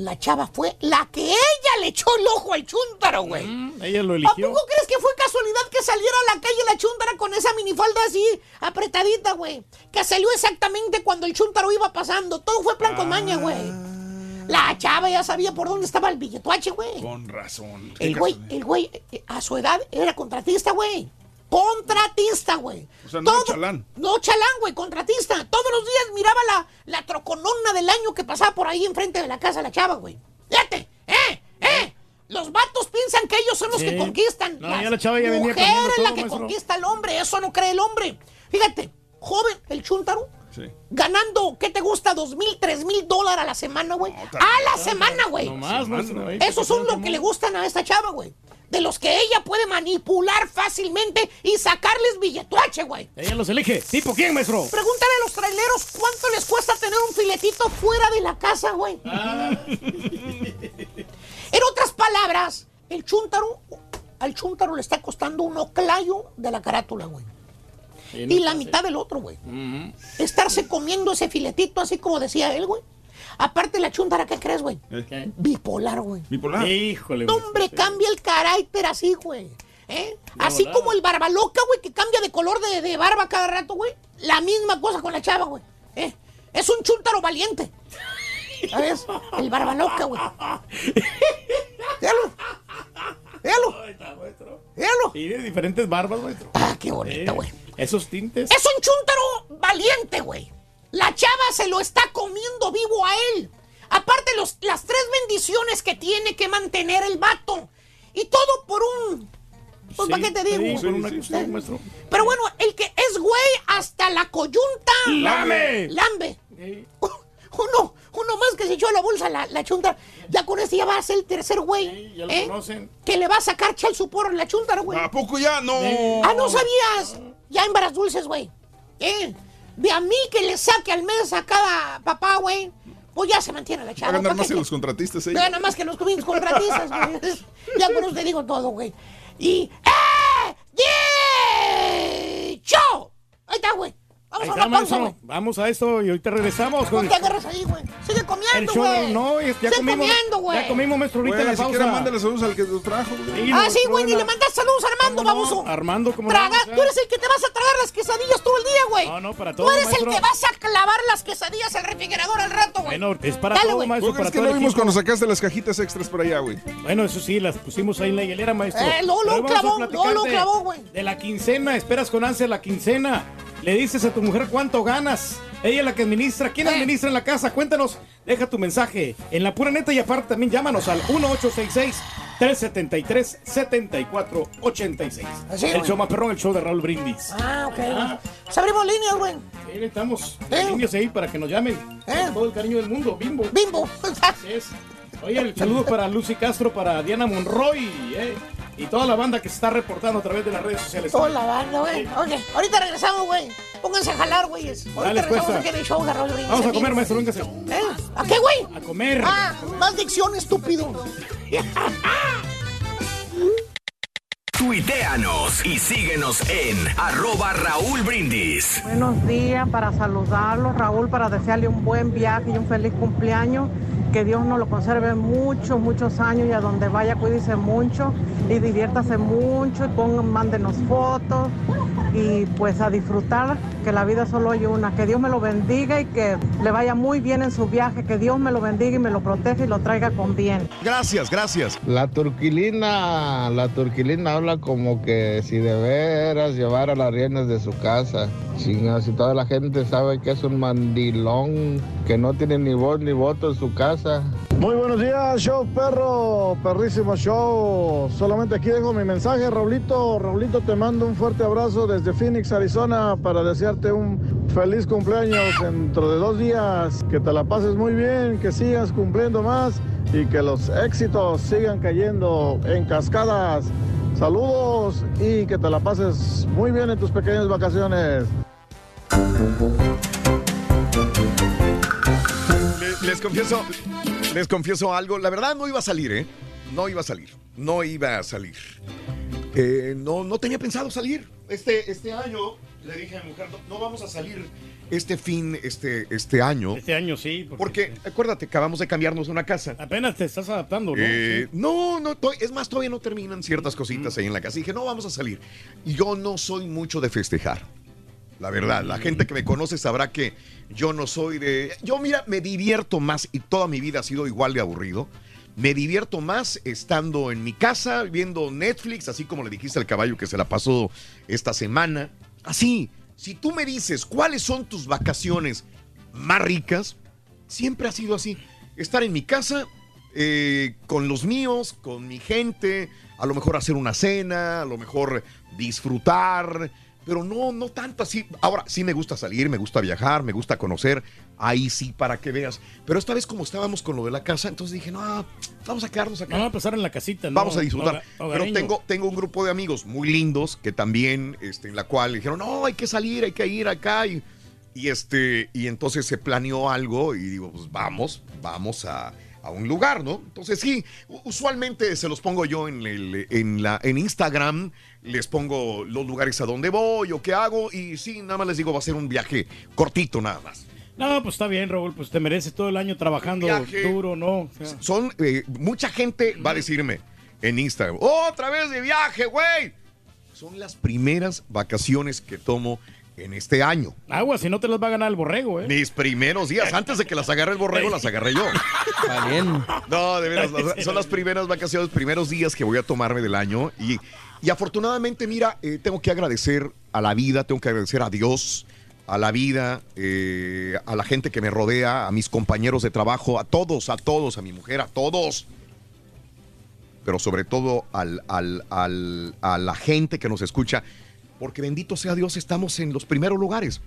La chava fue la que ella le echó el ojo al chúntaro, güey. Ella lo ¿A eligió. poco crees que fue casualidad que saliera a la calle la chúntara con esa minifalda así apretadita, güey? Que salió exactamente cuando el chúntaro iba pasando. Todo fue plan con maña, güey. La chava ya sabía por dónde estaba el billetuache, güey. Con razón. El güey, el güey, eh, a su edad era contratista, güey. Contratista, güey. O sea, no chalán. No chalán, güey, contratista. Todos los días miraba la, la troconona del año que pasaba por ahí enfrente de la casa de la chava, güey. Fíjate, ¿eh? ¿eh? Los vatos piensan que ellos son los Sí. que conquistan. No, la chava ya venía mujer es la que maestro. conquista al hombre. Eso no cree el hombre. Fíjate, joven, el chuntaro, Sí. ganando, ¿qué te gusta? Dos mil, tres mil dólares a la semana, güey. a la semana, güey. No ahí, Esos son los que le gustan a esta chava, güey. De los que ella puede manipular fácilmente y sacarles billetuache, güey. Ella los elige. ¿Tipo quién, maestro? Pregúntale a los traileros cuánto les cuesta tener un filetito fuera de la casa, güey. Ah. En otras palabras, el chúntaro, al chúntaro le está costando un oclayo de la carátula, güey. Y la mitad del otro, güey. Estarse comiendo ese filetito así como decía él, güey. Aparte la chuntara, ¿qué crees, güey? ¿Eh? Bipolar, güey. Bipolar. Híjole, maestro. hombre, cambia el carácter así, güey. ¿Eh? Así volada. como el barbaloca, güey, que cambia de color de, de barba cada rato, güey. La misma cosa con la chava, güey. ¿Eh? Es un chúntaro valiente. ¿Sabes? El barbaloca, güey. Véalo. Véalo. Véalo. Y de diferentes barbas, maestro. Ah, qué bonito, güey. Esos tintes. Es un chúntaro valiente, güey. La chava se lo está comiendo vivo a él. Aparte, los, las tres bendiciones que tiene que mantener el vato. Y todo por un. Pues, ¿para qué te digo? Sí, una. Pero bueno, el que es güey hasta la coyunta. ¡Lame! Lambe. Uno, uno más que se echó a la bolsa la, la chunta. Ya con este ya va a ser el tercer güey. ya lo ¿eh? conocen. Que le va a sacar chal su porro en la chunta, güey. ¿A poco ya? No. Ah, no sabías. Ya en varas dulces, güey. ¿Eh? De a mí que le saque al mes a cada papá, güey. Pues ya se mantiene la chava. ganar ¿Para más que los contratistas, ¿eh? Gana más que los contratistas, güey. Ya con te digo todo, güey. Y. ¡Eh! ¡Dicho! Ahí está, güey. Vamos Ahí a está, pausa, maestro. Vamos a esto y ahorita regresamos No te agarras ahí, güey. Sigue comiendo, güey. No, ya Sigue comimos. comiendo, güey. Ya comimos, maestro, ahorita Güey, en la siquiera pausa. mándale saludos al que lo trajo, güey. Sí, Ah, no, sí, güey. Ni no. le mandas saludos a Armando, ¿Cómo no? baboso. Armando, ¿cómo no? Traga, O sea, tú eres el que te vas a tragar las quesadillas todo el día, güey. No, no, para Tú todo, eres maestro. el que vas a clavar las quesadillas al refrigerador al rato, güey. Bueno, es para Dale, todo, güey. maestro, ¿Tú para crees que todo no vimos cuando sacaste las cajitas extras por allá, güey? Bueno, eso sí, las pusimos ahí en la hielera, maestro. Eh, vamos a clavó, de- clavó, güey. De la quincena, esperas con ansia la quincena. Le dices a tu mujer cuánto ganas. Ella es la que administra. ¿Quién Eh. administra en la casa? Cuéntanos. Deja tu mensaje en la pura neta y aparte también llámanos al 373-7486. Así, el güey. show más perrón, el show de Raúl Brindis. Ah, ok. Pues abrimos líneas, güey. Ahí necesitamos ¿Eh? líneas ahí para que nos llamen. Con Todo el cariño del mundo, bimbo. Bimbo. Así es. Oye, el saludo para Lucy Castro, para Diana Monroy eh, y toda la banda que se está reportando a través de las redes sociales. Toda la banda, güey. Ok, ahorita regresamos, güey. Pónganse a jalar, güeyes. Ahorita Dale, regresamos aquí en el show de Raúl Brindis. Vamos a comer, maestro, véngase. ¿Eh? ¿A qué, güey? A comer. Ah, más dicción, estúpido. Tuiteanos y síguenos en arroba Raúl Brindis. Buenos días para saludarlos, Raúl, para desearle un buen viaje y un feliz cumpleaños. Que Dios nos lo conserve muchos, muchos años y a donde vaya cuídese mucho y diviértase mucho y pongan, mándenos fotos y pues a disfrutar que la vida solo hay una. Que Dios me lo bendiga y que le vaya muy bien en su viaje. Que Dios me lo bendiga y me lo proteja y lo traiga con bien. Gracias, gracias. La turquilina, la turquilina habla como que si de veras llevara las riendas de su casa. Si toda la gente sabe que es un mandilón, que no tiene ni voz ni voto en su casa. Muy buenos días, show perro, perrísimo show. Solamente aquí dejo mi mensaje, Raulito. Raulito, te mando un fuerte abrazo desde Phoenix, Arizona, para desearte un feliz cumpleaños dentro de dos días. Que te la pases muy bien, que sigas cumpliendo más y que los éxitos sigan cayendo en cascadas. Saludos y que te la pases muy bien en tus pequeñas vacaciones. Le- Les confieso, les confieso algo. La verdad no iba a salir, ¿eh? No iba a salir. No iba a salir. Eh, no, no tenía pensado salir. Este, este año le dije a mi mujer, no, no vamos a salir este fin, este, este año. Este año sí. Porque, acuérdate, acabamos de cambiarnos una casa. Apenas te estás adaptando, ¿no? Eh, Sí. no, no, es más, todavía no terminan ciertas cositas ahí en la casa. Y dije, no, vamos a salir. Yo no soy mucho de festejar. La verdad, la gente que me conoce sabrá que yo no soy de... Yo, mira, me divierto más y toda mi vida ha sido igual de aburrido. Me divierto más estando en mi casa, viendo Netflix, así como le dijiste al caballo que se la pasó esta semana. Así, si tú me dices cuáles son tus vacaciones más ricas, siempre ha sido así. Estar en mi casa, eh, con los míos, con mi gente, a lo mejor hacer una cena, a lo mejor disfrutar, pero no, no tanto así. Ahora, sí me gusta salir, me gusta viajar, me gusta conocer, ahí sí, para que veas. Pero esta vez como estábamos con lo de la casa, entonces dije, no, vamos a quedarnos acá. Vamos a pasar en la casita, ¿no? Vamos a disfrutar. Pero tengo, tengo un grupo de amigos muy lindos que también, este, en la cual dijeron, no, hay que salir, hay que ir acá. Y, y, este, y entonces se planeó algo y digo, pues vamos, vamos a, a un lugar, ¿no? Entonces sí, usualmente se los pongo yo en, el, en, la, en Instagram, les pongo los lugares a donde voy o qué hago y sí, nada más les digo, va a ser un viaje cortito nada más. No, pues está bien, Raúl, pues te mereces todo el año trabajando Viaje. duro, ¿no? O sea, Son, eh, mucha gente va a decirme en Instagram, otra vez de viaje, güey. Son las primeras vacaciones que tomo en este año. agua, si no te las va a ganar el borrego, ¿eh? Mis primeros días, antes de que las agarre el borrego, las agarré yo. No, de veras, son las primeras vacaciones, primeros días que voy a tomarme del año. Y, y afortunadamente, mira, eh, tengo que agradecer a la vida, tengo que agradecer a Dios, a la vida, eh, a la gente que me rodea, a mis compañeros de trabajo, a todos, a todos, a mi mujer, a todos. Pero sobre todo al, al- al- a la gente que nos escucha, porque bendito sea Dios, estamos en los primeros lugares.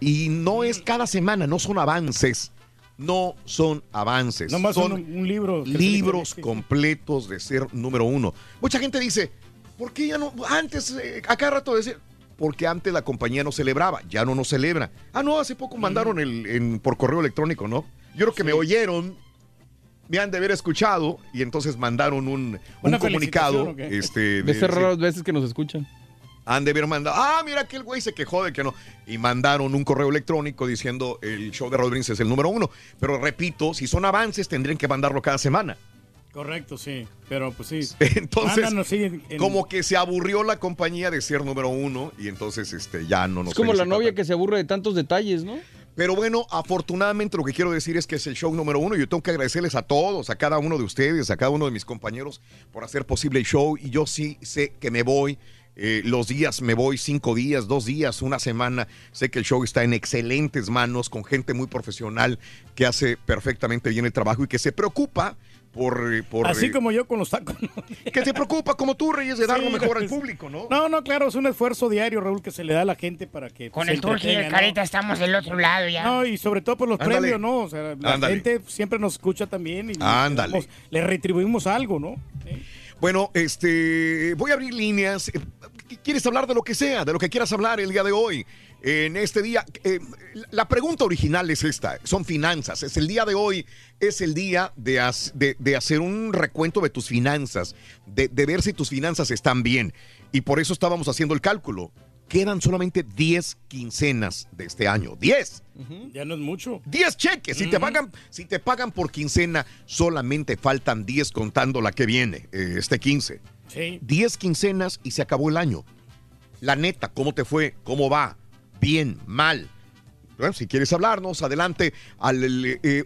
Y no es cada semana, no son avances. No son avances. Nomás son un, un libro. libros completos de ser número uno. Mucha gente dice, ¿por qué ya no? Antes, eh, a cada rato decir, porque antes la compañía no celebraba, ya no nos celebra. Ah, no, hace poco mandaron el, en- por correo electrónico, ¿no? Yo creo que me oyeron, me han de haber escuchado y entonces mandaron un, un comunicado. Este, De decir, raras veces que nos escuchan. han de haber mandado, ah, mira que el güey se quejó de que no. Y mandaron un correo electrónico diciendo el show de Rodríguez es el número uno. Pero repito, si son avances, tendrían que mandarlo cada semana. Correcto, sí. Pero pues sí. Entonces, Mándanos, sí, en- en- como que se aburrió la compañía de ser número uno y entonces este, ya no nos Es como la novia que se aburre de tantos detalles, ¿no? Pero bueno, afortunadamente lo que quiero decir es que es el show número uno. Yo tengo que agradecerles a todos, a cada uno de ustedes, a cada uno de mis compañeros por hacer posible el show. Y yo sí sé que me voy eh, los días me voy cinco días, dos días, una semana. Sé que el show está en excelentes manos, con gente muy profesional que hace perfectamente bien el trabajo y que se preocupa por... por Así eh, como yo con los tacos. que se preocupa como tú, Reyes, de dar lo Sí, mejor al sí. público, ¿no? No, no, claro, es un esfuerzo diario, Raúl, que se le da a la gente para que Con se el Turqui y el. Carita estamos del otro lado ya. No, y sobre todo por los Ándale. premios, ¿no? O sea, la Ándale. gente siempre nos escucha también y Ándale. le retribuimos algo, ¿no? Bueno, este, voy a abrir líneas. Eh, ¿Quieres hablar de lo que sea, de lo que quieras hablar el día de hoy? En este día, eh, la pregunta original es esta, son finanzas. Es el día de hoy, es el día de, haz- de- de hacer un recuento de tus finanzas, de, de ver si tus finanzas están bien. Y por eso estábamos haciendo el cálculo. Quedan solamente 10 quincenas de este año. 10. Ya no es mucho. 10 cheques. Si, te pagan, si te pagan por quincena, solamente faltan 10 contando la que viene, eh, este 15. Sí. 10 quincenas y se acabó el año. La neta, ¿cómo te fue? ¿Cómo va? Bien, mal. Bueno, si quieres hablarnos, adelante al eh,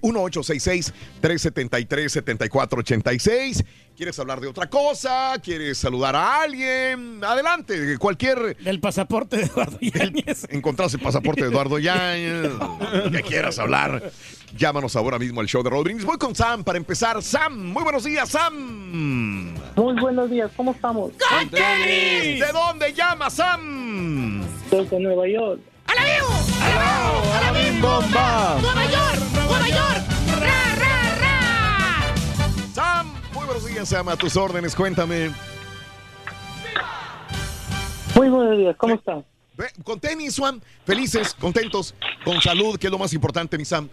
1866-373-7486. ¿Quieres hablar de otra cosa? ¿Quieres saludar a alguien? Adelante, cualquier... Del pasaporte de Eduardo Yáñez. Encontraste el pasaporte de Eduardo Yáñez, que quieras hablar. Llámanos ahora mismo al show de Rodríguez. Voy con Sam para empezar. Sam, muy buenos días, Sam. Muy buenos días, ¿cómo estamos? ¿De dónde llama Sam? Desde Nueva York. ¡Alabeo! ¡Alabeo! ¡Alabeo! ¡Bomba! ¡Nueva York! ¡Nueva York! ¡Ra, ra, ra! Sam, muy buenos días, Sam. A tus órdenes, cuéntame. Muy buenos días, ¿cómo están? Ve, Con tenis, Sam. Felices, contentos, con salud, que es lo más importante, mi Sam.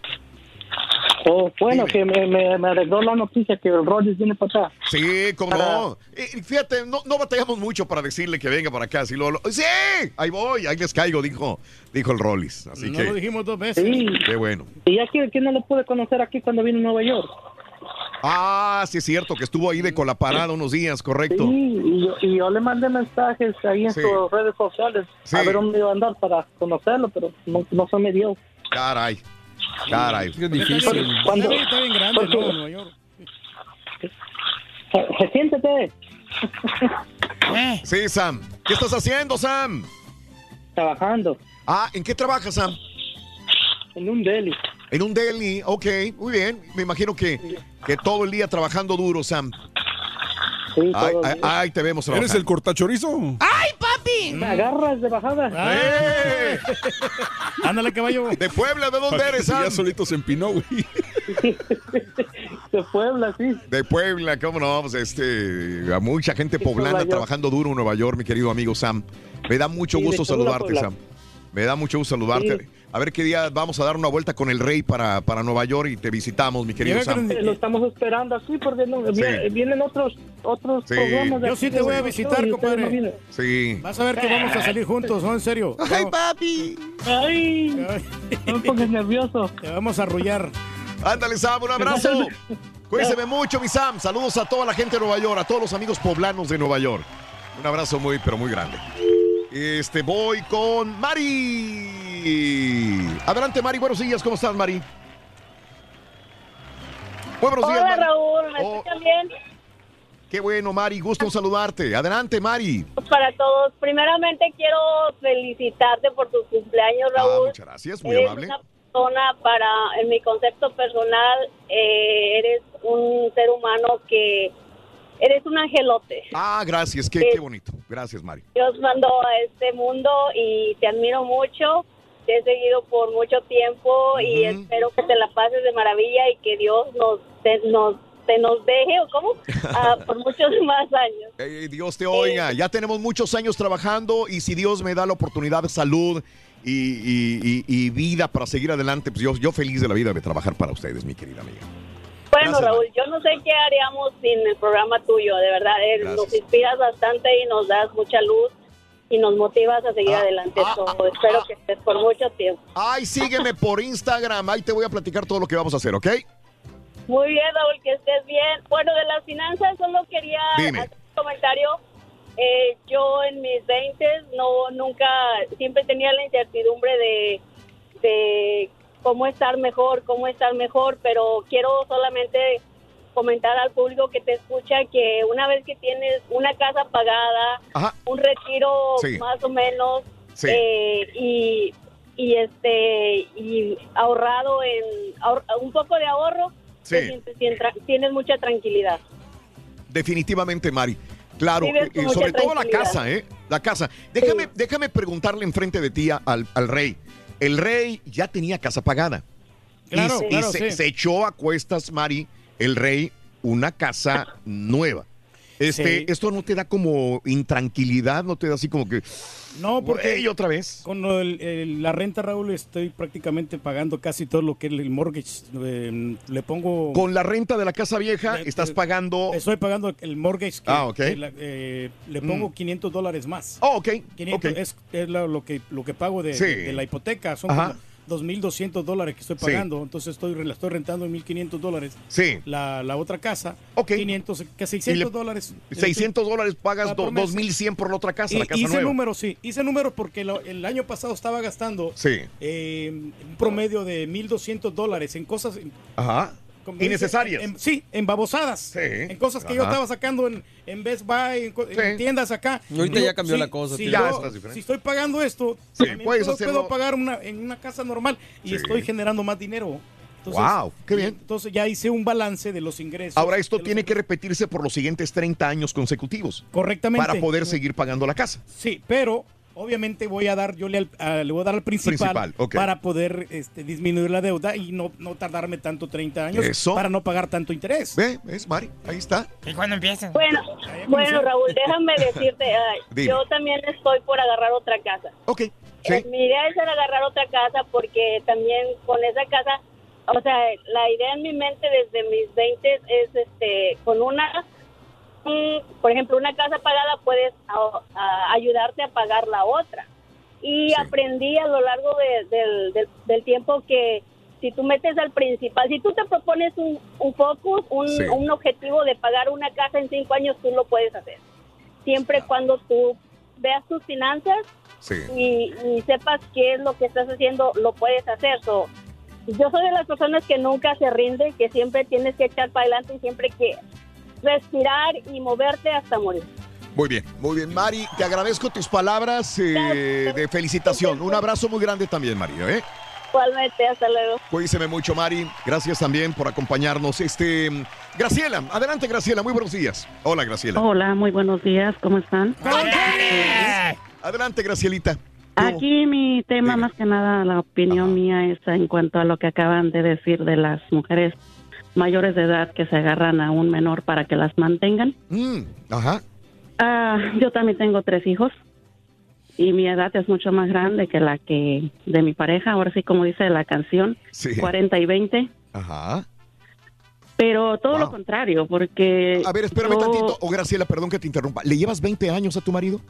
Oh, bueno, que me, me, me arregló la noticia que el Rodgers viene para acá. Sí, cómo no. Y- fíjate, no, no batallamos mucho para decirle que venga para acá. Si lo, lo- sí, ahí voy, ahí les caigo, dijo, dijo el Rollis. Así no que, lo dijimos dos veces. Sí. qué bueno. Y ya que, que no lo pude conocer aquí cuando vine a Nueva York. Ah, sí es cierto, que estuvo ahí de con la parada unos días, correcto. Sí, y yo, y yo le mandé mensajes ahí en Sí. sus redes sociales Sí. a ver dónde iba a andar para conocerlo, pero no, no se me dio. Caray, caray. Es difícil. Cuando- Está bien, está bien grande, porque- ¿no? Nueva York. Eh, Siéntete. Sí, Sam. ¿Qué estás haciendo, Sam? Trabajando. Ah, ¿en qué trabajas, Sam? En un deli. En un deli, ok, muy bien. Me imagino que, que todo el día trabajando duro, Sam. Sí, Ay, todo ay, el día. ay, te vemos ¿Eres trabajando. el cortachorizo? ¡Ay, papi! Me agarras de bajada. ¡Eh! Ándale, caballo. ¿De Puebla? ¿De dónde eres, Ya Sam? solito se empinó, güey. De Puebla, sí. De Puebla, cómo no, pues este, a mucha gente Sí, poblana trabajando duro en Nueva York, mi querido amigo Sam. Me da mucho Sí, gusto saludarte. Sam. Me da mucho gusto saludarte. Sí. A ver qué día vamos a dar una vuelta con el rey para, para Nueva York y te visitamos, mi querido Sam. Lo estamos esperando aquí porque no, Sí. vienen, otros otros Sí. programas. de Yo sí te voy a visitar, compadre. no. Sí. Vas a ver que vamos a salir juntos, ¿no? En serio. ¡Ay, papi! Ay, no me pongas nervioso. Te vamos a arrullar. Ándale, Sam, un abrazo. Cuídense mucho, mi Sam. Saludos a toda la gente de Nueva York, a todos los amigos poblanos de Nueva York. Un abrazo muy, pero muy grande. Este, voy con Mari. Adelante, Mari. Buenos días. ¿Cómo estás, Mari? Muy buenos días, Hola. Raúl, ¿me Oh. escuchan bien? Qué bueno, Mari. Gusto en saludarte. Adelante, Mari. Para todos, primeramente quiero felicitarte por tu cumpleaños, Ah, Raúl. muchas gracias. Muy eres amable. una persona para, en mi concepto personal, eh, eres un ser humano que eres un angelote. Ah, gracias. Qué, Eh. qué bonito. Gracias, Mari. Dios mandó a este mundo y te admiro mucho. Te he seguido por mucho tiempo y Ujú. espero que te la pases de maravilla y que Dios nos te, nos, te nos deje, ¿o cómo? Ah, por muchos más años. Eh, Dios te oiga. Ya tenemos muchos años trabajando y si Dios me da la oportunidad de salud y, y- y- y vida para seguir adelante, pues yo, yo feliz de la vida de trabajar para ustedes, mi querida amiga. Bueno, Gracias, Raúl, yo no sé qué haríamos sin el programa tuyo, de verdad. eh, Gracias. nos inspiras bastante y nos das mucha luz y nos motivas a seguir Ah, adelante. ah, So, ah, espero que estés por mucho tiempo. Ay, sígueme por Instagram. Ahí te voy a platicar todo lo que vamos a hacer, ¿ok? Muy bien, Raúl, que estés bien. Bueno, de las finanzas solo quería Dime. hacer un comentario. Eh, yo en mis 20 no nunca siempre tenía la incertidumbre de, de cómo estar mejor, cómo estar mejor, pero quiero solamente comentar al público que te escucha que una vez que tienes una casa pagada, Ajá. un retiro Sí. más o menos Sí. eh, y, y este y ahorrado en ahor- un poco de ahorro, Sí. te sientes tienes mucha tranquilidad. Definitivamente, Mari. Claro, y- sobre todo la casa, ¿eh? La casa. Déjame, déjame preguntarle enfrente de ti al, al rey. El rey ya tenía casa pagada. Claro, y, se, sí. se echó a cuestas, Mari, el rey, una casa nueva. Este, Sí. Esto no te da como intranquilidad, no te da así como que. No, porque Güey, otra vez. con el- la renta, Raúl, estoy prácticamente pagando casi todo lo que es el mortgage. eh, le pongo... Con la renta de la casa vieja, estás pagando. Estoy pagando el mortgage. que- Ah, ok. que la- eh, le pongo Mm. 500 dólares más. Oh, ok. 500 ok. es, lo, que, lo que pago de, Sí. de- de la hipoteca. Son Ajá. como 2.200 dólares que estoy Sí. pagando. Entonces estoy, la estoy rentando en 1.500 dólares. Sí. La, la otra casa. Ok. 500, que 600 dólares. 600 dólares pagas Ah, do- por mes. 2100 por la otra casa, Y- la casa hice nueva. números, sí. Hice números porque lo- el año pasado estaba gastando Sí. eh, un promedio de 1.200 dólares en cosas... Ajá. Innecesarias. en- sí, en babosadas. En cosas que yo estaba sacando en, en Best Buy, en, Sí. tiendas acá. Y ahorita Yo, ya cambió sí, la cosa, Si, yo- Ya estás diferente. si estoy pagando esto, Sí, puedes puedo, hacerlo. puedo pagar una, en una casa normal y Sí. estoy generando más dinero. Guau, qué bien. Entonces ya hice un balance de los ingresos. Ahora esto tiene que repetirse por los siguientes 30 años consecutivos. Correctamente. Para poder seguir pagando la casa. Sí, pero obviamente voy a dar, yo le, al- a- le voy a dar al principal, para poder este, disminuir la deuda y no, no tardarme tanto 30 años Eso. para no pagar tanto interés. ¿Ve? ¿Ves, Mari? Ahí está. ¿Y cuándo empieza? Bueno, bueno Raúl, déjame decirte, yo también estoy por agarrar otra casa. Ok. Eh, mi idea es agarrar otra casa porque también con esa casa, o sea, la idea en mi mente desde mis 20 es este, con una, por ejemplo, una casa pagada puedes a- a ayudarte a pagar la otra. Y aprendí a lo largo de- del, del- del tiempo que si tú metes al principal, si tú te propones un, un focus, un, Sí. un objetivo de pagar una casa en cinco años, tú lo puedes hacer. Siempre cuando tú veas tus finanzas Sí. y, y sepas qué es lo que estás haciendo, lo puedes hacer. So, yo soy de las personas que nunca se rinde, que siempre tienes que echar para adelante y siempre que respirar y moverte hasta morir. Muy bien, muy bien. Mari, te agradezco tus palabras eh, de felicitación. Un abrazo muy grande también, Mario. ¿eh? Igualmente, hasta luego. Cuídese mucho, Mari. Gracias también por acompañarnos. Este, Graciela, adelante, Graciela. Muy buenos días. Hola, Graciela. Hola, muy buenos días, ¿cómo están? Adelante, Gracielita. Aquí mi tema, más que nada, la opinión mía es en cuanto a lo que acaban de decir de las mujeres mayores de edad que se agarran a un menor para que las mantengan. Mm, ajá. Ah, yo también tengo tres hijos y mi edad es mucho más grande que la que de mi pareja, ahora sí como dice la canción, Sí. 40 y 20, Ajá. pero todo lo contrario, porque... A ver, espérame yo- tantito. O Graciela, perdón que te interrumpa. ¿Le llevas 20 años a tu marido?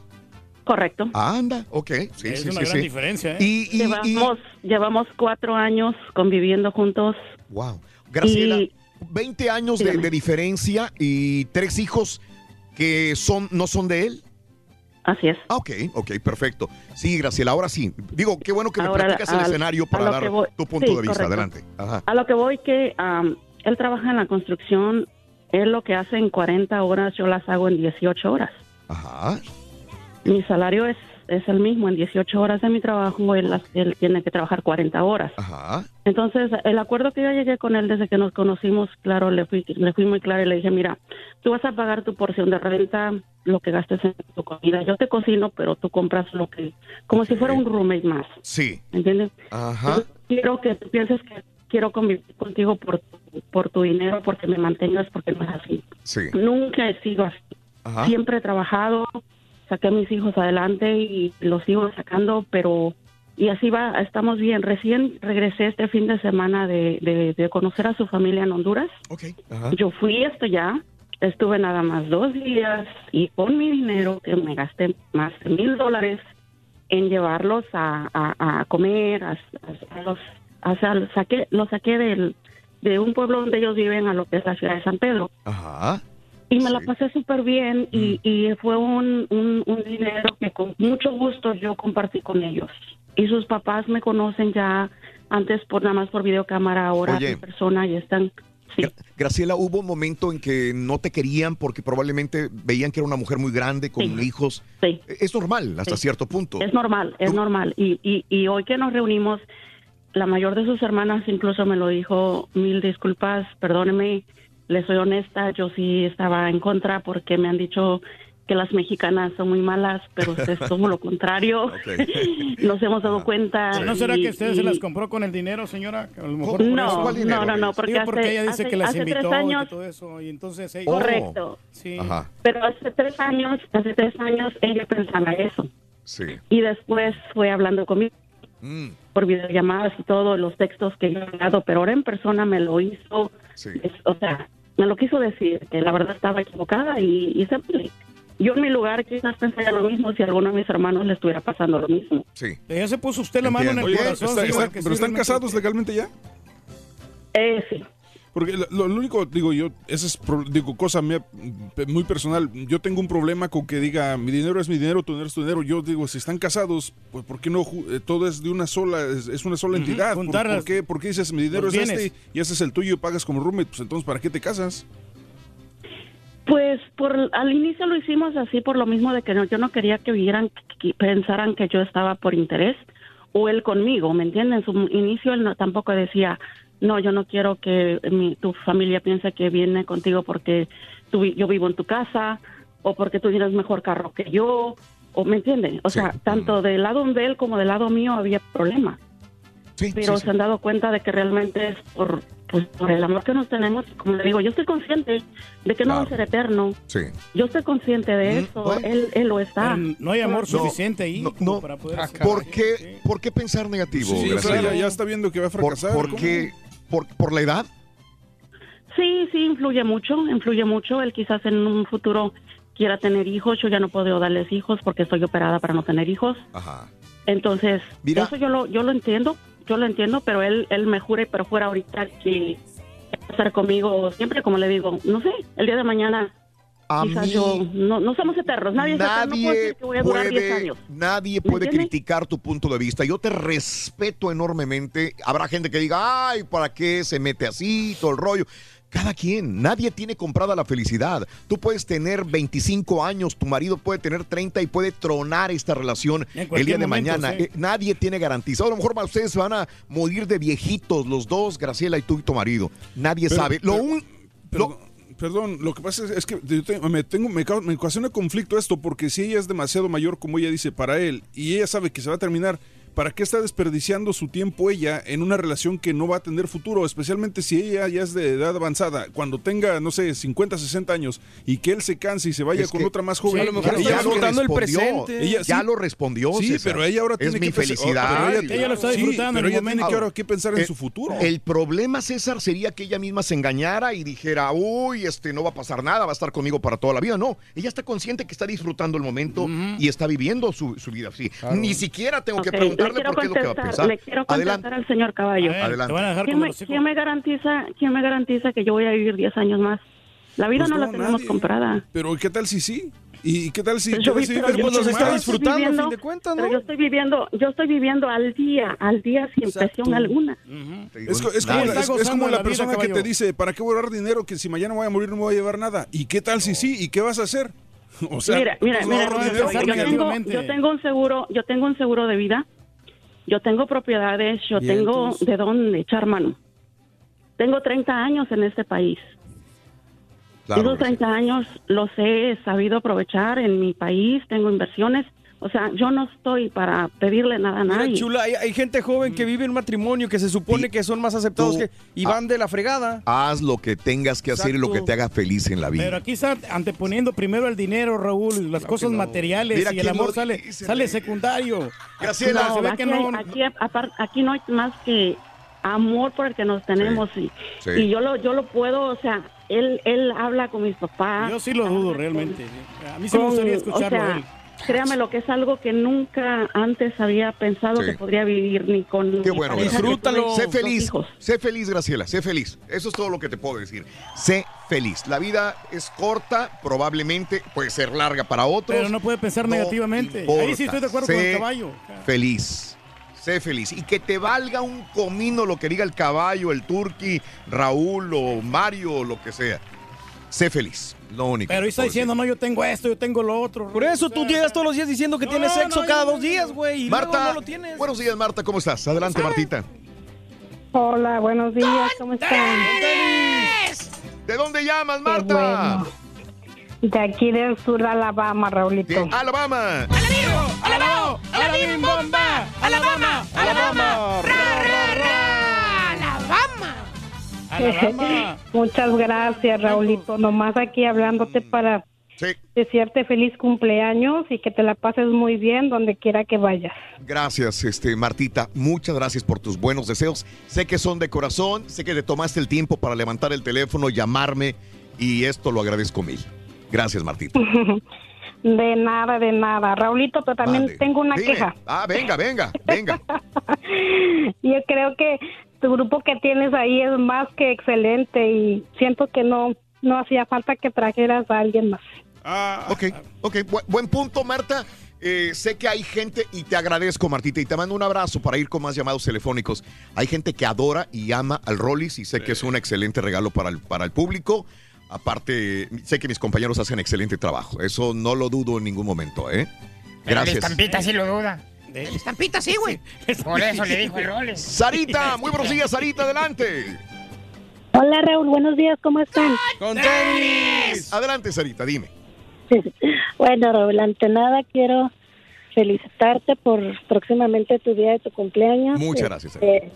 Correcto. Anda, ok. Sí, Es sí, una sí, gran sí. diferencia, ¿eh? Y, y- y- llevamos, llevamos cuatro años conviviendo juntos. Wow. Graciela, Y- 20 años de, diferencia y tres hijos que son no son de él. Así es. Ah, ok, ok, perfecto. Sí, Graciela, ahora sí. Digo, qué bueno que me Ahora, platicas el escenario para dar voy- tu punto sí, de vista. correcto. Adelante. Ajá. A lo que voy que am, él trabaja en la construcción, él lo que hace en 40 horas, yo las hago en 18 horas. Ajá. Mi salario es, es el mismo, en 18 horas de mi trabajo, él, tiene que trabajar 40 horas. Ajá. Entonces, el acuerdo que yo llegué con él desde que nos conocimos, claro, le fui, le fui muy claro y le dije, mira, tú vas a pagar tu porción de renta, lo que gastes en tu comida. Yo te cocino, pero tú compras lo que, como si fuera un roommate más. Sí. ¿Entiendes? Ajá. Quiero que tú pienses que quiero convivir contigo por, tu- por tu dinero, porque me mantengas, porque no es así. Sí. Nunca he sido así. Ajá. Siempre he trabajado, saqué a mis hijos adelante y los sigo sacando, pero y así va, estamos bien. Recién regresé este fin de semana de, de, de conocer a su familia en Honduras. Ajá. Yo fui hasta allá, estuve nada más dos días y con mi dinero, que me gasté más de mil dólares en llevarlos a, a, a comer, a, a- a los, saqué, los saqué del, de un pueblo donde ellos viven a lo que es la ciudad de San Pedro. Ajá. Y me la pasé súper bien y, y fue un, un, un dinero que con mucho gusto yo compartí con ellos. Y sus papás me conocen ya antes por nada más por videocámara, ahora en persona y están Gra- Graciela, hubo un momento en que no te querían porque probablemente veían que era una mujer muy grande con Sí. hijos. Sí. Es normal hasta cierto punto. Es normal, es normal. Y, y, y hoy que nos reunimos, la mayor de sus hermanas incluso me lo dijo, mil disculpas, perdóneme, le soy honesta, yo sí estaba en contra porque me han dicho que las mexicanas son muy malas, pero usted es todo lo contrario. Nos hemos dado cuenta. Pero ¿No será y- que usted se y- las compró con el dinero, señora? A lo mejor por No, eso. ¿Cuál dinero? no, no, no, porque Digo, porque hace- ella dice hace- que las hace tres invitó y años- todo eso. Y entonces ella... Correcto. Sí. Ajá. Pero hace tres años, hace tres años ella pensaba eso. Sí. Y después fue hablando conmigo Mm. por videollamadas y todo, los textos que yo he dado, pero ahora en persona me lo hizo, es- o sea, me lo quiso decir, que la verdad estaba equivocada y, y se- yo en mi lugar quizás pensaría lo mismo si a alguno de mis hermanos le estuviera pasando lo mismo. Sí. Ya se puso usted la mano en el Oye, corazón. está- está- ¿Pero sí, están realmente- casados legalmente ya? Eh, sí. Porque lo, lo único, digo yo, esa es pro- digo, cosa mía, muy personal. Yo tengo un problema con que diga, mi dinero es mi dinero, tu dinero es tu dinero. Yo digo, si están casados, pues ¿por qué no? ju- eh, todo es de una sola, es, es una sola entidad. ¿Por, qué, por qué dices, mi dinero es bienes. este y ese es el tuyo y pagas como roommate? Pues entonces, ¿para qué te casas? Pues por al inicio lo hicimos así por lo mismo de que no, yo no quería que vieran, que pensaran que yo estaba por interés o él conmigo, ¿me entienden? En su inicio él no, tampoco decía, no, yo no quiero que mi, tu familia piense que viene contigo porque tú, vi- yo vivo en tu casa o porque tú tienes mejor carro que yo, o ¿me entienden? O sea, tanto del lado de él como del lado mío había problemas. pero se han dado cuenta de que realmente es por, pues, por el amor que nos tenemos. Como le digo, yo estoy consciente de que no va a ser eterno. Sí. Yo estoy consciente de eso. Él, él lo está. No hay amor No, suficiente ahí no, para poder hacer- ¿Por qué, ¿Por qué pensar negativo, Sí, o sea, Graciela? ya, está viendo que va a fracasar. ¿Por, por ¿cómo? qué? ¿Por, ¿Por la edad? Sí, sí, influye mucho, influye mucho. Él quizás en un futuro quiera tener hijos. Yo ya no puedo darles hijos porque estoy operada para no tener hijos. Ajá. Entonces, Mira. eso yo lo, yo lo entiendo, yo lo entiendo, pero él, él me jure, pero fuera ahorita que va a estar conmigo siempre, como le digo, no sé, el día de mañana A quizás mí- yo, no, no somos eternos, nadie, eterno, no Nadie decir que voy a durar 10 puede, años. nadie ¿Me puede criticar tu punto de vista. Yo te respeto enormemente. Habrá gente que diga, ay, ¿para qué se mete así? Todo el rollo. Cada quien, nadie tiene comprada la felicidad. Tú puedes tener 25 años, tu marido puede tener 30 y puede tronar esta relación el día de momento, mañana. sí. Eh, nadie tiene garantizado. A lo mejor ustedes se van a morir de viejitos, los dos, Graciela y tú y tu marido. Nadie Pero- sabe. Lo pero- un- Perdón, lo que pasa es, que yo te- me, tengo, me, me ocasiona conflicto esto, porque si ella es demasiado mayor, como ella dice, para él, y ella sabe que se va a terminar, ¿para qué está desperdiciando su tiempo ella en una relación que no va a tener futuro? Especialmente si ella ya es de edad avanzada, cuando tenga, no sé, 50, 60 años, y que él se canse y se vaya Es con que- otra más joven. Sí, a lo mejor ella está lo disfrutando el respondió. presente. Ella, Ya lo respondió, Sí, César. pero ella ahora Es tiene mi que pensar- felicidad. pero ella, Ella lo está sí, disfrutando pero ella el tiene que ahora que pensar en Eh, su futuro. El problema, César, sería que ella misma se engañara y dijera, uy, este no va a pasar nada, va a estar conmigo para toda la vida. No, ella está consciente que está disfrutando el momento y está viviendo su, su vida así. Ni siquiera tengo que Ok, le preguntarle quiero por qué es lo que va a contestar- pensar. Le quiero contestar Adelante. al señor Caballo. A ver, Adelante. te van a dejar ¿Quién como me, quién me garantiza, ¿Quién me garantiza que yo voy a vivir 10 años más? La vida Pues no, la no, tenemos nadie. comprada. Pero ¿qué tal si sí? ¿Y qué tal si Pero yo qué si pero vives yo- mucho pero más? yo estoy viviendo- Pero yo estoy viviendo, yo estoy viviendo al día, al día sin presión alguna. Es, co- es como, Nadie la, está es- es como de la la vida, persona que caballo. te dice, ¿para qué voy a dar dinero que si mañana voy a morir no me voy a llevar nada? ¿Y qué tal si sí? ¿Y qué vas a hacer? O sea, mira, mira, pues, mira, yo, porque- tengo, yo tengo un seguro, yo tengo un seguro de vida, yo tengo propiedades, yo tengo entonces- de dónde echar mano. Tengo 30 años en este país. Claro, Esos 30 años los he sabido aprovechar en mi país, tengo inversiones. O sea, yo no estoy para pedirle nada a Mira, nadie. chula, hay, hay gente joven que vive en matrimonio que se supone que son más aceptados que y van de la fregada. Haz lo que tengas que hacer y lo que te haga feliz en la vida. Pero aquí está anteponiendo primero el dinero, Raúl, las cosas materiales Mira y el amor sale, sale secundario. Graciela, se ve aquí, que no. hay- aquí, apar- aquí no hay más que amor por el que nos tenemos y, sí. y yo lo yo lo puedo, o sea, él él habla con mis papás. Yo sí lo dudo realmente. A mí sí me gustaría o escucharlo sea, a él. Créame lo que es algo que nunca antes había pensado Sí. que podría vivir ni con Qué mi bueno, tuve Sé feliz, sé feliz, Graciela, sé feliz. Eso es todo lo que te puedo decir. Sé feliz. La vida es corta, probablemente puede ser larga para otros. Pero no puede pensar No negativamente. importa. Ahí sí estoy de acuerdo con el caballo. Feliz. Sé feliz. Y que te valga un comino lo que diga el caballo, el turqui, Raúl o Mario o lo que sea. Sé feliz. Lo único. Pero está diciendo, no, yo tengo esto, yo tengo lo otro. Por eso tú llegas todos los días diciendo que tienes sexo no, cada yo- dos días, güey. Marta, no lo tienes. buenos días, Marta. ¿Cómo estás? Adelante, Martita. Hola, buenos días, ¿cómo están? ¿De dónde llamas, Marta? bueno. De aquí del sur de Alabama, Raulito. Alabama. ¡Alabama! ¡Alabim bomba! ¡Alabama! ¡Alabama! ¡Alabama! Muchas gracias, Raulito. Nomás aquí hablándote para desearte feliz cumpleaños y que te la pases muy bien donde quiera que vayas. Gracias, este, Martita. Muchas gracias por tus buenos deseos. Sé que son de corazón, sé que te tomaste el tiempo para levantar el teléfono, llamarme y esto lo agradezco mil. Gracias, Martita. De nada, de nada. Raulito, pero también tengo una Dime. queja. Ah, venga, venga, venga. Yo creo que tu grupo que tienes ahí es más que excelente y siento que no, no hacía falta que trajeras a alguien más. Ok, ok. Bu- buen punto, Marta. Eh, sé que hay gente, y te agradezco, Martita, y te mando un abrazo para ir con más llamados telefónicos. Hay gente que adora y ama al Rollis y sé que es un excelente regalo para el, para el público. Aparte, sé que mis compañeros hacen excelente trabajo. Eso no lo dudo en ningún momento, ¿eh? Pero la Gracias. estampita sí lo duda. La estampita sí, güey. Por eso le dijo el Roles. Sarita, muy buenos días, Sarita, adelante. Hola, Raúl, buenos días, ¿cómo están? ¡Con tenis! Adelante, Sarita, dime. Bueno, Raúl, ante nada quiero felicitarte por próximamente tu día de tu cumpleaños. Muchas gracias, Este,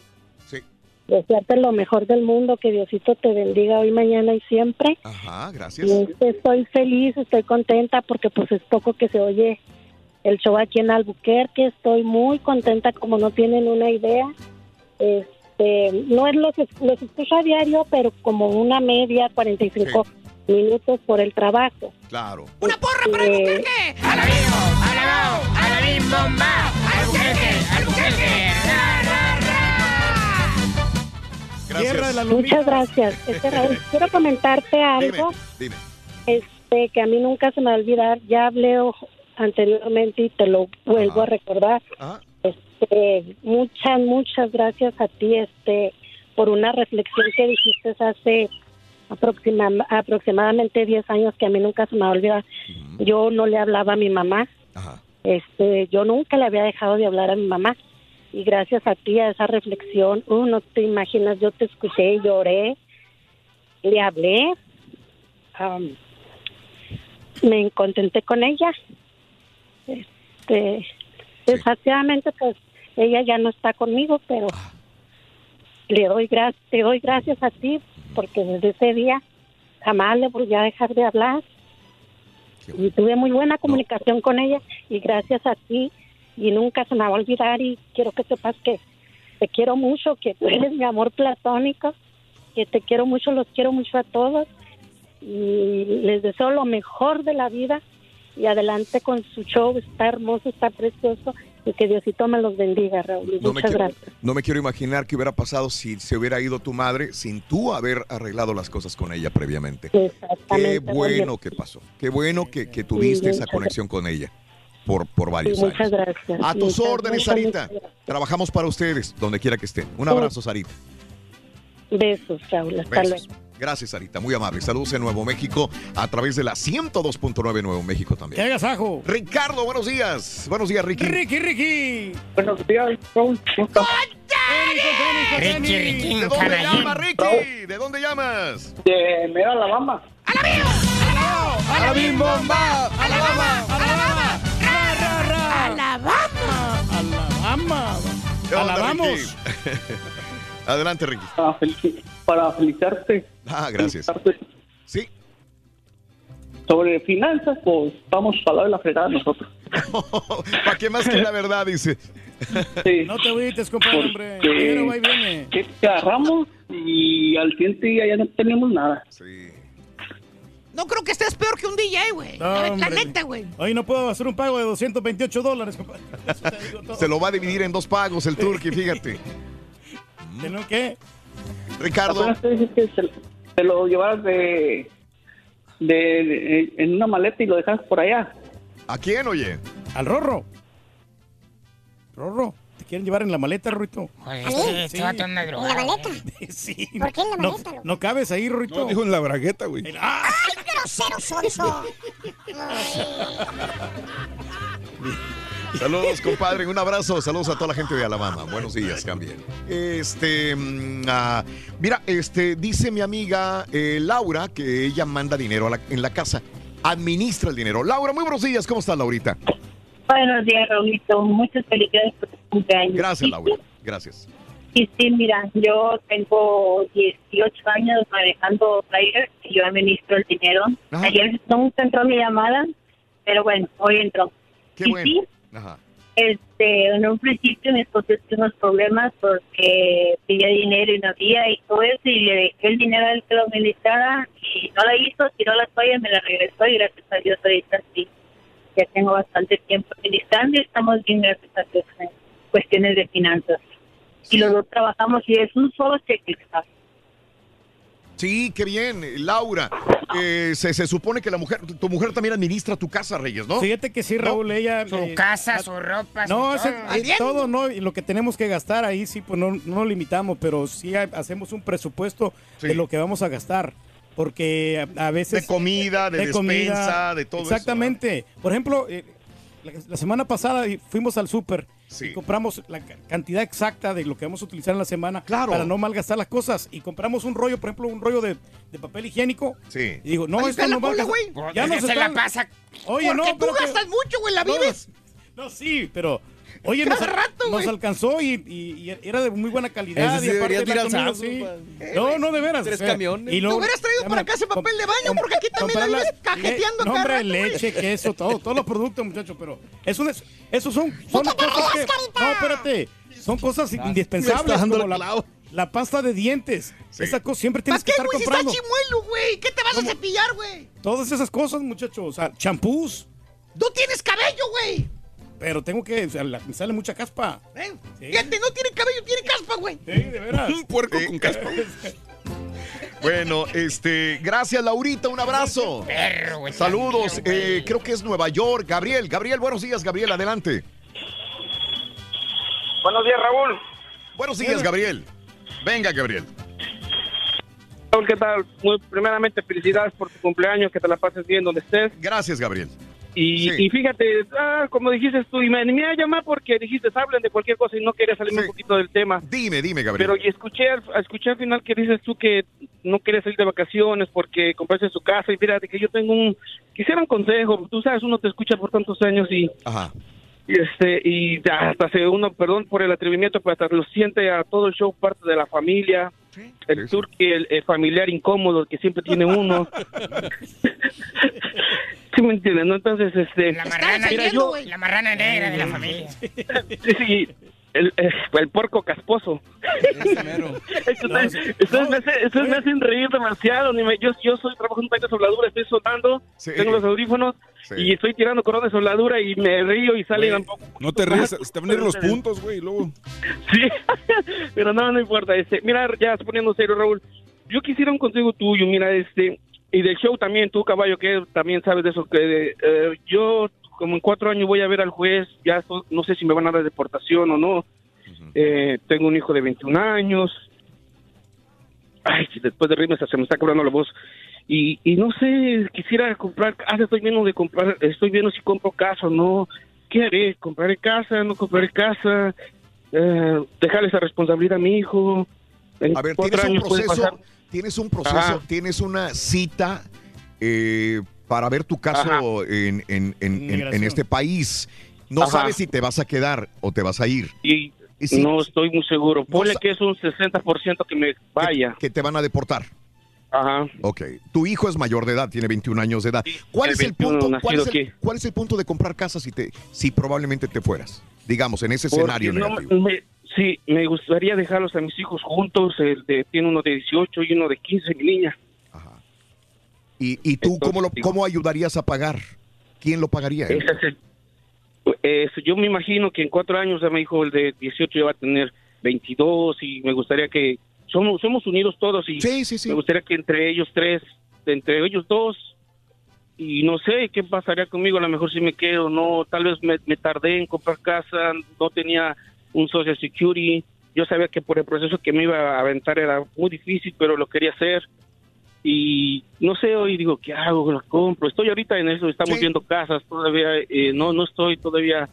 Sí. Desearte lo mejor del mundo, que Diosito te bendiga hoy, mañana y siempre. Ajá, Y gracias. este, estoy feliz, estoy contenta porque pues es poco que se oye el show aquí en Albuquerque. Estoy muy contenta como no tienen una idea. Este, no es los, los escucho a diario, pero como una media, 45 minutos por el trabajo. Claro. ¡Una porra para Albuquerque! ¡Alabao! ¡Alabim bomba! ¡Albuquerque! ¡Albuquerque! ¡Ra, ra, ra! Tierra de la Muchas gracias. Este, Raúl, quiero comentarte algo. Dime. Este, que a mí nunca se me va a olvidar. Ya hablé o- anteriormente y te lo vuelvo a recordar. Este, muchas, muchas gracias a ti, este, por una reflexión que dijiste hace aproxima- aproximadamente 10 años que a mí nunca se me va a olvidar. Yo no le hablaba a mi mamá. Este, yo nunca le había dejado de hablar a mi mamá. Y gracias a ti, a esa reflexión, uh, no te imaginas, yo te escuché, lloré, le hablé, me contenté con ella. Este, desgraciadamente, pues ella ya no está conmigo, pero le doy gra- te doy gracias a ti porque desde ese día jamás le volví a dejar de hablar. Y tuve muy buena comunicación con ella y gracias a ti y nunca se me va a olvidar y quiero que sepas que te quiero mucho, que tú eres mi amor platónico, que te quiero mucho, los quiero mucho a todos y les deseo lo mejor de la vida y adelante con su show, está hermoso, está precioso y que Diosito me los bendiga, Raúl. No Muchas quiero, gracias. no me quiero imaginar qué hubiera pasado si se hubiera ido tu madre sin tú haber arreglado las cosas con ella previamente. Qué bueno que pasó. Qué bueno que, que tuviste esa conexión con ella por, por Sí, varios muchas años. gracias. A tus Muchas, órdenes, muchas, Sarita. muchas. Trabajamos para ustedes, donde quiera que estén. Un abrazo, Sarita. Besos, Raúl. Hasta Besos. luego. Gracias, Sarita. Muy amable. Saludos en Nuevo México a través de la 102.9 Nuevo México también. ¡Que hagas ajo! Ricardo, buenos días. Buenos días, Ricky. Ricky, Ricky. Buenos días. Ricky, Ricky, ¿De dónde llamas, Ricky? ¿De dónde llamas? De Mera, Alabama. ¡Alabama! ¡Alabama! ¡Ra, ra, ra! ¡Alabama! ¡Alabama! ¿Qué onda, ¡Alabamos! Adelante, Ricky. Para, felici- para felicitarte. Ah, gracias. Felicitarte. Sí. Sobre finanzas, pues vamos a hablar de la fregada nosotros. ¿Para qué más que la verdad, dice? Sí. No te agüites, compadre, hombre. Va y viene. Que que agarramos y al siguiente día ya no tenemos nada. No creo que estés peor que un DJ, güey. No, la, neta, güey. Hoy no puedo hacer un pago de 228 dólares, compadre. Te. Se lo va a dividir en dos pagos el Turkey, fíjate. ¿Tengo qué? Ricardo. Apenas te que se, te lo llevaras de, de, de- en una maleta y lo dejas por allá. ¿A quién, oye? Al Rorro. Rorro, te quieren llevar en la maleta, Ruito. Joder, este, este vato anda ¿En la maleta? Sí. ¿Por qué en la No, maleta? loco? no cabes ahí, Ruito. No, dijo en la bragueta, güey. ¡Ah! ¡Ay, grosero sonso! Saludos, compadre. Un abrazo. Saludos a toda la gente de Alabama. Buenos días, también. Este, mm, ah, mira, este, dice mi amiga eh, Laura que ella manda dinero a la- en la casa. Administra el dinero. Laura, muy buenos días. ¿Cómo estás, Laurita? Buenos días, Raulito. Muchas felicidades por tu cumpleaños. Gracias, Laura. Gracias. Sí, sí, mira, yo tengo 18 años manejando trailer y yo administro el dinero. Ayer nunca entró mi llamada, pero bueno, hoy entró. Qué Y bueno. sí, Ajá. este, en un principio mi esposo tuvo unos problemas porque pedía dinero y no había y todo eso y le dejé el dinero a él que lo administrara y no la hizo, tiró la toalla y me la regresó y gracias a Dios ahorita sí. Ya tengo bastante tiempo administrando y estamos bien gracias a Dios en cuestiones de finanzas. Y los dos trabajamos y es un solo cheque. ¿sabes? Sí, qué bien. Laura, eh, se, se supone que la mujer, tu mujer también administra tu casa, Reyes, ¿no? Fíjate que sí, Raúl, ella... Su eh, casa, ha- su ropa, su No, todo. ese- es todo, ¿no? Y lo que tenemos que gastar ahí sí, pues no, no lo limitamos, pero sí ha- hacemos un presupuesto de lo que vamos a gastar. Porque a, a veces... De comida, de despensa, de todo eso, Exactamente. Por ejemplo, eh, la, la semana pasada fuimos al súper y compramos la ca- cantidad exacta de lo que vamos a utilizar en la semana para no malgastar las cosas. Y compramos un rollo, por ejemplo, un rollo de, de papel higiénico. Sí. Y digo, no, Ahí esto no va a. Ya nos se la pasa. Oye, no, Porque tú pero que- gastas mucho, güey, la No, vives. No, sí, pero. Oye, nos, rato, nos güey. alcanzó y, y- y era de muy buena calidad. Ese y sí aparte tirar comida, sí. pa. No, no, de veras. Tres o sea, camiones. y Te hubieras traído para acá ese papel de baño, porque aquí también vives cajeteando No, hombre, rato, güey. leche, queso, todo, todos los productos, muchachos, pero eso es, esos son, son cosas que, no, espérate, son cosas indispensables como el la, la pasta de dientes, esa cosa siempre tienes que ¿Qué, estar güey? Si está comprando, chimuelo, güey. ¿Qué te vas a cepillar, güey? todas esas cosas, muchachos, o sea, champús, No tienes cabello, güey. Pero tengo que, o sea, la- me sale mucha caspa. ¿Eh? Fíjate, no tiene cabello, tiene caspa, güey. Sí, de veras. Un puerco con caspa. Bueno, este, gracias Laurita, un abrazo. Perro, güey. Saludos, eh, creo que es Nueva York. Gabriel, Gabriel, buenos días, Gabriel, adelante. Buenos días, Raúl. Buenos días, Gabriel. Venga, Gabriel. Raúl, ¿qué tal? Muy primeramente, felicidades por tu cumpleaños, que te la pases bien donde estés. Gracias, Gabriel. Y, Sí. y fíjate, ah, como dijiste tú, y me animé a llamar porque dijiste, hablen de cualquier cosa y no quería salirme un poquito del tema. Dime, dime, Gabriel. Pero y escuché, al- escuché al final que dices tú que no quieres salir de vacaciones porque compraste su casa y fíjate que yo tengo un, quisiera un consejo, tú sabes, uno te escucha por tantos años y, Ajá. Y este, y ya hasta se uno, perdón por el atrevimiento, pero hasta lo siente a todo el show parte de la familia, el turqui, el, el familiar incómodo que siempre tiene uno. ¿Sí me entiendes? ¿no? Entonces, este... La marrana, mira, yo- la marrana negra de la familia. Sí, sí, el, el, el puerco casposo. Ustedes me, hacen- ustedes me hacen reír demasiado. ni me- yo, yo soy trabajo en de soldadura, estoy soldando, tengo los audífonos y estoy tirando corona de soldadura y me río y salen un poco. No te rías, se te van a ir los puntos, güey, luego. Sí, pero no, no importa. Este, mira, ya poniendo serio, Raúl, yo quisiera un consejo tuyo, mira, este, y del show también, tú, caballo, que también sabes de eso, que eh, yo como en cuatro años voy a ver al juez, ya so- no sé si me van a dar deportación o no. Eh, tengo un hijo de 21 años. Ay, si después de reírme se me está quebrando la voz. Y, y no sé, quisiera comprar casa, estoy viendo de comprar, estoy viendo si compro casa o no. ¿Qué haré? ¿Compraré casa? ¿No compraré casa? Eh, dejarle esa responsabilidad a mi hijo. En A ver, tienes un proceso, tienes un proceso, Ajá. tienes una cita eh, para ver tu caso en, en- en- en- este país. No Ajá. sabes si te vas a quedar o te vas a ir. Y si- no estoy muy seguro. Ponle que es un 60% que me vaya. Que te van a deportar. Ajá. Ok. Tu hijo es mayor de edad, tiene 21 años de edad. ¿Cuál el es el 21 punto? ¿Cuál es el, cuál es el punto de comprar casa si te, si probablemente te fueras? Digamos, en ese Porque escenario no negativo. me- sí, me gustaría dejarlos a mis hijos juntos. El de, tiene uno de 18 y uno de 15, mi niña. ¿Y, y tú cómo, lo, cómo ayudarías a pagar? ¿Quién lo pagaría? Eh, yo me imagino que en cuatro años ya mi hijo, el de 18, ya va a tener 22 y me gustaría que somos somos unidos todos y me gustaría que entre ellos tres, entre ellos dos, y no sé qué pasaría conmigo, a lo mejor si me quedo, no, tal vez me, me tardé en comprar casa, no tenía un Social Security. Yo sabía que por el proceso que me iba a aventar era muy difícil, pero lo quería hacer. Y no sé, hoy digo, ¿qué hago? ¿Lo compro? Estoy ahorita en eso, estamos viendo casas todavía. eh, no, no estoy todavía,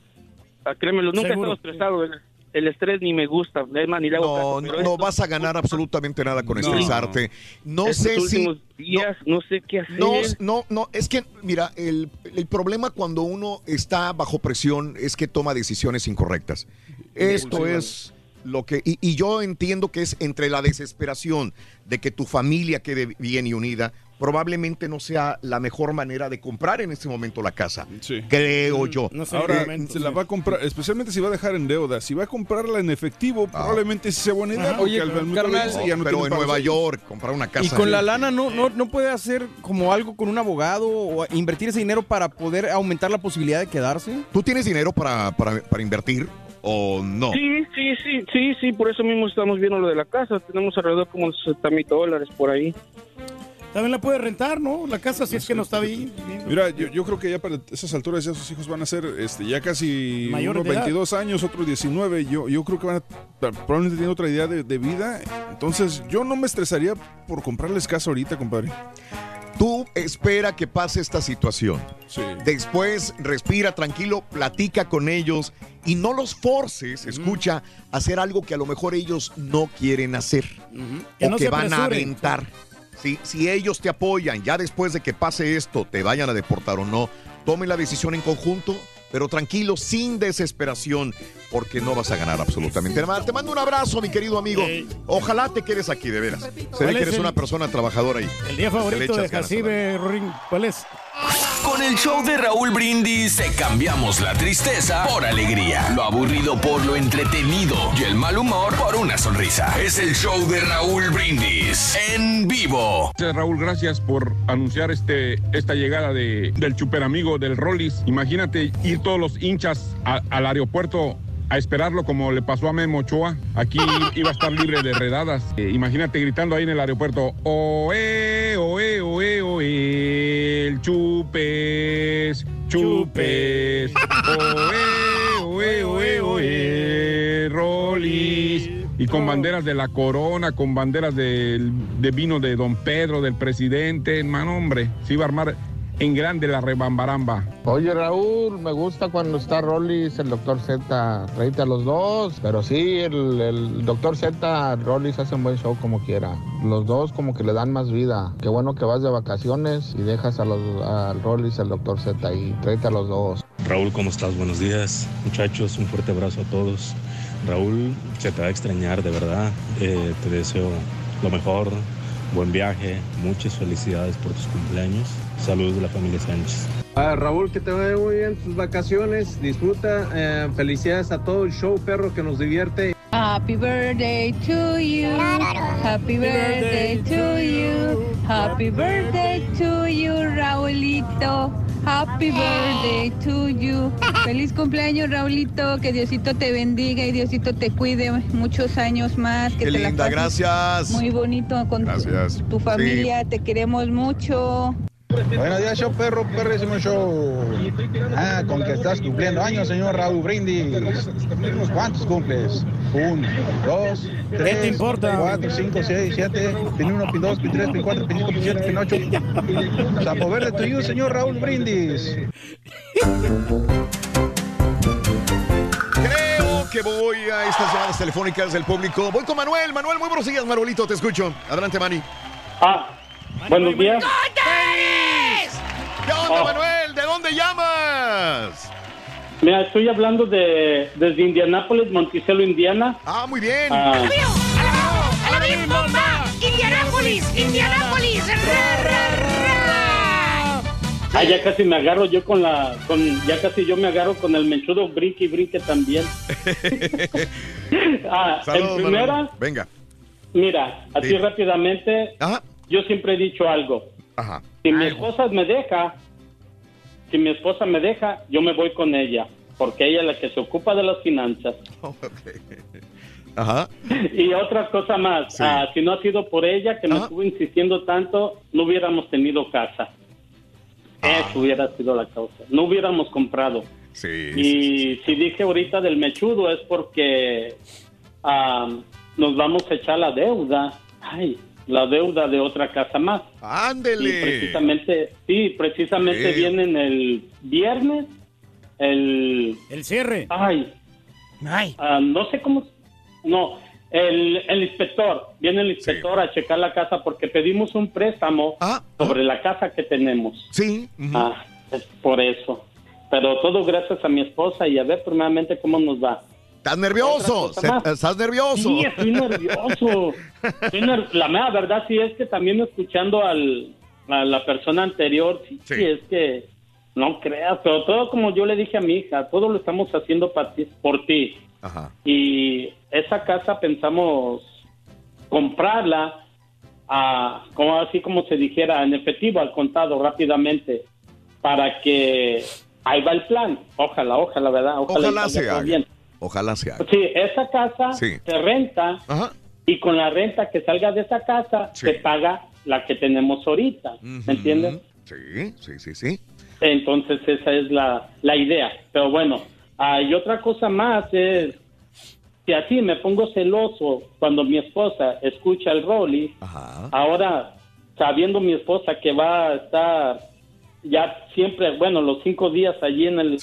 ah, créemelo, nunca he estado estresado. El, el estrés ni me gusta, más, ni le hago No, no, no vas a ganar absolutamente nada con No. estresarte. No Estos sé si... días, no, sé qué hacer. No, no, no, es que, mira, el, el problema cuando uno está bajo presión es que toma decisiones incorrectas. Esto es lo que, y, y yo entiendo que es entre la desesperación de que tu familia quede bien y unida, probablemente no sea la mejor manera de comprar en este momento la casa. Creo yo. Ahora, Eh, se la va a comprar, especialmente si va a dejar en deuda. Si va a comprarla en efectivo, probablemente sí sea buena idea. Oye, al- carnal, ya no pero en Nueva. York, comprar una casa. Y con la lana no, no, no puede hacer como algo con un abogado o invertir ese dinero para poder aumentar la posibilidad de quedarse. ¿Tú tienes dinero para, para, para invertir o no? Sí, sí, sí, sí, sí, por eso mismo estamos viendo lo de la casa. Tenemos alrededor como 60 mil dólares por ahí. También la puede rentar, ¿no? La casa, si es que no está bien. Mira, yo, yo creo que ya para esas alturas ya sus hijos van a ser este, ya casi Mayores unos de edad. 22 años, otros 19. Yo, yo creo que van a probablemente tienen otra idea de, de vida. Entonces, yo no me estresaría por comprarles casa ahorita, compadre. Tú espera que pase esta situación. Después respira tranquilo, platica con ellos y no los forces, escucha, a hacer algo que a lo mejor ellos no quieren hacer Que o no que van a aventar. Si, si ellos te apoyan, ya después de que pase esto, te vayan a deportar o no, tomen la decisión en conjunto, pero tranquilo, sin desesperación, porque no vas a ganar absolutamente nada. Te mando un abrazo, mi querido amigo. Ojalá te quedes aquí, de veras. Se ve ¿Cuál que es eres el- una persona trabajadora ahí. El día favorito de. Jacibe, Rorín, ¿cuál es? Con el show de Raúl Brindis cambiamos la tristeza por alegría, lo aburrido por lo entretenido y el mal humor por una sonrisa. Es el show de Raúl Brindis en vivo. Raúl, gracias por anunciar este, esta llegada de, del super amigo del Rollis. Imagínate ir todos los hinchas al aeropuerto a esperarlo como le pasó a Memo Ochoa. Aquí iba a estar libre de redadas. Eh, imagínate gritando ahí en el aeropuerto, oe, oe, oe, oe, el chupes, chupes, oe, oe, oe, oe, Rollis. Y con banderas de la corona, con banderas del- de vino de Don Pedro, del presidente, hermano, hombre, se iba a armar en grande la rebambaramba. Oye Raúl, me gusta cuando está Rollis, el doctor Z, reíte a los dos, pero sí, el, el doctor Z, Rollis hace un buen show como quiera. Los dos como que le dan más vida. Qué bueno que vas de vacaciones y dejas a los al Rollis, al doctor Z y tráete a los dos. Raúl, ¿cómo estás? Buenos días, muchachos. Un fuerte abrazo a todos. Raúl, se te va a extrañar, de verdad. Eh, te deseo lo mejor, buen viaje, muchas felicidades por tus cumpleaños. Saludos de la familia Sánchez. Ah, Raúl, que te vaya muy bien tus vacaciones. Disfruta. eh, felicidades a todo el show, perro, que nos divierte. Happy birthday to you. Happy birthday to you. Happy birthday to you, Raulito. Happy birthday to you. Feliz cumpleaños, Raulito. Que Diosito te bendiga y Diosito te cuide muchos años más. Que Qué te linda, gracias. Muy bonito con Gracias. tu, familia. Te queremos mucho. Buenos días, show perro, perrísimo show. Ah, con que estás cumpliendo años, señor Raúl Brindis. ¿Cuántos cumples? Uno, dos, tres, te importa? cuatro, cinco, seis, siete, pin uno, pin dos, pin tres, pin cuatro, pin cinco, pin siete, pin ocho. Sapo verde tuyo, señor Raúl Brindis. Creo que voy a estas llamadas telefónicas del público. Voy con Manuel. Manuel, muy buenos días, Manuelito, te escucho. Adelante, Manny. Ah, buenos días. ¿Qué onda, Oh. Manuel? ¿De dónde llamas? Mira, estoy hablando de desde Indianápolis, Monticello, Indiana. Ah, muy bien. Ah, ¡A la bien bomba! ¡Indianápolis! ¡Indianápolis! Ah, ya casi me agarro yo con la, con, ya casi yo me agarro con el menchudo brinque y brinque también. ah, Saludos, en primera, Manuel. Venga. mira, así Sí. rápidamente, yo siempre he dicho algo. Ajá. Si mi esposa me deja, si mi esposa me deja, yo me voy con ella, porque ella es la que se ocupa de las finanzas. Ajá. Y otra cosa más, Sí. ah, si no ha sido por ella que me estuvo insistiendo tanto, no hubiéramos tenido casa. Ah. Eso hubiera sido la causa. No hubiéramos comprado. Sí. Y si dije ahorita del mechudo es porque ah, nos vamos a echar la deuda. Ay, la deuda de otra casa más. Ándele. Y precisamente, sí, precisamente Sí. vienen el viernes, el... El cierre. Ay. Ah, no sé cómo... No, el, el inspector. Viene el inspector a checar la casa porque pedimos un préstamo sobre la casa que tenemos. Ah, Sí. Ah, es por eso. Pero todo gracias a mi esposa y a ver primeramente cómo nos va. ¿Estás nervioso? ¿Estás nervioso? Sí, estoy nervioso. Estoy ner- la mera verdad sí es que también escuchando al, a la persona anterior, sí, sí, es que no creas, pero todo como yo le dije a mi hija, todo lo estamos haciendo ti- por ti. Ajá. Y esa casa pensamos comprarla a, como así como se dijera, en efectivo, al contado rápidamente, para que ahí va el plan. Ojalá, ojalá, ¿verdad? Ojalá, Ojalá se haga. bien. Ojalá se haga. Sí, esa casa Sí. se renta y con la renta que salga de esa casa se paga la que tenemos ahorita. ¿Me entiendes? Sí, sí, sí, sí. Entonces esa es la, la idea. Pero bueno, hay otra cosa más es que así me pongo celoso cuando mi esposa escucha el Rolly. Ahora, sabiendo mi esposa que va a estar ya siempre, bueno, los cinco días allí en el...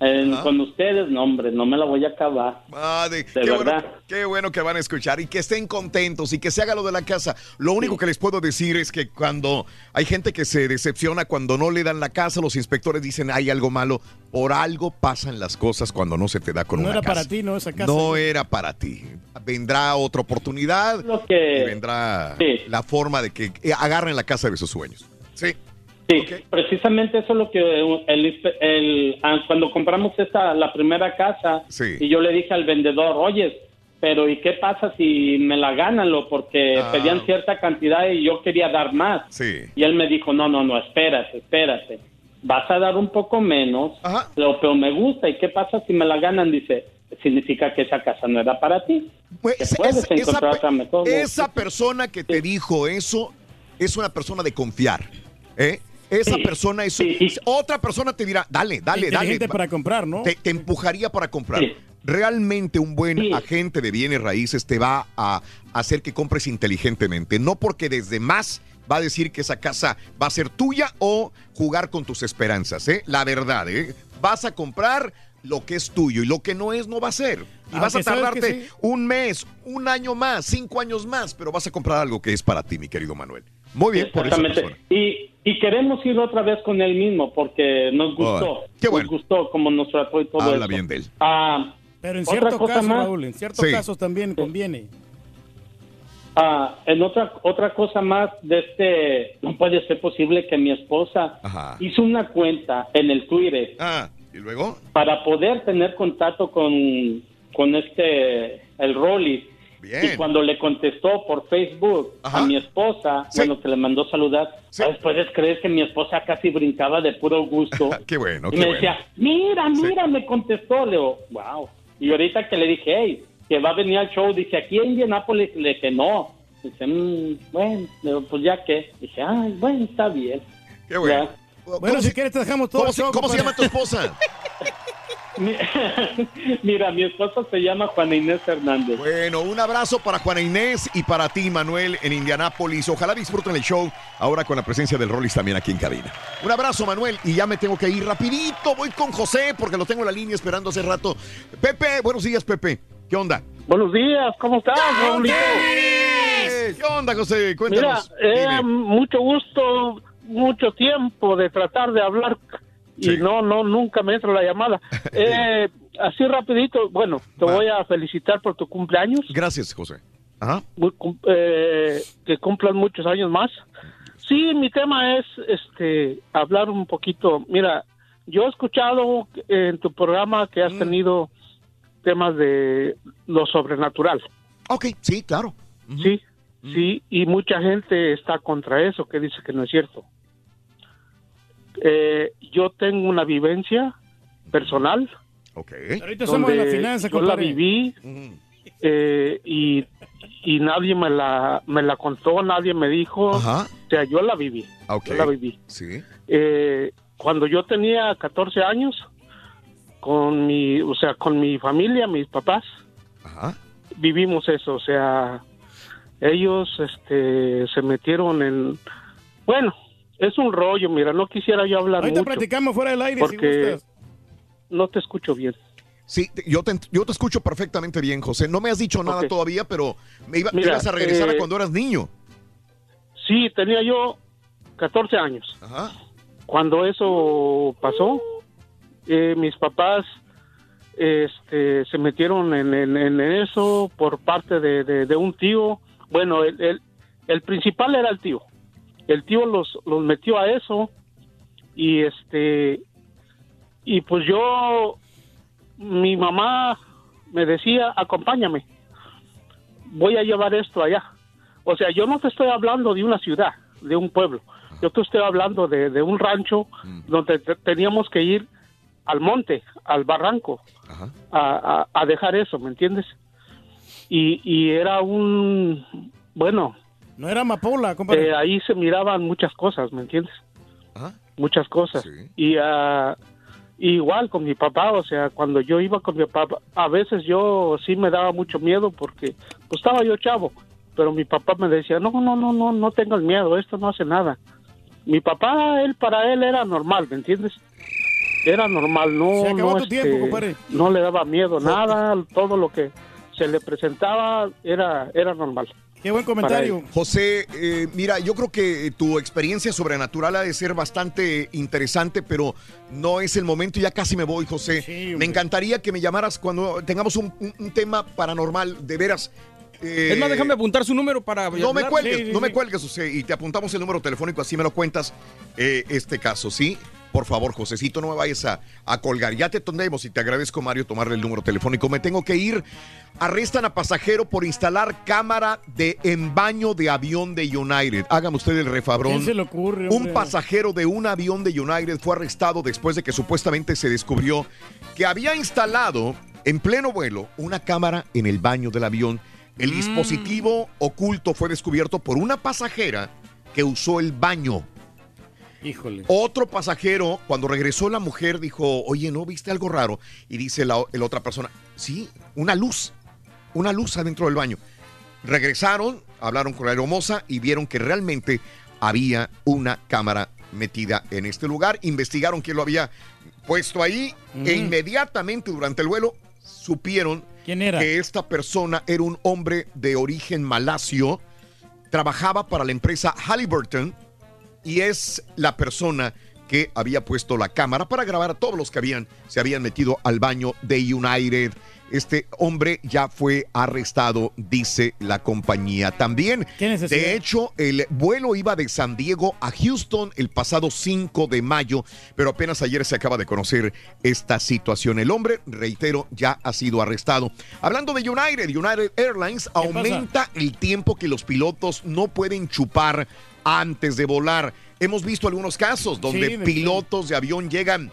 en- con ustedes, no hombre, no me la voy a acabar. Ah, de- De qué, bueno, verdad. qué bueno que van a escuchar y que estén contentos y que se haga lo de la casa. Lo único que les puedo decir es que cuando hay gente que se decepciona cuando no le dan la casa, los inspectores dicen hay algo malo. Por algo pasan las cosas cuando no se te da con No una era casa. para ti, ¿no? Esa casa. No era para ti. Vendrá otra oportunidad que- y vendrá Sí. la forma de que eh, agarren la casa de sus sueños. Sí. Sí, precisamente eso es lo que el, el- ah, cuando compramos esta la primera casa Sí. y yo le dije al vendedor, oye, pero ¿y qué pasa si me la ganan? Lo porque Ah. pedían cierta cantidad y yo quería dar más. Sí. Y él me dijo, no, no, no, espérate, espérate. Vas a dar un poco menos, pero, pero me gusta. ¿Y qué pasa si me la ganan? Dice, significa que esa casa no era para ti. Pues, encontrar esa- otra mejor. Esa persona que te dijo eso es una persona de confiar. ¿eh? Esa persona es otra persona te dirá, dale, dale, dale. Para comprar, ¿no? Te, te empujaría para comprar. Realmente un buen agente de bienes raíces te va a hacer que compres inteligentemente, no porque desde más va a decir que esa casa va a ser tuya o jugar con tus esperanzas, ¿eh? La verdad, ¿eh? Vas a comprar lo que es tuyo y lo que no es no va a ser. Y vas a tardarte sí. un mes, un año más, cinco años más, pero vas a comprar algo que es para ti, mi querido Manuel. Muy bien, por esa Exactamente. Y, y queremos ir otra vez con él mismo porque nos gustó. Ay, qué bueno. Nos gustó como nos trató y todo Habla eso. bien de él. Ah, Pero en otra cierto cosa caso, más. Raúl, en ciertos Sí. casos también conviene. Ah, en otra otra cosa más de este, no puede ser posible que mi esposa Ajá. hizo una cuenta en el Twitter Ah, ¿y luego? para poder tener contacto con, con este, el Rolly. Bien. Y cuando le contestó por Facebook a mi esposa, bueno, que le mandó saludar, ¿sabes? puedes creer que mi esposa casi brincaba de puro gusto. Qué bueno, y qué me bueno. decía, mira, mira, me contestó. Le digo, wow. Y ahorita que le dije, hey, que va a venir al show, dice, aquí en Indianápolis, le dije, no. Dice, "Mm, bueno, pues ya que. Dije, ay, bueno, está bien. Qué bueno. Bueno, si quieres te dejamos todo. ¿Cómo, el se, show, cómo se llama tu esposa? Mi- Mira, mi esposa se llama Juana Inés Hernández. Bueno, un abrazo para Juana Inés y para ti, Manuel, en Indianápolis. Ojalá disfruten el show ahora con la presencia del Rollis también aquí en cabina. Un abrazo, Manuel, y ya me tengo que ir rapidito. Voy con José porque lo tengo en la línea esperando hace rato. Pepe, buenos días, Pepe. ¿Qué onda? Buenos días, ¿cómo estás, Raulito? ¿Qué onda, José? Mira, Cuéntanos. eh, Dime. mucho gusto, mucho tiempo de tratar de hablar y no, no, nunca me entra la llamada. Eh, así rapidito, bueno, te voy a felicitar por tu cumpleaños. Gracias, José. Ajá. Eh, que cumplan muchos años más. Sí, mi tema es este hablar un poquito. Mira, yo he escuchado en tu programa que has Mm. tenido temas de lo sobrenatural. Ok, sí, claro. Sí, sí, y mucha gente está contra eso, que dice que no es cierto. Eh, yo tengo una vivencia personal. Ok. Ahorita somos de la donde finanza, yo la viví eh, y, y nadie me la, me la contó, nadie me dijo. Ajá. O sea, yo la viví. Ok. Yo la viví. Sí. Eh, cuando yo tenía 14 años, con mi, o sea, con mi familia, mis papás, vivimos eso, o sea, ellos, este, se metieron en, bueno, es un rollo, mira, no quisiera yo hablar Ahorita mucho. platicamos fuera del aire si porque gustas. no te escucho bien. Sí, yo te, yo te escucho perfectamente bien, José. No me has dicho nada todavía, pero me iba, Mira, ibas a regresar a eh, cuando eras niño. Sí, tenía yo 14 años. Cuando eso pasó, eh, mis papás este, se metieron en, en- en eso por parte de, de- de un tío. Bueno, el, el- el principal era el tío. El tío los, los metió a eso y este y pues yo mi mamá me decía acompáñame voy a llevar esto allá. O sea yo no te estoy hablando de una ciudad de un pueblo. Yo te estoy hablando de, de un rancho donde te- teníamos que ir al monte al barranco a, a- a dejar eso me entiendes y, y era un bueno No era amapola, compadre. eh, ahí se miraban muchas cosas, ¿me entiendes? Muchas cosas. Y ah, igual con mi papá, o sea, cuando yo iba con mi papá, a veces yo sí me daba mucho miedo porque pues estaba yo chavo, pero mi papá me decía, no, no, no, no, no tengas miedo, esto no hace nada. Mi papá, él, para él era normal, ¿me entiendes? Era normal, no, Se acabó no, tu tiempo, este, compadre. no le daba miedo, nada, todo lo que se le presentaba era, era normal. Qué buen José, eh, mira, yo creo que tu experiencia sobrenatural ha de ser bastante interesante, pero no es el momento. Ya casi me voy, José. me encantaría que me llamaras cuando tengamos un, un- un tema paranormal, de veras. eh, Es más, déjame apuntar su número para. no me cuelgues, Sí, sí, no me cuelgues, José, y te apuntamos el número telefónico, así me lo cuentas eh, este caso, ¿sí? Por favor, Josecito, no me vayas a, a colgar. Ya te tondemos y te agradezco, Mario, tomarle el número telefónico. Me tengo que ir. Arrestan a pasajero por instalar cámara de en baño de avión de United. Hágame usted el refabrón. ¿Quién se le ocurre, Un pasajero de un avión de United fue arrestado después de que supuestamente se descubrió que había instalado en pleno vuelo una cámara en el baño del avión. El Mm. dispositivo oculto fue descubierto por una pasajera que usó el baño. Híjole. Otro pasajero, cuando regresó la mujer, dijo, oye, ¿no viste algo raro? Y dice la, la otra persona, sí, una luz, una luz adentro del baño. Regresaron, hablaron con la aeromoza y vieron que realmente había una cámara metida en este lugar. Investigaron quién lo había puesto ahí e inmediatamente durante el vuelo supieron era? que esta persona era un hombre de origen malasio, trabajaba para la empresa Halliburton y es la persona que había puesto la cámara para grabar a todos los que habían se habían metido al baño de United. Este hombre ya fue arrestado, dice la compañía. También, de hecho, el vuelo iba de San Diego a Houston el pasado 5 de mayo, pero apenas ayer se acaba de conocer esta situación. El hombre, reitero, ya ha sido arrestado. Hablando de United, United Airlines aumenta el tiempo que los pilotos no pueden chupar antes de volar. Hemos visto algunos casos donde Sí, pilotos de avión llegan.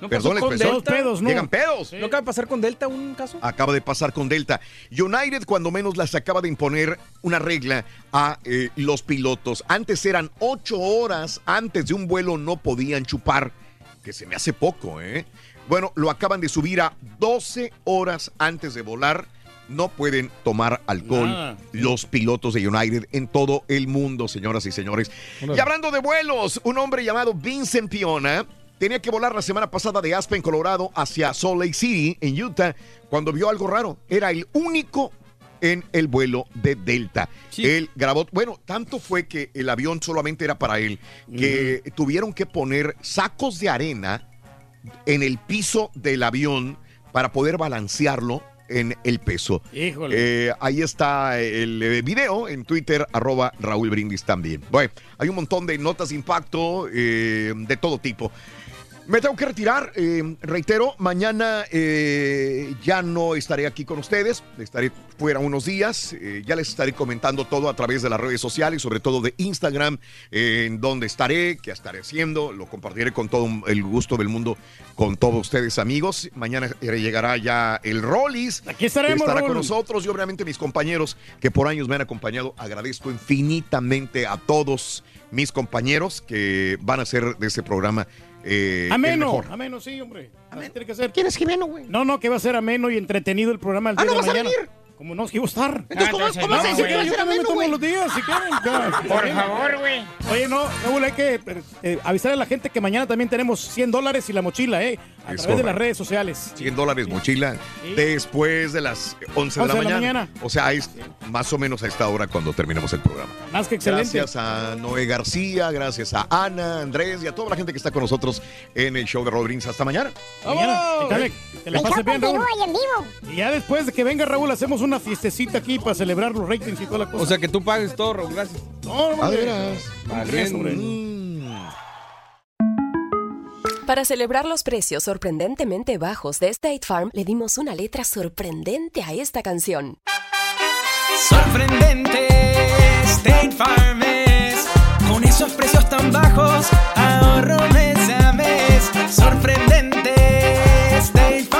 ¿No perdón la expresión, Delta? Llegan pedos. ¿No acaba de pasar con Delta un caso? Acaba de pasar con Delta. United, cuando menos, las acaba de imponer una regla a eh, los pilotos. Antes eran ocho horas antes de un vuelo, no podían chupar, que se me hace poco, ¿eh? Bueno, lo acaban de subir a 12 horas antes de volar. No pueden tomar alcohol Nada. los pilotos de United en todo el mundo, señoras y señores. Y hablando de vuelos, un hombre llamado Vincent Piona tenía que volar la semana pasada de Aspen, Colorado, hacia Salt Lake City, en Utah, cuando vio algo raro. Era el único en el vuelo de Delta. Él grabó, bueno, tanto fue que el avión solamente era para él, que tuvieron que poner sacos de arena en el piso del avión para poder balancearlo en el peso. Híjole. Eh, ahí está el eh, video en Twitter, arroba Raúl Brindis también. Bueno, hay un montón de notas de impacto eh, de todo tipo. Me tengo que retirar, eh, reitero, mañana eh, ya no estaré aquí con ustedes, estaré fuera unos días, eh, ya les estaré comentando todo a través de las redes sociales, sobre todo de Instagram, en donde estaré, qué estaré haciendo, lo compartiré con todo el gusto del mundo con todos ustedes amigos. Mañana llegará ya el Rollis, Aquí estaremos, estará con nosotros y obviamente mis compañeros que por años me han acompañado. Agradezco infinitamente a todos mis compañeros que van a hacer de este programa eh, el Ameno, mejor. ameno, sí, hombre. Así tiene que ser. ¿Quién es Jimeno, güey? No, no, que va a ser ameno y entretenido el programa el Ah, día ¿no de vas a mañana. venir? Como no, es que iba a estar. Entonces, ¿cómo- cómo vas a decir que yo también me tomo los días, si quieren. ya. Por favor, güey. Oye, no, Raúl, hay que eh, avisarle a la gente que mañana también tenemos 100 dólares y la mochila, ¿eh? A Es través de las redes sociales. 100 dólares mochila después de las 11 de la, 11 de la mañana. O sea, es más o menos a esta hora cuando terminemos el programa. Más que excelente. Gracias a Noé García, gracias a Ana, Andrés y a toda la gente que está con nosotros en el show de Brindis. Hasta mañana. Mañana, que, que la pases bien, Raúl. Y en vivo. Y ya después de que venga Raúl, hacemos una fiestecita aquí para celebrar los ratings y toda la cosa. O sea, que tú pagues todo, Raúl, gracias. no. Valiente, hombre. Para celebrar los precios sorprendentemente bajos de State Farm, le dimos una letra sorprendente a esta canción. Sorprendente, State Farm es. Con esos precios tan bajos, ahorro mes a mes. Sorprendente, State Farm.